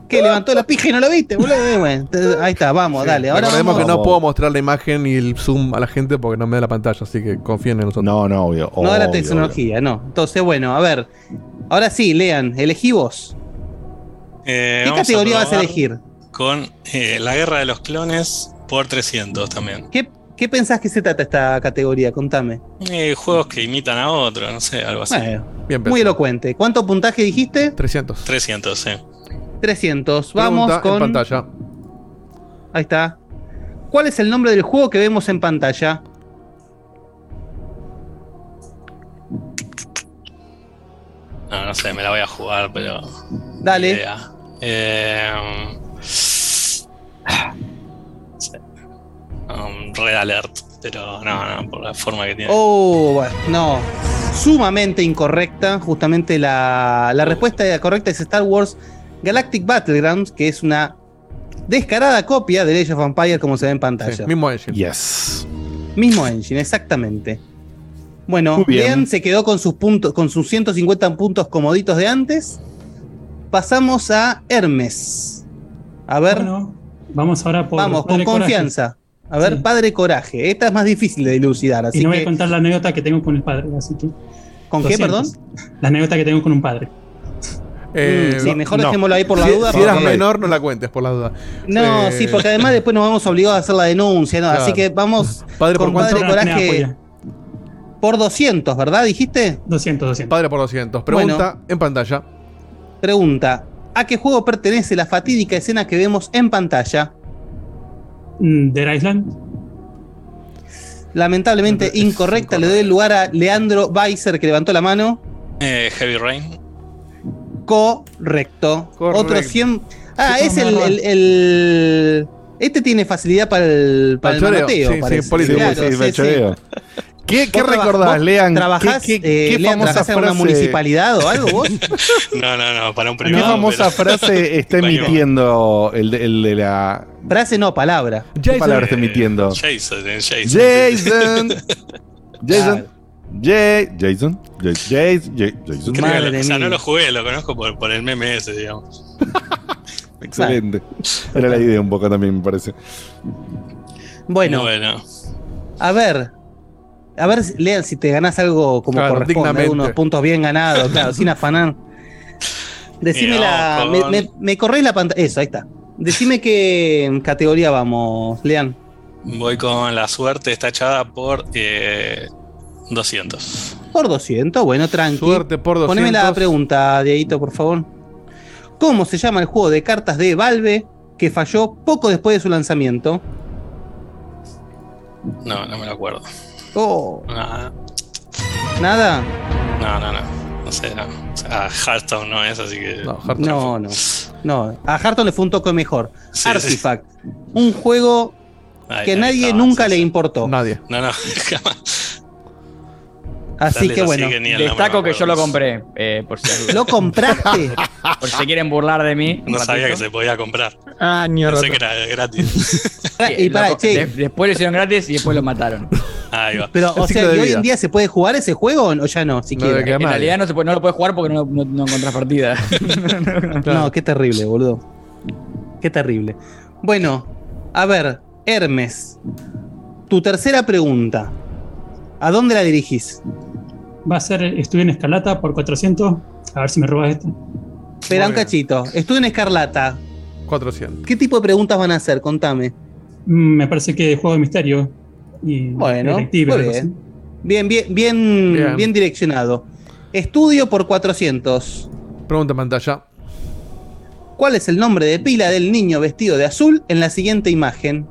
Speaker 1: ¿Qué levantó la pija y no lo viste, boludo? Eh, bueno, ahí está, vamos, dale. Ahora
Speaker 3: Recordemos
Speaker 1: vamos.
Speaker 3: que no puedo mostrar la imagen y el zoom a la gente porque no me da la pantalla, así que confíen en nosotros.
Speaker 2: No, no, obvio.
Speaker 1: No de la tecnología, no. Entonces, bueno, a ver. Ahora sí, lean, elegí vos.
Speaker 16: Eh,
Speaker 1: ¿Qué categoría vas a elegir?
Speaker 16: Con eh, la Guerra de los Clones por 300 también.
Speaker 1: ¿Qué, qué pensás que se trata esta categoría? Contame.
Speaker 16: Eh, juegos que imitan a otros, no sé, algo así.
Speaker 1: Bueno,
Speaker 3: Bien
Speaker 1: muy elocuente. ¿Cuánto puntaje dijiste?
Speaker 3: 300.
Speaker 16: 300, sí.
Speaker 1: 300. Vamos
Speaker 3: Pregunta
Speaker 1: con.
Speaker 3: en pantalla.
Speaker 1: Ahí está. ¿Cuál es el nombre del juego que vemos en pantalla?
Speaker 16: No, no sé, me la voy a jugar, pero.
Speaker 1: Dale.
Speaker 16: Eh. Um, Red Alert, pero no, no, por la forma que tiene.
Speaker 1: Oh, bueno, no. Sumamente incorrecta. Justamente la, la respuesta correcta es Star Wars Galactic Battlegrounds, que es una descarada copia de Age of Empires como se ve en pantalla.
Speaker 3: Sí, mismo engine.
Speaker 2: Yes.
Speaker 1: Mismo engine, exactamente. Bueno,
Speaker 2: bien.
Speaker 1: Se quedó con sus puntos, con sus 150 puntos comoditos de antes. Pasamos a Hermes. A ver,
Speaker 17: Bueno, vamos ahora por.
Speaker 1: vamos, con
Speaker 17: Coraje.
Speaker 1: confianza. A ver,
Speaker 17: Sí.
Speaker 1: Padre Coraje. Esta es más difícil de dilucidar, así
Speaker 17: Y no voy
Speaker 1: que.
Speaker 17: a contar la anécdota que tengo con el padre, así que.
Speaker 1: ¿Con qué,
Speaker 17: 200. La anécdota que tengo con un padre.
Speaker 3: Eh,
Speaker 1: Mm, sí, mejor
Speaker 3: no.
Speaker 1: dejémoslo ahí por la duda,
Speaker 3: Si eras menor, no la cuentes, por la duda.
Speaker 1: No,
Speaker 3: Eh,
Speaker 1: sí, porque además después nos vamos obligados a hacer la denuncia, ¿no?
Speaker 3: Claro.
Speaker 1: Así que vamos <laughs>
Speaker 3: Padre, ¿por
Speaker 1: con? Padre Coraje por 200, ¿verdad? ¿Dijiste?
Speaker 17: 200, 200.
Speaker 3: Padre por 200. Pregunta en pantalla.
Speaker 1: Pregunta, ¿a qué juego pertenece la fatídica escena que vemos en pantalla?
Speaker 17: Mm, Dead Island.
Speaker 1: Lamentablemente incorrecta, le doy el lugar a Leandro Weiser que levantó la mano.
Speaker 16: Eh, Heavy Rain.
Speaker 1: Correcto.
Speaker 3: Correcto.
Speaker 1: Otro 100. Ah,
Speaker 17: Sí,
Speaker 1: es
Speaker 17: no,
Speaker 1: el,
Speaker 17: no.
Speaker 1: el- el- Este tiene facilidad para el, para
Speaker 3: Para
Speaker 1: el
Speaker 3: el choreo.
Speaker 1: manoteo,
Speaker 3: Sí, sí, político.
Speaker 1: Claro,
Speaker 2: sí,
Speaker 1: sí. <laughs>
Speaker 2: ¿Qué, qué
Speaker 1: ¿Vos traba-
Speaker 2: recordás, Lean?
Speaker 1: ¿Trabajás,
Speaker 2: ¿Qué, qué-
Speaker 1: eh,
Speaker 2: qué
Speaker 1: Lean,
Speaker 2: famosa
Speaker 1: trabajás en una
Speaker 2: frase-
Speaker 1: municipalidad o algo vos? <laughs>
Speaker 16: No, no, no, para un
Speaker 2: ¿Qué
Speaker 16: privado.
Speaker 2: famosa
Speaker 16: pero-
Speaker 2: frase <laughs> está emitiendo el de, el de la.
Speaker 1: Frase no, palabra.
Speaker 2: ¿Qué palabra está emitiendo?
Speaker 16: Jason, eh, Jason.
Speaker 2: Jason. <laughs> Jason. Jay, Jason, Jay, Jay, Jay- Jason.
Speaker 16: Que lo- o sea, no lo jugué, lo conozco por, por el meme ese, digamos.
Speaker 2: Excelente. Era la idea un poco también, me parece.
Speaker 1: Bueno,
Speaker 16: Bueno,
Speaker 1: a ver. A ver, Lean, si te ganás algo como
Speaker 3: Claro,
Speaker 1: corresponde, unos puntos bien ganados, claro, sin afanar. Decime la. me, me corréis la pantalla. Eso, ahí está. Decime qué categoría vamos, Lean.
Speaker 16: voy con la suerte, está echada por eh, 200.
Speaker 1: Por 200, bueno, tranqui.
Speaker 3: Suerte por 200.
Speaker 1: Poneme la pregunta, Dieguito, por favor. ¿Cómo se llama el juego de cartas de Valve que falló poco después de su lanzamiento?
Speaker 16: No, no me lo acuerdo.
Speaker 1: Oh,
Speaker 16: No,
Speaker 1: ¿Nada?
Speaker 16: no, no. No, no sé, no. O sea, Hearthstone no es, así que.
Speaker 1: No, no. No, a Harton le fue un toque mejor.
Speaker 16: Sí,
Speaker 1: Artifact. Un juego que nadie nunca
Speaker 16: sí,
Speaker 1: le
Speaker 16: sí.
Speaker 1: importó.
Speaker 3: Nadie.
Speaker 16: No, no, <laughs> jamás.
Speaker 1: Así
Speaker 16: Dale,
Speaker 1: que
Speaker 16: así
Speaker 1: bueno.
Speaker 16: que
Speaker 12: Destaco que yo lo compré, eh, por si.
Speaker 1: ¿Lo compraste? <laughs>
Speaker 12: Por si quieren burlar de mí.
Speaker 16: No sabía que se podía comprar.
Speaker 4: Ah, ni
Speaker 16: Pensé que era gratis. <laughs>
Speaker 1: y che,
Speaker 12: de- después lo hicieron gratis y después lo mataron.
Speaker 16: Ahí va.
Speaker 1: pero, o sea, ¿y hoy en día se puede jugar ese juego o ya no?
Speaker 3: No
Speaker 1: Siquiera.
Speaker 3: debe quedar
Speaker 12: En
Speaker 3: mal.
Speaker 12: realidad no, se puede, no lo puedes jugar porque no, no, no encontrás partida. <laughs>
Speaker 1: No, qué terrible, boludo. Qué terrible. Bueno, a ver, Hermes. Tu tercera pregunta. ¿A dónde la dirigís?
Speaker 17: Va a ser Estudio en Escalata por 400. A ver si me robas esto.
Speaker 1: Espera un cachito. Estudio en Escarlata.
Speaker 3: 400.
Speaker 1: ¿Qué tipo de preguntas van a hacer? Contame.
Speaker 17: Mm, Me parece que juego de misterio. Y
Speaker 1: Bueno, muy
Speaker 17: algo
Speaker 1: bien. Bien, bien, bien,
Speaker 3: Bien.
Speaker 1: bien direccionado. Estudio por 400.
Speaker 3: Pregunta en pantalla.
Speaker 1: ¿Cuál es el nombre de pila del niño vestido de azul en la siguiente imagen?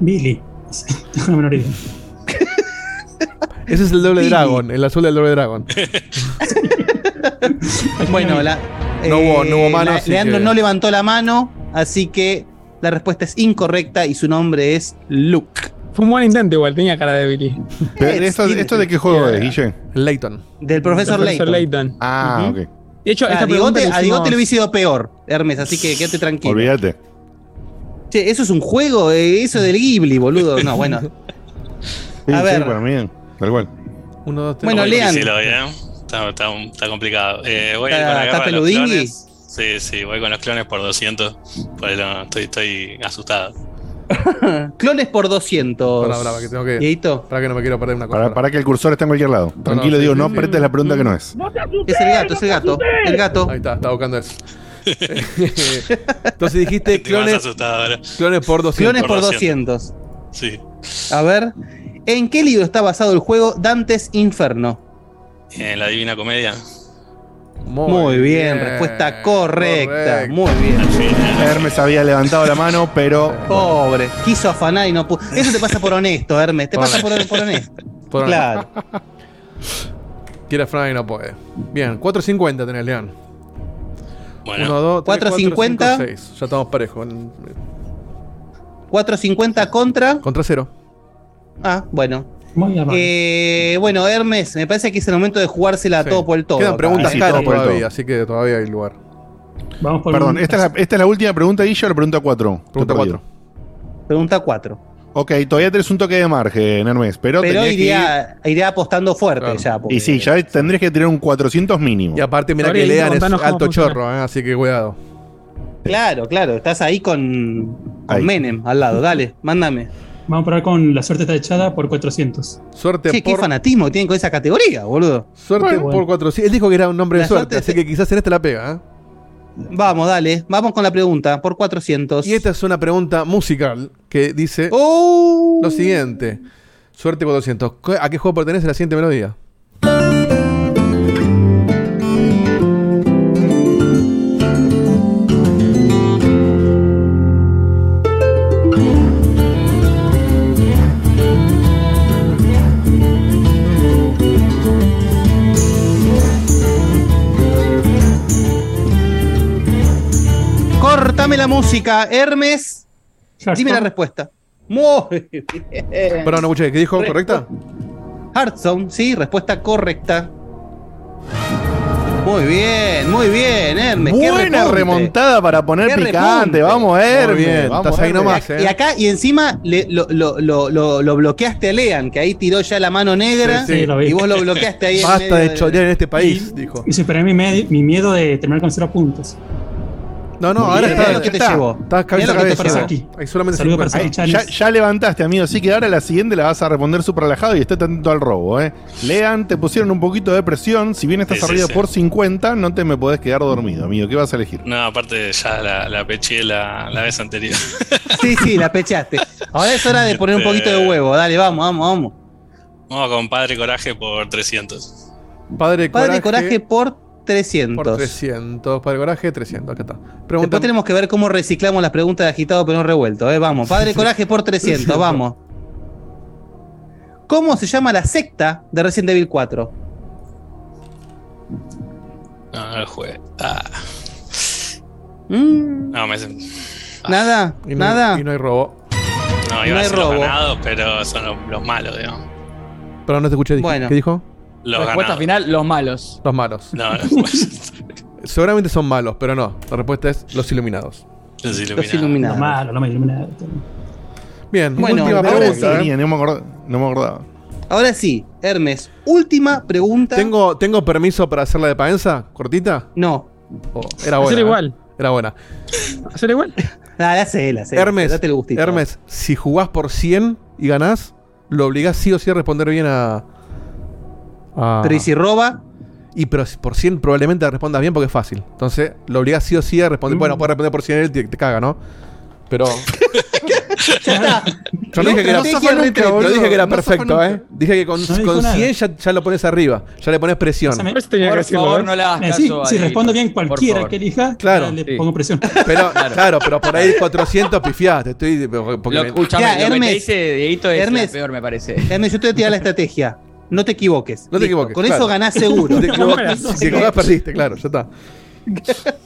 Speaker 17: Billy. <laughs> No menor idea.
Speaker 3: Ese es el doble
Speaker 1: Billy.
Speaker 3: dragón, el azul del doble dragón. <laughs>
Speaker 1: Bueno, la,
Speaker 3: No hubo- no hubo mano,
Speaker 1: la- Leandro
Speaker 3: que-
Speaker 1: no levantó la mano, así que la respuesta es incorrecta y su nombre es Luke.
Speaker 4: Fue un buen intento igual, tenía cara de Billy.
Speaker 2: Pero ¿Esto,
Speaker 1: sí,
Speaker 2: ¿esto de qué juego es, Guille?
Speaker 3: Layton.
Speaker 1: Del profesor,
Speaker 4: Profesor
Speaker 1: Layton.
Speaker 4: Layton.
Speaker 2: Ah, ok.
Speaker 4: De hecho,
Speaker 1: Ah,
Speaker 4: esta
Speaker 1: a, Digote, le
Speaker 4: hicimos-
Speaker 1: hubiese ido peor, Hermes, así que quédate tranquilo.
Speaker 2: Olvídate.
Speaker 1: Che, eso es un juego, eh, eso del Ghibli, boludo. No, bueno. <laughs>
Speaker 2: Sí,
Speaker 1: A
Speaker 2: sí,
Speaker 1: ver.
Speaker 2: para mí, tal cual.
Speaker 3: Uno, dos, tres.
Speaker 1: Bueno, lean.
Speaker 16: ¿eh? Está, está- está complicado. Eh, voy a ir
Speaker 1: ¿Está-
Speaker 16: con la
Speaker 1: está peludingui?
Speaker 16: Sí, sí, voy con los clones por 200. Por ahí no, estoy, estoy asustado. <laughs>
Speaker 1: Clones por 200.
Speaker 3: Pará, pará, que tengo que.
Speaker 1: Dieguito,
Speaker 3: Para que no me quiero perder una cosa.
Speaker 2: Para, para que el cursor esté en cualquier lado. Tranquilo,
Speaker 3: sí,
Speaker 2: digo,
Speaker 3: sí,
Speaker 2: no
Speaker 3: sí.
Speaker 2: apretes la pregunta que no es.
Speaker 1: es el gato, es el gato. El gato.
Speaker 3: Ahí está, estaba buscando eso. <laughs> <laughs> Entonces dijiste clones, clones por 200.
Speaker 1: Clones por
Speaker 16: Por
Speaker 1: 200.
Speaker 16: Sí.
Speaker 1: A ver. ¿En qué libro está basado el juego Dantes Inferno?
Speaker 16: En la Divina Comedia.
Speaker 1: Muy, bien, respuesta correcta.
Speaker 3: correcto.
Speaker 1: Muy bien.
Speaker 2: Hermes había levantado la mano, pero
Speaker 1: Pobre, quiso afanar y no pudo. Eso te pasa por honesto, Hermes. Te
Speaker 3: Por
Speaker 1: pasa por, por honesto. <laughs>
Speaker 3: Por-
Speaker 1: Claro.
Speaker 3: Quiere frenar y no puede. Bien, 450 tenés, León.
Speaker 16: Bueno,
Speaker 3: 1, 2, 3,
Speaker 1: 450.
Speaker 3: 4, 5, 6. Ya estamos parejos.
Speaker 1: 450 contra.
Speaker 3: Contra cero.
Speaker 1: Ah, bueno.
Speaker 17: Muy amable.
Speaker 1: Eh, bueno, Hermes, me parece que es el momento de jugársela
Speaker 3: Sí.
Speaker 1: todo por el todo.
Speaker 3: Quedan
Speaker 1: acá,
Speaker 3: preguntas
Speaker 1: ¿eh?
Speaker 2: sí,
Speaker 3: caras
Speaker 2: todo por el
Speaker 3: todavía,
Speaker 2: todo.
Speaker 3: así que todavía hay lugar.
Speaker 17: Vamos por
Speaker 2: Perdón, ¿esta es, la, esta es la última pregunta, o la pregunta 4?
Speaker 3: Pregunta 4.
Speaker 1: Pregunta 4.
Speaker 2: Ok, todavía tenés un toque de margen, Hermes, pero,
Speaker 1: Pero
Speaker 2: tenías que ir-
Speaker 1: iría, iría apostando fuerte
Speaker 3: Claro.
Speaker 1: ya. porque-
Speaker 2: Y sí, ya tendrías que tener un 400 mínimo.
Speaker 3: Y aparte, mira que Lean es alto chorro, ¿eh? así que cuidado.
Speaker 1: Claro, claro. Estás ahí con, con
Speaker 2: Ahí.
Speaker 1: Menem al lado. Dale, mándame.
Speaker 17: Vamos a probar con la suerte está echada por 400.
Speaker 3: Suerte
Speaker 1: Che, qué
Speaker 3: por,
Speaker 1: fanatismo que tienen con esa categoría, boludo.
Speaker 3: suerte
Speaker 17: Bueno.
Speaker 3: por 400. Él dijo que era un nombre de suerte,
Speaker 1: suerte
Speaker 3: así que quizás en este la pega. ¿eh?
Speaker 1: Vamos, dale. Vamos con la pregunta. Por 400.
Speaker 3: Y esta es una pregunta musical que dice
Speaker 1: ¡Oh!
Speaker 3: lo siguiente. Suerte por 200. ¿Qué- ¿A qué juego pertenece la siguiente melodía?
Speaker 1: Córtame la música, Hermes. Dime la respuesta. Muy bien.
Speaker 3: Perdón, no escuché. ¿Qué dijo? ¿Correcta?
Speaker 1: Hearthstone, sí, respuesta correcta. Muy bien, muy bien, Hermes.
Speaker 2: Buena remontada para poner
Speaker 1: Qué
Speaker 2: picante.
Speaker 1: repunte.
Speaker 2: Vamos, Hermes.
Speaker 3: Muy bien,
Speaker 2: vamos,
Speaker 3: estás ahí
Speaker 2: Hermes.
Speaker 3: nomás,
Speaker 1: Y
Speaker 3: eh.
Speaker 1: acá, y encima le- lo, lo- lo- lo- lo bloqueaste a Lean, que ahí tiró ya la mano negra.
Speaker 17: Sí, sí, lo vi.
Speaker 1: Y vos lo bloqueaste ahí en
Speaker 3: Basta
Speaker 1: medio
Speaker 3: de chorear en este país, dijo.
Speaker 17: Y superé mi, mi miedo de terminar con cero puntos.
Speaker 3: No, no, ahora está.
Speaker 1: lo que te
Speaker 2: está.
Speaker 1: llevó.
Speaker 3: Está cabeza a cabeza.
Speaker 17: aquí.
Speaker 3: Hay solamente
Speaker 17: Saludos
Speaker 3: 50.
Speaker 17: para
Speaker 2: Ahí,
Speaker 17: Saki
Speaker 2: ya, levantaste, amigo. Así que ahora la siguiente la vas a responder súper relajado y esté atento al robo, ¿eh? Lean, te pusieron un poquito de presión. Si bien estás
Speaker 16: Sí,
Speaker 2: arriba
Speaker 16: sí.
Speaker 2: por 50, no te me podés quedar dormido, amigo. ¿Qué vas a elegir?
Speaker 16: No, aparte ya la, la peché la, la vez anterior.
Speaker 1: Sí, sí, la pechaste. Ahora es hora de poner un poquito de huevo. Dale, vamos, vamos, vamos.
Speaker 16: Vamos con Padre Coraje por 300.
Speaker 3: Padre
Speaker 1: Padre
Speaker 3: Coraje.
Speaker 1: Coraje por 300.
Speaker 3: Por 300. Padre Coraje, 300. Acá está.
Speaker 1: Después tenemos que ver cómo reciclamos las preguntas de agitado pero no revuelto. ¿eh? Vamos, Padre <laughs> Coraje por 300, vamos. ¿Cómo se llama la secta de Resident Evil 4?
Speaker 16: No, no el juegue. Ah,
Speaker 1: Mm,
Speaker 16: no, me,
Speaker 1: ¿Nada?
Speaker 3: Y no,
Speaker 1: ¿Nada?
Speaker 3: Y no hay robo.
Speaker 16: no, iba
Speaker 1: No
Speaker 16: a
Speaker 1: hay
Speaker 16: ser los
Speaker 1: robo.
Speaker 16: ganados, pero son los, los malos, digamos.
Speaker 3: Pero no te escuché.
Speaker 1: Bueno.
Speaker 3: ¿Qué dijo?
Speaker 16: Los
Speaker 12: Respuesta
Speaker 16: ganados.
Speaker 12: final, los malos.
Speaker 3: Los malos.
Speaker 16: No, <laughs>
Speaker 3: Seguramente son malos, pero no. La respuesta es los iluminados.
Speaker 16: los
Speaker 1: Los
Speaker 16: iluminados.
Speaker 17: Lo
Speaker 1: iluminados.
Speaker 17: malo, lo más iluminado.
Speaker 3: Bien,
Speaker 1: Bueno,
Speaker 3: última
Speaker 1: ahora
Speaker 3: pregunta.
Speaker 1: sí.
Speaker 3: ¿eh?
Speaker 2: no, me acordaba, no me acordaba.
Speaker 1: Ahora sí, Hermes, última pregunta.
Speaker 3: ¿Tengo, ¿Tengo permiso para hacerla de paenza? ¿Cortita?
Speaker 1: No.
Speaker 3: Oh, era buena.
Speaker 4: Hacer
Speaker 3: ¿eh?
Speaker 4: igual.
Speaker 3: Era buena.
Speaker 4: Hacer igual.
Speaker 1: Dale, hacela, hacela.
Speaker 3: Hermes,
Speaker 1: Date el gustito.
Speaker 3: Hermes, si jugás por 100 y ganás, lo obligás sí o sí a responder bien a. a-
Speaker 1: Pero ¿y si roba?
Speaker 3: Y pero por 100 probablemente respondas bien porque es fácil. Entonces, lo obligás sí o sí a responder. Bueno, puedes responder por 100 él te, te caga, ¿no? Pero. <laughs>
Speaker 1: Ya está.
Speaker 3: Yo no dije que era,
Speaker 1: nunca,
Speaker 3: dije que era perfecto. ¿eh? Dije que con,
Speaker 17: No
Speaker 3: con
Speaker 17: nada.
Speaker 3: 100 ya, ya lo pones arriba. Ya le pones presión.
Speaker 4: Tenía que
Speaker 12: Por
Speaker 4: decirlo,
Speaker 12: favor,
Speaker 4: ¿eh?
Speaker 12: no le hagas
Speaker 17: sí,
Speaker 12: caso.
Speaker 17: si respondo bien
Speaker 12: por
Speaker 17: cualquiera que elija,
Speaker 3: Claro.
Speaker 17: le
Speaker 12: Sí.
Speaker 17: pongo presión.
Speaker 3: Pero, claro. pero por ahí 400 pifiaste. Estoy. Porque
Speaker 12: Lo, escúchame,
Speaker 1: Ya,
Speaker 12: lo que
Speaker 1: Hermes.
Speaker 12: te dice Dieguito es
Speaker 1: Hermes.
Speaker 12: la peor, me parece.
Speaker 1: Hermes, yo te voy a tirar la estrategia. No te equivoques.
Speaker 3: No te
Speaker 1: Listo.
Speaker 3: equivoques,
Speaker 1: Con
Speaker 3: claro.
Speaker 1: eso ganás <laughs> seguro.
Speaker 3: Si te equivocas,
Speaker 4: No,
Speaker 3: si perdiste, claro, ya está. <laughs>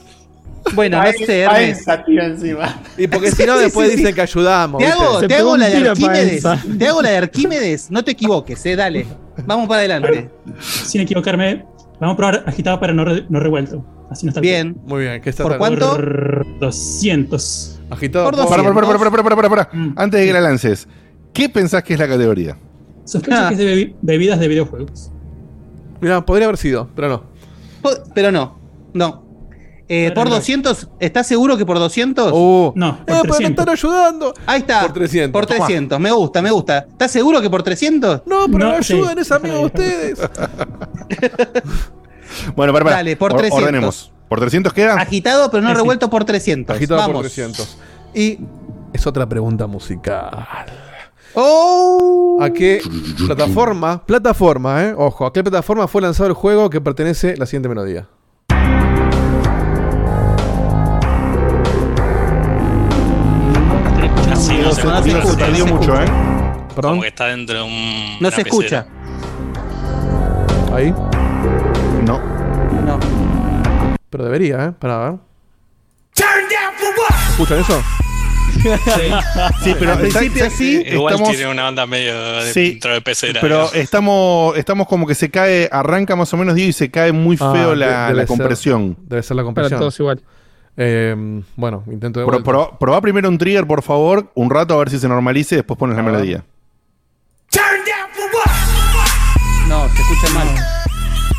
Speaker 1: Bueno, no sé, Hermes.
Speaker 13: encima.
Speaker 3: Y porque si no, <laughs>
Speaker 1: Sí,
Speaker 3: después
Speaker 1: sí,
Speaker 3: dicen
Speaker 1: sí.
Speaker 3: que ayudamos.
Speaker 1: Te hago, te hago la de Arquímedes. Te hago la de Arquímedes. No te equivoques, eh. Dale. Vamos para adelante.
Speaker 17: Sin equivocarme, vamos a probar agitado para no, re- no revuelto. Así no está
Speaker 1: Bien.
Speaker 3: Muy bien, ¿qué está
Speaker 1: ¿Por
Speaker 3: tan-
Speaker 1: cuánto?
Speaker 17: Por 200.
Speaker 3: Agitado.
Speaker 1: Por
Speaker 3: por-
Speaker 2: Para, para, para,
Speaker 1: 200.
Speaker 2: para, para, para, para, para.
Speaker 17: Mm.
Speaker 2: Antes de que la lances, ¿qué pensás que es la categoría?
Speaker 17: Sospecho
Speaker 1: Ah.
Speaker 17: que es de bebi- bebidas de videojuegos.
Speaker 3: Mirá, podría haber sido, pero no.
Speaker 1: Pero no. No. Eh, por
Speaker 17: no.
Speaker 1: 200, ¿estás seguro que por 200?
Speaker 3: Uh.
Speaker 17: No, por
Speaker 3: Eh, pero me
Speaker 17: 300.
Speaker 3: están ayudando.
Speaker 1: Ahí está.
Speaker 3: Por 300.
Speaker 1: Por
Speaker 3: Toma.
Speaker 1: 300. Me gusta, me gusta. ¿Estás seguro que por 300?
Speaker 3: No, pero
Speaker 17: No,
Speaker 3: me ayuden,
Speaker 17: sí.
Speaker 3: es amigo de ustedes. <laughs>
Speaker 2: Bueno, para, para.
Speaker 1: Dale, por
Speaker 2: Or-
Speaker 1: 300.
Speaker 2: Ordenemos. ¿Por 300 queda?
Speaker 1: Agitado, pero no
Speaker 17: Sí.
Speaker 1: revuelto por 300.
Speaker 3: Agitado
Speaker 1: Vamos.
Speaker 3: por 300. Y es otra pregunta musical.
Speaker 1: ¡Oh!
Speaker 3: ¿A qué plataforma? Plataforma, eh. Ojo, ¿a qué plataforma fue lanzado el juego que pertenece a la siguiente melodía?
Speaker 16: No se
Speaker 1: No se
Speaker 16: escucha.
Speaker 2: Se
Speaker 1: se
Speaker 2: mucho,
Speaker 1: escucha.
Speaker 2: ¿eh?
Speaker 3: ¿Perdón?
Speaker 16: Como que está dentro de un.
Speaker 1: No se escucha.
Speaker 16: pecera.
Speaker 3: Ahí.
Speaker 2: No.
Speaker 1: No.
Speaker 3: Pero debería, ¿eh? Para ver. ¿Escuchan eso?
Speaker 2: Sí, pero
Speaker 1: Al principio
Speaker 2: está-
Speaker 1: sí.
Speaker 16: Igual
Speaker 2: estamos-
Speaker 16: tiene una onda medio de
Speaker 2: Sí,
Speaker 16: dentro de pecera.
Speaker 2: Pero estamos, estamos como que se cae, arranca más o menos Diego y se cae muy
Speaker 3: Ah,
Speaker 2: feo la,
Speaker 3: debe
Speaker 2: la
Speaker 3: ser-
Speaker 2: compresión.
Speaker 3: Debe ser la
Speaker 4: Para
Speaker 3: compresión.
Speaker 4: todos igual.
Speaker 3: Eh, bueno, intento de
Speaker 2: Pro- probá primero un trigger, por favor, un rato a ver si se normalice y después pones la melodía.
Speaker 1: No, se escucha mal.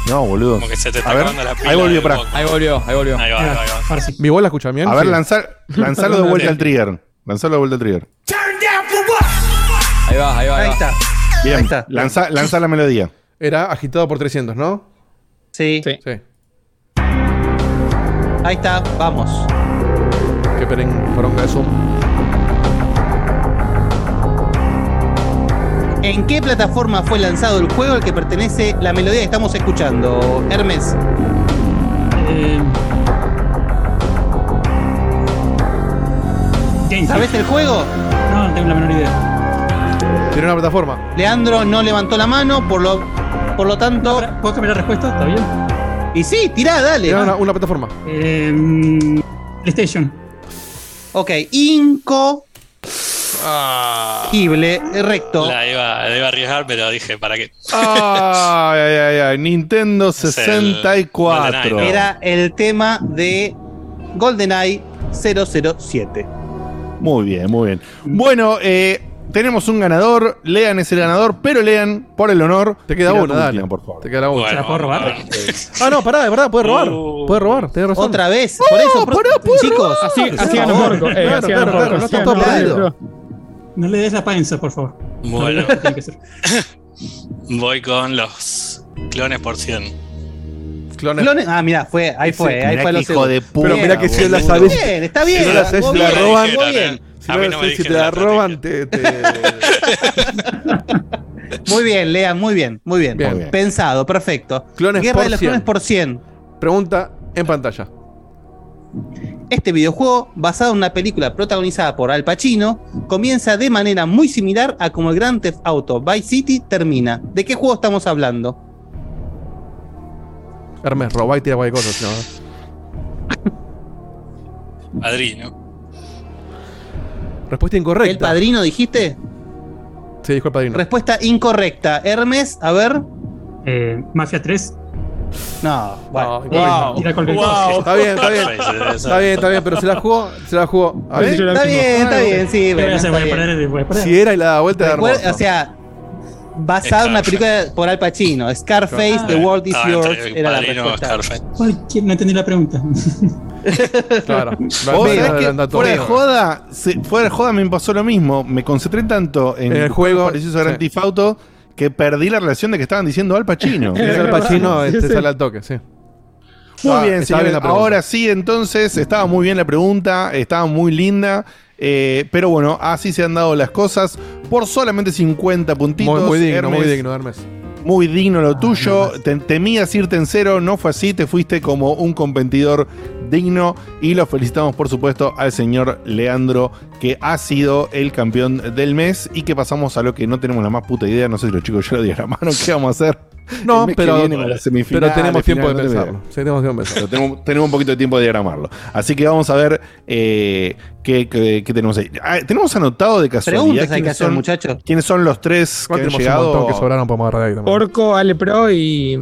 Speaker 2: No, boludo.
Speaker 16: Como que se te está
Speaker 2: A ver,
Speaker 16: la pila.
Speaker 2: ahí volvió,
Speaker 16: boca.
Speaker 12: Ahí volvió, ahí volvió.
Speaker 16: Ahí va, ahí va.
Speaker 3: ¿Mi voz la escuchan bien?
Speaker 2: A ver,
Speaker 3: Sí.
Speaker 2: lanzar, lanzalo de vuelta al trigger. Lanzalo de vuelta al trigger.
Speaker 12: Ahí va, ahí va.
Speaker 1: Ahí
Speaker 12: va.
Speaker 1: está.
Speaker 2: Bien,
Speaker 1: Ahí está.
Speaker 2: lanza, lanza la melodía.
Speaker 3: Era agitado por 300, ¿no?
Speaker 1: Sí.
Speaker 4: Sí.
Speaker 3: Sí.
Speaker 1: Ahí está. Vamos.
Speaker 3: Que peren poronga de Zoom.
Speaker 1: ¿En qué plataforma fue lanzado el juego al que pertenece la melodía que estamos escuchando? Hermes.
Speaker 17: Eh, GameCube.
Speaker 1: ¿Sabés el juego?
Speaker 17: No, no tengo la menor idea.
Speaker 3: Tiene una plataforma.
Speaker 1: Leandro no levantó la mano, por lo, por lo tanto.
Speaker 17: ¿Puedo cambiar la respuesta? ¿Está bien?
Speaker 1: Y sí, tirá, dale.
Speaker 3: Tiene una, una plataforma.
Speaker 17: Eh, mm, PlayStation.
Speaker 1: Ok, Inco. Gible, recto.
Speaker 16: La iba, la iba a arriesgar, pero dije, ¿para qué?
Speaker 2: Ay, ay, ay, ay. Nintendo
Speaker 16: el
Speaker 2: 64.
Speaker 16: GoldenEye,
Speaker 1: Era el tema de GoldenEye 007.
Speaker 2: Muy bien, muy bien. Bueno, eh, tenemos un ganador. Lean es el ganador, pero lean por el honor.
Speaker 3: Te queda una, dale.
Speaker 2: última, por favor.
Speaker 3: Te queda una.
Speaker 17: ¿Se la puedo robar?
Speaker 3: Ah, no, pará, de verdad, puede robar. Puede robar, tenés razón.
Speaker 1: Otra vez, por eso, por- chicos.
Speaker 4: Así, así
Speaker 3: Por
Speaker 4: ganó. Porco. Eh,
Speaker 3: Claro,
Speaker 4: así
Speaker 3: claro,
Speaker 4: ganó
Speaker 3: claro,
Speaker 4: Porco.
Speaker 3: no está todo perdido.
Speaker 17: No le des la panza, por favor.
Speaker 16: Bueno.
Speaker 17: No, tiene que ser. <laughs>
Speaker 16: Voy con los clones por 100.
Speaker 3: Clones.
Speaker 1: Clones- Ah, mira, fue, ahí fue,
Speaker 2: Mirá
Speaker 1: ahí fue
Speaker 2: que
Speaker 1: lo
Speaker 2: hijo de puta,
Speaker 3: Pero mira que si la sabes.
Speaker 1: Está bien, está bien.
Speaker 3: Si no la sabes,
Speaker 1: muy
Speaker 3: te la
Speaker 1: bien,
Speaker 3: roban.
Speaker 1: muy bien.
Speaker 3: Si no sabes, si te la
Speaker 16: la
Speaker 3: roban, te. te- <laughs>
Speaker 1: Muy bien, Lea, muy bien, muy bien. Pensado, perfecto.
Speaker 3: Clones
Speaker 1: Guerra
Speaker 3: por
Speaker 1: de los
Speaker 3: 100.
Speaker 1: clones por 100.
Speaker 3: Pregunta en pantalla.
Speaker 1: Este videojuego, basado en una película protagonizada por Al Pacino, comienza de manera muy similar a como el Grand Theft Auto Vice City termina. ¿De qué juego estamos hablando?
Speaker 3: Hermes, robá y tira cualquier cosa. si no. <laughs>
Speaker 16: Padrino.
Speaker 3: Respuesta incorrecta.
Speaker 1: ¿El padrino dijiste?
Speaker 3: Sí, dijo el padrino.
Speaker 1: Respuesta incorrecta. Hermes, a ver.
Speaker 17: Eh, Mafia 3.
Speaker 1: No, bueno.
Speaker 3: No,
Speaker 1: Wow. Wow.
Speaker 17: cosa.
Speaker 3: Está bien, está bien. <laughs> Está bien, está bien, pero se la jugó, se la jugó. A ver,
Speaker 17: Yo la
Speaker 1: Está bien, está bien, sí.
Speaker 17: ¿Qué voy
Speaker 1: bueno, está bien.
Speaker 3: si era y la da vuelta de hermoso.
Speaker 1: o sea, basada en una película por Al Pacino, Scarface, The World is
Speaker 16: Estaba
Speaker 1: Yours,
Speaker 16: entre
Speaker 1: era la
Speaker 16: Padrino
Speaker 1: respuesta.
Speaker 17: No entendí la pregunta. <laughs>
Speaker 3: Claro.
Speaker 2: Que fuera de joda, se- fuera de joda me pasó lo mismo. Me concentré tanto en
Speaker 3: En el juego,
Speaker 2: parecidos a Grand
Speaker 3: sí.
Speaker 2: Theft Auto que perdí la relación de que estaban diciendo Al Pacino. <laughs>
Speaker 3: Es el Pachino, este sale al toque, sí.
Speaker 2: Muy
Speaker 3: Ah,
Speaker 2: bien, señores.
Speaker 3: bien.
Speaker 2: Ahora sí, entonces, estaba muy bien la pregunta, estaba muy linda. Eh, pero bueno, así se han dado las cosas. Por solamente 50 puntitos.
Speaker 3: Muy, muy digno,
Speaker 2: Hermes,
Speaker 3: muy digno, Hermes.
Speaker 2: Muy digno lo tuyo. Te- temías irte en cero, no fue así. Te fuiste como un competidor digno. Y lo felicitamos, por supuesto, al señor Leandro, que ha sido el campeón del mes. Y que pasamos a lo que no tenemos la más puta idea. No sé si los chicos ya lo diagramaron. ¿Qué vamos a hacer?
Speaker 3: No, pero, pero tenemos tiempo de pensarlo. Sí, tenemos
Speaker 2: tenemos, tenemos un poquito de tiempo de diagramarlo. Así que vamos a ver eh, qué, qué- qué tenemos ahí. Ah, tenemos anotado de casualidad.
Speaker 1: Preguntas hay que hacer,
Speaker 2: son-
Speaker 1: muchachos.
Speaker 2: ¿Quiénes son los tres que han
Speaker 3: un
Speaker 2: llegado?
Speaker 3: que sobraron, ahí también.
Speaker 4: Porco, Ale Pro y.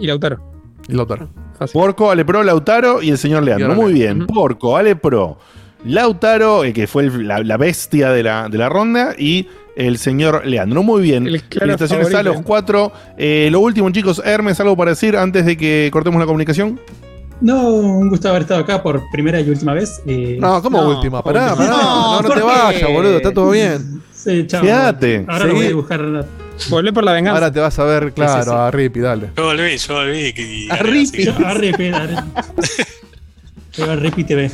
Speaker 4: Y Lautaro.
Speaker 3: Y Lautaro.
Speaker 2: Porco, Ale Pro, Lautaro y el señor Leandro. Muy bien. Porco, Ale Pro, Lautaro, eh, que fue el- la, la bestia de la, de la ronda, y el señor Leandro. Muy bien.
Speaker 4: El claro
Speaker 2: Felicitaciones a los cuatro. Eh, lo último, chicos, Hermes, ¿algo para decir antes de que cortemos la comunicación?
Speaker 17: No, un gusto haber estado acá por primera y última vez. eh,
Speaker 3: No, ¿cómo
Speaker 17: no,
Speaker 3: última? Pará, pará. No, no,
Speaker 17: ¿por
Speaker 3: te vayas, boludo. Está todo bien.
Speaker 17: Sí, chao.
Speaker 2: Quédate.
Speaker 17: Ahora lo voy a buscar.
Speaker 4: Volvé por la venganza.
Speaker 3: Ahora te vas a ver, claro,
Speaker 17: sí, sí.
Speaker 3: a Rippy, dale.
Speaker 16: Yo volví, yo volví. y <laughs>
Speaker 1: A Rippy.
Speaker 17: A Rippy, a Rippy. Voy a Rippy TV.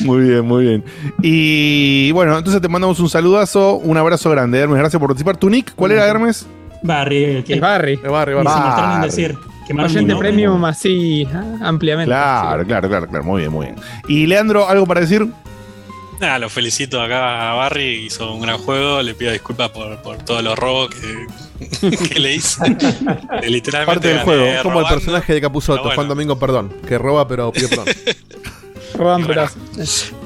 Speaker 2: Muy bien, muy bien. Y bueno, entonces te mandamos un saludazo, un abrazo grande, Hermes. Gracias por participar. ¿Tu nick? ¿Cuál era, Hermes?
Speaker 17: Barry, el que
Speaker 4: Es Barry.
Speaker 3: De barrio,
Speaker 17: y
Speaker 3: barrio.
Speaker 17: se mataron en
Speaker 2: Barry.
Speaker 17: decir.
Speaker 4: Oyente premium así ah, ampliamente.
Speaker 2: Claro, claro, claro, claro. Muy bien, muy bien. Y Leandro, ¿algo para decir?
Speaker 16: Nada, lo felicito acá a Barry, hizo un gran juego, le pido disculpas por, por todos los robos que, <laughs> que le hice. Eh, <laughs> Literalmente
Speaker 3: Parte del juego, como el
Speaker 16: robando.
Speaker 3: personaje de Capuzoto,
Speaker 16: bueno.
Speaker 3: Juan Domingo Perdón, que roba pero pide perdón. <laughs>
Speaker 4: Roban
Speaker 16: Bueno.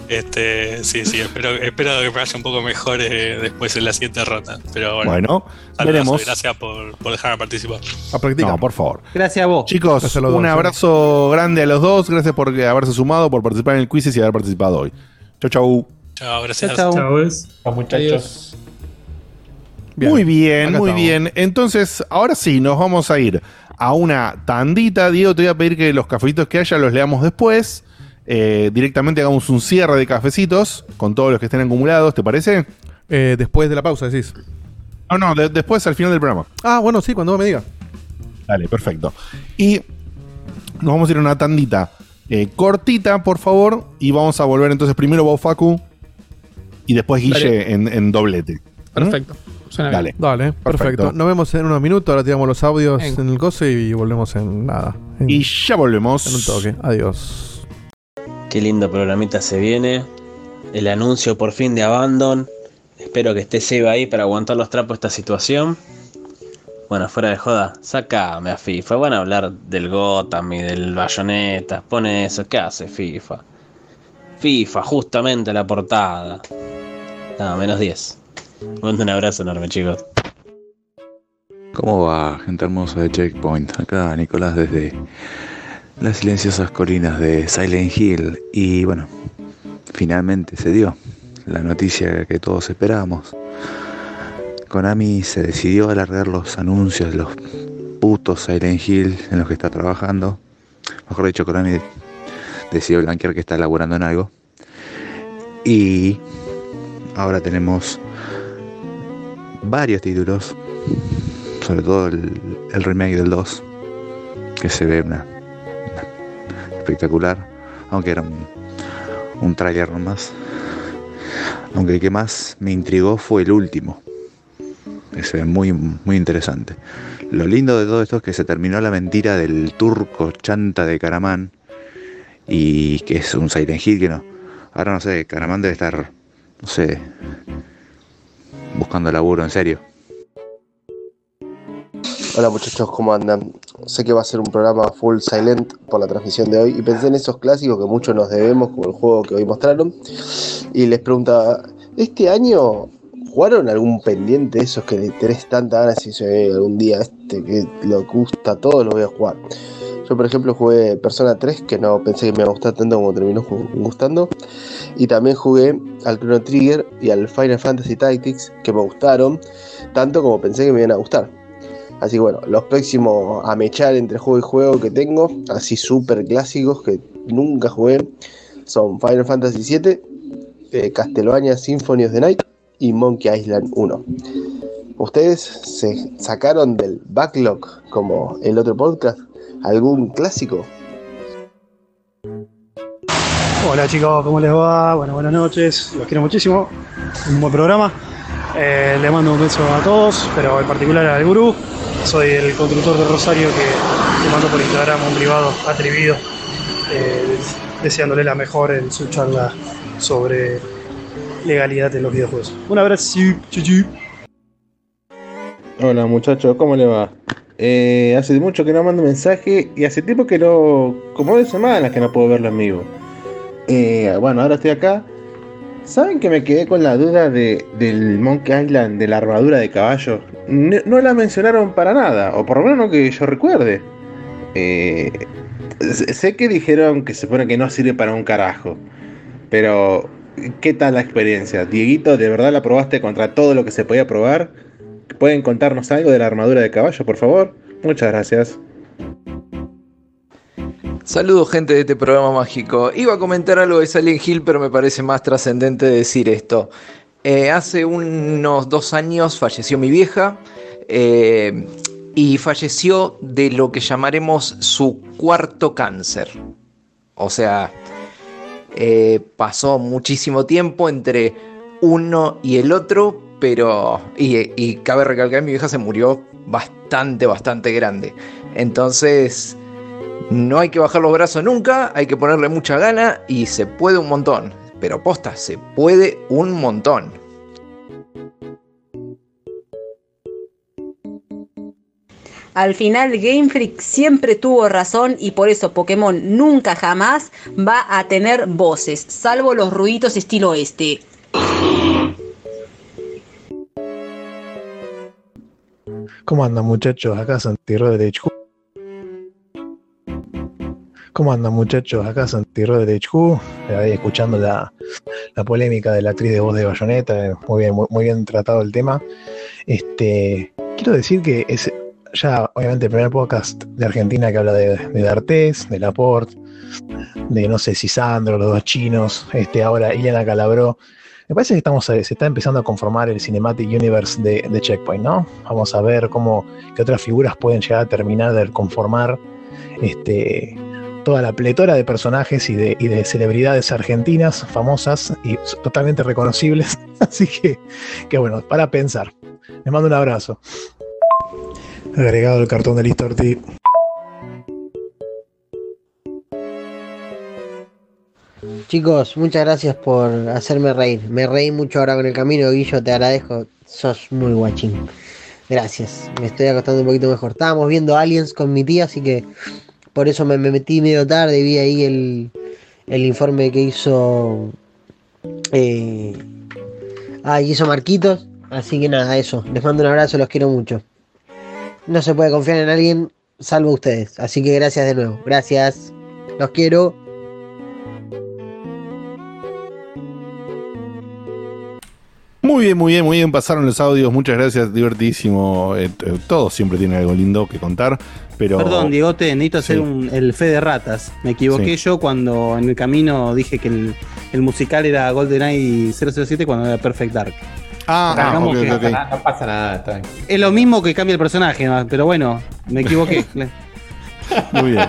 Speaker 16: Este, sí, sí, espero, espero que me vaya un poco mejor eh, después en la siguiente ronda. Pero bueno,
Speaker 2: Bueno, veremos.
Speaker 16: gracias por, por dejarme participar.
Speaker 3: A practicar.
Speaker 2: No, por favor.
Speaker 1: Gracias a vos.
Speaker 2: Chicos,
Speaker 3: Gracias a los
Speaker 2: un
Speaker 3: dos,
Speaker 2: abrazo grande a los dos. Gracias por haberse sumado, por participar en el quiz y haber participado hoy. Chau, chau.
Speaker 16: Chao, gracias.
Speaker 1: Chao, chao.
Speaker 17: Chao,
Speaker 13: muchachos.
Speaker 3: Bien.
Speaker 2: Muy bien,
Speaker 3: Acá
Speaker 2: muy
Speaker 3: estamos.
Speaker 2: bien. Entonces, ahora sí, nos vamos a ir a una tandita. Diego, te voy a pedir que los cafecitos que haya los leamos después. Eh, directamente hagamos un cierre de cafecitos con todos los que estén acumulados, ¿te parece?
Speaker 3: Eh, después de la pausa, decís.
Speaker 2: No, no, de- después al final del programa.
Speaker 3: Ah, bueno, sí, cuando vos me digas.
Speaker 2: Dale, perfecto. Y nos vamos a ir a una tandita eh, cortita, por favor. Y vamos a volver entonces primero Bob Facu y después Guille en, en doblete.
Speaker 4: Perfecto. Suena bien.
Speaker 2: Dale.
Speaker 3: Dale, perfecto.
Speaker 2: Perfecto.
Speaker 3: Nos vemos en unos minutos. Ahora tiramos los audios
Speaker 4: Venga.
Speaker 3: en el coso y volvemos en nada. En,
Speaker 2: Y ya volvemos.
Speaker 3: en un toque. Adiós.
Speaker 18: Qué lindo programita se viene. El anuncio por fin de Abandon. Espero que esté Seba ahí para aguantar los trapos de esta situación. Bueno, fuera de joda, sacame a FIFA. Van a hablar del Gotham y del Bayonetta. Pone eso, ¿qué hace FIFA? FIFA, justamente la portada. No, menos 10. Mando un abrazo enorme, chicos.
Speaker 19: ¿Cómo va, gente hermosa de Checkpoint? Acá Nicolás desde las silenciosas colinas de Silent Hill. Y bueno, finalmente se dio la noticia que todos esperábamos. Konami se decidió a alargar los anuncios de los putos Silent Hill en los que está trabajando. Mejor dicho, Konami decidió blanquear que está laburando en algo. Y ahora tenemos varios títulos, sobre todo el, remake del 2, que se ve una, espectacular, aunque era un, un tráiler nomás. Aunque el que más me intrigó fue el último. Es muy, muy interesante. Lo lindo de todo esto es que se terminó la mentira del turco chanta de Caramán y que es un Silent Hill que no. Ahora no sé, Caramán debe estar, no sé, buscando laburo en serio.
Speaker 20: Hola muchachos, ¿cómo andan? Sé que va a ser un programa full silent por la transmisión de hoy y pensé en esos clásicos que muchos nos debemos, como el juego que hoy mostraron, y les preguntaba, ¿este año jugaron algún pendiente de esos que le tenés tanta ganas y dice, "Eh, algún día este que lo gusta a todos lo voy a jugar? Yo por ejemplo jugué Persona 3, que no pensé que me iba a gustar tanto como terminó gustando, y también jugué al Chrono Trigger y al Final Fantasy Tactics, que me gustaron tanto como pensé que me iban a gustar. Así que bueno, los próximos a mechar entre juego y juego que tengo, así súper clásicos que nunca jugué, son Final Fantasy VII, eh, Castlevania Symphony of the Night y Monkey Island 1. ¿Ustedes se sacaron del backlog como el otro podcast algún clásico?
Speaker 21: Hola chicos, ¿cómo les va? Bueno, buenas noches, los quiero muchísimo, un buen programa. Eh, le mando un beso a todos, pero en particular al gurú. Soy el constructor de Rosario que le mando por Instagram un privado atrevido, eh, deseándole la mejor en su charla sobre legalidad en los videojuegos. Un abrazo.
Speaker 13: Hola muchachos, ¿cómo le va? Eh, hace mucho que no mando mensaje y hace tiempo que no, como dos semanas que no puedo verlo en vivo. Eh, bueno, ahora estoy acá. ¿Saben que me quedé con la duda de, del Monkey Island, de la armadura de caballo? No, la mencionaron para nada, o por lo menos no que yo recuerde. Eh, sé que dijeron que se supone que no sirve para un carajo, pero ¿qué tal la experiencia? Dieguito, ¿de verdad la probaste contra todo lo que se podía probar? ¿Pueden contarnos algo de la armadura de caballo, por favor? Muchas gracias.
Speaker 22: Saludos gente de este programa mágico. Iba a comentar algo de Silent Hill, pero me parece más trascendente decir esto. Eh, hace unos dos años falleció mi vieja eh, y falleció de lo que llamaremos su cuarto cáncer. O sea, eh, pasó muchísimo tiempo entre uno y el otro, pero... Y, cabe recalcar, mi vieja se murió bastante, bastante grande. Entonces... No hay que bajar los brazos nunca, hay que ponerle mucha gana y se puede un montón. Pero posta, se puede un montón.
Speaker 23: Al final Game Freak siempre tuvo razón y por eso Pokémon nunca jamás va a tener voces, salvo los ruiditos estilo este.
Speaker 24: ¿Cómo andan muchachos? Acá Santi Rodríguez. ¿Cómo andan muchachos? Acá Santi Rodríguez. Ahí escuchando la, la polémica de la actriz de voz de Bayonetta. Muy bien, muy bien tratado el tema. Este, quiero decir que es ya obviamente el primer podcast de Argentina que habla de, de D'Artés, de Laporte, de no sé si Sandro, los dos chinos, este, ahora Ileana Calabró. Me parece que estamos, se está empezando a conformar el Cinematic Universe de, Checkpoint, ¿no? Vamos a ver cómo qué otras figuras pueden llegar a terminar de conformar este, toda la pletora de personajes y de, celebridades argentinas famosas y totalmente reconocibles. <laughs> Así que, que bueno, para pensar. Les mando un abrazo. Agregado el cartón de Listo Ortiz.
Speaker 9: Chicos, muchas gracias por hacerme reír. Me reí mucho ahora con el camino, Guillo, te agradezco. Sos muy guachín. Gracias. Me estoy acostando un poquito mejor. Estábamos viendo Aliens con mi tía, así que por eso me, me metí medio tarde. Vi ahí el, el informe que hizo eh, Ah, hizo Marquitos. Así que nada, eso. Les mando un abrazo, los quiero mucho. No se puede confiar en alguien salvo ustedes. Así que gracias de nuevo. Gracias. Los quiero.
Speaker 2: Muy bien, muy bien, muy bien. Pasaron los audios. Muchas gracias. Divertidísimo. Eh, todos siempre tienen algo lindo que contar. Pero.
Speaker 1: Perdón, Diegote, necesito hacer
Speaker 2: Sí.
Speaker 1: un- el fe de ratas. Me equivoqué
Speaker 2: Sí.
Speaker 1: yo cuando en el camino dije que el, el musical era GoldenEye 007 cuando era Perfect Dark.
Speaker 2: Ah,
Speaker 1: que-
Speaker 2: ok, ok.
Speaker 13: No pasa nada, está bien.
Speaker 1: Es lo mismo que cambia el personaje, ¿no? pero bueno, me equivoqué. <laughs>
Speaker 2: Muy bien.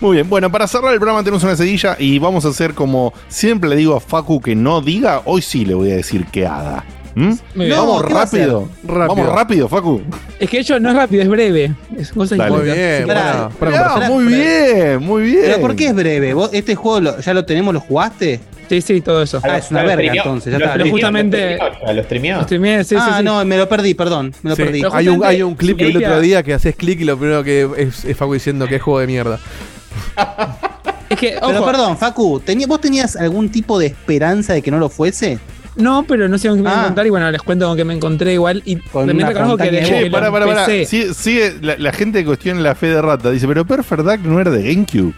Speaker 2: Muy bien, bueno, para cerrar el programa tenemos una seguilla y vamos a hacer como siempre le digo a Facu que no diga, hoy sí le voy a decir que haga. ¿Mm? Vamos
Speaker 4: No,
Speaker 2: rápido.
Speaker 4: Rápido.
Speaker 2: Vamos rápido, Facu.
Speaker 4: Es que hecho no es rápido, es breve. Es cosa
Speaker 2: Dale.
Speaker 4: importante.
Speaker 2: Muy bien, Ah, muy bien, muy bien.
Speaker 1: Pero ¿por qué es breve? ¿Vos este juego lo- ya lo tenemos, lo jugaste?
Speaker 4: Sí, sí, todo eso.
Speaker 1: Ah, es una verga
Speaker 13: streameó-
Speaker 1: entonces, ya
Speaker 13: lo
Speaker 1: está.
Speaker 4: Pero justamente.
Speaker 13: lo streameó, Lo streameó.
Speaker 4: Lo streameé, sí,
Speaker 1: ah,
Speaker 4: sí, sí.
Speaker 1: no, me lo perdí, perdón, me lo
Speaker 3: Sí,
Speaker 1: perdí.
Speaker 3: Hay un, hay un clip que vi el otro día que haces clic y lo primero que es, es Facu diciendo que es juego de mierda. <laughs>
Speaker 4: Es que,
Speaker 1: Pero perdón, Facu, ¿tení- ¿vos tenías algún tipo de esperanza de que no lo fuese?
Speaker 4: No, pero no sé con qué me voy a
Speaker 1: Ah.
Speaker 4: encontrar y bueno, les cuento con qué me encontré igual. Y también
Speaker 1: una
Speaker 4: reconozco que desde
Speaker 1: de
Speaker 4: que
Speaker 2: Che,
Speaker 4: lo
Speaker 2: para, para, para.
Speaker 4: empecé-
Speaker 2: Sigue, sigue la, la gente que cuestiona la fe de rata. Dice, pero Perfect Dark no era de GameCube.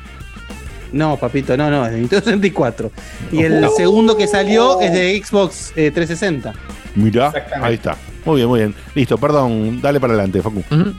Speaker 1: No, papito, no, no, es de Nintendo 64. Y el
Speaker 2: No.
Speaker 1: segundo que salió es de Xbox eh, 360.
Speaker 2: Mirá, ahí está. Muy bien, muy bien. Listo, perdón, dale para adelante, Facu.
Speaker 4: Ujú.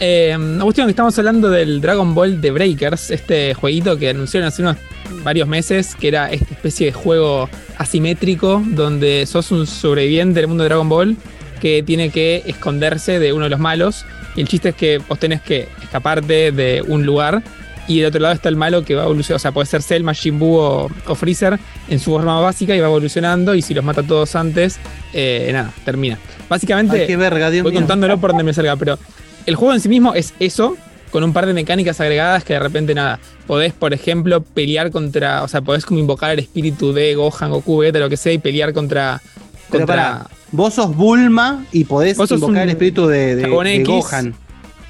Speaker 4: Eh, una cuestión que estamos hablando del Dragon Ball The Breakers, este jueguito que anunciaron hace unos varios meses, que era esta especie de juego asimétrico donde sos un sobreviviente del mundo de Dragon Ball que tiene que esconderse de uno de los malos. Y el chiste es que vos tenés que escaparte de un lugar y del otro lado está el malo que va evolucionando. O sea, puede ser Cell, Majin Buu o, o Freezer en su forma básica y va evolucionando. Y si los mata todos antes, eh, nada, termina. Básicamente,
Speaker 1: Ay, qué verga, Dios
Speaker 4: voy
Speaker 1: mío.
Speaker 4: contándolo por donde me salga, pero el juego en sí mismo es eso, con un par de mecánicas agregadas que de repente nada. Podés, por ejemplo, pelear contra. O sea, podés como invocar el espíritu de Gohan, Goku, Vegeta, lo que sea, y pelear contra.
Speaker 1: Pero
Speaker 4: contra
Speaker 1: pará, vos sos Bulma y podés invocar el espíritu de. Gohan.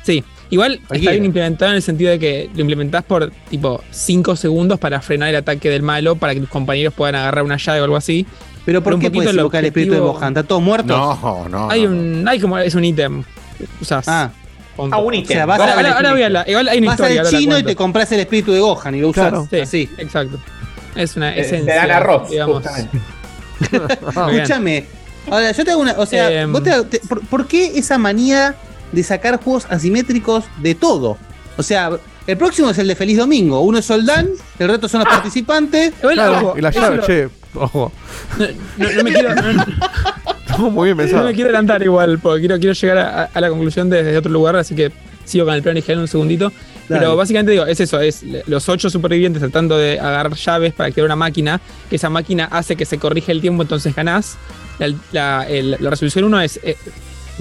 Speaker 4: Sí, igual está
Speaker 1: Cualquiera.
Speaker 4: bien implementado en el sentido de que lo implementás por tipo 5 segundos para frenar el ataque del malo, para que tus compañeros puedan agarrar una llave o algo así.
Speaker 1: Pero ¿por qué puedes
Speaker 4: el
Speaker 1: invocar el espíritu de
Speaker 4: objetivo-
Speaker 1: Gohan? ¿Está todos muertos?
Speaker 2: No, no.
Speaker 4: Hay un. Hay como. Es un ítem. Usás.
Speaker 1: Ah.
Speaker 4: Punto.
Speaker 13: Ah, un
Speaker 1: O
Speaker 13: ítem.
Speaker 1: sea, vas
Speaker 4: Ahora,
Speaker 1: al
Speaker 4: ahora- ahora voy a la- igual hay una
Speaker 1: vas
Speaker 4: historia.
Speaker 1: al chino y te compras el espíritu de Gohan y lo usas
Speaker 4: Claro, sí,
Speaker 1: así.
Speaker 4: Exacto. Es una
Speaker 13: Eh,
Speaker 4: esencia.
Speaker 13: te dan arroz,
Speaker 4: digamos. <laughs> bien.
Speaker 1: Escúchame. Ahora, yo te hago una. O sea,
Speaker 4: Em.
Speaker 1: vos te- te- por, por qué esa manía de sacar juegos asimétricos de todo? O sea, el próximo es el de Feliz Domingo. Uno es Soldán, el resto son los participantes.
Speaker 4: Igual,
Speaker 3: Claro, y la llave,
Speaker 4: lo-
Speaker 3: che, ojo.
Speaker 4: No, no me quiero, no,
Speaker 3: Estuvo muy bien
Speaker 4: no
Speaker 3: pensado.
Speaker 4: me quiero adelantar igual, porque quiero, quiero llegar a, a la conclusión desde otro lugar, así que sigo con el plan original un segundito.
Speaker 1: Dale.
Speaker 4: Pero básicamente digo, es eso, es los ocho supervivientes tratando de agarrar llaves para crear una máquina, que esa máquina hace que se corrija el tiempo, entonces ganás. La, la- el- la resolución 1 es eh,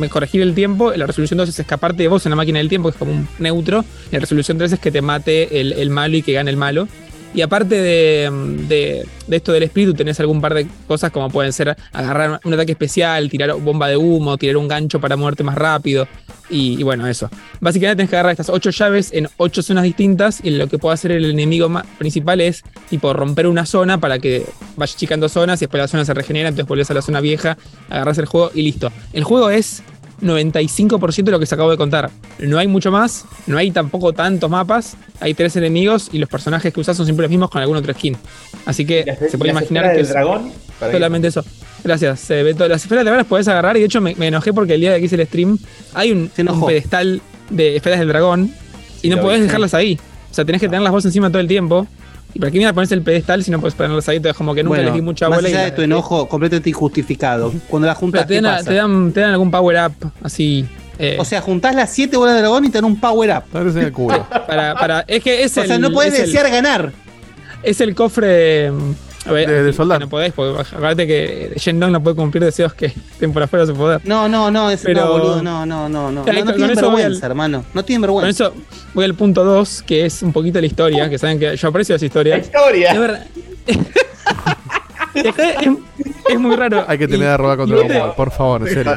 Speaker 4: corregir el tiempo, la resolución 2 es escaparte de vos en la máquina del tiempo, que es como un neutro, la resolución 3 es que te mate el, el malo y que gane el malo. Y aparte de, de- de esto del espíritu, tenés algún par de cosas como pueden ser agarrar un ataque especial, tirar bomba de humo, tirar un gancho para moverte más rápido. Y, bueno, eso. Básicamente tenés que agarrar estas ocho llaves en ocho zonas distintas. Y lo que puede hacer el enemigo ma- principal es tipo romper una zona para que vaya chicando zonas y después la zona se regenera. Entonces volvés a la zona vieja, agarras el juego y listo. El juego es 95% de lo que se acabo de contar. No hay mucho más, no hay tampoco tantos mapas, hay tres enemigos y los personajes que usas son siempre los mismos con algún otro skin. Así que se puede imaginar que
Speaker 13: del
Speaker 4: es
Speaker 13: dragón, para
Speaker 4: solamente eso. Gracias, se ve todo. Las esferas de dragón las podés agarrar y de hecho me, me enojé porque el día de que hice el stream hay un, pedestal de esferas del dragón y no podés
Speaker 13: vi,
Speaker 4: dejarlas ahí. O sea, tenés que tenerlas vos encima todo el tiempo. ¿Y para qué mira ponerse el pedestal si no puedes ponerlas ahí? Entonces como que nunca
Speaker 1: Bueno,
Speaker 4: les di mucha
Speaker 1: más
Speaker 4: bola. y
Speaker 1: allá
Speaker 4: la
Speaker 1: de tu enojo completamente injustificado. Cuando la juntas,
Speaker 4: te
Speaker 1: ¿qué
Speaker 4: dan,
Speaker 1: pasa?
Speaker 4: te, dan, te dan algún power up así. eh,
Speaker 1: O sea, juntás las 7 bolas de dragón y te dan un power up.
Speaker 3: El culo.
Speaker 4: para, para, es que es
Speaker 1: O sea,
Speaker 4: el-
Speaker 1: no puedes
Speaker 4: es el-
Speaker 1: desear ganar.
Speaker 4: Es el cofre. mm, A ver,
Speaker 3: De- de
Speaker 4: que
Speaker 3: soldado.
Speaker 4: No podés, porque acuérdate que Shendong no puede cumplir deseos que estén por afuera de su poder.
Speaker 1: No, no, no, es,
Speaker 4: Pero-
Speaker 1: no, boludo, no, no, no, no. No, no
Speaker 4: con
Speaker 1: tienen vergüenza,
Speaker 4: al-
Speaker 1: hermano. No tienen
Speaker 4: Con
Speaker 1: vergüenza.
Speaker 4: eso voy al punto 2, que es un poquito la historia, que saben que yo aprecio esa historia.
Speaker 13: La historia.
Speaker 4: Es verdad. <laughs> es, muy raro.
Speaker 3: Hay que tener
Speaker 4: Y-
Speaker 3: a robar con
Speaker 4: y
Speaker 3: Dragon Ball, por favor, en serio.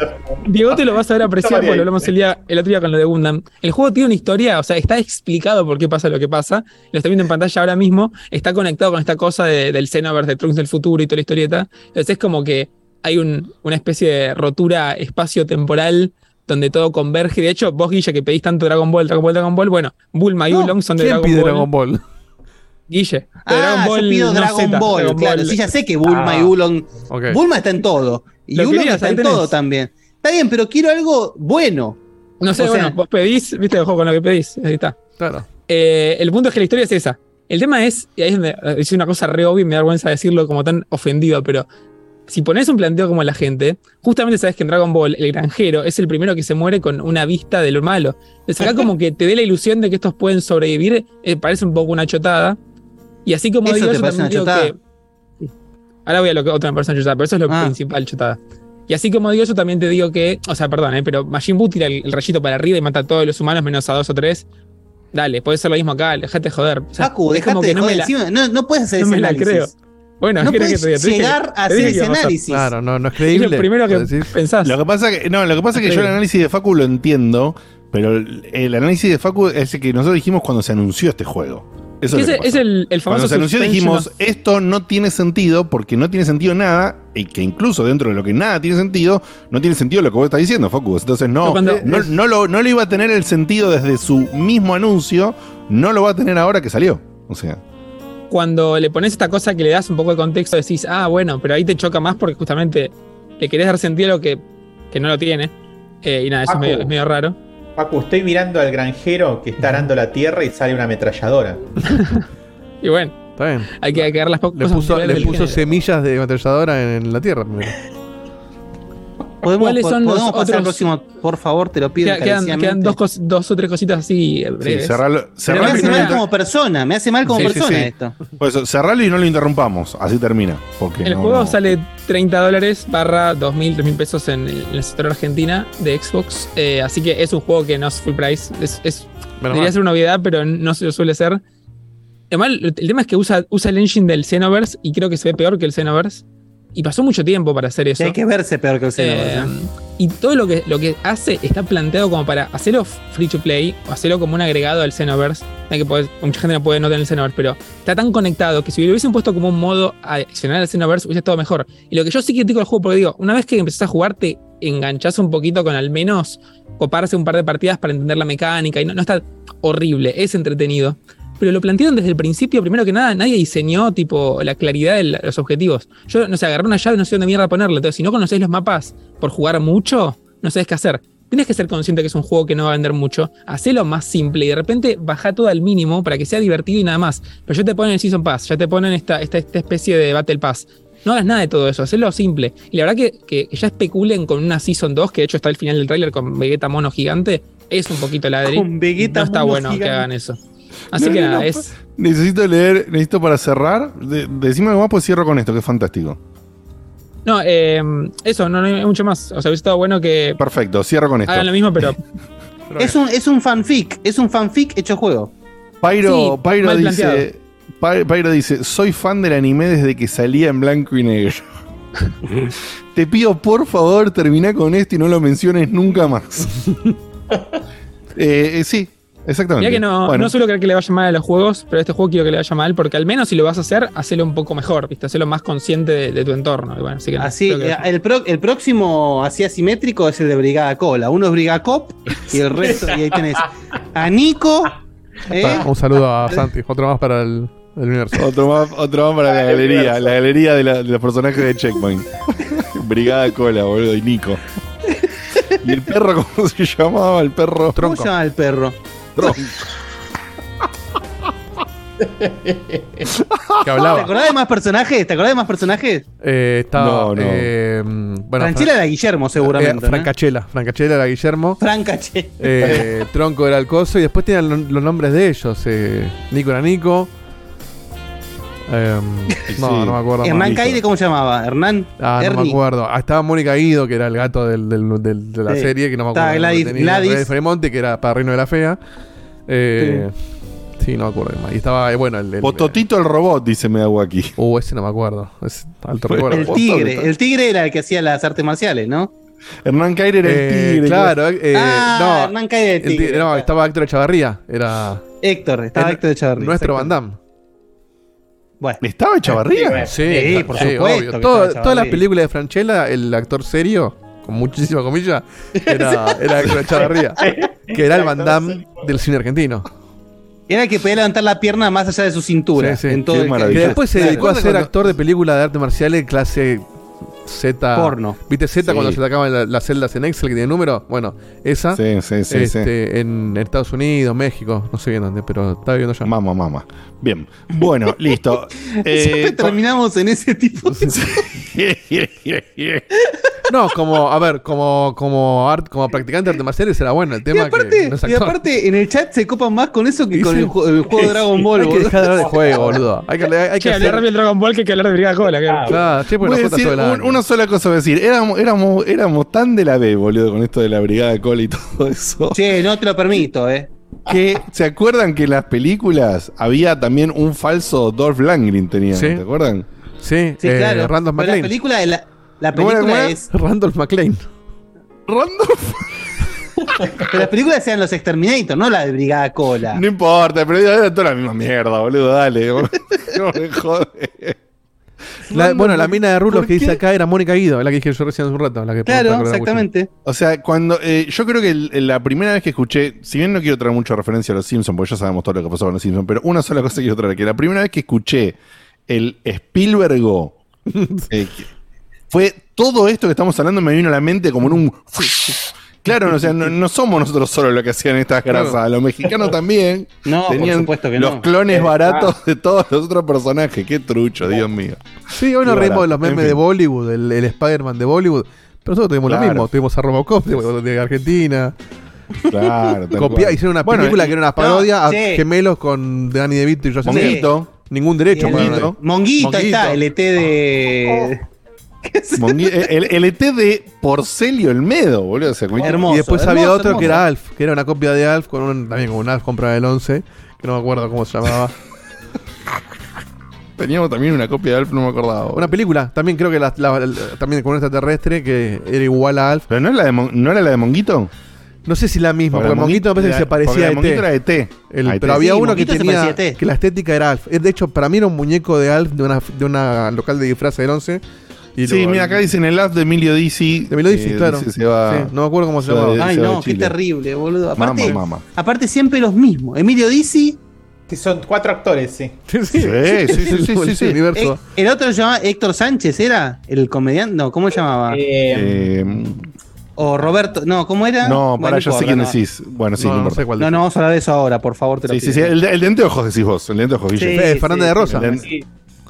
Speaker 4: Diego te lo vas a ver apreciar
Speaker 3: Está
Speaker 4: porque lo
Speaker 3: bien.
Speaker 4: hablamos el, día, el otro día con lo de Gundam. El juego tiene una historia, o sea, está explicado por qué pasa lo que pasa. Lo estoy viendo en pantalla ahora mismo. Está conectado con esta cosa de- del Xenoverse, de Trunks del futuro y toda la historieta. Entonces es como que hay un- una especie de rotura espacio-temporal donde todo converge. De hecho, vos, Guille, que pedís tanto Dragon Ball, Dragon Ball, Dragon Ball, bueno, Bulma y
Speaker 3: No,
Speaker 4: Ulong son de
Speaker 3: ¿quién
Speaker 4: Dragon Ball.
Speaker 3: Dragon Ball?
Speaker 4: Guille.
Speaker 1: Ah,
Speaker 4: Dragon Ball,
Speaker 1: yo pido
Speaker 4: no
Speaker 1: Dragon
Speaker 4: Z,
Speaker 1: Ball,
Speaker 4: Dragon
Speaker 1: claro.
Speaker 4: Ball.
Speaker 1: Sí, ya sé que Bulma
Speaker 4: Ah.
Speaker 1: y Ulong.
Speaker 3: Ok.
Speaker 1: Bulma está en todo. Y
Speaker 4: querías,
Speaker 1: está en
Speaker 4: tenés.
Speaker 1: todo también. Está bien, pero quiero algo bueno.
Speaker 4: No sé,
Speaker 1: O
Speaker 4: bueno,
Speaker 1: sea-
Speaker 4: vos pedís, viste el juego con lo que pedís, ahí está.
Speaker 3: Claro.
Speaker 4: Eh, el punto es que la historia es esa. El tema es, y ahí es donde eh, es una cosa re obvia y me da vergüenza decirlo como tan ofendido, pero si pones un planteo como la gente, justamente sabes que en Dragon Ball el granjero es el primero que se muere con una vista de lo malo. Entonces acá como que te dé la ilusión de que estos pueden sobrevivir, eh, parece un poco una chotada. Y así como
Speaker 1: ¿Eso
Speaker 4: digo
Speaker 1: te
Speaker 4: eso, también
Speaker 1: una
Speaker 4: digo
Speaker 1: chotada?
Speaker 4: que... Ahora voy a lo que otra me parece una chotada, pero eso es lo
Speaker 1: Ah.
Speaker 4: principal chotada. Y así como digo eso, también te digo que, o sea, perdón, eh, pero Majin Buu tira el, el rayito para arriba y mata a todos los humanos menos a dos o tres. Dale, puede ser lo mismo acá, dejate joder. O sea,
Speaker 1: Facu,
Speaker 4: es
Speaker 1: dejate
Speaker 4: que
Speaker 1: de
Speaker 4: no me
Speaker 1: joder
Speaker 4: la-
Speaker 1: encima. No, no puedes hacer
Speaker 4: no
Speaker 1: ese
Speaker 4: me la
Speaker 1: análisis.
Speaker 4: creo. Bueno,
Speaker 1: no
Speaker 4: ¿qué querés que
Speaker 1: puedes
Speaker 4: te
Speaker 1: llegar a hacer ese análisis.
Speaker 3: Claro, no, no es
Speaker 4: Es
Speaker 3: creíble.
Speaker 4: lo primero que
Speaker 3: decís.
Speaker 4: pensás.
Speaker 2: Lo que pasa que, no, lo que pasa es que yo el análisis de Facu lo entiendo, pero el, el análisis de Facu es el que nosotros dijimos cuando se anunció este juego. Eso es,
Speaker 4: el- el famoso
Speaker 2: Cuando se anunció dijimos, esto no tiene sentido porque no tiene sentido nada, y que incluso dentro de lo que nada tiene sentido, no tiene sentido lo que vos estás diciendo, Facu. Entonces no,
Speaker 4: cuando-
Speaker 2: no, no lo, no lo iba a tener el sentido desde su mismo anuncio, no lo va a tener ahora que salió. O sea,
Speaker 4: Cuando le pones esta cosa que le das un poco de contexto, decís, ah, bueno, pero ahí te choca más porque justamente le querés dar sentido a lo que, que no lo tiene. Eh, y nada, eso es
Speaker 13: Paco.
Speaker 4: medio, es medio raro.
Speaker 13: Pacu, estoy mirando al granjero que está arando la tierra y sale una ametralladora. <laughs>
Speaker 4: Y bueno,
Speaker 3: Está bien.
Speaker 4: hay que, que dar las po-
Speaker 3: Le
Speaker 4: cosas
Speaker 3: puso, le puso semillas de ametralladora en, en la tierra primero. <laughs>
Speaker 1: Podemos,
Speaker 4: ¿Cuáles son los
Speaker 1: podemos pasar al
Speaker 4: otros-
Speaker 1: próximo, por favor, te lo pido.
Speaker 4: Queda- quedan, quedan dos, cos- dos o tres cositas así eh, breves.
Speaker 2: cerralo-
Speaker 1: me hace mal como persona, me hace mal como
Speaker 2: Sí, sí,
Speaker 1: persona
Speaker 2: sí.
Speaker 1: esto.
Speaker 2: Por eso, cerralo y no lo interrumpamos. Así termina. Porque
Speaker 4: El
Speaker 2: no-
Speaker 4: juego
Speaker 2: no-
Speaker 4: sale 30 dólares barra 2.000, 3.000 pesos en en el sector argentina de Xbox. eh, así que es un juego que no es full price. Es, es- debería
Speaker 3: mal.
Speaker 4: ser una novedad, pero no se lo suele ser. Además, el, el tema es que usa, usa el engine del Xenoverse y creo que se ve peor que el Xenoverse. Y pasó mucho tiempo para hacer eso.
Speaker 1: Hay que verse peor que el Xenoverse,
Speaker 4: Eh, y todo lo que, lo que hace está planteado como para hacerlo free to play o hacerlo como un agregado al Xenoverse. Que mucha gente no puede no tener el Xenoverse, pero está tan conectado que si lo hubiesen puesto como un modo adicional al Xenoverse hubiese estado mejor. Y lo que yo sí critico del juego, porque digo, una vez que empezás a jugar, te enganchás un poquito con al menos coparse un par de partidas para entender la mecánica y no, no está horrible, es entretenido. Pero lo plantearon desde el principio, primero que nada, nadie diseñó tipo la claridad de los objetivos. Yo, no sé, agarré una llave, no sé dónde mierda ponerle. Entonces, si no conocéis los mapas por jugar mucho, no sabés qué hacer. Tienes que ser consciente que es un juego que no va a vender mucho. Hacelo más simple y de repente baja todo al mínimo para que sea divertido y nada más. Pero ya te ponen el Season Pass, ya te ponen esta, esta, esta especie de Battle Pass. No hagas nada de todo eso, hacelo simple. Y la verdad que, que ya especulen con una Season 2, que de hecho está al final del tráiler con Vegeta mono gigante, es un poquito ladri.
Speaker 1: Con Vegeta
Speaker 4: no está
Speaker 1: mono
Speaker 4: bueno que hagan eso. Así
Speaker 2: No,
Speaker 4: que nada,
Speaker 2: no,
Speaker 4: es.
Speaker 2: Necesito leer, necesito para cerrar. De, decime algo más, pues cierro con esto, que es fantástico.
Speaker 4: No, eh, eso, no, no hay mucho más. O sea, hubiese estado bueno que
Speaker 2: Perfecto, cierro con esto.
Speaker 4: hagan lo mismo, pero. <laughs>
Speaker 1: Es un, es un fanfic, es un fanfic hecho juego.
Speaker 2: Pyro,
Speaker 1: Sí,
Speaker 2: Pyro
Speaker 1: mal
Speaker 2: dice. Py- Pyro dice: Soy fan del anime desde que salía en blanco y negro. <laughs> Te pido por favor termina con esto y no lo menciones nunca más. <laughs> Eh, eh, sí, exactamente.
Speaker 4: Mira que no,
Speaker 2: Bueno,
Speaker 4: no suelo creer que le vaya mal a los juegos, pero este juego quiero que le vaya mal, porque al menos si lo vas a hacer, hacelo un poco mejor, ¿viste? Hacelo más consciente de, de tu entorno. Y bueno, así que
Speaker 1: Así,
Speaker 4: que-
Speaker 1: eh, el, pro- el próximo así asimétrico es el de Brigada Cola. Uno es Brigada Cop <laughs> y el resto, y ahí tenés a Nico. ¿eh?
Speaker 3: Un saludo a Santi, otro más para el, el universo.
Speaker 2: Otro más, otro más para la galería, la galería de, la- de los personajes de Checkpoint. <laughs> Brigada Cola, boludo, y Nico. <laughs> ¿Y el perro cómo se llamaba? El perro.
Speaker 1: ¿Cómo se llama el perro?
Speaker 2: Tronco.
Speaker 3: Que hablaba.
Speaker 1: ¿Te acordás de más personajes? ¿Te acordás de más personajes?
Speaker 3: Eh, estaba.
Speaker 1: No, no.
Speaker 3: eh, bueno,
Speaker 1: Franchella
Speaker 3: Fran-
Speaker 1: era Guillermo, seguramente.
Speaker 3: Eh, Francachela. Francachela era Guillermo.
Speaker 1: Francache.
Speaker 3: Eh, Tronco era el coso. Y después tenían lo- los nombres de ellos. Eh, Nico era Nico. Em, <laughs> no, no me acuerdo.
Speaker 1: Hernán
Speaker 3: más.
Speaker 1: Caire, ¿cómo se llamaba? Hernán.
Speaker 3: Ah, no me acuerdo. Ah, estaba Mónica Guido, que era el gato del, del- del- de la
Speaker 1: Sí.
Speaker 3: serie, que no me acuerdo.
Speaker 1: Estaba Gladys-
Speaker 3: tenía.
Speaker 1: Gladys.
Speaker 3: Gladys Fremonte, que era para Reino de la Fea. Eh, Sí, no me acuerdo más. Y estaba, eh, bueno, el. el
Speaker 2: Pototito el robot, dice me hago aquí.
Speaker 3: Uh, ese no me acuerdo. Es alto recuerdo.
Speaker 1: El tigre. El tigre era el que hacía las artes marciales, ¿no?
Speaker 2: Hernán Caire era
Speaker 3: Eh,
Speaker 2: el tigre.
Speaker 3: Claro, eh,
Speaker 1: Ah,
Speaker 3: no.
Speaker 1: Hernán Caire era el
Speaker 3: el
Speaker 1: tigre,
Speaker 3: tigre- no, estaba Héctor Echavarría. Era.
Speaker 1: Héctor, estaba
Speaker 3: el-
Speaker 1: Héctor Echavarría.
Speaker 3: Nuestro. Van Damme.
Speaker 1: Bueno.
Speaker 2: ¿Estaba Echavarría?
Speaker 3: Sí,
Speaker 1: por
Speaker 3: sí,
Speaker 1: supuesto
Speaker 3: obvio. Todo- todas las películas de Franchella, el actor serio, con muchísimas comillas, era, <laughs> era Héctor Echavarría. que era el Van Damme del cine argentino.
Speaker 1: Era el que podía levantar la pierna más allá de su cintura.
Speaker 3: Sí, sí.
Speaker 1: En todo el
Speaker 3: Que después se
Speaker 1: Claro.
Speaker 3: dedicó a ser actor de película de arte marcial clase Z.
Speaker 1: Porno.
Speaker 3: ¿Viste Z
Speaker 2: Sí.
Speaker 3: cuando se sacaban la- las celdas en Excel que tiene número? Bueno, esa.
Speaker 2: Sí, sí, sí,
Speaker 3: este, En Estados Unidos, México, no sé bien dónde, pero estaba viviendo allá.
Speaker 2: Mamá, mamá. Bien. Bueno, <laughs> listo.
Speaker 1: Siempre
Speaker 2: Eh,
Speaker 1: terminamos en ese tipo de <laughs>
Speaker 3: No, como, a ver, como, como, art, como practicante de arte marciales era bueno el
Speaker 1: Y
Speaker 3: tema que
Speaker 1: aparte,
Speaker 3: no es
Speaker 1: y aparte, en el chat se copan más con eso que
Speaker 3: Y
Speaker 1: con el, ju- el juego de <laughs> Dragon Ball.
Speaker 3: Hay que
Speaker 1: boludo.
Speaker 3: dejar de hablar de juego, boludo. Hay que, hay que
Speaker 4: Che, hablar del Dragon Ball que hay que hablar de Brigada Cola. que-
Speaker 3: Claro, che, porque nos todo el
Speaker 2: un-. Una sola cosa voy a decir. Éramos, éramos, éramos tan de la B, boludo, con esto de la brigada Col y <laughs> todo eso.
Speaker 1: Che, no te lo permito, eh.
Speaker 2: Que se acuerdan que en las películas había también un falso Dolph Lundgren tenían,
Speaker 3: Sí.
Speaker 2: ¿te acuerdan?
Speaker 3: Sí,
Speaker 1: Sí,
Speaker 3: eh,
Speaker 1: claro.
Speaker 3: Randolph
Speaker 1: Pero la película, de la, la
Speaker 2: ¿Cómo era,
Speaker 1: película
Speaker 2: cómo era?
Speaker 1: es.
Speaker 3: Randolph McLean.
Speaker 2: Randolph. <laughs>
Speaker 1: Pero las películas sean los Exterminator, no la de Brigada Cola.
Speaker 2: No importa, pero era toda la misma mierda, boludo, dale. <laughs> no me jode.
Speaker 3: La- bueno, la mina de rulos
Speaker 2: ¿Por
Speaker 3: que dice acá era Mónica Guido, la que dije yo recién hace un rato. La que
Speaker 1: Claro, exactamente.
Speaker 2: O sea, cuando eh, yo creo que el- la primera vez que escuché, si bien no quiero traer mucha referencia a los Simpsons, porque ya sabemos todo lo que pasó con los Simpsons, pero una sola cosa quiero traer, que la primera vez que escuché el Spielbergo, <laughs> eh, fue todo esto que estamos hablando me vino a la mente como en un... Claro, o sea, no, no somos nosotros solo los que hacían estas grasas,
Speaker 1: Claro.
Speaker 2: los mexicanos también <laughs>
Speaker 1: No, por
Speaker 2: tenían
Speaker 1: supuesto que
Speaker 2: los
Speaker 1: no.
Speaker 2: clones
Speaker 1: Eh,
Speaker 2: baratos de todos los otros personajes, qué trucho, Dios mío.
Speaker 3: Sí, hoy nos reímos de los memes
Speaker 2: En fin.
Speaker 3: de Bollywood, el, el Spider-Man de Bollywood. Pero nosotros tuvimos
Speaker 2: Claro.
Speaker 3: lo mismo. Tuvimos a Robocop de, de Argentina.
Speaker 2: Claro, <laughs>
Speaker 3: Copia- hicieron una
Speaker 2: Bueno,
Speaker 3: película
Speaker 2: y-
Speaker 3: que era una parodia
Speaker 1: no,
Speaker 3: a
Speaker 1: sí.
Speaker 3: gemelos con Danny DeVito y Joseph
Speaker 2: Monguito.
Speaker 3: Ningún derecho. para-
Speaker 2: Monguito.
Speaker 1: Monguito, ahí está, el ET de.
Speaker 2: Mongui- <laughs> el, el ET de Porcelio Olmedo, boludo. o sea,
Speaker 1: Hermoso.
Speaker 3: y después había otro
Speaker 1: hermoso.
Speaker 3: que era Alf, que era una copia de Alf, con un, también con un Alf compra del 11, que no me acuerdo cómo se llamaba. <laughs>
Speaker 2: Teníamos también una copia de Alf, no me acordaba.
Speaker 3: Una película, también creo que la, la- la- también con un extraterrestre que era igual a Alf.
Speaker 2: ¿Pero no, es la de Mon- no era la de Monguito?
Speaker 3: No sé si la misma,
Speaker 2: Porque
Speaker 3: porque Monguito me parece que se parecía a
Speaker 2: Monguito
Speaker 3: ET.
Speaker 2: era ET.
Speaker 3: El-
Speaker 2: Ah, ET.
Speaker 3: pero había
Speaker 1: Sí,
Speaker 3: uno que tenía
Speaker 1: ET.
Speaker 3: que la estética era Alf. De hecho, para mí era un muñeco de Alf de una, de una local de disfraces del 11. Y
Speaker 2: Sí, mira, acá dicen el Alf de Emilio Dizzi.
Speaker 3: De Emilio Dizzi,
Speaker 2: eh,
Speaker 3: claro.
Speaker 2: dice, se va-
Speaker 3: Sí, no me acuerdo cómo se
Speaker 2: se va
Speaker 3: llamaba.
Speaker 2: de-
Speaker 1: Ay,
Speaker 2: se
Speaker 1: no, qué
Speaker 2: Chile.
Speaker 1: terrible, boludo. Aparte,
Speaker 2: Mamá, mamá.
Speaker 1: aparte siempre los mismos. Emilio Dizzi.
Speaker 13: Sí, son cuatro actores, <laughs> sí.
Speaker 3: Sí,
Speaker 2: Sí, sí, sí, sí, sí. <laughs>
Speaker 1: Eh, el otro se llamaba Héctor Sánchez, ¿era? El comediante. No, ¿cómo se llamaba?
Speaker 2: Eh,
Speaker 1: o Roberto. No, ¿cómo era?
Speaker 2: no,
Speaker 1: Bueno,
Speaker 2: para, yo sé quién
Speaker 1: no.
Speaker 2: decís. Bueno, sí,
Speaker 3: No,
Speaker 2: no,
Speaker 3: sé cuál
Speaker 1: No, no, vamos a hablar de eso ahora, por favor. Te lo
Speaker 2: Sí, sí,
Speaker 1: pido.
Speaker 2: sí, el, de- el de anteojos decís vos, el de anteojos, Guille.
Speaker 1: Sí,
Speaker 3: Eh, Fernández de Rosa.
Speaker 2: El de-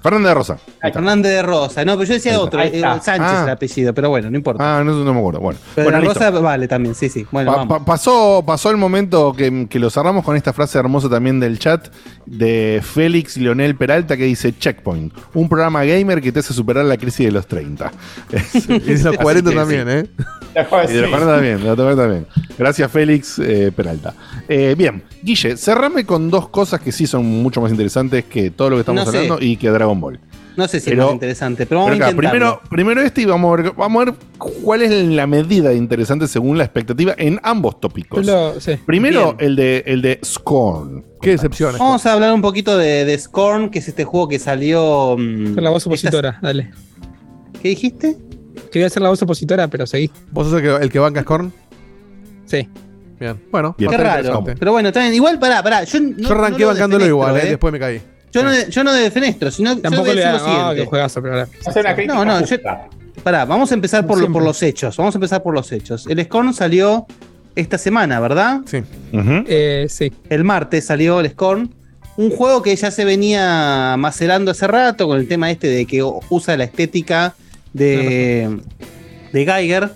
Speaker 2: Fernández de Rosa. Está.
Speaker 1: Fernández de Rosa. No, pero yo decía otro. Eh. Sánchez
Speaker 2: Ah.
Speaker 1: el apellido, pero bueno, no importa.
Speaker 2: Ah, no, no me acuerdo. Bueno,
Speaker 1: pero
Speaker 2: bueno.
Speaker 1: Rosa vale también, sí, sí. Bueno,
Speaker 2: Pa-
Speaker 1: vamos.
Speaker 2: pa- pasó, pasó el momento que, que lo cerramos con esta frase hermosa también del chat de Félix Leonel Peralta que dice Checkpoint, un programa gamer que te hace superar la crisis de los 30. <laughs> <laughs>
Speaker 3: Y los 40
Speaker 2: que
Speaker 3: también, ¿eh?
Speaker 2: Y de los 40 también, de los 40 también. Gracias, Félix eh, Peralta. Eh, bien, Guille, cerrame con dos cosas que sí son mucho más interesantes que todo lo que estamos
Speaker 1: No sé.
Speaker 2: hablando y que Dragon Ball.
Speaker 1: No sé si
Speaker 2: Pero-
Speaker 1: es más interesante, pero vamos
Speaker 2: Pero
Speaker 1: a intentarlo.
Speaker 2: primero, primero este y vamos a, ver, vamos a ver cuál es la medida de interesante según la expectativa en ambos tópicos.
Speaker 4: Lo- sí.
Speaker 2: Primero,
Speaker 1: Bien.
Speaker 2: el de, el de Scorn.
Speaker 3: Qué decepción.
Speaker 1: Vamos a hablar un poquito de, de Scorn, que es este juego que salió. mm,
Speaker 4: Con la voz
Speaker 1: esta-
Speaker 4: opositora, dale.
Speaker 1: ¿Qué dijiste?
Speaker 4: Quería hacer la voz opositora, pero seguí.
Speaker 3: ¿Vos sos el que, el que banca Scorn?
Speaker 4: Sí.
Speaker 3: Bien. Bueno,
Speaker 2: Bien.
Speaker 1: Qué raro. Pero bueno, también, igual, pará, pará. Yo, no,
Speaker 3: Yo arranqué
Speaker 1: no lo
Speaker 3: bancándolo igual, ¿eh?
Speaker 1: ¿eh?
Speaker 3: Después me caí.
Speaker 1: Yo, no, de- yo no de defenestro, sino
Speaker 4: Tampoco
Speaker 1: yo
Speaker 4: le da.
Speaker 1: lo
Speaker 4: Ah, que juegazo, pero
Speaker 13: una crítica
Speaker 1: No, no, yo-. Pará, vamos a empezar por, lo- por los hechos. Vamos a empezar por los hechos. El Scorn salió esta semana, ¿verdad?
Speaker 3: Sí.
Speaker 4: Eh, sí.
Speaker 1: El martes salió el Scorn. Un juego que ya se venía macerando hace rato con el tema este de que usa la estética de, de Geiger.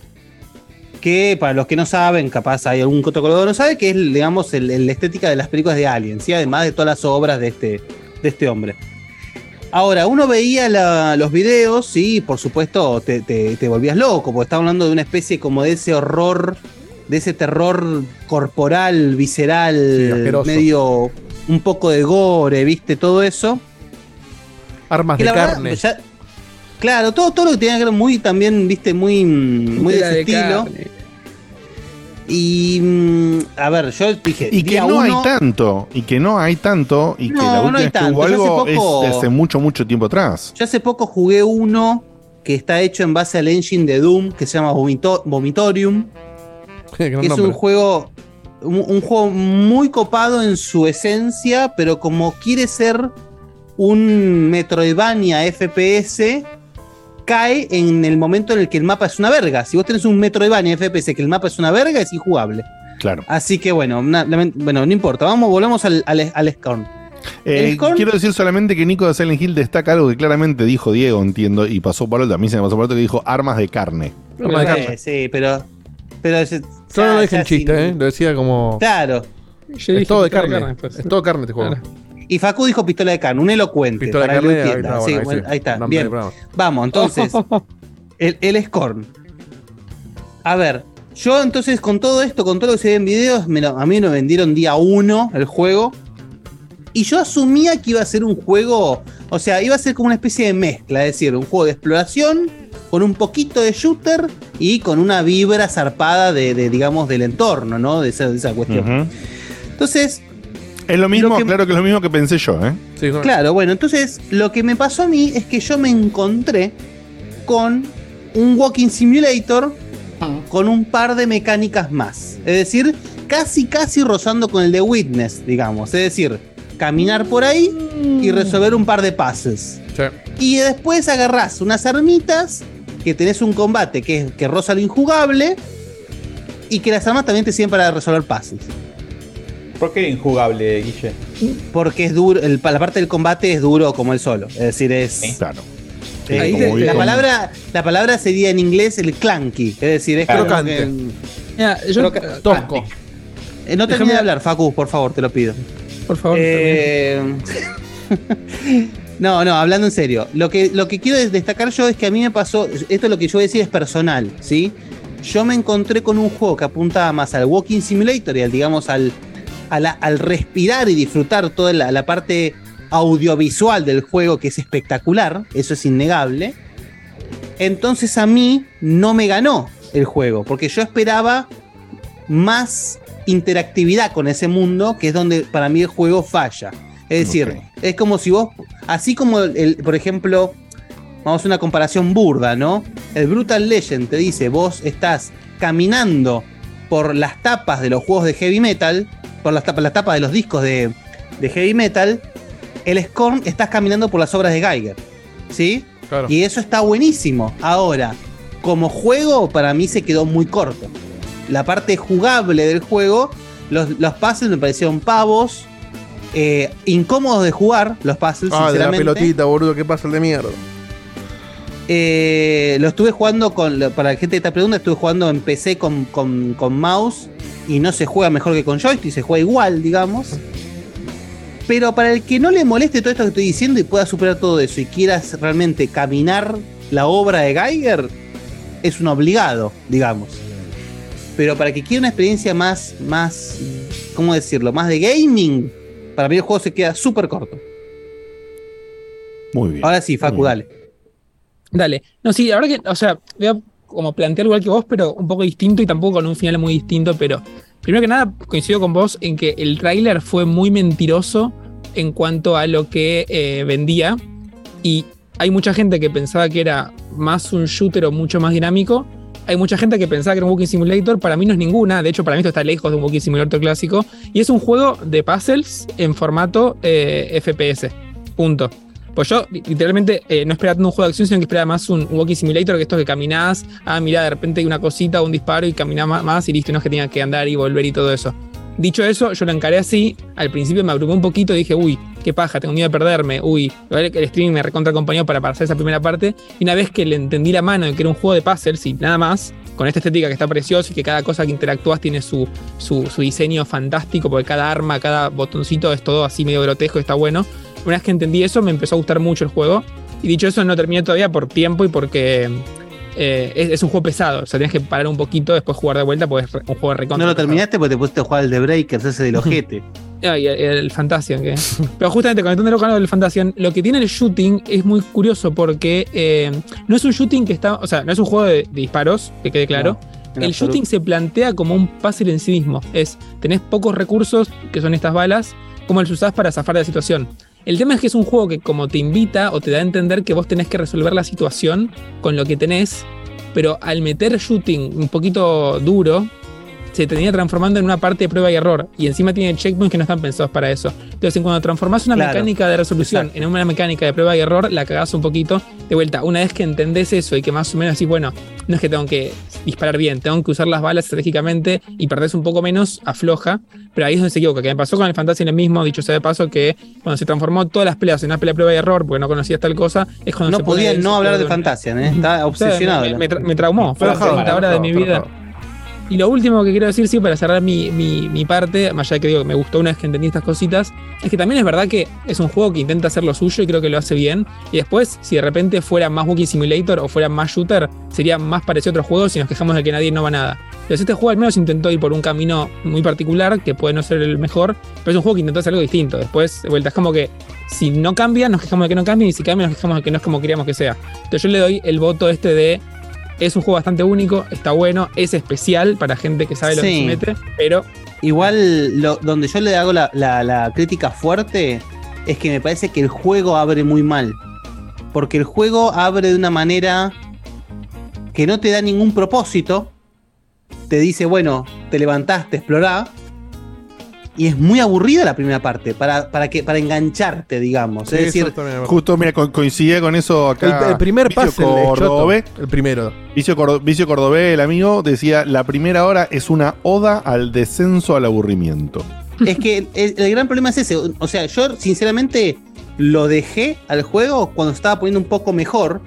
Speaker 1: Que para los que no saben, capaz hay algún cotocolado que no sabe, que es, digamos, el- el- la estética de las películas de Alien, ¿sí? además de todas las obras de este, de este hombre. Ahora, uno veía la- los videos, sí, por supuesto, te, te- te volvías loco, porque estaba hablando de una especie como de ese horror, de ese terror corporal, visceral, medio un poco de gore, viste, todo eso.
Speaker 3: Armas de
Speaker 1: verdad,
Speaker 3: carne.
Speaker 1: ya- claro, todo, todo lo que tenía que ver muy también, viste, muy, muy de
Speaker 4: Tela
Speaker 1: ese
Speaker 4: de
Speaker 1: estilo.
Speaker 4: carne.
Speaker 1: Y mm, a ver, yo dije.
Speaker 2: Y que no
Speaker 1: uno-
Speaker 2: hay tanto, y que no hay tanto, y que
Speaker 1: No,
Speaker 2: la
Speaker 1: no
Speaker 2: última
Speaker 1: hay
Speaker 2: vez que
Speaker 1: tanto.
Speaker 2: hubo
Speaker 1: Yo hace
Speaker 2: algo
Speaker 1: poco-
Speaker 2: es de hace mucho, mucho tiempo atrás.
Speaker 1: Yo hace poco jugué uno que está hecho en base al engine de Doom, que se llama Vomito- Vomitorium. <laughs> Que es un juego. Un, un juego muy copado en su esencia, pero como quiere ser un Metroidvania FPS, cae en el momento en el que el mapa es una verga. Si vos tenés un Metroidvania FPS que el mapa es una verga, es injugable.
Speaker 2: Claro.
Speaker 1: Así que bueno, na- bueno, no importa. Vamos, volvemos al, al, al Scorn.
Speaker 2: Eh,
Speaker 1: Scorn-
Speaker 2: quiero decir solamente que Nico de Silent Hill destaca algo que claramente dijo Diego, entiendo, y pasó por alto, a mí se me pasó por alto que dijo armas de carne.
Speaker 3: Armas de carne.
Speaker 1: Eh, sí, pero. pero
Speaker 3: Yo no lo dije en chiste,
Speaker 1: sin-
Speaker 3: ¿eh? Lo decía como.
Speaker 1: Claro.
Speaker 4: Yo
Speaker 3: Es
Speaker 4: dije
Speaker 3: todo de carne.
Speaker 4: carne.
Speaker 3: Es todo carne este juego.
Speaker 1: Y Facu dijo pistola de carne, un elocuente.
Speaker 3: Pistola de
Speaker 1: para que lo
Speaker 3: carne, ahí
Speaker 1: Sí,
Speaker 3: bueno, ahí
Speaker 1: bueno,
Speaker 3: sí.
Speaker 1: ahí está. Bien. Vamos, entonces. <laughs> el, el Scorn. A ver, yo entonces con todo esto, con todo lo que se ve en videos, me lo- a mí me lo vendieron día uno el juego. Y yo asumía que iba a ser un juego, o sea, iba a ser como una especie de mezcla, es decir, un juego de exploración con un poquito de shooter y con una vibra zarpada de, de, digamos, del entorno, ¿no? De esa, de esa cuestión. Entonces,
Speaker 2: Es lo mismo,
Speaker 1: que-
Speaker 2: claro que es lo mismo que pensé yo, ¿eh?
Speaker 1: Claro, bueno, entonces lo que me pasó a mí es que yo me encontré con un walking simulator con un par de mecánicas más. Es decir, casi, casi rozando con el de Witness, digamos. Es decir, caminar por ahí y resolver un par de puzzles. Y después agarrás unas armitas que tenés un combate que, que roza lo injugable y que las armas también te sirven para resolver puzzles.
Speaker 13: ¿Por qué injugable, Guille?
Speaker 1: Porque es duro, el- la parte del combate es duro como el solo. Es decir, es.
Speaker 2: Claro.
Speaker 4: Ahí
Speaker 1: como
Speaker 4: te-
Speaker 1: la, palabra, la palabra sería en inglés el clunky. Es decir, es
Speaker 4: Crocante. Mira, yo-
Speaker 1: Tosco. Eh, no termine de hablar, Facu, por favor, te lo pido.
Speaker 4: Por favor.
Speaker 1: Eh, <laughs> no, no, hablando en serio. Lo que, lo que quiero destacar yo es que a mí me pasó. Esto es lo que yo voy a decir es personal, ¿sí? Yo me encontré con un juego que apuntaba más al Walking Simulator y al, digamos, al, a la- al respirar y disfrutar toda la, la parte audiovisual del juego, que es espectacular, eso es innegable. Entonces a mí no me ganó el juego, porque yo esperaba más interactividad con ese mundo, que es donde para mí el juego falla. Es decir, es como si vos, así como, el, por ejemplo, vamos a una comparación burda, ¿no? El Brutal Legend te dice, vos estás caminando por las tapas de los juegos de heavy metal, por las tapas, las tapas de los discos de, de heavy metal, el Scorn estás caminando por las obras de Geiger, ¿sí? Y eso está buenísimo. Ahora, como juego, para mí se quedó muy corto. La parte jugable del juego, los, los puzzles me parecieron pavos, eh, incómodos de jugar, los puzzles,
Speaker 3: Ah, de la pelotita, boludo, ¿qué el de mierda?
Speaker 1: Eh, lo estuve jugando con. Para la gente que está pregunta, estuve jugando en PC con, con- con mouse y no se juega mejor que con joystick, se juega igual, digamos. Pero para el que no le moleste todo esto que estoy diciendo y pueda superar todo eso y quieras realmente caminar la obra de Geiger, es un obligado, digamos. Pero para el que quiera una experiencia más, más, ¿cómo decirlo? Más de gaming, para mí el juego se queda súper corto.
Speaker 2: Muy bien.
Speaker 1: Ahora sí, Facu, dale.
Speaker 4: Dale. No, sí, la verdad que, o sea, a como plantear igual que vos, pero un poco distinto y tampoco con un final muy distinto, pero primero que nada coincido con vos en que el tráiler fue muy mentiroso en cuanto a lo que eh, vendía y hay mucha gente que pensaba que era más un shooter o mucho más dinámico. Hay mucha gente que pensaba que era un Walking Simulator. Para mí no es ninguna. De hecho, para mí esto está lejos de un Walking Simulator clásico. Y es un juego de puzzles en formato eh, FPS. Punto. Pues yo li- literalmente eh, no esperaba tanto un juego de acción, sino que esperaba más un, un walking simulator, que esto que caminás, ah, mira, de repente hay una cosita, un disparo y caminás ma- más, y listo, no es que tenga que andar y volver y todo eso. Dicho eso, yo lo encaré así, al principio me abrumé un poquito y dije, uy, qué paja, tengo miedo de perderme, uy, el streaming me recontra acompañó para pasar esa primera parte, y una vez que le entendí la mano de que era un juego de puzzles y nada más, con esta estética que está preciosa y que cada cosa que interactúas tiene su, su, su diseño fantástico, porque cada arma, cada botoncito es todo así medio grotesco, está bueno. Una vez que entendí eso, me empezó a gustar mucho el juego. Y dicho eso, no terminé todavía por tiempo y porque eh, es, es un juego pesado. O sea, tienes que parar un poquito, después jugar de vuelta, porque es un juego de recontra.
Speaker 1: No lo terminaste porque te pusiste a jugar el de Breakers, ese del ojete. <laughs>
Speaker 4: Y el, el que. Pero justamente conectándolo con lo del Fantasian, lo que tiene el shooting es muy curioso porque eh, no es un shooting que está. O sea, no es un juego de, de disparos, que quede claro. el shooting se plantea como un puzzle en sí mismo. Es, tenés pocos recursos, que son estas balas, ¿cómo los usás para zafar de la situación? El tema es que es un juego que como te invita o te da a entender que vos tenés que resolver la situación con lo que tenés, pero al meter shooting un poquito duro, se termina transformando en una parte de prueba y error. Y encima tiene checkpoints que no están pensados para eso. Entonces, cuando transformás una
Speaker 1: Claro.
Speaker 4: mecánica de resolución en una mecánica de prueba y error, la cagás un poquito. De vuelta, una vez que entendés eso y que más o menos así, bueno, no es que tengo que disparar bien, tengo que usar las balas estratégicamente y perdés un poco menos, afloja. Pero ahí es donde se equivoca. Que me pasó con el Fantasy en el mismo, dicho sea de paso, que cuando se transformó todas las peleas en una pelea de prueba y error, porque no conocías tal cosa, es cuando
Speaker 1: No
Speaker 4: se
Speaker 1: podía no hablar de
Speaker 4: el-
Speaker 1: Fantasian, ¿eh? Estaba obsesionado.
Speaker 4: me, me tra- me traumó. Fue 30 horas de mi vida. Y lo último que quiero decir, sí, para cerrar mi, mi- mi parte, más allá de que digo que me gustó una vez que entendí estas cositas, es que también es verdad que es un juego que intenta hacer lo suyo y creo que lo hace bien. Y después, si de repente fuera más Walking Simulator o fuera más shooter, sería más parecido a otros juegos y nos quejamos de que nadie no va nada. Entonces este juego al menos intentó ir por un camino muy particular, que puede no ser el mejor, pero es un juego que intentó hacer algo distinto. Después, de vuelta, es como que si no cambia, nos quejamos de que no cambie, y si cambia, nos quejamos de que no es como queríamos que sea. Entonces yo le doy el voto este de es un juego bastante único, está bueno, es especial para gente que sabe lo que se mete, pero
Speaker 1: Igual, lo- donde yo le hago la, la- la crítica fuerte es que me parece que el juego abre muy mal. Porque el juego abre de una manera que no te da ningún propósito. Te dice, bueno, te levantaste, explorá. Y es muy aburrida la primera parte, para, para, que, para engancharte, digamos. Es decir,
Speaker 2: Justo, mira, co- coincide con eso acá.
Speaker 3: El- el primer
Speaker 2: Vicio
Speaker 3: choto.
Speaker 2: Cordobés.
Speaker 3: El primero.
Speaker 2: Vicio, Cordo- Vicio Cordobés, el amigo, decía: La primera hora es una oda al descenso al aburrimiento.
Speaker 1: Es que el, el gran problema es ese. O sea, yo sinceramente lo dejé al juego cuando estaba poniendo un poco mejor.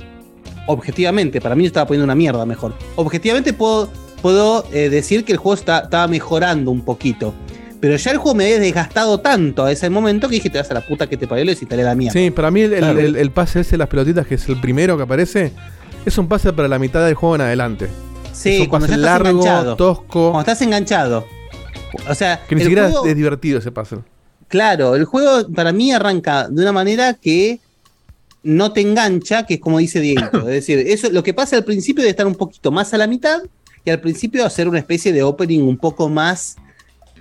Speaker 1: Objetivamente, para mí estaba poniendo una mierda mejor. Objetivamente puedo, puedo eh, decir que el juego está- estaba mejorando un poquito. Pero ya el juego me había desgastado tanto a ese momento que dije, te vas a la puta que te parió y desinstalaré la mierda.
Speaker 3: Sí, para mí el, el-
Speaker 1: Claro.
Speaker 3: el- el pase ese de las pelotitas, que es el primero que aparece, es un pase para la mitad del juego en adelante.
Speaker 1: Sí,
Speaker 3: es un
Speaker 1: cuando
Speaker 3: pase
Speaker 1: ya estás
Speaker 3: largo,
Speaker 1: enganchado.
Speaker 3: tosco.
Speaker 1: Cuando estás enganchado. O sea,
Speaker 3: Que ni siquiera
Speaker 1: juego-
Speaker 3: es divertido ese puzzle.
Speaker 1: Claro, el juego para mí arranca de una manera que no te engancha, que es como dice Diego. <coughs> es decir, eso, lo que pasa al principio de estar un poquito más a la mitad y al principio hacer una especie de opening un poco más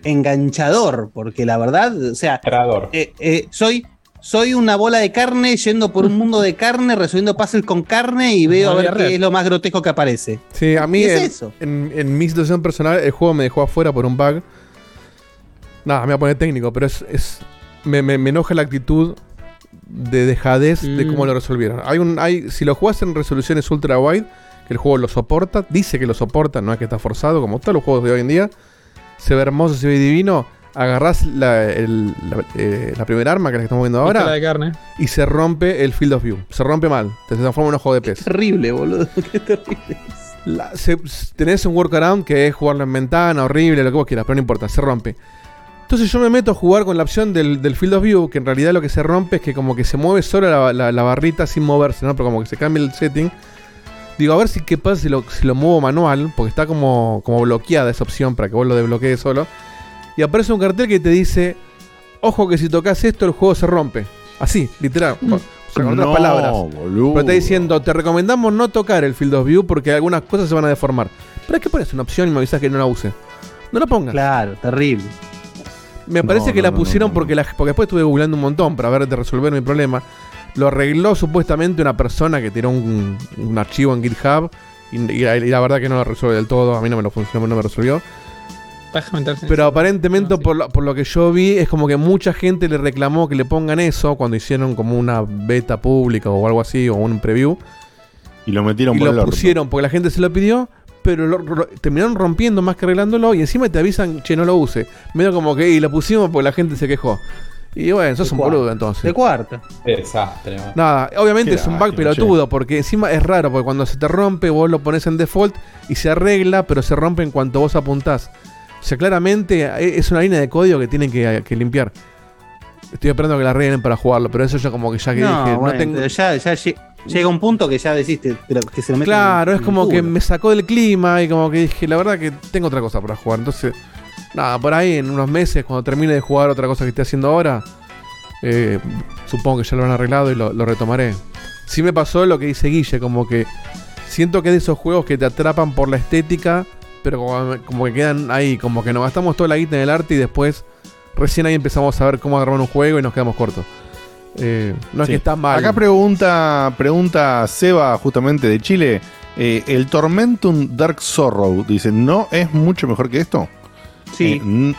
Speaker 1: enganchador, porque la verdad, o sea, eh, eh, soy, soy una bola de carne yendo por un mundo de carne, resolviendo puzzles con carne y veo a ver qué es lo más grotesco que aparece.
Speaker 3: Sí, a mí
Speaker 1: ¿Qué es
Speaker 3: en,
Speaker 1: eso?
Speaker 3: En, en mi situación personal el juego me dejó afuera por un bug. Nada, me voy a poner técnico, pero es, es me, me- me enoja la actitud de dejadez de cómo
Speaker 4: Mm.
Speaker 3: lo resolvieron. Hay un, hay, si lo juegas en resoluciones ultra wide, que el juego lo soporta, dice que lo soporta, no es que está forzado, como todos los juegos de hoy en día, se ve hermoso, se ve divino. Agarrás la, el- la- eh, la primera arma que es la que estamos viendo ahora
Speaker 4: Pistola de carne.
Speaker 3: y se rompe el field of view. Se rompe mal, te transforma en un ojo de pez.
Speaker 1: Terrible, boludo. <laughs> Qué terrible.
Speaker 3: La- se- tenés un workaround que es jugarlo en ventana, horrible, lo que vos quieras, pero no importa, se rompe. Entonces yo me meto a jugar con la opción del, del Field of View, que en realidad lo que se rompe es que como que se mueve solo la, la- la barrita sin moverse, ¿no? Pero como que se cambia el setting. Digo, a ver si qué pasa si lo, si lo muevo manual, porque está como, como bloqueada esa opción para que vos lo desbloquees solo. Y aparece un cartel que te dice, ojo que si tocas esto el juego se rompe. Así, literal. O sea, con otras
Speaker 2: No,
Speaker 3: palabras.
Speaker 2: boludo.
Speaker 3: Pero está diciendo, te recomendamos no tocar el Field of View porque algunas cosas se van a deformar. Pero es que pones una opción y me avisas que no la use. No la pongas.
Speaker 1: Claro, terrible.
Speaker 3: Me parece
Speaker 1: No,
Speaker 3: que
Speaker 1: no,
Speaker 3: la
Speaker 1: no,
Speaker 3: pusieron
Speaker 1: no, no.
Speaker 3: porque la, porque después estuve googleando un montón para ver de resolver mi problema. Lo arregló supuestamente una persona que tiró un, un archivo en GitHub y, y la, y la verdad que no lo resuelve del todo. A mí no me lo funcionó, no me resolvió. Pero aparentemente, por, lo, por lo que yo vi, es como que mucha gente le reclamó que le pongan eso cuando hicieron como una beta pública o algo así, o un preview.
Speaker 2: Y lo metieron
Speaker 3: Y
Speaker 2: por
Speaker 3: lo
Speaker 2: el
Speaker 3: pusieron porque la gente se lo pidió, pero lo- lo- terminaron rompiendo más que arreglándolo y encima te avisan, che, no lo use. Medio como que, y lo pusimos porque la gente se quejó. Y bueno, sos
Speaker 1: De
Speaker 3: un
Speaker 1: cuarta.
Speaker 3: boludo entonces.
Speaker 1: De cuarta.
Speaker 13: Desastre, man.
Speaker 3: Nada, obviamente
Speaker 13: Qué
Speaker 3: es un bug pelotudo, porque encima es raro, porque cuando se te rompe vos lo pones en default y se arregla, pero se rompe en cuanto vos apuntás. O sea, claramente eh, es una línea de código que tienen que, que limpiar. Estoy esperando que la arreglen para jugarlo, pero eso ya como que ya que
Speaker 1: No,
Speaker 3: dije,
Speaker 1: bueno,
Speaker 3: no tengo...
Speaker 1: pero ya, ya lle- llega un punto que ya deciste pero que se lo meten
Speaker 3: Claro,
Speaker 1: en
Speaker 3: es como que me sacó del clima y como que dije, la verdad que tengo otra cosa para jugar. Entonces, Nada, por ahí en unos meses, cuando termine de jugar otra cosa que esté haciendo ahora, eh, supongo que ya lo han arreglado y lo, lo retomaré. Sí me pasó lo que dice Guille, como que siento que es de esos juegos que te atrapan por la estética, pero como, como que quedan ahí, como que nos gastamos toda la guita en el arte y después recién ahí empezamos a ver cómo agarrar un juego y nos quedamos cortos. Eh, no es
Speaker 2: Sí.
Speaker 3: que está mal.
Speaker 2: Acá pregunta, pregunta Seba, justamente de Chile. eh, el Tormentum Dark Sorrow, dice, ¿no es mucho mejor que esto?
Speaker 1: Sí.
Speaker 2: Eh, mm,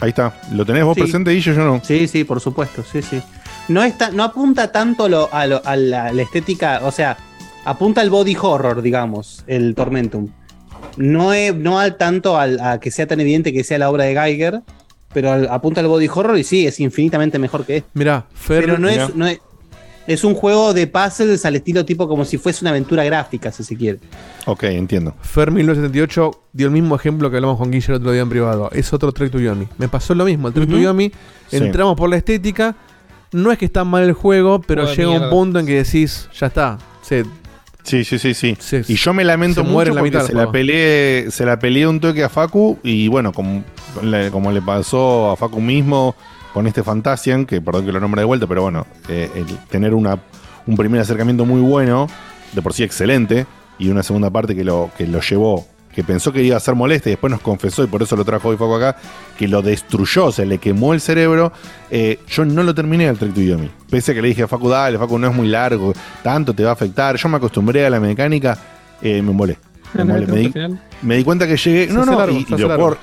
Speaker 2: ahí está. ¿Lo tenés vos
Speaker 1: Sí.
Speaker 2: presente y yo no?
Speaker 1: Sí, sí, por supuesto, sí, sí. No, está, no apunta tanto lo- a, lo- a la, la estética, o sea, apunta al body horror, digamos, el Tormentum. No, es, no al tanto al- a que sea tan evidente que sea la obra de Geiger, pero al- apunta al body horror y sí, es infinitamente mejor que esto.
Speaker 3: Mirá, Fer,
Speaker 1: pero no
Speaker 3: mirá.
Speaker 1: es, no es. Es un juego de puzzles al estilo tipo como si fuese una aventura gráfica, si se quiere.
Speaker 2: Ok, entiendo.
Speaker 3: Fer 1978 dio el mismo ejemplo que hablamos con Guille el otro día en privado. Es otro Trek to Yomi. Me pasó lo mismo. El Trek to. Yomi,
Speaker 2: Sí.
Speaker 3: entramos por la estética. No es que está mal el juego, pero llega un punto en que decís, ya está. Se,
Speaker 2: Sí, sí, sí, sí. Y yo me lamento
Speaker 3: se
Speaker 2: mucho
Speaker 3: en la
Speaker 2: porque
Speaker 3: mitad
Speaker 2: se la, peleé, se la peleé un toque a Facu y bueno, como le, como le pasó a Facu mismo con este Fantasian, que perdón que lo nombre de vuelta, pero bueno, eh, el tener una, un primer acercamiento muy bueno, de por sí excelente, y una segunda parte que lo, que lo llevó, que pensó que iba a ser molesta y después nos confesó, y por eso lo trajo hoy Facu acá, que lo destruyó, se le quemó el cerebro. eh, yo no lo terminé al Trek to Yomi. Pese a que le dije a Facu, dale, Facu no es muy largo, tanto te va a afectar. Yo me acostumbré a la mecánica, eh, me molé. <laughs> Me, molé. Me di, me di cuenta que llegué. No, no,
Speaker 3: largo,
Speaker 2: y, y lo
Speaker 3: largo.
Speaker 2: puedo,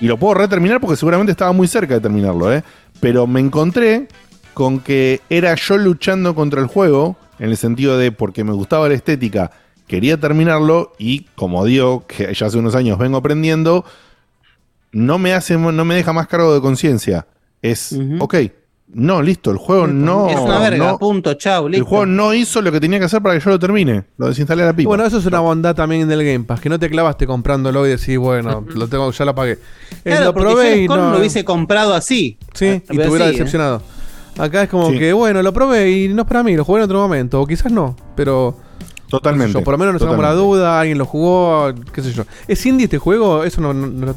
Speaker 2: y lo puedo reterminar porque seguramente estaba muy cerca de terminarlo, ¿eh? Pero me encontré con que era yo luchando contra el juego, en el sentido de porque me gustaba la estética, quería terminarlo y como digo, que ya hace unos años vengo aprendiendo, no me hace, no me deja más cargo de conciencia. Es, ok, no, listo, el juego no.
Speaker 1: es una verga,
Speaker 2: no-
Speaker 1: punto, chau,
Speaker 2: el juego no hizo lo que tenía que hacer para que yo lo termine. Lo desinstalé a la pipa.
Speaker 3: Bueno, eso es una bondad también del Game Pass, que no te clavaste comprándolo y decís, bueno, <laughs> lo tengo, ya lo pagué. Eh,
Speaker 1: Claro,
Speaker 3: lo
Speaker 1: porque
Speaker 3: probé
Speaker 1: yo
Speaker 3: y no.
Speaker 1: lo hubiese comprado así.
Speaker 3: Sí, y
Speaker 1: Pero
Speaker 3: te hubiera
Speaker 1: así, ¿eh?
Speaker 3: decepcionado. Acá es como
Speaker 2: Sí.
Speaker 3: que, bueno, lo probé y no es para mí, lo jugué en otro momento, o quizás no, pero.
Speaker 2: Totalmente.
Speaker 3: sé yo, por lo menos nos sacamos la duda, alguien lo jugó, qué sé yo. ¿Es indie este juego? Eso no, no, no-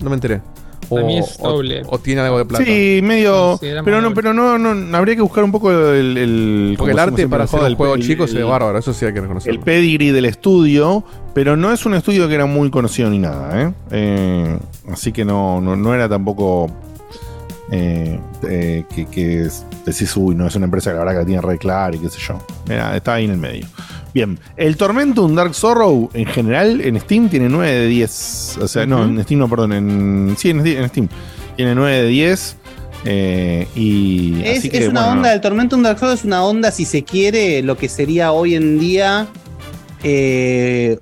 Speaker 3: no me enteré. O,
Speaker 4: Para mí es
Speaker 3: o-
Speaker 4: doble.
Speaker 3: o tiene algo de plata.
Speaker 2: Sí, medio. Pero no, pero no, no, habría que buscar un poco el. el
Speaker 3: Porque el
Speaker 2: como
Speaker 3: arte para hacer un
Speaker 2: el-
Speaker 3: juego
Speaker 2: el-
Speaker 3: chico se ve bárbaro, eso sí hay que reconocerlo.
Speaker 2: El pedigree del estudio, pero no es un estudio que era muy conocido ni nada, ¿eh? Eh, así que no, no, no era tampoco. Eh, eh, que, que es- decís, uy, no es una empresa que la verdad que la tiene re clara y qué sé yo. Era, está ahí en el medio. Bien, el Tormentum Dark Sorrow en general en Steam tiene 9 de 10. O sea, no, en Steam no, perdón, en, sí, en, Steam- en Steam. Tiene 9 de 10. eh, y
Speaker 1: Es,
Speaker 2: así que,
Speaker 1: es una
Speaker 2: bueno,
Speaker 1: onda, el Tormentum Dark Souls es una onda, si se quiere, lo que sería hoy en día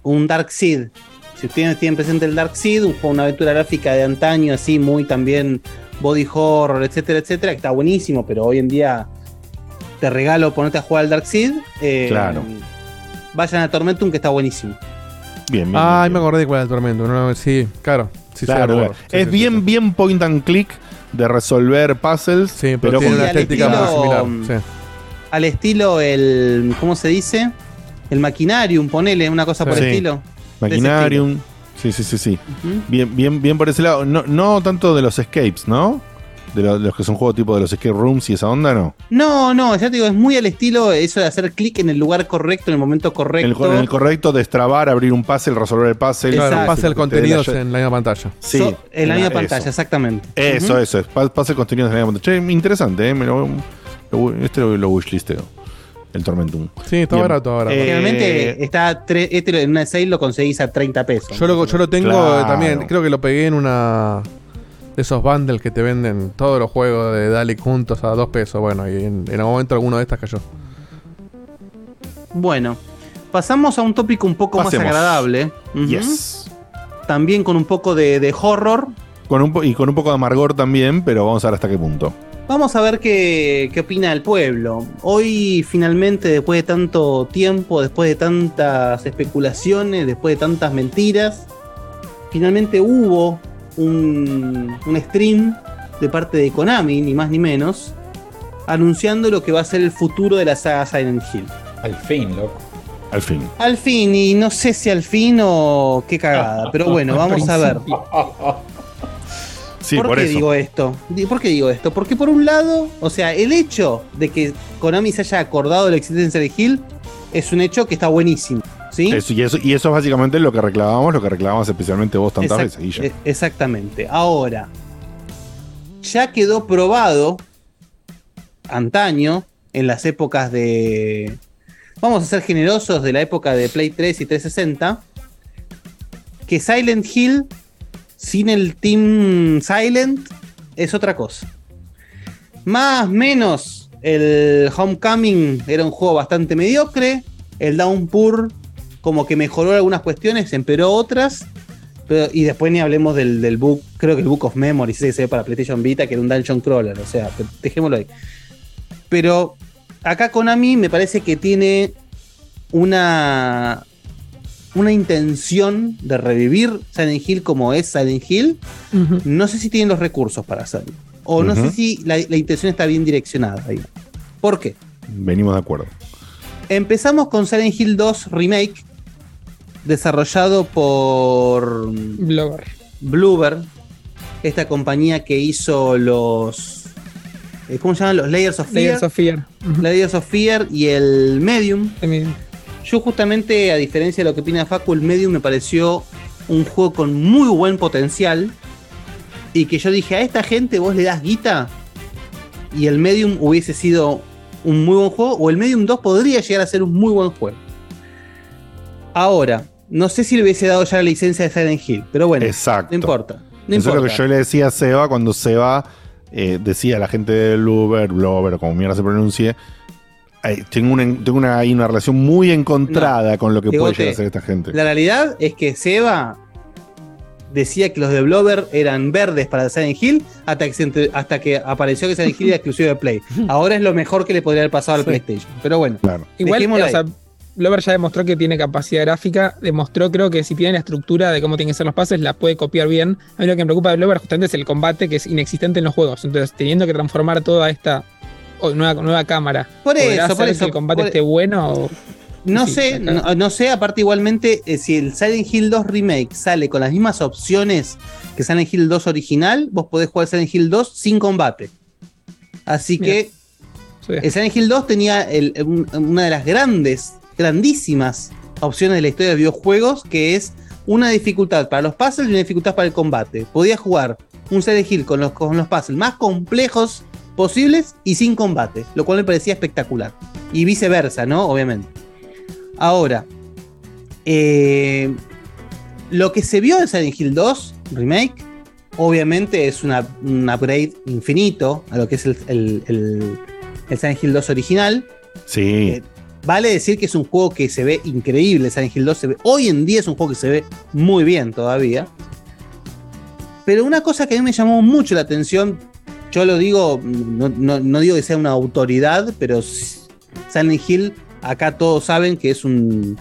Speaker 1: un Dark Seed. Si ustedes tienen presente el Dark Seed, un juego, una aventura gráfica de antaño, así muy también body horror, etcétera, etcétera, que está buenísimo, pero hoy en día te regalo ponerte a jugar al Dark Seed. eh,
Speaker 2: Claro.
Speaker 1: Vayan a Tormentum, que está buenísimo.
Speaker 2: Bien, bien.
Speaker 3: Ay, me acordé cuál era el tormento. No, no, sí, claro. Sí,
Speaker 2: Claro,
Speaker 3: sí,
Speaker 2: es
Speaker 3: sí,
Speaker 2: bien, bien point and click de resolver puzzles.
Speaker 3: Sí, pero,
Speaker 2: pero
Speaker 3: tiene
Speaker 2: con-
Speaker 3: una
Speaker 1: al
Speaker 3: estética
Speaker 1: estilo-
Speaker 3: muy similar. sí.
Speaker 1: Al estilo el. ¿Cómo se dice? El Maquinarium, ponele, una cosa por
Speaker 2: Sí.
Speaker 1: el estilo. De
Speaker 2: Maquinarium. Sí, sí, sí, sí. Bien, bien, bien por ese lado. No, no tanto de los escapes, ¿no? De, lo- de los que son juegos tipo de los escape rooms y esa onda, no.
Speaker 1: No, no, ya te digo, es muy al estilo eso de hacer clic en el lugar correcto, en el momento
Speaker 2: En el,
Speaker 1: correcto.
Speaker 2: en el correcto, destrabar, abrir un puzzle, resolver el puzzle.
Speaker 1: Exacto.
Speaker 3: Claro, pasa el contenido
Speaker 2: la-
Speaker 3: en la misma pantalla.
Speaker 2: Sí.
Speaker 1: So- en la misma
Speaker 2: eso.
Speaker 1: pantalla, exactamente.
Speaker 2: Eso,
Speaker 1: Ujú.
Speaker 2: eso. es. Pa- Puzzle contenidos en la misma pantalla. Che, interesante, ¿eh? Me lo- lo- este lo, lo wishlisteo. El Tormentum.
Speaker 3: Sí, está
Speaker 2: Bien.
Speaker 3: barato ahora.
Speaker 2: Eh,
Speaker 1: Generalmente está tre- este en una sale lo conseguís a 30 pesos.
Speaker 3: Yo lo, yo lo tengo
Speaker 2: Claro.
Speaker 3: eh, también, creo que lo pegué en una de esos bundles que te venden todos los juegos de Dalek juntos a dos pesos. Bueno, y en, en algún momento alguno de estas cayó.
Speaker 1: Bueno, pasamos a un tópico un poco
Speaker 2: Pasemos.
Speaker 1: más agradable. Ujú.
Speaker 2: Yes.
Speaker 1: También con un poco de, de horror.
Speaker 2: Con un po- y con un poco de amargor también, pero vamos a ver hasta qué punto.
Speaker 1: Vamos a ver qué, qué opina el pueblo. Hoy finalmente, después de tanto tiempo, después de tantas especulaciones, después de tantas mentiras, finalmente hubo un, un stream de parte de Konami, ni más ni menos, anunciando lo que va a ser el futuro de la saga Silent Hill.
Speaker 13: Al fin, loco.
Speaker 2: Al fin.
Speaker 1: Al fin, y no sé si al fin o qué cagada, pero bueno, <laughs> vamos a ver.
Speaker 2: Sí,
Speaker 1: ¿Por,
Speaker 2: por
Speaker 1: qué
Speaker 2: eso.
Speaker 1: digo esto? ¿Por qué digo esto? Porque por un lado, o sea, el hecho de que Konami se haya acordado de la existencia de Hill es un hecho que está buenísimo. ¿Sí?
Speaker 2: Eso, y, eso, y eso es básicamente lo que reclamábamos, lo que reclamábamos especialmente vos tantas
Speaker 1: Exact-
Speaker 2: veces, Guille.
Speaker 1: eh, Exactamente. Ahora, ya quedó probado antaño, en las épocas de. Vamos a ser generosos de la época de Play 3 y 360, que Silent Hill sin el Team Silent es otra cosa. Más menos, el Homecoming era un juego bastante mediocre. El Downpour como que mejoró algunas cuestiones, empeoró otras. Y después ni hablemos del, del book, creo que el Book of Memories que se ve para PlayStation Vita, que era un dungeon crawler, o sea, dejémoslo ahí. Pero acá Konami me parece que tiene una, una intención de revivir Silent Hill como es Silent Hill. No sé si tienen los recursos para hacerlo. O no sé si la, la intención está bien direccionada ahí. ¿Por qué?
Speaker 2: Venimos de acuerdo.
Speaker 1: Empezamos con Silent Hill 2 Remake, desarrollado por
Speaker 4: Bloober.
Speaker 1: Bloober, esta compañía que hizo los. eh, ¿Cómo se llaman? Los Layers of Fear.
Speaker 4: Layers of Fear.
Speaker 1: Layers of Fear y el Medium. Yo, justamente, a diferencia de lo que opina Facu, el Medium me pareció un juego con muy buen potencial. Y que yo dije, a esta gente vos le das guita. Y el Medium hubiese sido un muy buen juego. O el Medium 2 podría llegar a ser un muy buen juego. Ahora, no sé si le hubiese dado ya la licencia de Silent Hill. Pero bueno,
Speaker 2: Exacto.
Speaker 1: no importa. No
Speaker 2: Eso es lo que yo le decía a Seba cuando Seba eh, decía a la gente de Bluber, Blover, como mierda se pronuncie. Eh, tengo una, tengo una, hay una relación muy encontrada con lo que puede llegar a hacer esta gente.
Speaker 1: La realidad es que Seba decía que los de Blover eran verdes para Silent Hill hasta que, hasta que apareció que Silent Hill era <laughs> exclusivo de Play. Ahora es lo mejor que le podría haber pasado al PlayStation. Pero bueno,
Speaker 4: Igual,
Speaker 1: dejémoslo
Speaker 4: o sea. Blover ya demostró que tiene capacidad gráfica, demostró creo que si tiene la estructura de cómo tienen que ser los pases, la puede copiar bien. A mí lo que me preocupa de Blover justamente es el combate que es inexistente en los juegos. Entonces, teniendo que transformar toda esta nueva, nueva cámara,
Speaker 1: Por
Speaker 4: ¿podrá
Speaker 1: eso, por eso,
Speaker 4: que el combate
Speaker 1: por-
Speaker 4: esté bueno o-
Speaker 1: No
Speaker 4: Sí,
Speaker 1: sé, no, no sé, aparte igualmente, eh, si el Silent Hill 2 Remake sale con las mismas opciones que Silent Hill 2 original, vos podés jugar Silent Hill 2 sin combate. Así que el Silent Hill 2 tenía el- un- una de las grandes, grandísimas opciones de la historia de videojuegos, que es una dificultad para los puzzles y una dificultad para el combate. Podías jugar un Silent Hill con los, con los puzzles más complejos posibles y sin combate, lo cual me parecía espectacular. Y viceversa, ¿no? Obviamente. Ahora, eh, lo que se vio en Silent Hill 2 Remake, obviamente es una, un upgrade infinito a lo que es el, el- el- el Silent Hill 2 original.
Speaker 2: Sí.
Speaker 1: Vale decir que es un juego que se ve increíble. Silent Hill 2 se ve, hoy en día es un juego que se ve muy bien todavía. Pero una cosa que a mí me llamó mucho la atención, yo lo digo, no, no- no digo que sea una autoridad, pero Silent Hill, acá todos saben que es un-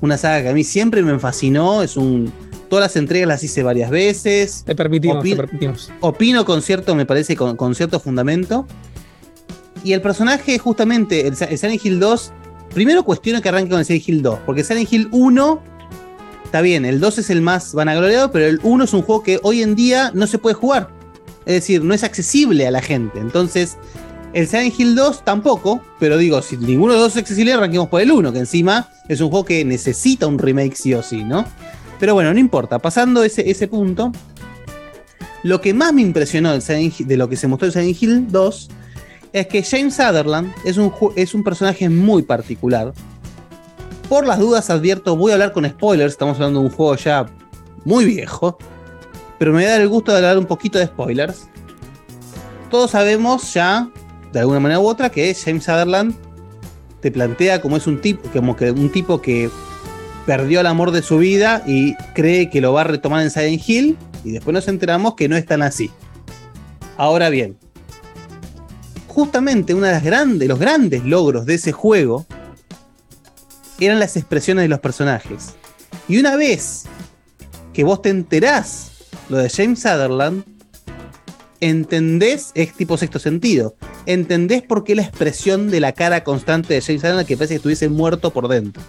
Speaker 1: una saga que a mí siempre me fascinó. Es un. Todas las entregas las hice varias veces.
Speaker 4: Te permitimos,
Speaker 1: Opi-
Speaker 4: te permitimos.
Speaker 1: Opino con cierto, me parece, con, con cierto fundamento. Y el personaje, justamente, el, el Silent Hill 2, primero cuestiono que arranque con el Silent Hill 2, porque Silent Hill 1, está bien, el 2 es el más vanagloriado, pero el 1 es un juego que hoy en día no se puede jugar. Es decir, no es accesible a la gente. Entonces, el Silent Hill 2 tampoco, pero digo, si ninguno de los dos es accesible, arranquemos por el 1, que encima es un juego que necesita un remake sí o sí, ¿no? Pero bueno, no importa. Pasando ese, ese punto, lo que más me impresionó del Silent de lo que se mostró en Silent Hill 2 es que James Sutherland es un, es un personaje muy particular. Por las dudas advierto, voy a hablar con spoilers, estamos hablando de un juego ya muy viejo, pero me voy a dar el gusto de hablar un poquito de spoilers. Todos sabemos ya, de alguna manera u otra, que James Sutherland te plantea como es un tipo, como que un tipo que perdió el amor de su vida y cree que lo va a retomar en Silent Hill y después nos enteramos que no es tan así. Ahora bien, justamente uno de los grandes logros de ese juego eran las expresiones de los personajes. Y una vez que vos te enterás lo de James Sutherland, entendés, es tipo sexto sentido, entendés por qué la expresión de la cara constante de James Sutherland que parece que estuviese muerto por dentro.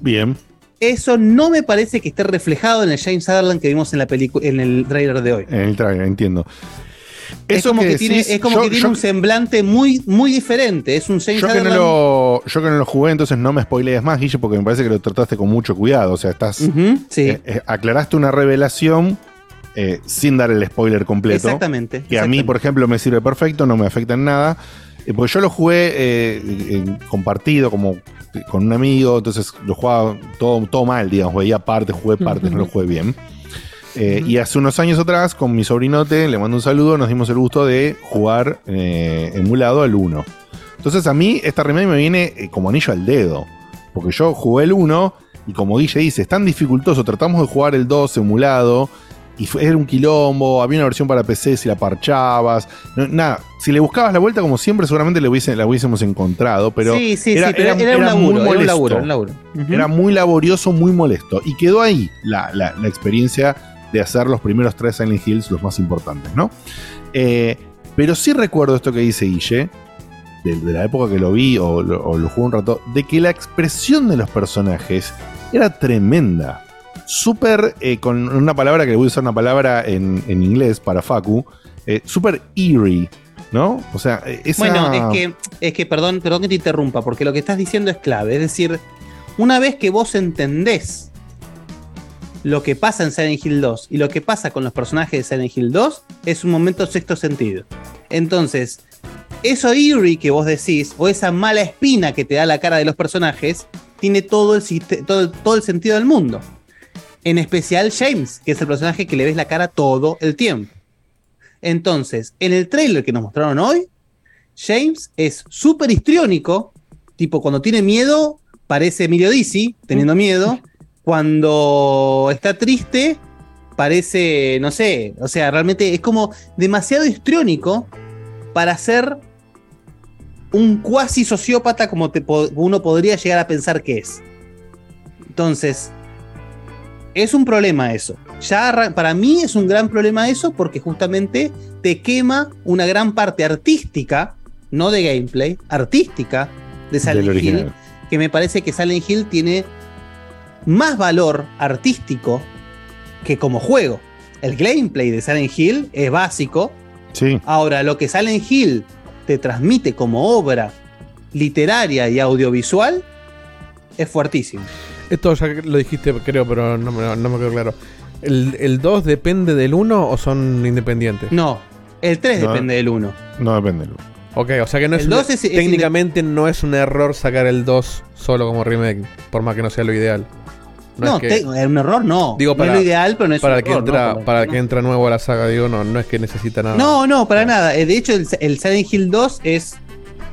Speaker 2: Bien.
Speaker 1: Eso no me parece que esté reflejado en el James Sutherland que vimos en la película, en el trailer de hoy.
Speaker 2: En el trailer, entiendo.
Speaker 1: Es
Speaker 2: Eso
Speaker 1: como que,
Speaker 2: que
Speaker 1: tiene,
Speaker 2: decís,
Speaker 1: es como
Speaker 2: yo-
Speaker 1: que tiene
Speaker 2: yo-
Speaker 1: un semblante muy, muy diferente. Es un James
Speaker 2: Yo que, no lo, yo que no lo jugué, entonces no me spoilees más, Guille, porque me parece que lo trataste con mucho cuidado. O sea, estás.
Speaker 1: Sí.
Speaker 2: eh, eh, aclaraste una revelación eh, sin dar el spoiler completo.
Speaker 1: Exactamente,
Speaker 2: Que a mí, por ejemplo, me sirve perfecto, no me afecta en nada. Porque yo lo jugué en- compartido, como con un amigo, entonces lo jugaba todo, todo mal, digamos. Veía partes, jugué partes, no lo jugué bien. Eh, Y hace unos años atrás, con mi sobrinote, le mando un saludo, nos dimos el gusto de jugar eh, emulado al 1. Entonces a mí esta remake me viene eh, como anillo al dedo. Porque yo jugué el 1 y como Guille dice, es tan dificultoso. Tratamos de jugar el 2 emulado y fue, era un quilombo. Había una versión para PC si la parchabas. no- nada, si le buscabas la vuelta como siempre seguramente le hubiese- la hubiésemos encontrado. Pero
Speaker 1: sí, sí, sí, pero era, un laburo, era un laburo, un laburo. Ujú.
Speaker 2: Era muy laborioso, muy molesto. Y quedó ahí la, la- la experiencia de hacer los primeros tres Silent Hills los más importantes, ¿no? Eh, pero sí recuerdo esto que dice Guille, de, la época que lo vi o lo, o jugué un rato, de que la expresión de los personajes era tremenda. Súper, eh, con una palabra que voy a usar una palabra en, en inglés para Facu, eh, súper eerie, ¿no? O sea, eh, esa...
Speaker 1: Bueno, es que, es que, perdón, perdón que te interrumpa, porque lo que estás diciendo es clave. Es decir, una vez que vos entendés lo que pasa en Silent Hill 2 y lo que pasa con los personajes de Silent Hill 2, es un momento sexto sentido. Entonces, eso eerie que vos decís, o esa mala espina que te da la cara de los personajes, tiene todo el, todo, todo el sentido del mundo. En especial James, que es el personaje que le ves la cara todo el tiempo. Entonces, en el trailer que nos mostraron hoy, James es súper histriónico, tipo cuando tiene miedo, parece Emilio Dizzy, teniendo miedo. <laughs> Cuando está triste, parece, no sé, o sea, realmente es como demasiado histriónico para ser un cuasi sociópata como te uno podría llegar a pensar que es. Entonces, es un problema eso. Ya para mí es un gran problema eso porque justamente te quema una gran parte artística, no de gameplay, artística de Silent Hill, que me parece que Silent Hill tiene más valor artístico que como juego. El gameplay de Silent Hill es básico.
Speaker 2: Sí.
Speaker 1: Ahora, lo que Silent Hill te transmite como obra literaria y audiovisual es fuertísimo.
Speaker 3: Esto ya lo dijiste, creo, pero no me, no me quedó claro. ¿El, el 2 depende del 1 o son independientes?
Speaker 1: No, el 3
Speaker 3: No.
Speaker 1: depende del 1.
Speaker 2: No depende del 1.
Speaker 3: Ok, o sea que no es,
Speaker 1: El
Speaker 3: un-
Speaker 1: 2 es- es
Speaker 3: técnicamente no es un error sacar el 2 solo como remake, por más que no sea lo ideal.
Speaker 1: No,
Speaker 3: es que-
Speaker 1: te- un error no.
Speaker 3: Digo,
Speaker 1: No
Speaker 3: para,
Speaker 1: es lo ideal, pero no es
Speaker 3: para
Speaker 1: un
Speaker 3: el que
Speaker 1: error,
Speaker 3: entra,
Speaker 1: ¿no?
Speaker 3: para el que entra nuevo a la saga, digo, no, no es que necesita nada.
Speaker 1: No, no, para nada. Eh, De hecho, el, el Silent Hill 2 es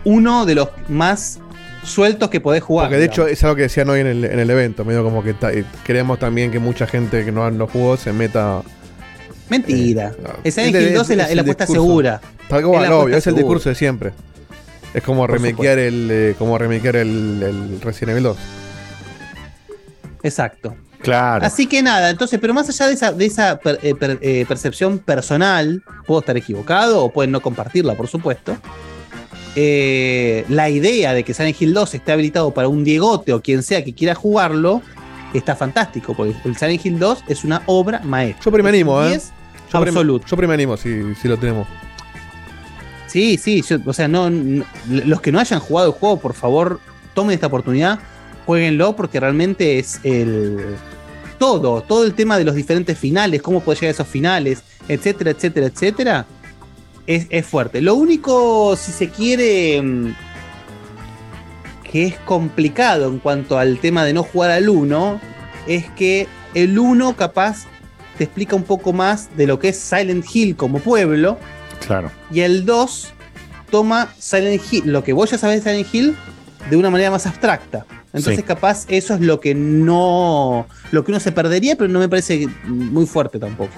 Speaker 1: uno de los más sueltos que podés jugar.
Speaker 3: Porque de
Speaker 1: digamos.
Speaker 3: hecho es algo que decían hoy en el, en el evento, medio como que ta- eh, queremos también que mucha gente que no lo jugó se meta.
Speaker 1: Mentira. el Silent
Speaker 3: Es de-
Speaker 1: Hill 2 es, la,
Speaker 3: es
Speaker 1: la
Speaker 3: el
Speaker 1: apuesta segura.
Speaker 3: Tal cual, obvio, es el discurso de siempre. Es como remakear el, eh, como remakear el, el Resident Evil 2.
Speaker 1: Exacto.
Speaker 2: Claro.
Speaker 1: Así que nada, entonces, pero más allá de esa, de esa per- eh, per- eh, percepción personal, puedo estar equivocado o pueden no compartirla, por supuesto. eh, la idea de que Silent Hill 2 esté habilitado para un Diegote o quien sea que quiera jugarlo está fantástico, porque el Silent Hill 2 es una obra maestra.
Speaker 3: Yo primero animo, ¿eh?
Speaker 1: 10
Speaker 3: Yo
Speaker 1: absoluto.
Speaker 3: Yo primero animo si, si lo tenemos.
Speaker 1: Sí, sí, yo- o sea, no, no- los que no hayan jugado el juego, por favor, tomen esta oportunidad, jueguenlo porque realmente es el todo, todo el tema de los diferentes finales, cómo puede llegar a esos finales, etcétera, etcétera, etcétera, es, es fuerte. Lo único, si se quiere, mm, que es complicado en cuanto al tema de no jugar al 1, es que el 1 capaz te explica un poco más de lo que es Silent Hill como pueblo.
Speaker 2: Claro.
Speaker 1: Y el 2 toma Silent Hill, lo que vos ya sabés de Silent Hill, de una manera más abstracta. Entonces,
Speaker 2: Sí.
Speaker 1: capaz, eso es lo que no. Lo que uno se perdería, pero no me parece muy fuerte tampoco.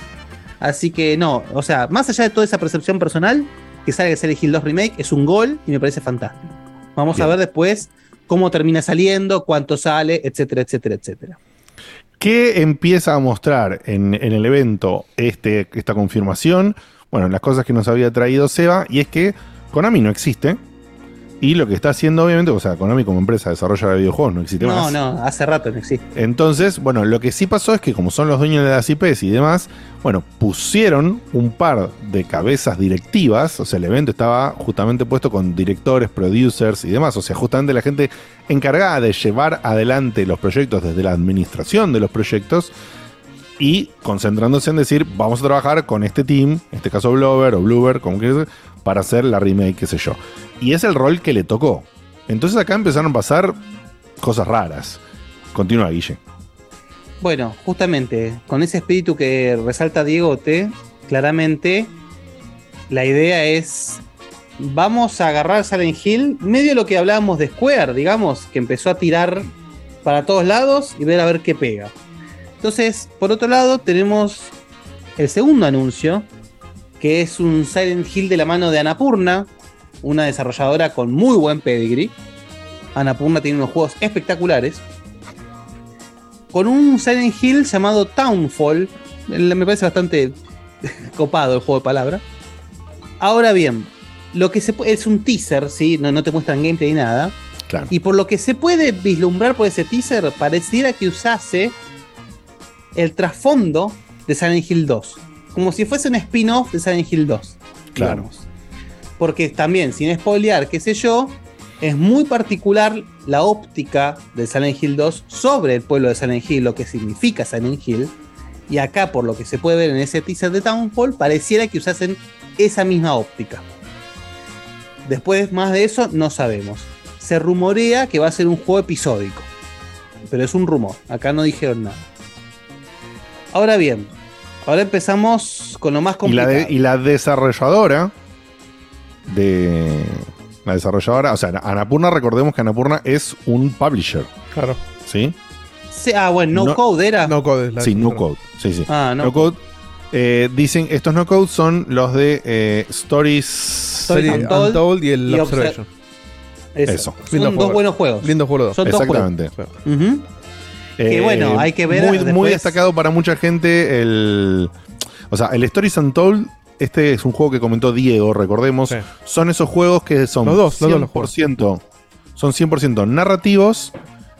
Speaker 1: Así que no, o sea, más allá de toda esa percepción personal, que salga Silent Hill 2 Remake es un gol y me parece fantástico. Vamos a ver después cómo termina saliendo, cuánto sale, etcétera, etcétera, etcétera.
Speaker 2: ¿Qué empieza a mostrar en, en el evento este, esta confirmación? Bueno, las cosas que nos había traído Seba, y es que Konami no existe. Y lo que está haciendo, obviamente, o sea, Konami como empresa desarrolla de videojuegos no existe
Speaker 1: No,
Speaker 2: más.
Speaker 1: no, hace rato no existe.
Speaker 2: Entonces, bueno, lo que sí pasó es que como son los dueños de las IPs y demás, bueno, pusieron un par de cabezas directivas, o sea, el evento estaba justamente puesto con directores, producers y demás, o sea, justamente la gente encargada de llevar adelante los proyectos desde la administración de los proyectos y concentrándose en decir, vamos a trabajar con este team, en este caso Blover o Blueber, como quieras, para hacer la remake, qué sé yo. Y es el rol que le tocó. Entonces acá empezaron a pasar cosas raras. Continúa, Guille.
Speaker 1: Bueno, justamente con ese espíritu que resalta Diego T, claramente la idea es vamos a agarrar Silent Hill, medio lo que hablábamos de Square, digamos, que empezó a tirar para todos lados y ver a ver qué pega. Entonces, por otro lado, tenemos el segundo anuncio, que es un Silent Hill de la mano de Anapurna, una desarrolladora con muy buen pedigree. Anapurna tiene unos juegos espectaculares. Con un Silent Hill llamado Townfall. Me parece bastante <laughs> copado el juego de palabra. Ahora bien, lo que se es un teaser, ¿sí? No, no te muestran gameplay ni nada.
Speaker 2: Claro.
Speaker 1: Y por lo que se puede vislumbrar por ese teaser, pareciera que usase el trasfondo de Silent Hill 2. Como si fuese un spin-off de Silent Hill 2.
Speaker 2: Claro.
Speaker 1: digamos. Porque también, sin spoilear, qué sé yo, es muy particular la óptica de Silent Hill 2 sobre el pueblo de Silent Hill, lo que significa Silent Hill. Y acá, por lo que se puede ver en ese teaser de Townfall, pareciera que usasen esa misma óptica. Después, más de eso, no sabemos. Se rumorea que va a ser un juego episódico. Pero es un rumor. Acá no dijeron nada. Ahora bien, ahora empezamos con lo más
Speaker 2: Y la,
Speaker 1: complicado.
Speaker 2: de- y la desarrolladora de. La desarrolladora, o sea, Anapurna, recordemos que Anapurna es un publisher.
Speaker 3: Claro.
Speaker 2: ¿Sí?
Speaker 1: Sí, ah, bueno, no,
Speaker 2: No-
Speaker 1: code era.
Speaker 3: No code es la
Speaker 2: Sí, no code. Sí, sí.
Speaker 1: Ah, no
Speaker 2: no code. Eh, dicen, estos no code son los de eh, Stories.
Speaker 3: Story Untold, y el
Speaker 1: y
Speaker 3: Observation.
Speaker 1: Eso.
Speaker 2: Eso.
Speaker 1: Son dos buenos juegos.
Speaker 3: Lindo juego los dos.
Speaker 1: Son dos
Speaker 2: Exactamente.
Speaker 1: Que bueno, hay que ver
Speaker 2: Eh, Muy, destacado para mucha gente el. O sea, el Stories Untold. Este es un juego que comentó Diego, recordemos. Son esos juegos que son
Speaker 3: Los dos, los dos los
Speaker 2: 100%, son 100% narrativos.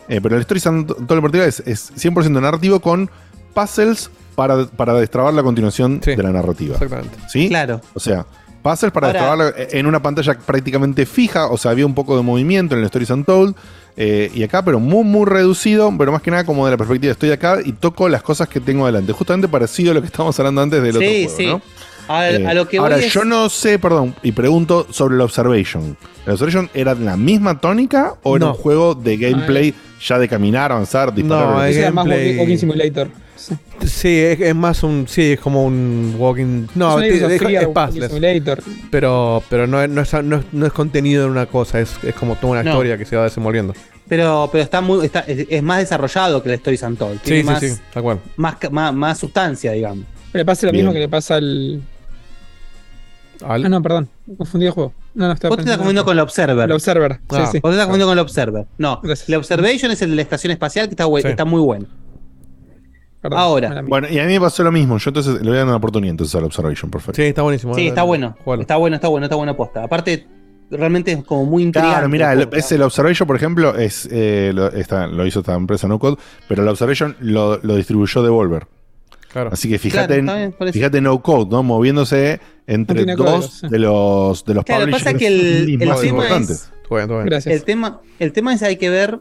Speaker 2: eh, pero el Stories Untold en particular es, es 100% narrativo con puzzles para, para destrabar la continuación de la narrativa.
Speaker 3: Exactamente.
Speaker 2: ¿Sí?
Speaker 1: Claro.
Speaker 2: O sea, puzzles para
Speaker 1: Ahora-
Speaker 2: destrabarla en una pantalla prácticamente fija. O sea, había un poco de movimiento en el Stories Untold. Eh, y acá, pero muy, muy reducido. Pero más que nada, como de la perspectiva, estoy acá y toco las cosas que tengo adelante. Justamente parecido a lo que estábamos hablando antes del otro juego,
Speaker 1: sí.
Speaker 2: ¿no?
Speaker 1: A,
Speaker 2: Eh,
Speaker 1: a lo que
Speaker 2: ahora,
Speaker 1: voy es-
Speaker 2: yo no sé, perdón, y pregunto sobre el Observation. ¿El Observation era la misma tónica o era un juego de gameplay ya de caminar, avanzar, disparar?
Speaker 3: No, es
Speaker 4: más walking simulator. Sí.
Speaker 3: Sí, es, es más un. Sí, es como un walking. No,
Speaker 4: Es
Speaker 3: es, es. Pero, pero no, es, no, es, no, es, no es contenido en una cosa, es, es como toda una
Speaker 1: No.
Speaker 3: historia que se va desenvolviendo.
Speaker 1: Pero, pero está muy, está, es, es más desarrollado que el Stories Untold. Tiene
Speaker 3: Sí,
Speaker 1: más,
Speaker 3: sí, sí, tal cual.
Speaker 1: Más, más, más sustancia, digamos.
Speaker 4: Le pasa lo
Speaker 1: Bien.
Speaker 4: mismo que le pasa al. Ah, no, perdón. Confundí el juego. No, no, estaba
Speaker 1: Vos te estás confundiendo con el Observer.
Speaker 4: El Observer. Sí,
Speaker 1: Ah,
Speaker 4: sí.
Speaker 1: Vos te estás confundiendo con el Observer. No, el Observation es el de la estación espacial que está,
Speaker 2: Sí.
Speaker 1: está muy bueno. Ahora.
Speaker 2: Bueno, y a mí me pasó lo mismo. Yo entonces le voy a dar una oportunidad entonces al Observation, perfecto.
Speaker 3: Sí, está buenísimo.
Speaker 1: Sí, está bueno. Está bueno, está bueno, está buena posta. Aparte, realmente es como muy intrigante.
Speaker 2: Claro, mira,
Speaker 1: el
Speaker 2: es el Observation, por ejemplo, es eh, lo, esta- lo hizo esta empresa No Code, pero el Observation lo, lo distribuyó Devolver.
Speaker 3: Claro.
Speaker 2: Así que fíjate,
Speaker 1: Claro, está bien,
Speaker 2: en, fíjate No Code, ¿no? Moviéndose entre dos de los de los
Speaker 1: Claro,
Speaker 2: publishers
Speaker 1: pasa que el, <laughs> el tema es. El tema, el tema es hay que ver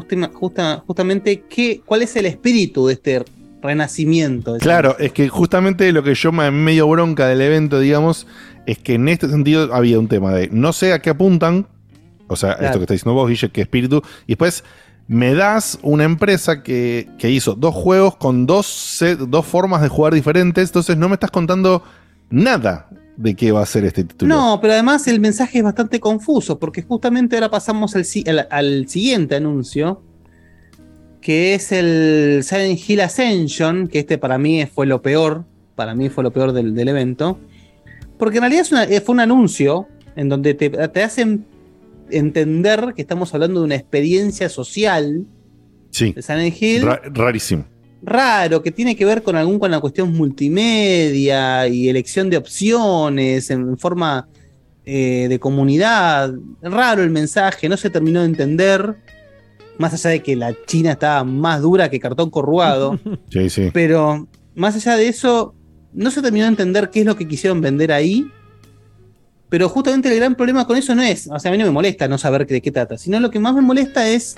Speaker 1: justima- justa- justamente qué, cuál es el espíritu de este renacimiento.
Speaker 2: Claro, es que justamente lo que yo me medio bronca del evento, digamos, es que en este sentido había un tema de no sé a qué apuntan, o sea,
Speaker 1: Claro.
Speaker 2: esto que está diciendo vos, Guille, que espíritu, y después me das una empresa que, que hizo dos juegos con dos, set- dos formas de jugar diferentes, entonces no me estás contando nada de qué va a ser este título.
Speaker 1: No, pero además el mensaje es bastante confuso, porque justamente ahora pasamos al, si- al- al siguiente anuncio, que es el Silent Hill Ascension, que este para mí fue lo peor, para mí fue lo peor del, del evento, porque en realidad es una- eh, fue un anuncio en donde te, te hacen entender que estamos hablando de una experiencia social
Speaker 2: Sí.
Speaker 1: de Silent Hill
Speaker 2: Ra- rarísimo.
Speaker 1: Raro que tiene que ver con algún con la cuestión multimedia y elección de opciones en forma eh, de comunidad. Raro el mensaje, no se terminó de entender. Más allá de que la China estaba más dura que cartón corrugado. <laughs>
Speaker 2: Sí, sí.
Speaker 1: Pero más allá de eso, no se terminó de entender qué es lo que quisieron vender ahí. Pero justamente el gran problema con eso no es, o sea, a mí no me molesta no saber de qué trata, sino lo que más me molesta es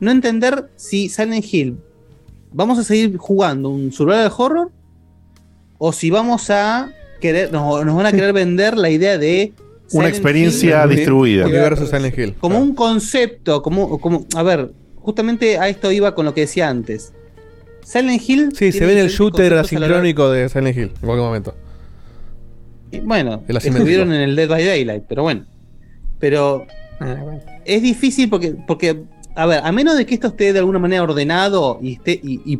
Speaker 1: no entender si Silent Hill vamos a seguir jugando un survival horror o si vamos a querer, nos, nos van a querer vender la idea de
Speaker 2: Una experiencia
Speaker 1: Hill
Speaker 2: distribuida.
Speaker 3: Universo Silent Hill.
Speaker 1: como un concepto, como, como, a ver, justamente a esto iba con lo que decía antes. Silent Hill.
Speaker 3: Sí, se ve en el shooter
Speaker 1: la
Speaker 3: asincrónico de Silent Hill, en cualquier momento.
Speaker 1: Y Bueno, estuvieron en el Dead by Daylight, pero bueno. Pero es difícil porque, porque, a ver, a menos de que esto esté de alguna manera ordenado y esté y,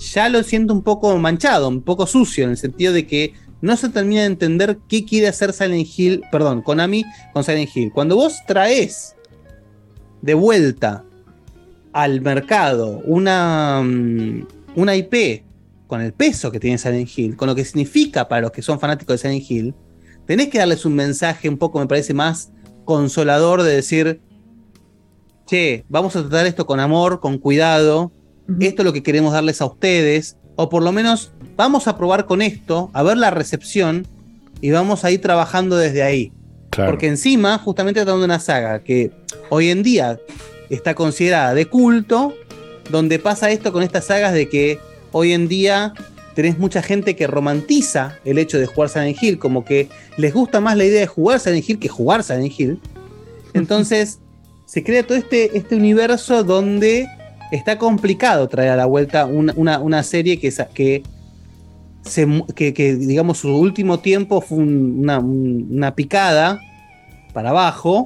Speaker 1: ya lo siento un poco manchado, un poco sucio, en el sentido de que no se termina de entender qué quiere hacer Silent Hill, perdón, Konami con Silent Hill. Cuando vos traes de vuelta al mercado una, mm, una IP con el peso que tiene Silent Hill, con lo que significa para los que son fanáticos de Silent Hill, tenés que darles un mensaje un poco, me parece, más consolador de decir, che, vamos a tratar esto con amor, con cuidado, esto es lo que queremos darles a ustedes, o por lo menos vamos a probar con esto, a ver la recepción, y vamos a ir trabajando desde ahí.
Speaker 2: Claro.
Speaker 1: Porque encima, justamente tratando de una saga que hoy en día está considerada de culto, donde pasa esto con estas sagas de que hoy en día tenés mucha gente que romantiza el hecho de jugar Silent Hill, como que les gusta más la idea de jugar Silent Hill que jugar Silent Hill. <laughs> Entonces, se crea todo este, este universo donde está complicado traer a la vuelta una, una- una serie que, que, se que, que, digamos, su último tiempo fue un- una, un- una picada para abajo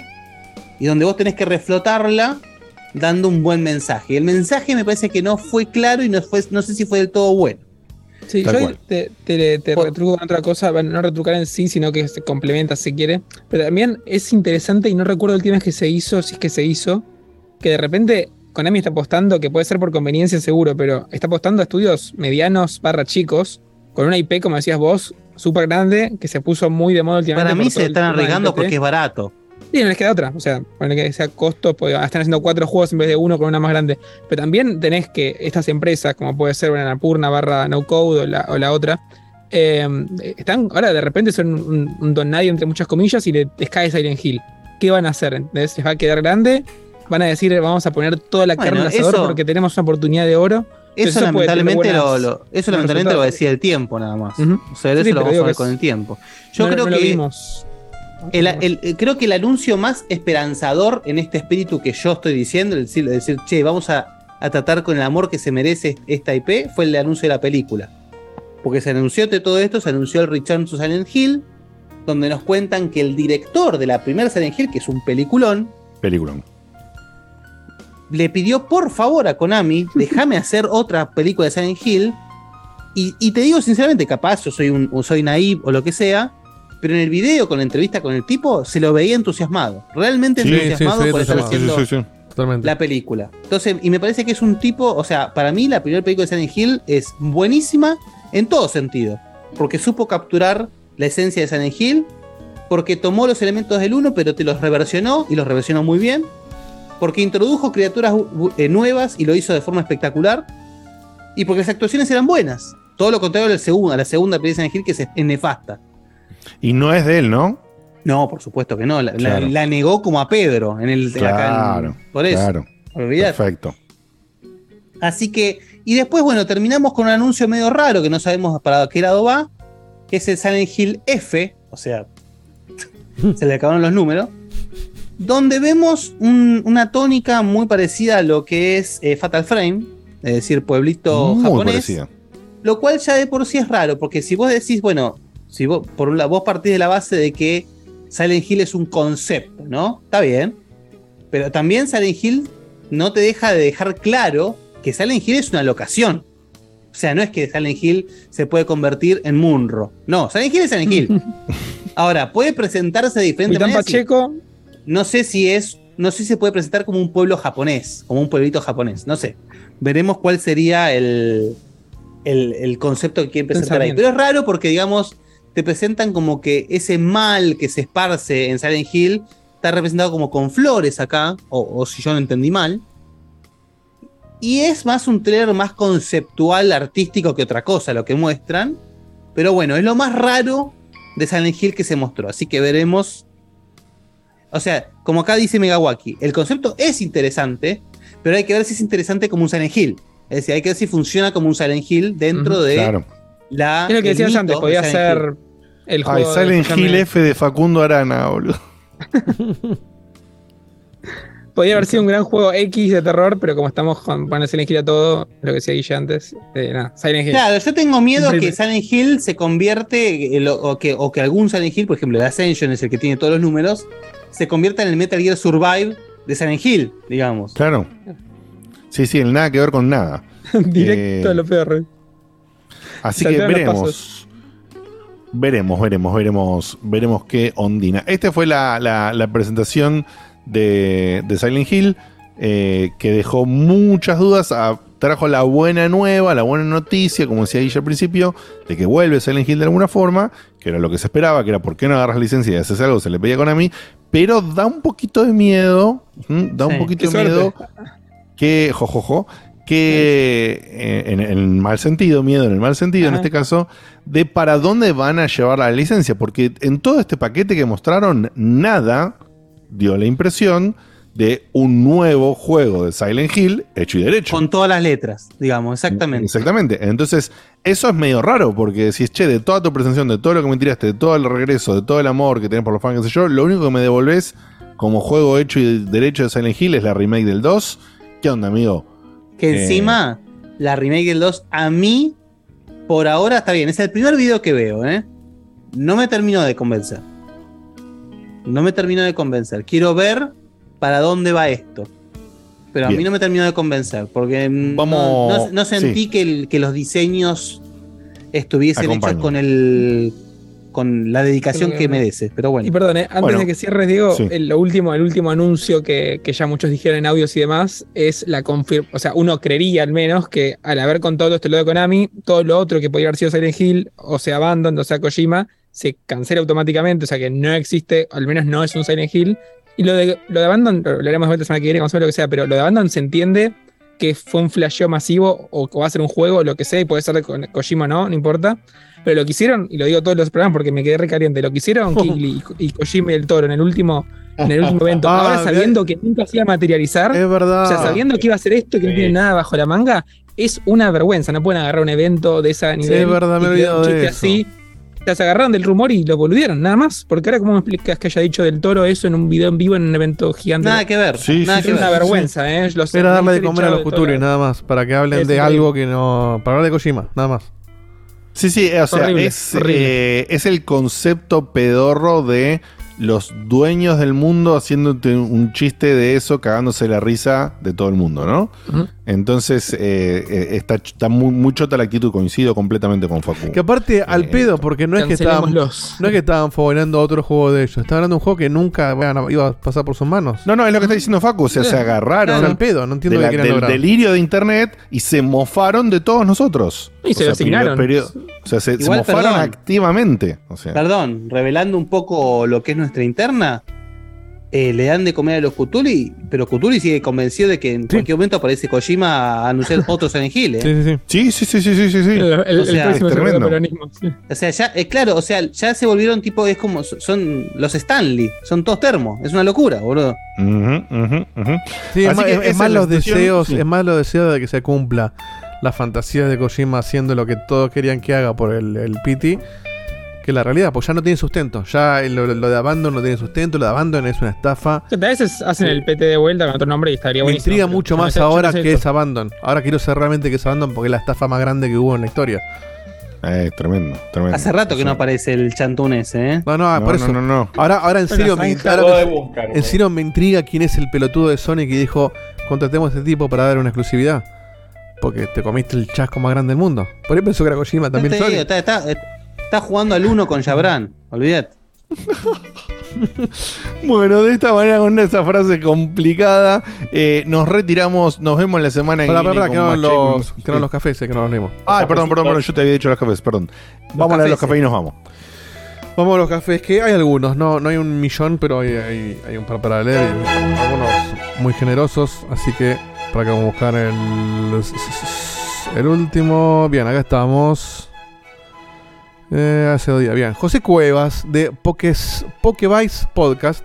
Speaker 1: y donde vos tenés que reflotarla dando un buen mensaje. El mensaje me parece que no fue claro y no, fue, no sé si fue del todo bueno.
Speaker 4: Sí,
Speaker 1: Tal
Speaker 4: yo
Speaker 1: cual.
Speaker 4: te, te, te retruco con otra cosa, bueno, no retrucar en sí, sino que se complementa si quiere. Pero también es interesante, y no recuerdo el tema que se hizo, si es que se hizo, que de repente Konami está apostando, que puede ser por conveniencia seguro, pero está apostando a estudios medianos barra chicos, con una IP, como decías vos, súper grande, que se puso muy de moda últimamente.
Speaker 1: Para mí se están arriesgando porque es barato.
Speaker 4: Sí, no les queda otra. O sea, poner que sea costo, pues, están haciendo cuatro juegos en vez de uno con una más grande. Pero también tenés que estas empresas, como puede ser una Napurna barra No Code o la, o la otra, eh, están ahora de repente son un, un don nadie entre muchas comillas y le, les cae Silent Hill. ¿Qué van a hacer? ¿Entendés? ¿Les va a quedar grande? Van a decir, vamos a poner toda la carne
Speaker 1: Bueno,
Speaker 4: al asador
Speaker 1: eso-
Speaker 4: porque tenemos una oportunidad de oro.
Speaker 1: Eso,
Speaker 4: Entonces,
Speaker 1: lamentablemente,
Speaker 4: buenas-
Speaker 1: lo, lo- eso lamentablemente lo decía el tiempo nada más. O sea,
Speaker 4: Sí,
Speaker 1: eso
Speaker 4: sí,
Speaker 1: lo vamos a ver con
Speaker 4: es-
Speaker 1: el tiempo. Yo
Speaker 4: no-
Speaker 1: creo
Speaker 4: no lo
Speaker 1: que
Speaker 4: vimos.
Speaker 1: El- el- el- creo que el anuncio más esperanzador en este espíritu que yo estoy diciendo, el decir, che, vamos a, a tratar con el amor que se merece esta IP, fue el anuncio de la película. Porque se anunció de todo esto, se anunció el Return to Silent Hill, donde nos cuentan que el director de la primera Silent Hill, que es un peliculón, le pidió por favor a Konami, déjame hacer otra película de Silent Hill. Y, y te digo sinceramente, capaz yo soy un soy naive o lo que sea, pero en el video con la entrevista con el tipo se lo veía entusiasmado, realmente
Speaker 3: Sí,
Speaker 1: entusiasmado
Speaker 3: sí,
Speaker 1: por estar haciendo
Speaker 3: Sí, sí, sí. Totalmente.
Speaker 1: la película. Entonces, y me parece que es un tipo, o sea, para mí la primera película de Silent Hill es buenísima en todo sentido, porque supo capturar la esencia de Silent Hill, porque tomó los elementos del 1, pero te los reversionó y los reversionó muy bien, porque introdujo criaturas eh, nuevas y lo hizo de forma espectacular, y porque las actuaciones eran buenas. Todo lo contrario de la segunda, la segunda película de Silent Hill que es, es nefasta.
Speaker 2: Y no es de él, ¿no?
Speaker 1: No, por supuesto que no. La, la-
Speaker 2: Claro.
Speaker 1: la negó como a Pedro en el en-
Speaker 2: Claro.
Speaker 1: por eso.
Speaker 2: Claro.
Speaker 1: Olvidate.
Speaker 2: Perfecto.
Speaker 1: Así que, y después, bueno, terminamos con un anuncio medio raro que no sabemos para qué lado va, que es el Silent Hill F, o sea, <laughs> se le acabaron los números, donde vemos un- una tónica muy parecida a lo que es eh, Fatal Frame, es decir, pueblito
Speaker 2: Muy
Speaker 1: japonés,
Speaker 2: parecida.
Speaker 1: lo cual ya de por sí es raro, porque si vos decís, bueno, si vos, por un lado, vos partís de la base de que Silent Hill es un concepto, ¿no? Está bien, pero también Silent Hill no te deja de dejar claro que Silent Hill es una locación. O sea, no es que Silent Hill se puede convertir en Munro. No, Silent Hill es Silent Hill. <laughs> Ahora, puede presentarse de diferentes maneras.
Speaker 4: Pacheco.
Speaker 1: No sé si es. No sé si se puede presentar como un pueblo japonés, como un pueblito japonés. No sé. Veremos cuál sería el, el, el concepto que quieren presentar ahí. Pero es raro porque, digamos, te presentan como que ese mal que se esparce en Silent Hill está representado como con flores acá, o, o si yo no entendí mal. Y es más un trailer más conceptual, artístico que otra cosa lo que muestran. Pero bueno, es lo más raro de Silent Hill que se mostró. Así que veremos. O sea, como acá dice Megawaki, el concepto es interesante, pero hay que ver si es interesante como un Silent Hill. Es decir, hay que ver si funciona como un Silent Hill dentro de
Speaker 2: Claro.
Speaker 1: La.
Speaker 4: Es lo que decías
Speaker 1: mito
Speaker 4: antes,
Speaker 1: de
Speaker 4: podía ser el
Speaker 2: Ay,
Speaker 4: juego. de-
Speaker 2: Silent Hill F de Facundo Arana, boludo. <laughs>
Speaker 4: Podría haber sido un gran juego X de terror, pero como estamos con poner Silent Hill a todo, lo que decía Guille antes, eh, nada, Silent Hill.
Speaker 1: Claro, yo tengo miedo que Silent Hill se convierte, en lo- o, que, o que algún Silent Hill, por ejemplo, el Ascension es el que tiene todos los números, se convierta en el Metal Gear Survive de Silent Hill, digamos.
Speaker 2: Claro. Sí, sí, el nada que ver con nada. <laughs>
Speaker 4: Directo
Speaker 2: Eh,
Speaker 4: a lo peor.
Speaker 2: Así que veremos. Veremos, veremos, veremos, veremos qué ondina. Esta fue la, la- la presentación de, de Silent Hill, eh, que dejó muchas dudas. ah, trajo la buena nueva, la buena noticia, como decía Guille al principio, de que vuelve Silent Hill de alguna forma, que era lo que se esperaba, que era por qué no agarras licencia y haces algo, se le pedía con a mí, pero da un poquito de miedo, da un
Speaker 4: Sí.
Speaker 2: poquito de
Speaker 4: suerte.
Speaker 2: miedo que, jojojo, que eh, en, el mal sentido, miedo en el mal sentido en este caso, de para dónde van a llevar la licencia, porque en todo este paquete que mostraron, nada dio la impresión de un nuevo juego de Silent Hill hecho y derecho.
Speaker 1: Con todas las letras, digamos, exactamente.
Speaker 2: Exactamente. Entonces, eso es medio raro, porque decís, che, de toda tu presentación, de todo lo que me tiraste, de todo el regreso, de todo el amor que tenés por los fans, qué sé yo, lo único que me devolvés como juego hecho y derecho de Silent Hill es la remake del 2. ¿Qué onda, amigo?
Speaker 1: Que
Speaker 2: Eh,
Speaker 1: encima, la remake del 2, a mí, por ahora está bien. Es el primer video que veo, ¿eh? No me terminó de convencer. No me terminó de convencer. Quiero ver para dónde va esto. Pero a
Speaker 2: Bien.
Speaker 1: mí no me terminó de convencer. Porque
Speaker 2: Vamos-
Speaker 1: no, no- no sentí
Speaker 2: sí.
Speaker 1: que, el- que los diseños estuviesen hechos con el con la dedicación que
Speaker 4: que-
Speaker 1: merece. Pero bueno.
Speaker 4: Y perdón, eh, antes
Speaker 1: Bueno,
Speaker 4: de que cierres, Diego,
Speaker 1: sí.
Speaker 4: el, lo último, el último anuncio que, que ya muchos dijeron en audios y demás es la confirmación. O sea, uno creería al menos que al haber contado esto lo de Konami, todo lo otro que podría haber sido Silent Hill, o sea, Abandon, o sea, Kojima, se cancela automáticamente. O sea, que no existe, al menos no es un Silent Hill. Y lo de, lo de Abandon, lo haremos de vuelta la semana que viene, lo que sea, pero lo de Abandon se entiende que fue un flasheo masivo o que va a ser un juego, lo que sea, y puede ser de Ko- Kojima o no, no importa. Pero lo que hicieron, y lo digo todos los programas porque me quedé recaliente, lo que hicieron <laughs> Kigli y, y Kojima y el Toro en el último, en el último evento, <laughs>
Speaker 3: Ah,
Speaker 4: ahora sabiendo que nunca se iba a materializar,
Speaker 3: Es verdad.
Speaker 4: o sea, sabiendo que iba a ser esto, que no tiene nada bajo la manga, es una vergüenza. No pueden agarrar un evento de ese nivel.
Speaker 3: es verdad, me he
Speaker 4: un
Speaker 3: de
Speaker 4: chiste
Speaker 3: eso.
Speaker 4: así. O sea, se agarraron del rumor y lo boludieron, nada más. Porque ahora, ¿cómo me explicas que haya dicho del toro eso en un video en vivo en un evento gigante?
Speaker 1: Nada que ver.
Speaker 2: Sí,
Speaker 1: nada
Speaker 4: es
Speaker 1: que ver.
Speaker 4: una vergüenza, ¿eh? Lo sé,
Speaker 3: Era darle de comer a los
Speaker 4: de
Speaker 3: futuros, nada más. Para que hablen
Speaker 4: Es
Speaker 3: de algo que no. Para hablar de Kojima, nada más.
Speaker 2: Sí, sí, o sea,
Speaker 4: Horrible,
Speaker 2: es,
Speaker 4: horrible.
Speaker 2: eh, es el concepto pedorro de los dueños del mundo haciéndote un chiste de eso, cagándose la risa de todo el mundo, ¿no? Entonces, eh, eh, está, está muy, muy chota la actitud, coincido completamente con Facu.
Speaker 3: Que aparte, al pedo, porque no es que estaban. No es que estaban fogoneando otro juego de ellos. Estaban hablando de un juego que nunca bueno, iba a pasar por sus manos.
Speaker 2: No, no, es lo que está diciendo Facu, o sea, se agarraron
Speaker 3: Claro, al pedo, no entiendo
Speaker 2: de
Speaker 3: qué
Speaker 2: la-
Speaker 3: querían
Speaker 2: del
Speaker 3: lograr.
Speaker 2: delirio de internet y se mofaron de todos nosotros.
Speaker 4: Y se
Speaker 2: O sea,
Speaker 4: asignaron.
Speaker 2: periodo- o sea, se, mofaron
Speaker 1: perdón.
Speaker 2: activamente. O sea,
Speaker 1: Perdón, revelando un poco lo que es nuestra interna, eh, le dan de comer a los Cthulhu, pero Cthulhu sigue convencido de que en cualquier momento aparece Kojima a anunciar <laughs> otro Silent Hill. ¿eh?
Speaker 2: Sí, sí, sí, sí, sí, sí, sí.
Speaker 4: El, el-
Speaker 1: O
Speaker 4: el
Speaker 1: sea,
Speaker 4: próximo
Speaker 2: es
Speaker 4: el
Speaker 2: tremendo.
Speaker 1: O sea, ya, eh, claro, o sea, ya se volvieron tipo, es como, son los Stanley, son todos termos, es una locura, boludo.
Speaker 3: Sí, es
Speaker 2: Así
Speaker 3: más,
Speaker 2: que
Speaker 3: es- es
Speaker 2: esa
Speaker 3: más
Speaker 2: es la
Speaker 3: los deseos, es más los deseos de que se cumpla las fantasías de Kojima haciendo lo que todos querían que haga por el, el PT que la realidad, pues ya no tiene sustento. Ya lo, lo de Abandon no tiene sustento, lo de Abandon es una estafa.
Speaker 4: A veces hacen el PT de vuelta con otro nombre y estaría
Speaker 3: Me
Speaker 4: buenísimo.
Speaker 3: intriga
Speaker 4: pero
Speaker 3: mucho
Speaker 4: no
Speaker 3: más ahora
Speaker 4: no sé
Speaker 3: que
Speaker 4: eso.
Speaker 3: es Abandon. Ahora quiero saber realmente que es Abandon porque es la estafa más grande que hubo en la historia.
Speaker 2: Eh, tremendo, tremendo.
Speaker 1: Hace rato que no aparece el chantún ese, ¿eh?
Speaker 3: No, no,
Speaker 2: No,
Speaker 3: por
Speaker 2: no,
Speaker 3: eso.
Speaker 2: no, no.
Speaker 3: Ahora, ahora en serio, me, ahora me-
Speaker 13: búscar,
Speaker 3: en serio me intriga quién es el pelotudo de Sony que dijo contratemos a este tipo para dar una exclusividad. Porque te comiste el chasco más grande del mundo. Por ahí pensó que era Kojima también
Speaker 1: digo, está, está- está jugando al uno con Jabran, olvídate. <laughs>
Speaker 2: Bueno, de esta manera, con esa frase complicada, eh, nos retiramos. Nos vemos la semana que viene.
Speaker 3: pará, que no los, que no los cafés, eh, que no los leímos.
Speaker 2: Ay, perdón, perdón, perdón, yo te había dicho los cafés, perdón. Vamos a leer los cafés y nos vamos.
Speaker 3: Vamos a los cafés, que hay algunos, no, no hay un millón, pero hay, hay, hay un par para leer. y Algunos muy generosos, así que para que vamos a buscar el, el último. Bien, acá estamos. Eh, hace dos días, bien. José Cuevas de Pokes, Pokevice Podcast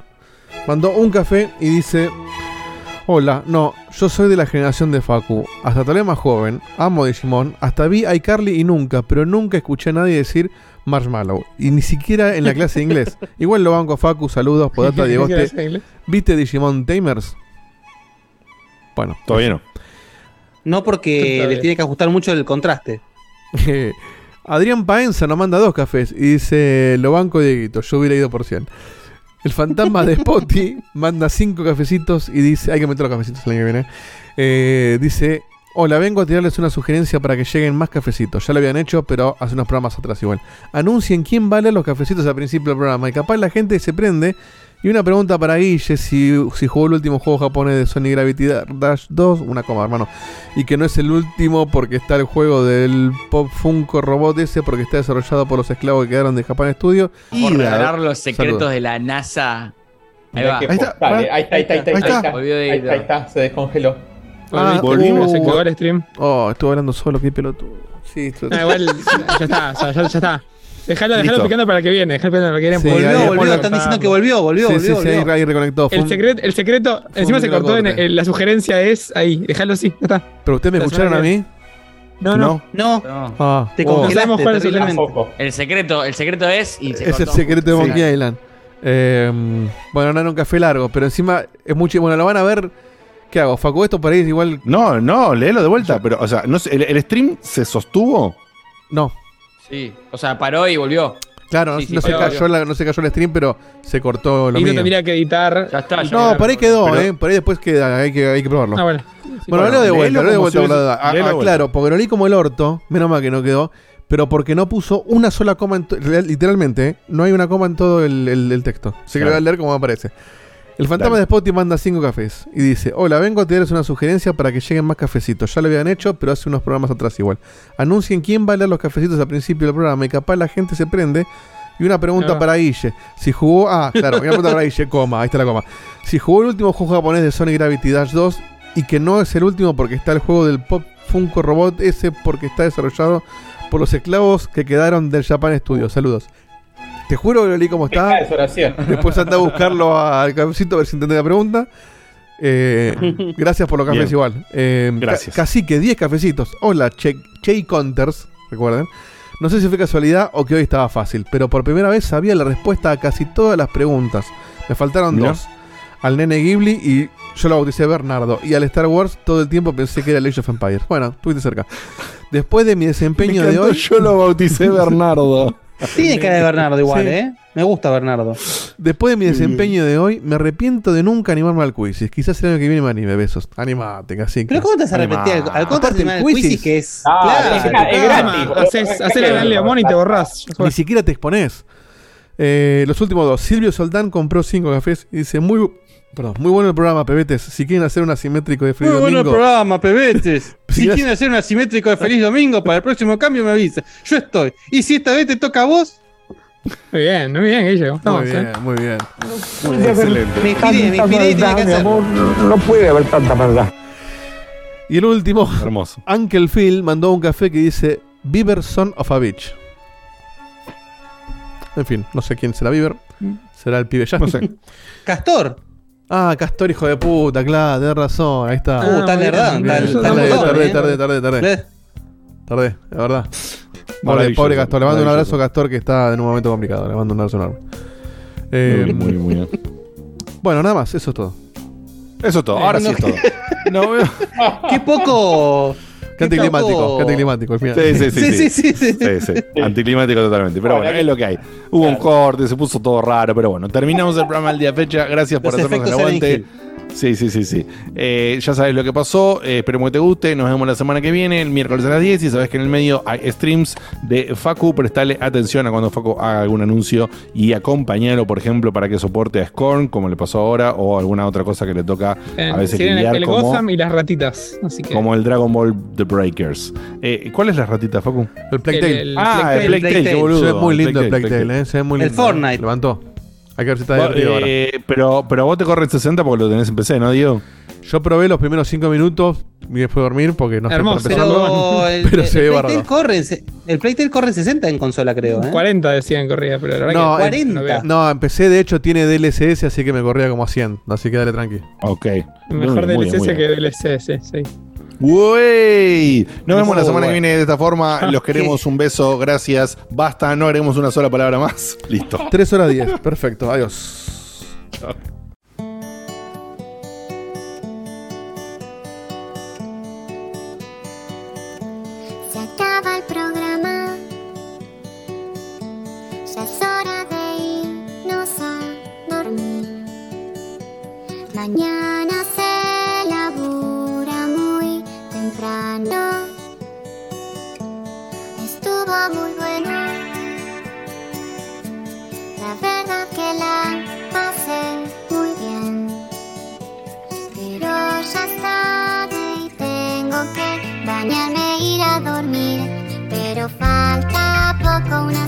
Speaker 3: mandó un café y dice: Hola, no, yo soy de la generación de Facu. Hasta tal vez más joven, amo Digimon, hasta vi a iCarly y nunca, pero nunca escuché a nadie decir Marshmallow. Y ni siquiera en la clase de inglés. <laughs> Igual lo banco a Facu, saludos, podata, <laughs>
Speaker 4: ¿Qué clase de
Speaker 3: Diegoste.
Speaker 4: inglés?
Speaker 3: ¿Viste Digimon Tamers? Bueno.
Speaker 2: Todavía no.
Speaker 1: No porque le tiene que ajustar mucho el contraste. <laughs>
Speaker 3: Adrián Paenza nos manda dos cafés y dice: Lo banco Dieguito, yo hubiera ido por 100. El fantasma de Spotty <laughs> manda cinco cafecitos y dice: Hay que meter los cafecitos el año que viene. Eh, dice: Hola, vengo a tirarles una sugerencia para que lleguen más cafecitos. Ya lo habían hecho, pero hace unos programas atrás igual. Anuncien quién vale los cafecitos al principio del programa. Y capaz la gente se prende. Y una pregunta para Guille: si, si jugó el último juego japonés de Sony Gravity Dash 2, una coma, hermano. Y que no es el último porque está el juego del Pop Funko Robot ese, porque está desarrollado por los esclavos que quedaron de Japan Studio.
Speaker 12: Por revelar los secretos
Speaker 3: Saludos.
Speaker 12: de la NASA. Ahí va.
Speaker 13: postales. Ahí está, ahí está, ahí está, ahí está. Ahí está, ahí está, se descongeló.
Speaker 3: Ah,
Speaker 4: Volvimos,
Speaker 3: uh,
Speaker 4: se el stream.
Speaker 3: Oh, estuve hablando solo, qué pelotudo. Sí, esto-
Speaker 4: Ah, igual, ya está, o sea, ya, ya está. Dejalo, dejalo picando para que viene. Dejalo picando para que viene.
Speaker 3: Sí,
Speaker 4: Volvió, volvió, están diciendo que volvió, volvió,
Speaker 3: Sí,
Speaker 4: volvió.
Speaker 3: sí, sí,
Speaker 4: volvió.
Speaker 3: ahí reconectó.
Speaker 4: El secreto, el secreto, encima se cortó en, la sugerencia es ahí, déjalo así, ya está.
Speaker 3: ¿Pero ustedes me
Speaker 4: La
Speaker 3: escucharon a mí?
Speaker 4: No, no.
Speaker 1: No.
Speaker 3: Ah,
Speaker 4: Te
Speaker 3: oh.
Speaker 4: congelaste, No sabemos cuál es el
Speaker 12: secreto, el secreto es. Y se
Speaker 3: Es el secreto de
Speaker 12: Sí.
Speaker 3: Monkey Island. Eh, bueno, no era un café largo, pero encima es mucho. Bueno, lo van a ver. ¿Qué hago? Facu, esto para ir igual.
Speaker 2: No, no, léelo de vuelta. Pero, o sea, no sé, ¿el, el stream se sostuvo?
Speaker 3: No.
Speaker 12: Sí, o sea, paró y volvió.
Speaker 3: Claro,
Speaker 12: Sí,
Speaker 3: no,
Speaker 12: sí,
Speaker 3: no se cayó la- no se cayó el stream, pero se cortó lo
Speaker 4: Y no
Speaker 3: mío.
Speaker 4: tendría que editar.
Speaker 12: Ya está, ya
Speaker 3: No, por ahí quedó,
Speaker 2: Pero-
Speaker 3: ¿eh? Por ahí después queda, hay que, hay que probarlo.
Speaker 4: Ah, bueno.
Speaker 3: Bueno,
Speaker 2: bueno,
Speaker 3: leo de vuelta, de vuelta.
Speaker 2: si
Speaker 3: la. Ah, ah, claro, porque lo leí como el orto, menos mal que no quedó, pero porque no puso una sola coma, en literalmente, ¿eh? no hay una coma en todo el, el- el texto. Así que lo voy a leer como aparece. El fantasma
Speaker 2: Dale.
Speaker 3: de Spotty manda cinco cafés y dice: Hola, vengo a tirarles una sugerencia para que lleguen más cafecitos. Ya lo habían hecho, pero hace unos programas atrás igual. Anuncien quién va a leer los cafecitos al principio del programa y capaz la gente se prende. Y una pregunta
Speaker 4: Ah.
Speaker 3: para Guille. Si jugó. Ah, claro, una pregunta para Guille, coma, ahí está la coma. Si jugó el último juego japonés de Sonic Gravity Dash 2 y que no es el último porque está el juego del Pop Funko Robot ese porque está desarrollado por los esclavos que quedaron del Japan Studio. Saludos. Te juro que lo leí como
Speaker 13: oración.
Speaker 3: Después anda a buscarlo al cafecito a ver si entendés la pregunta. Eh, <laughs> gracias por los cafés
Speaker 2: Bien.
Speaker 3: igual. Eh,
Speaker 2: Gracias.
Speaker 3: ca- Cacique, 10 cafecitos. Hola, Che, che Counters, recuerden. No sé si fue casualidad o que hoy estaba fácil, pero por primera vez sabía la respuesta a casi todas las preguntas. Me faltaron
Speaker 2: Mirá.
Speaker 3: dos. Al nene Ghibli y yo lo bauticé Bernardo. Y al Star Wars todo el tiempo pensé que era el Age of Empires. Bueno, estuviste cerca. Después de mi desempeño de hoy...
Speaker 2: Yo lo bauticé <laughs> Bernardo.
Speaker 1: Tiene cara de Bernardo igual,
Speaker 3: Sí.
Speaker 1: ¿eh? Me gusta Bernardo.
Speaker 3: Después de mi desempeño de hoy, me arrepiento de nunca animarme al quiz. Quizás el año que viene me anime, besos. Animate, casi.
Speaker 1: Pero ¿cómo te vas a repetir? Al, al contra
Speaker 3: quizzes.
Speaker 1: quizzes que es.
Speaker 13: Ah,
Speaker 1: claro,
Speaker 13: es, es
Speaker 1: cama.
Speaker 13: gratis.
Speaker 4: Haces, haces el gran Leomón y te borrás.
Speaker 3: Ni siquiera te expones. Eh, los últimos dos. Silvio Soldán compró cinco cafés y dice: Muy, bu- perdón, muy bueno el programa, pebetes. Si quieren hacer un asimétrico de Feliz
Speaker 1: Muy bueno el
Speaker 3: Domingo.
Speaker 1: programa, pebetes. <laughs>
Speaker 3: Si
Speaker 1: quieren hacer un asimétrico de Feliz Domingo para el próximo cambio, me avisa. Yo estoy. Y si esta vez te toca a vos,
Speaker 4: Muy bien, muy bien, Guille.
Speaker 3: muy bien,
Speaker 4: eh.
Speaker 3: muy bien.
Speaker 2: Excelente.
Speaker 1: me inspiré, me inspiré y tenía que hacer.
Speaker 25: no puede haber tanta maldad.
Speaker 3: Y el último,
Speaker 2: Hermoso.
Speaker 3: Uncle Phil mandó un café que dice: Beaver Son of a Bitch. En fin, no sé quién será Beaver. Será el pibe ya.
Speaker 2: No sé. <laughs>
Speaker 1: Castor.
Speaker 3: Ah, Castor, hijo de puta, claro, tenés razón, ahí está.
Speaker 1: Uh, está-
Speaker 4: muy
Speaker 1: está
Speaker 3: Tardé, tardé,
Speaker 1: ¿eh?
Speaker 3: tardé, tardé, tardé.
Speaker 1: ¿Ves?
Speaker 3: Tardé, la verdad. Pobre, pobre Castor, le mando un abrazo a Castor que está en un momento complicado. Le mando un abrazo enorme. Eh,
Speaker 2: Muy, muy, muy bien. <laughs>
Speaker 3: Bueno, nada más, eso es todo.
Speaker 2: Eso es todo. Ahora sí es todo. <laughs> No veo.
Speaker 1: Qué poco.
Speaker 3: Qué anticlimático, qué anticlimático al final.
Speaker 2: Sí, sí, sí.
Speaker 1: Sí, sí, sí, sí.
Speaker 2: Sí, sí. Anticlimático totalmente. Pero bueno, es lo que hay. Hubo un corte, se puso todo raro, pero bueno, terminamos el programa el día de fecha. Gracias por
Speaker 1: Los
Speaker 2: hacernos el aguante. Sí, sí, sí, sí. Eh, ya sabes lo que pasó. eh, esperemos que te guste. Nos vemos la semana que viene, el miércoles a las 10. Y sabes que en el medio hay streams de Facu. Prestale atención a cuando Facu haga algún anuncio y acompañalo, por ejemplo, para que soporte a Scorn, como le pasó ahora, o alguna otra cosa que le toca a veces
Speaker 4: Tienen
Speaker 2: lidiar
Speaker 4: el
Speaker 2: como,
Speaker 4: Gotham y las ratitas. Así que.
Speaker 2: como el Dragon Ball The Breakers. Eh, ¿Cuál es la ratita, Facu?
Speaker 3: El Plague Tale.
Speaker 2: Ah, el Plague Tale, qué boludo.
Speaker 3: Se ve muy lindo el
Speaker 2: Plague Tale,
Speaker 3: eh, se ve muy
Speaker 1: El
Speaker 3: lindo.
Speaker 1: Fortnite.
Speaker 3: Levantó. Hay que ver si está
Speaker 2: Vos,
Speaker 3: divertido ahora.
Speaker 2: eh, pero, pero vos te corre en 60 porque lo tenés en PC, ¿no, Diego?
Speaker 3: Yo probé los primeros 5 minutos y después dormir porque no
Speaker 4: Hermoso.
Speaker 3: para
Speaker 1: Pero el, <laughs>
Speaker 3: Pero
Speaker 1: el
Speaker 3: se ve
Speaker 1: Playtel corre, el Playtel corre en 60 en consola, creo. ¿eh?
Speaker 4: 40 decían corría, pero la verdad
Speaker 3: No,
Speaker 4: que
Speaker 3: en-
Speaker 4: no
Speaker 3: empecé, de hecho, tiene DLSS, así que me corría como a 100. Así que dale tranqui.
Speaker 2: Ok.
Speaker 4: Mejor
Speaker 2: Muy
Speaker 4: DLSS
Speaker 2: muy
Speaker 4: que. DLSS, sí.
Speaker 2: ¡Wey! Nos vemos la
Speaker 1: Oh,
Speaker 2: semana que viene de esta forma. Los queremos. Un beso. Gracias. Basta. No haremos una sola palabra más. <laughs> Listo.
Speaker 3: 3 horas 10. Perfecto. Adiós.
Speaker 26: Se acaba el programa. Ya es hora de irnos a dormir. Mañana que bañarme e ir a dormir. Pero falta poco, una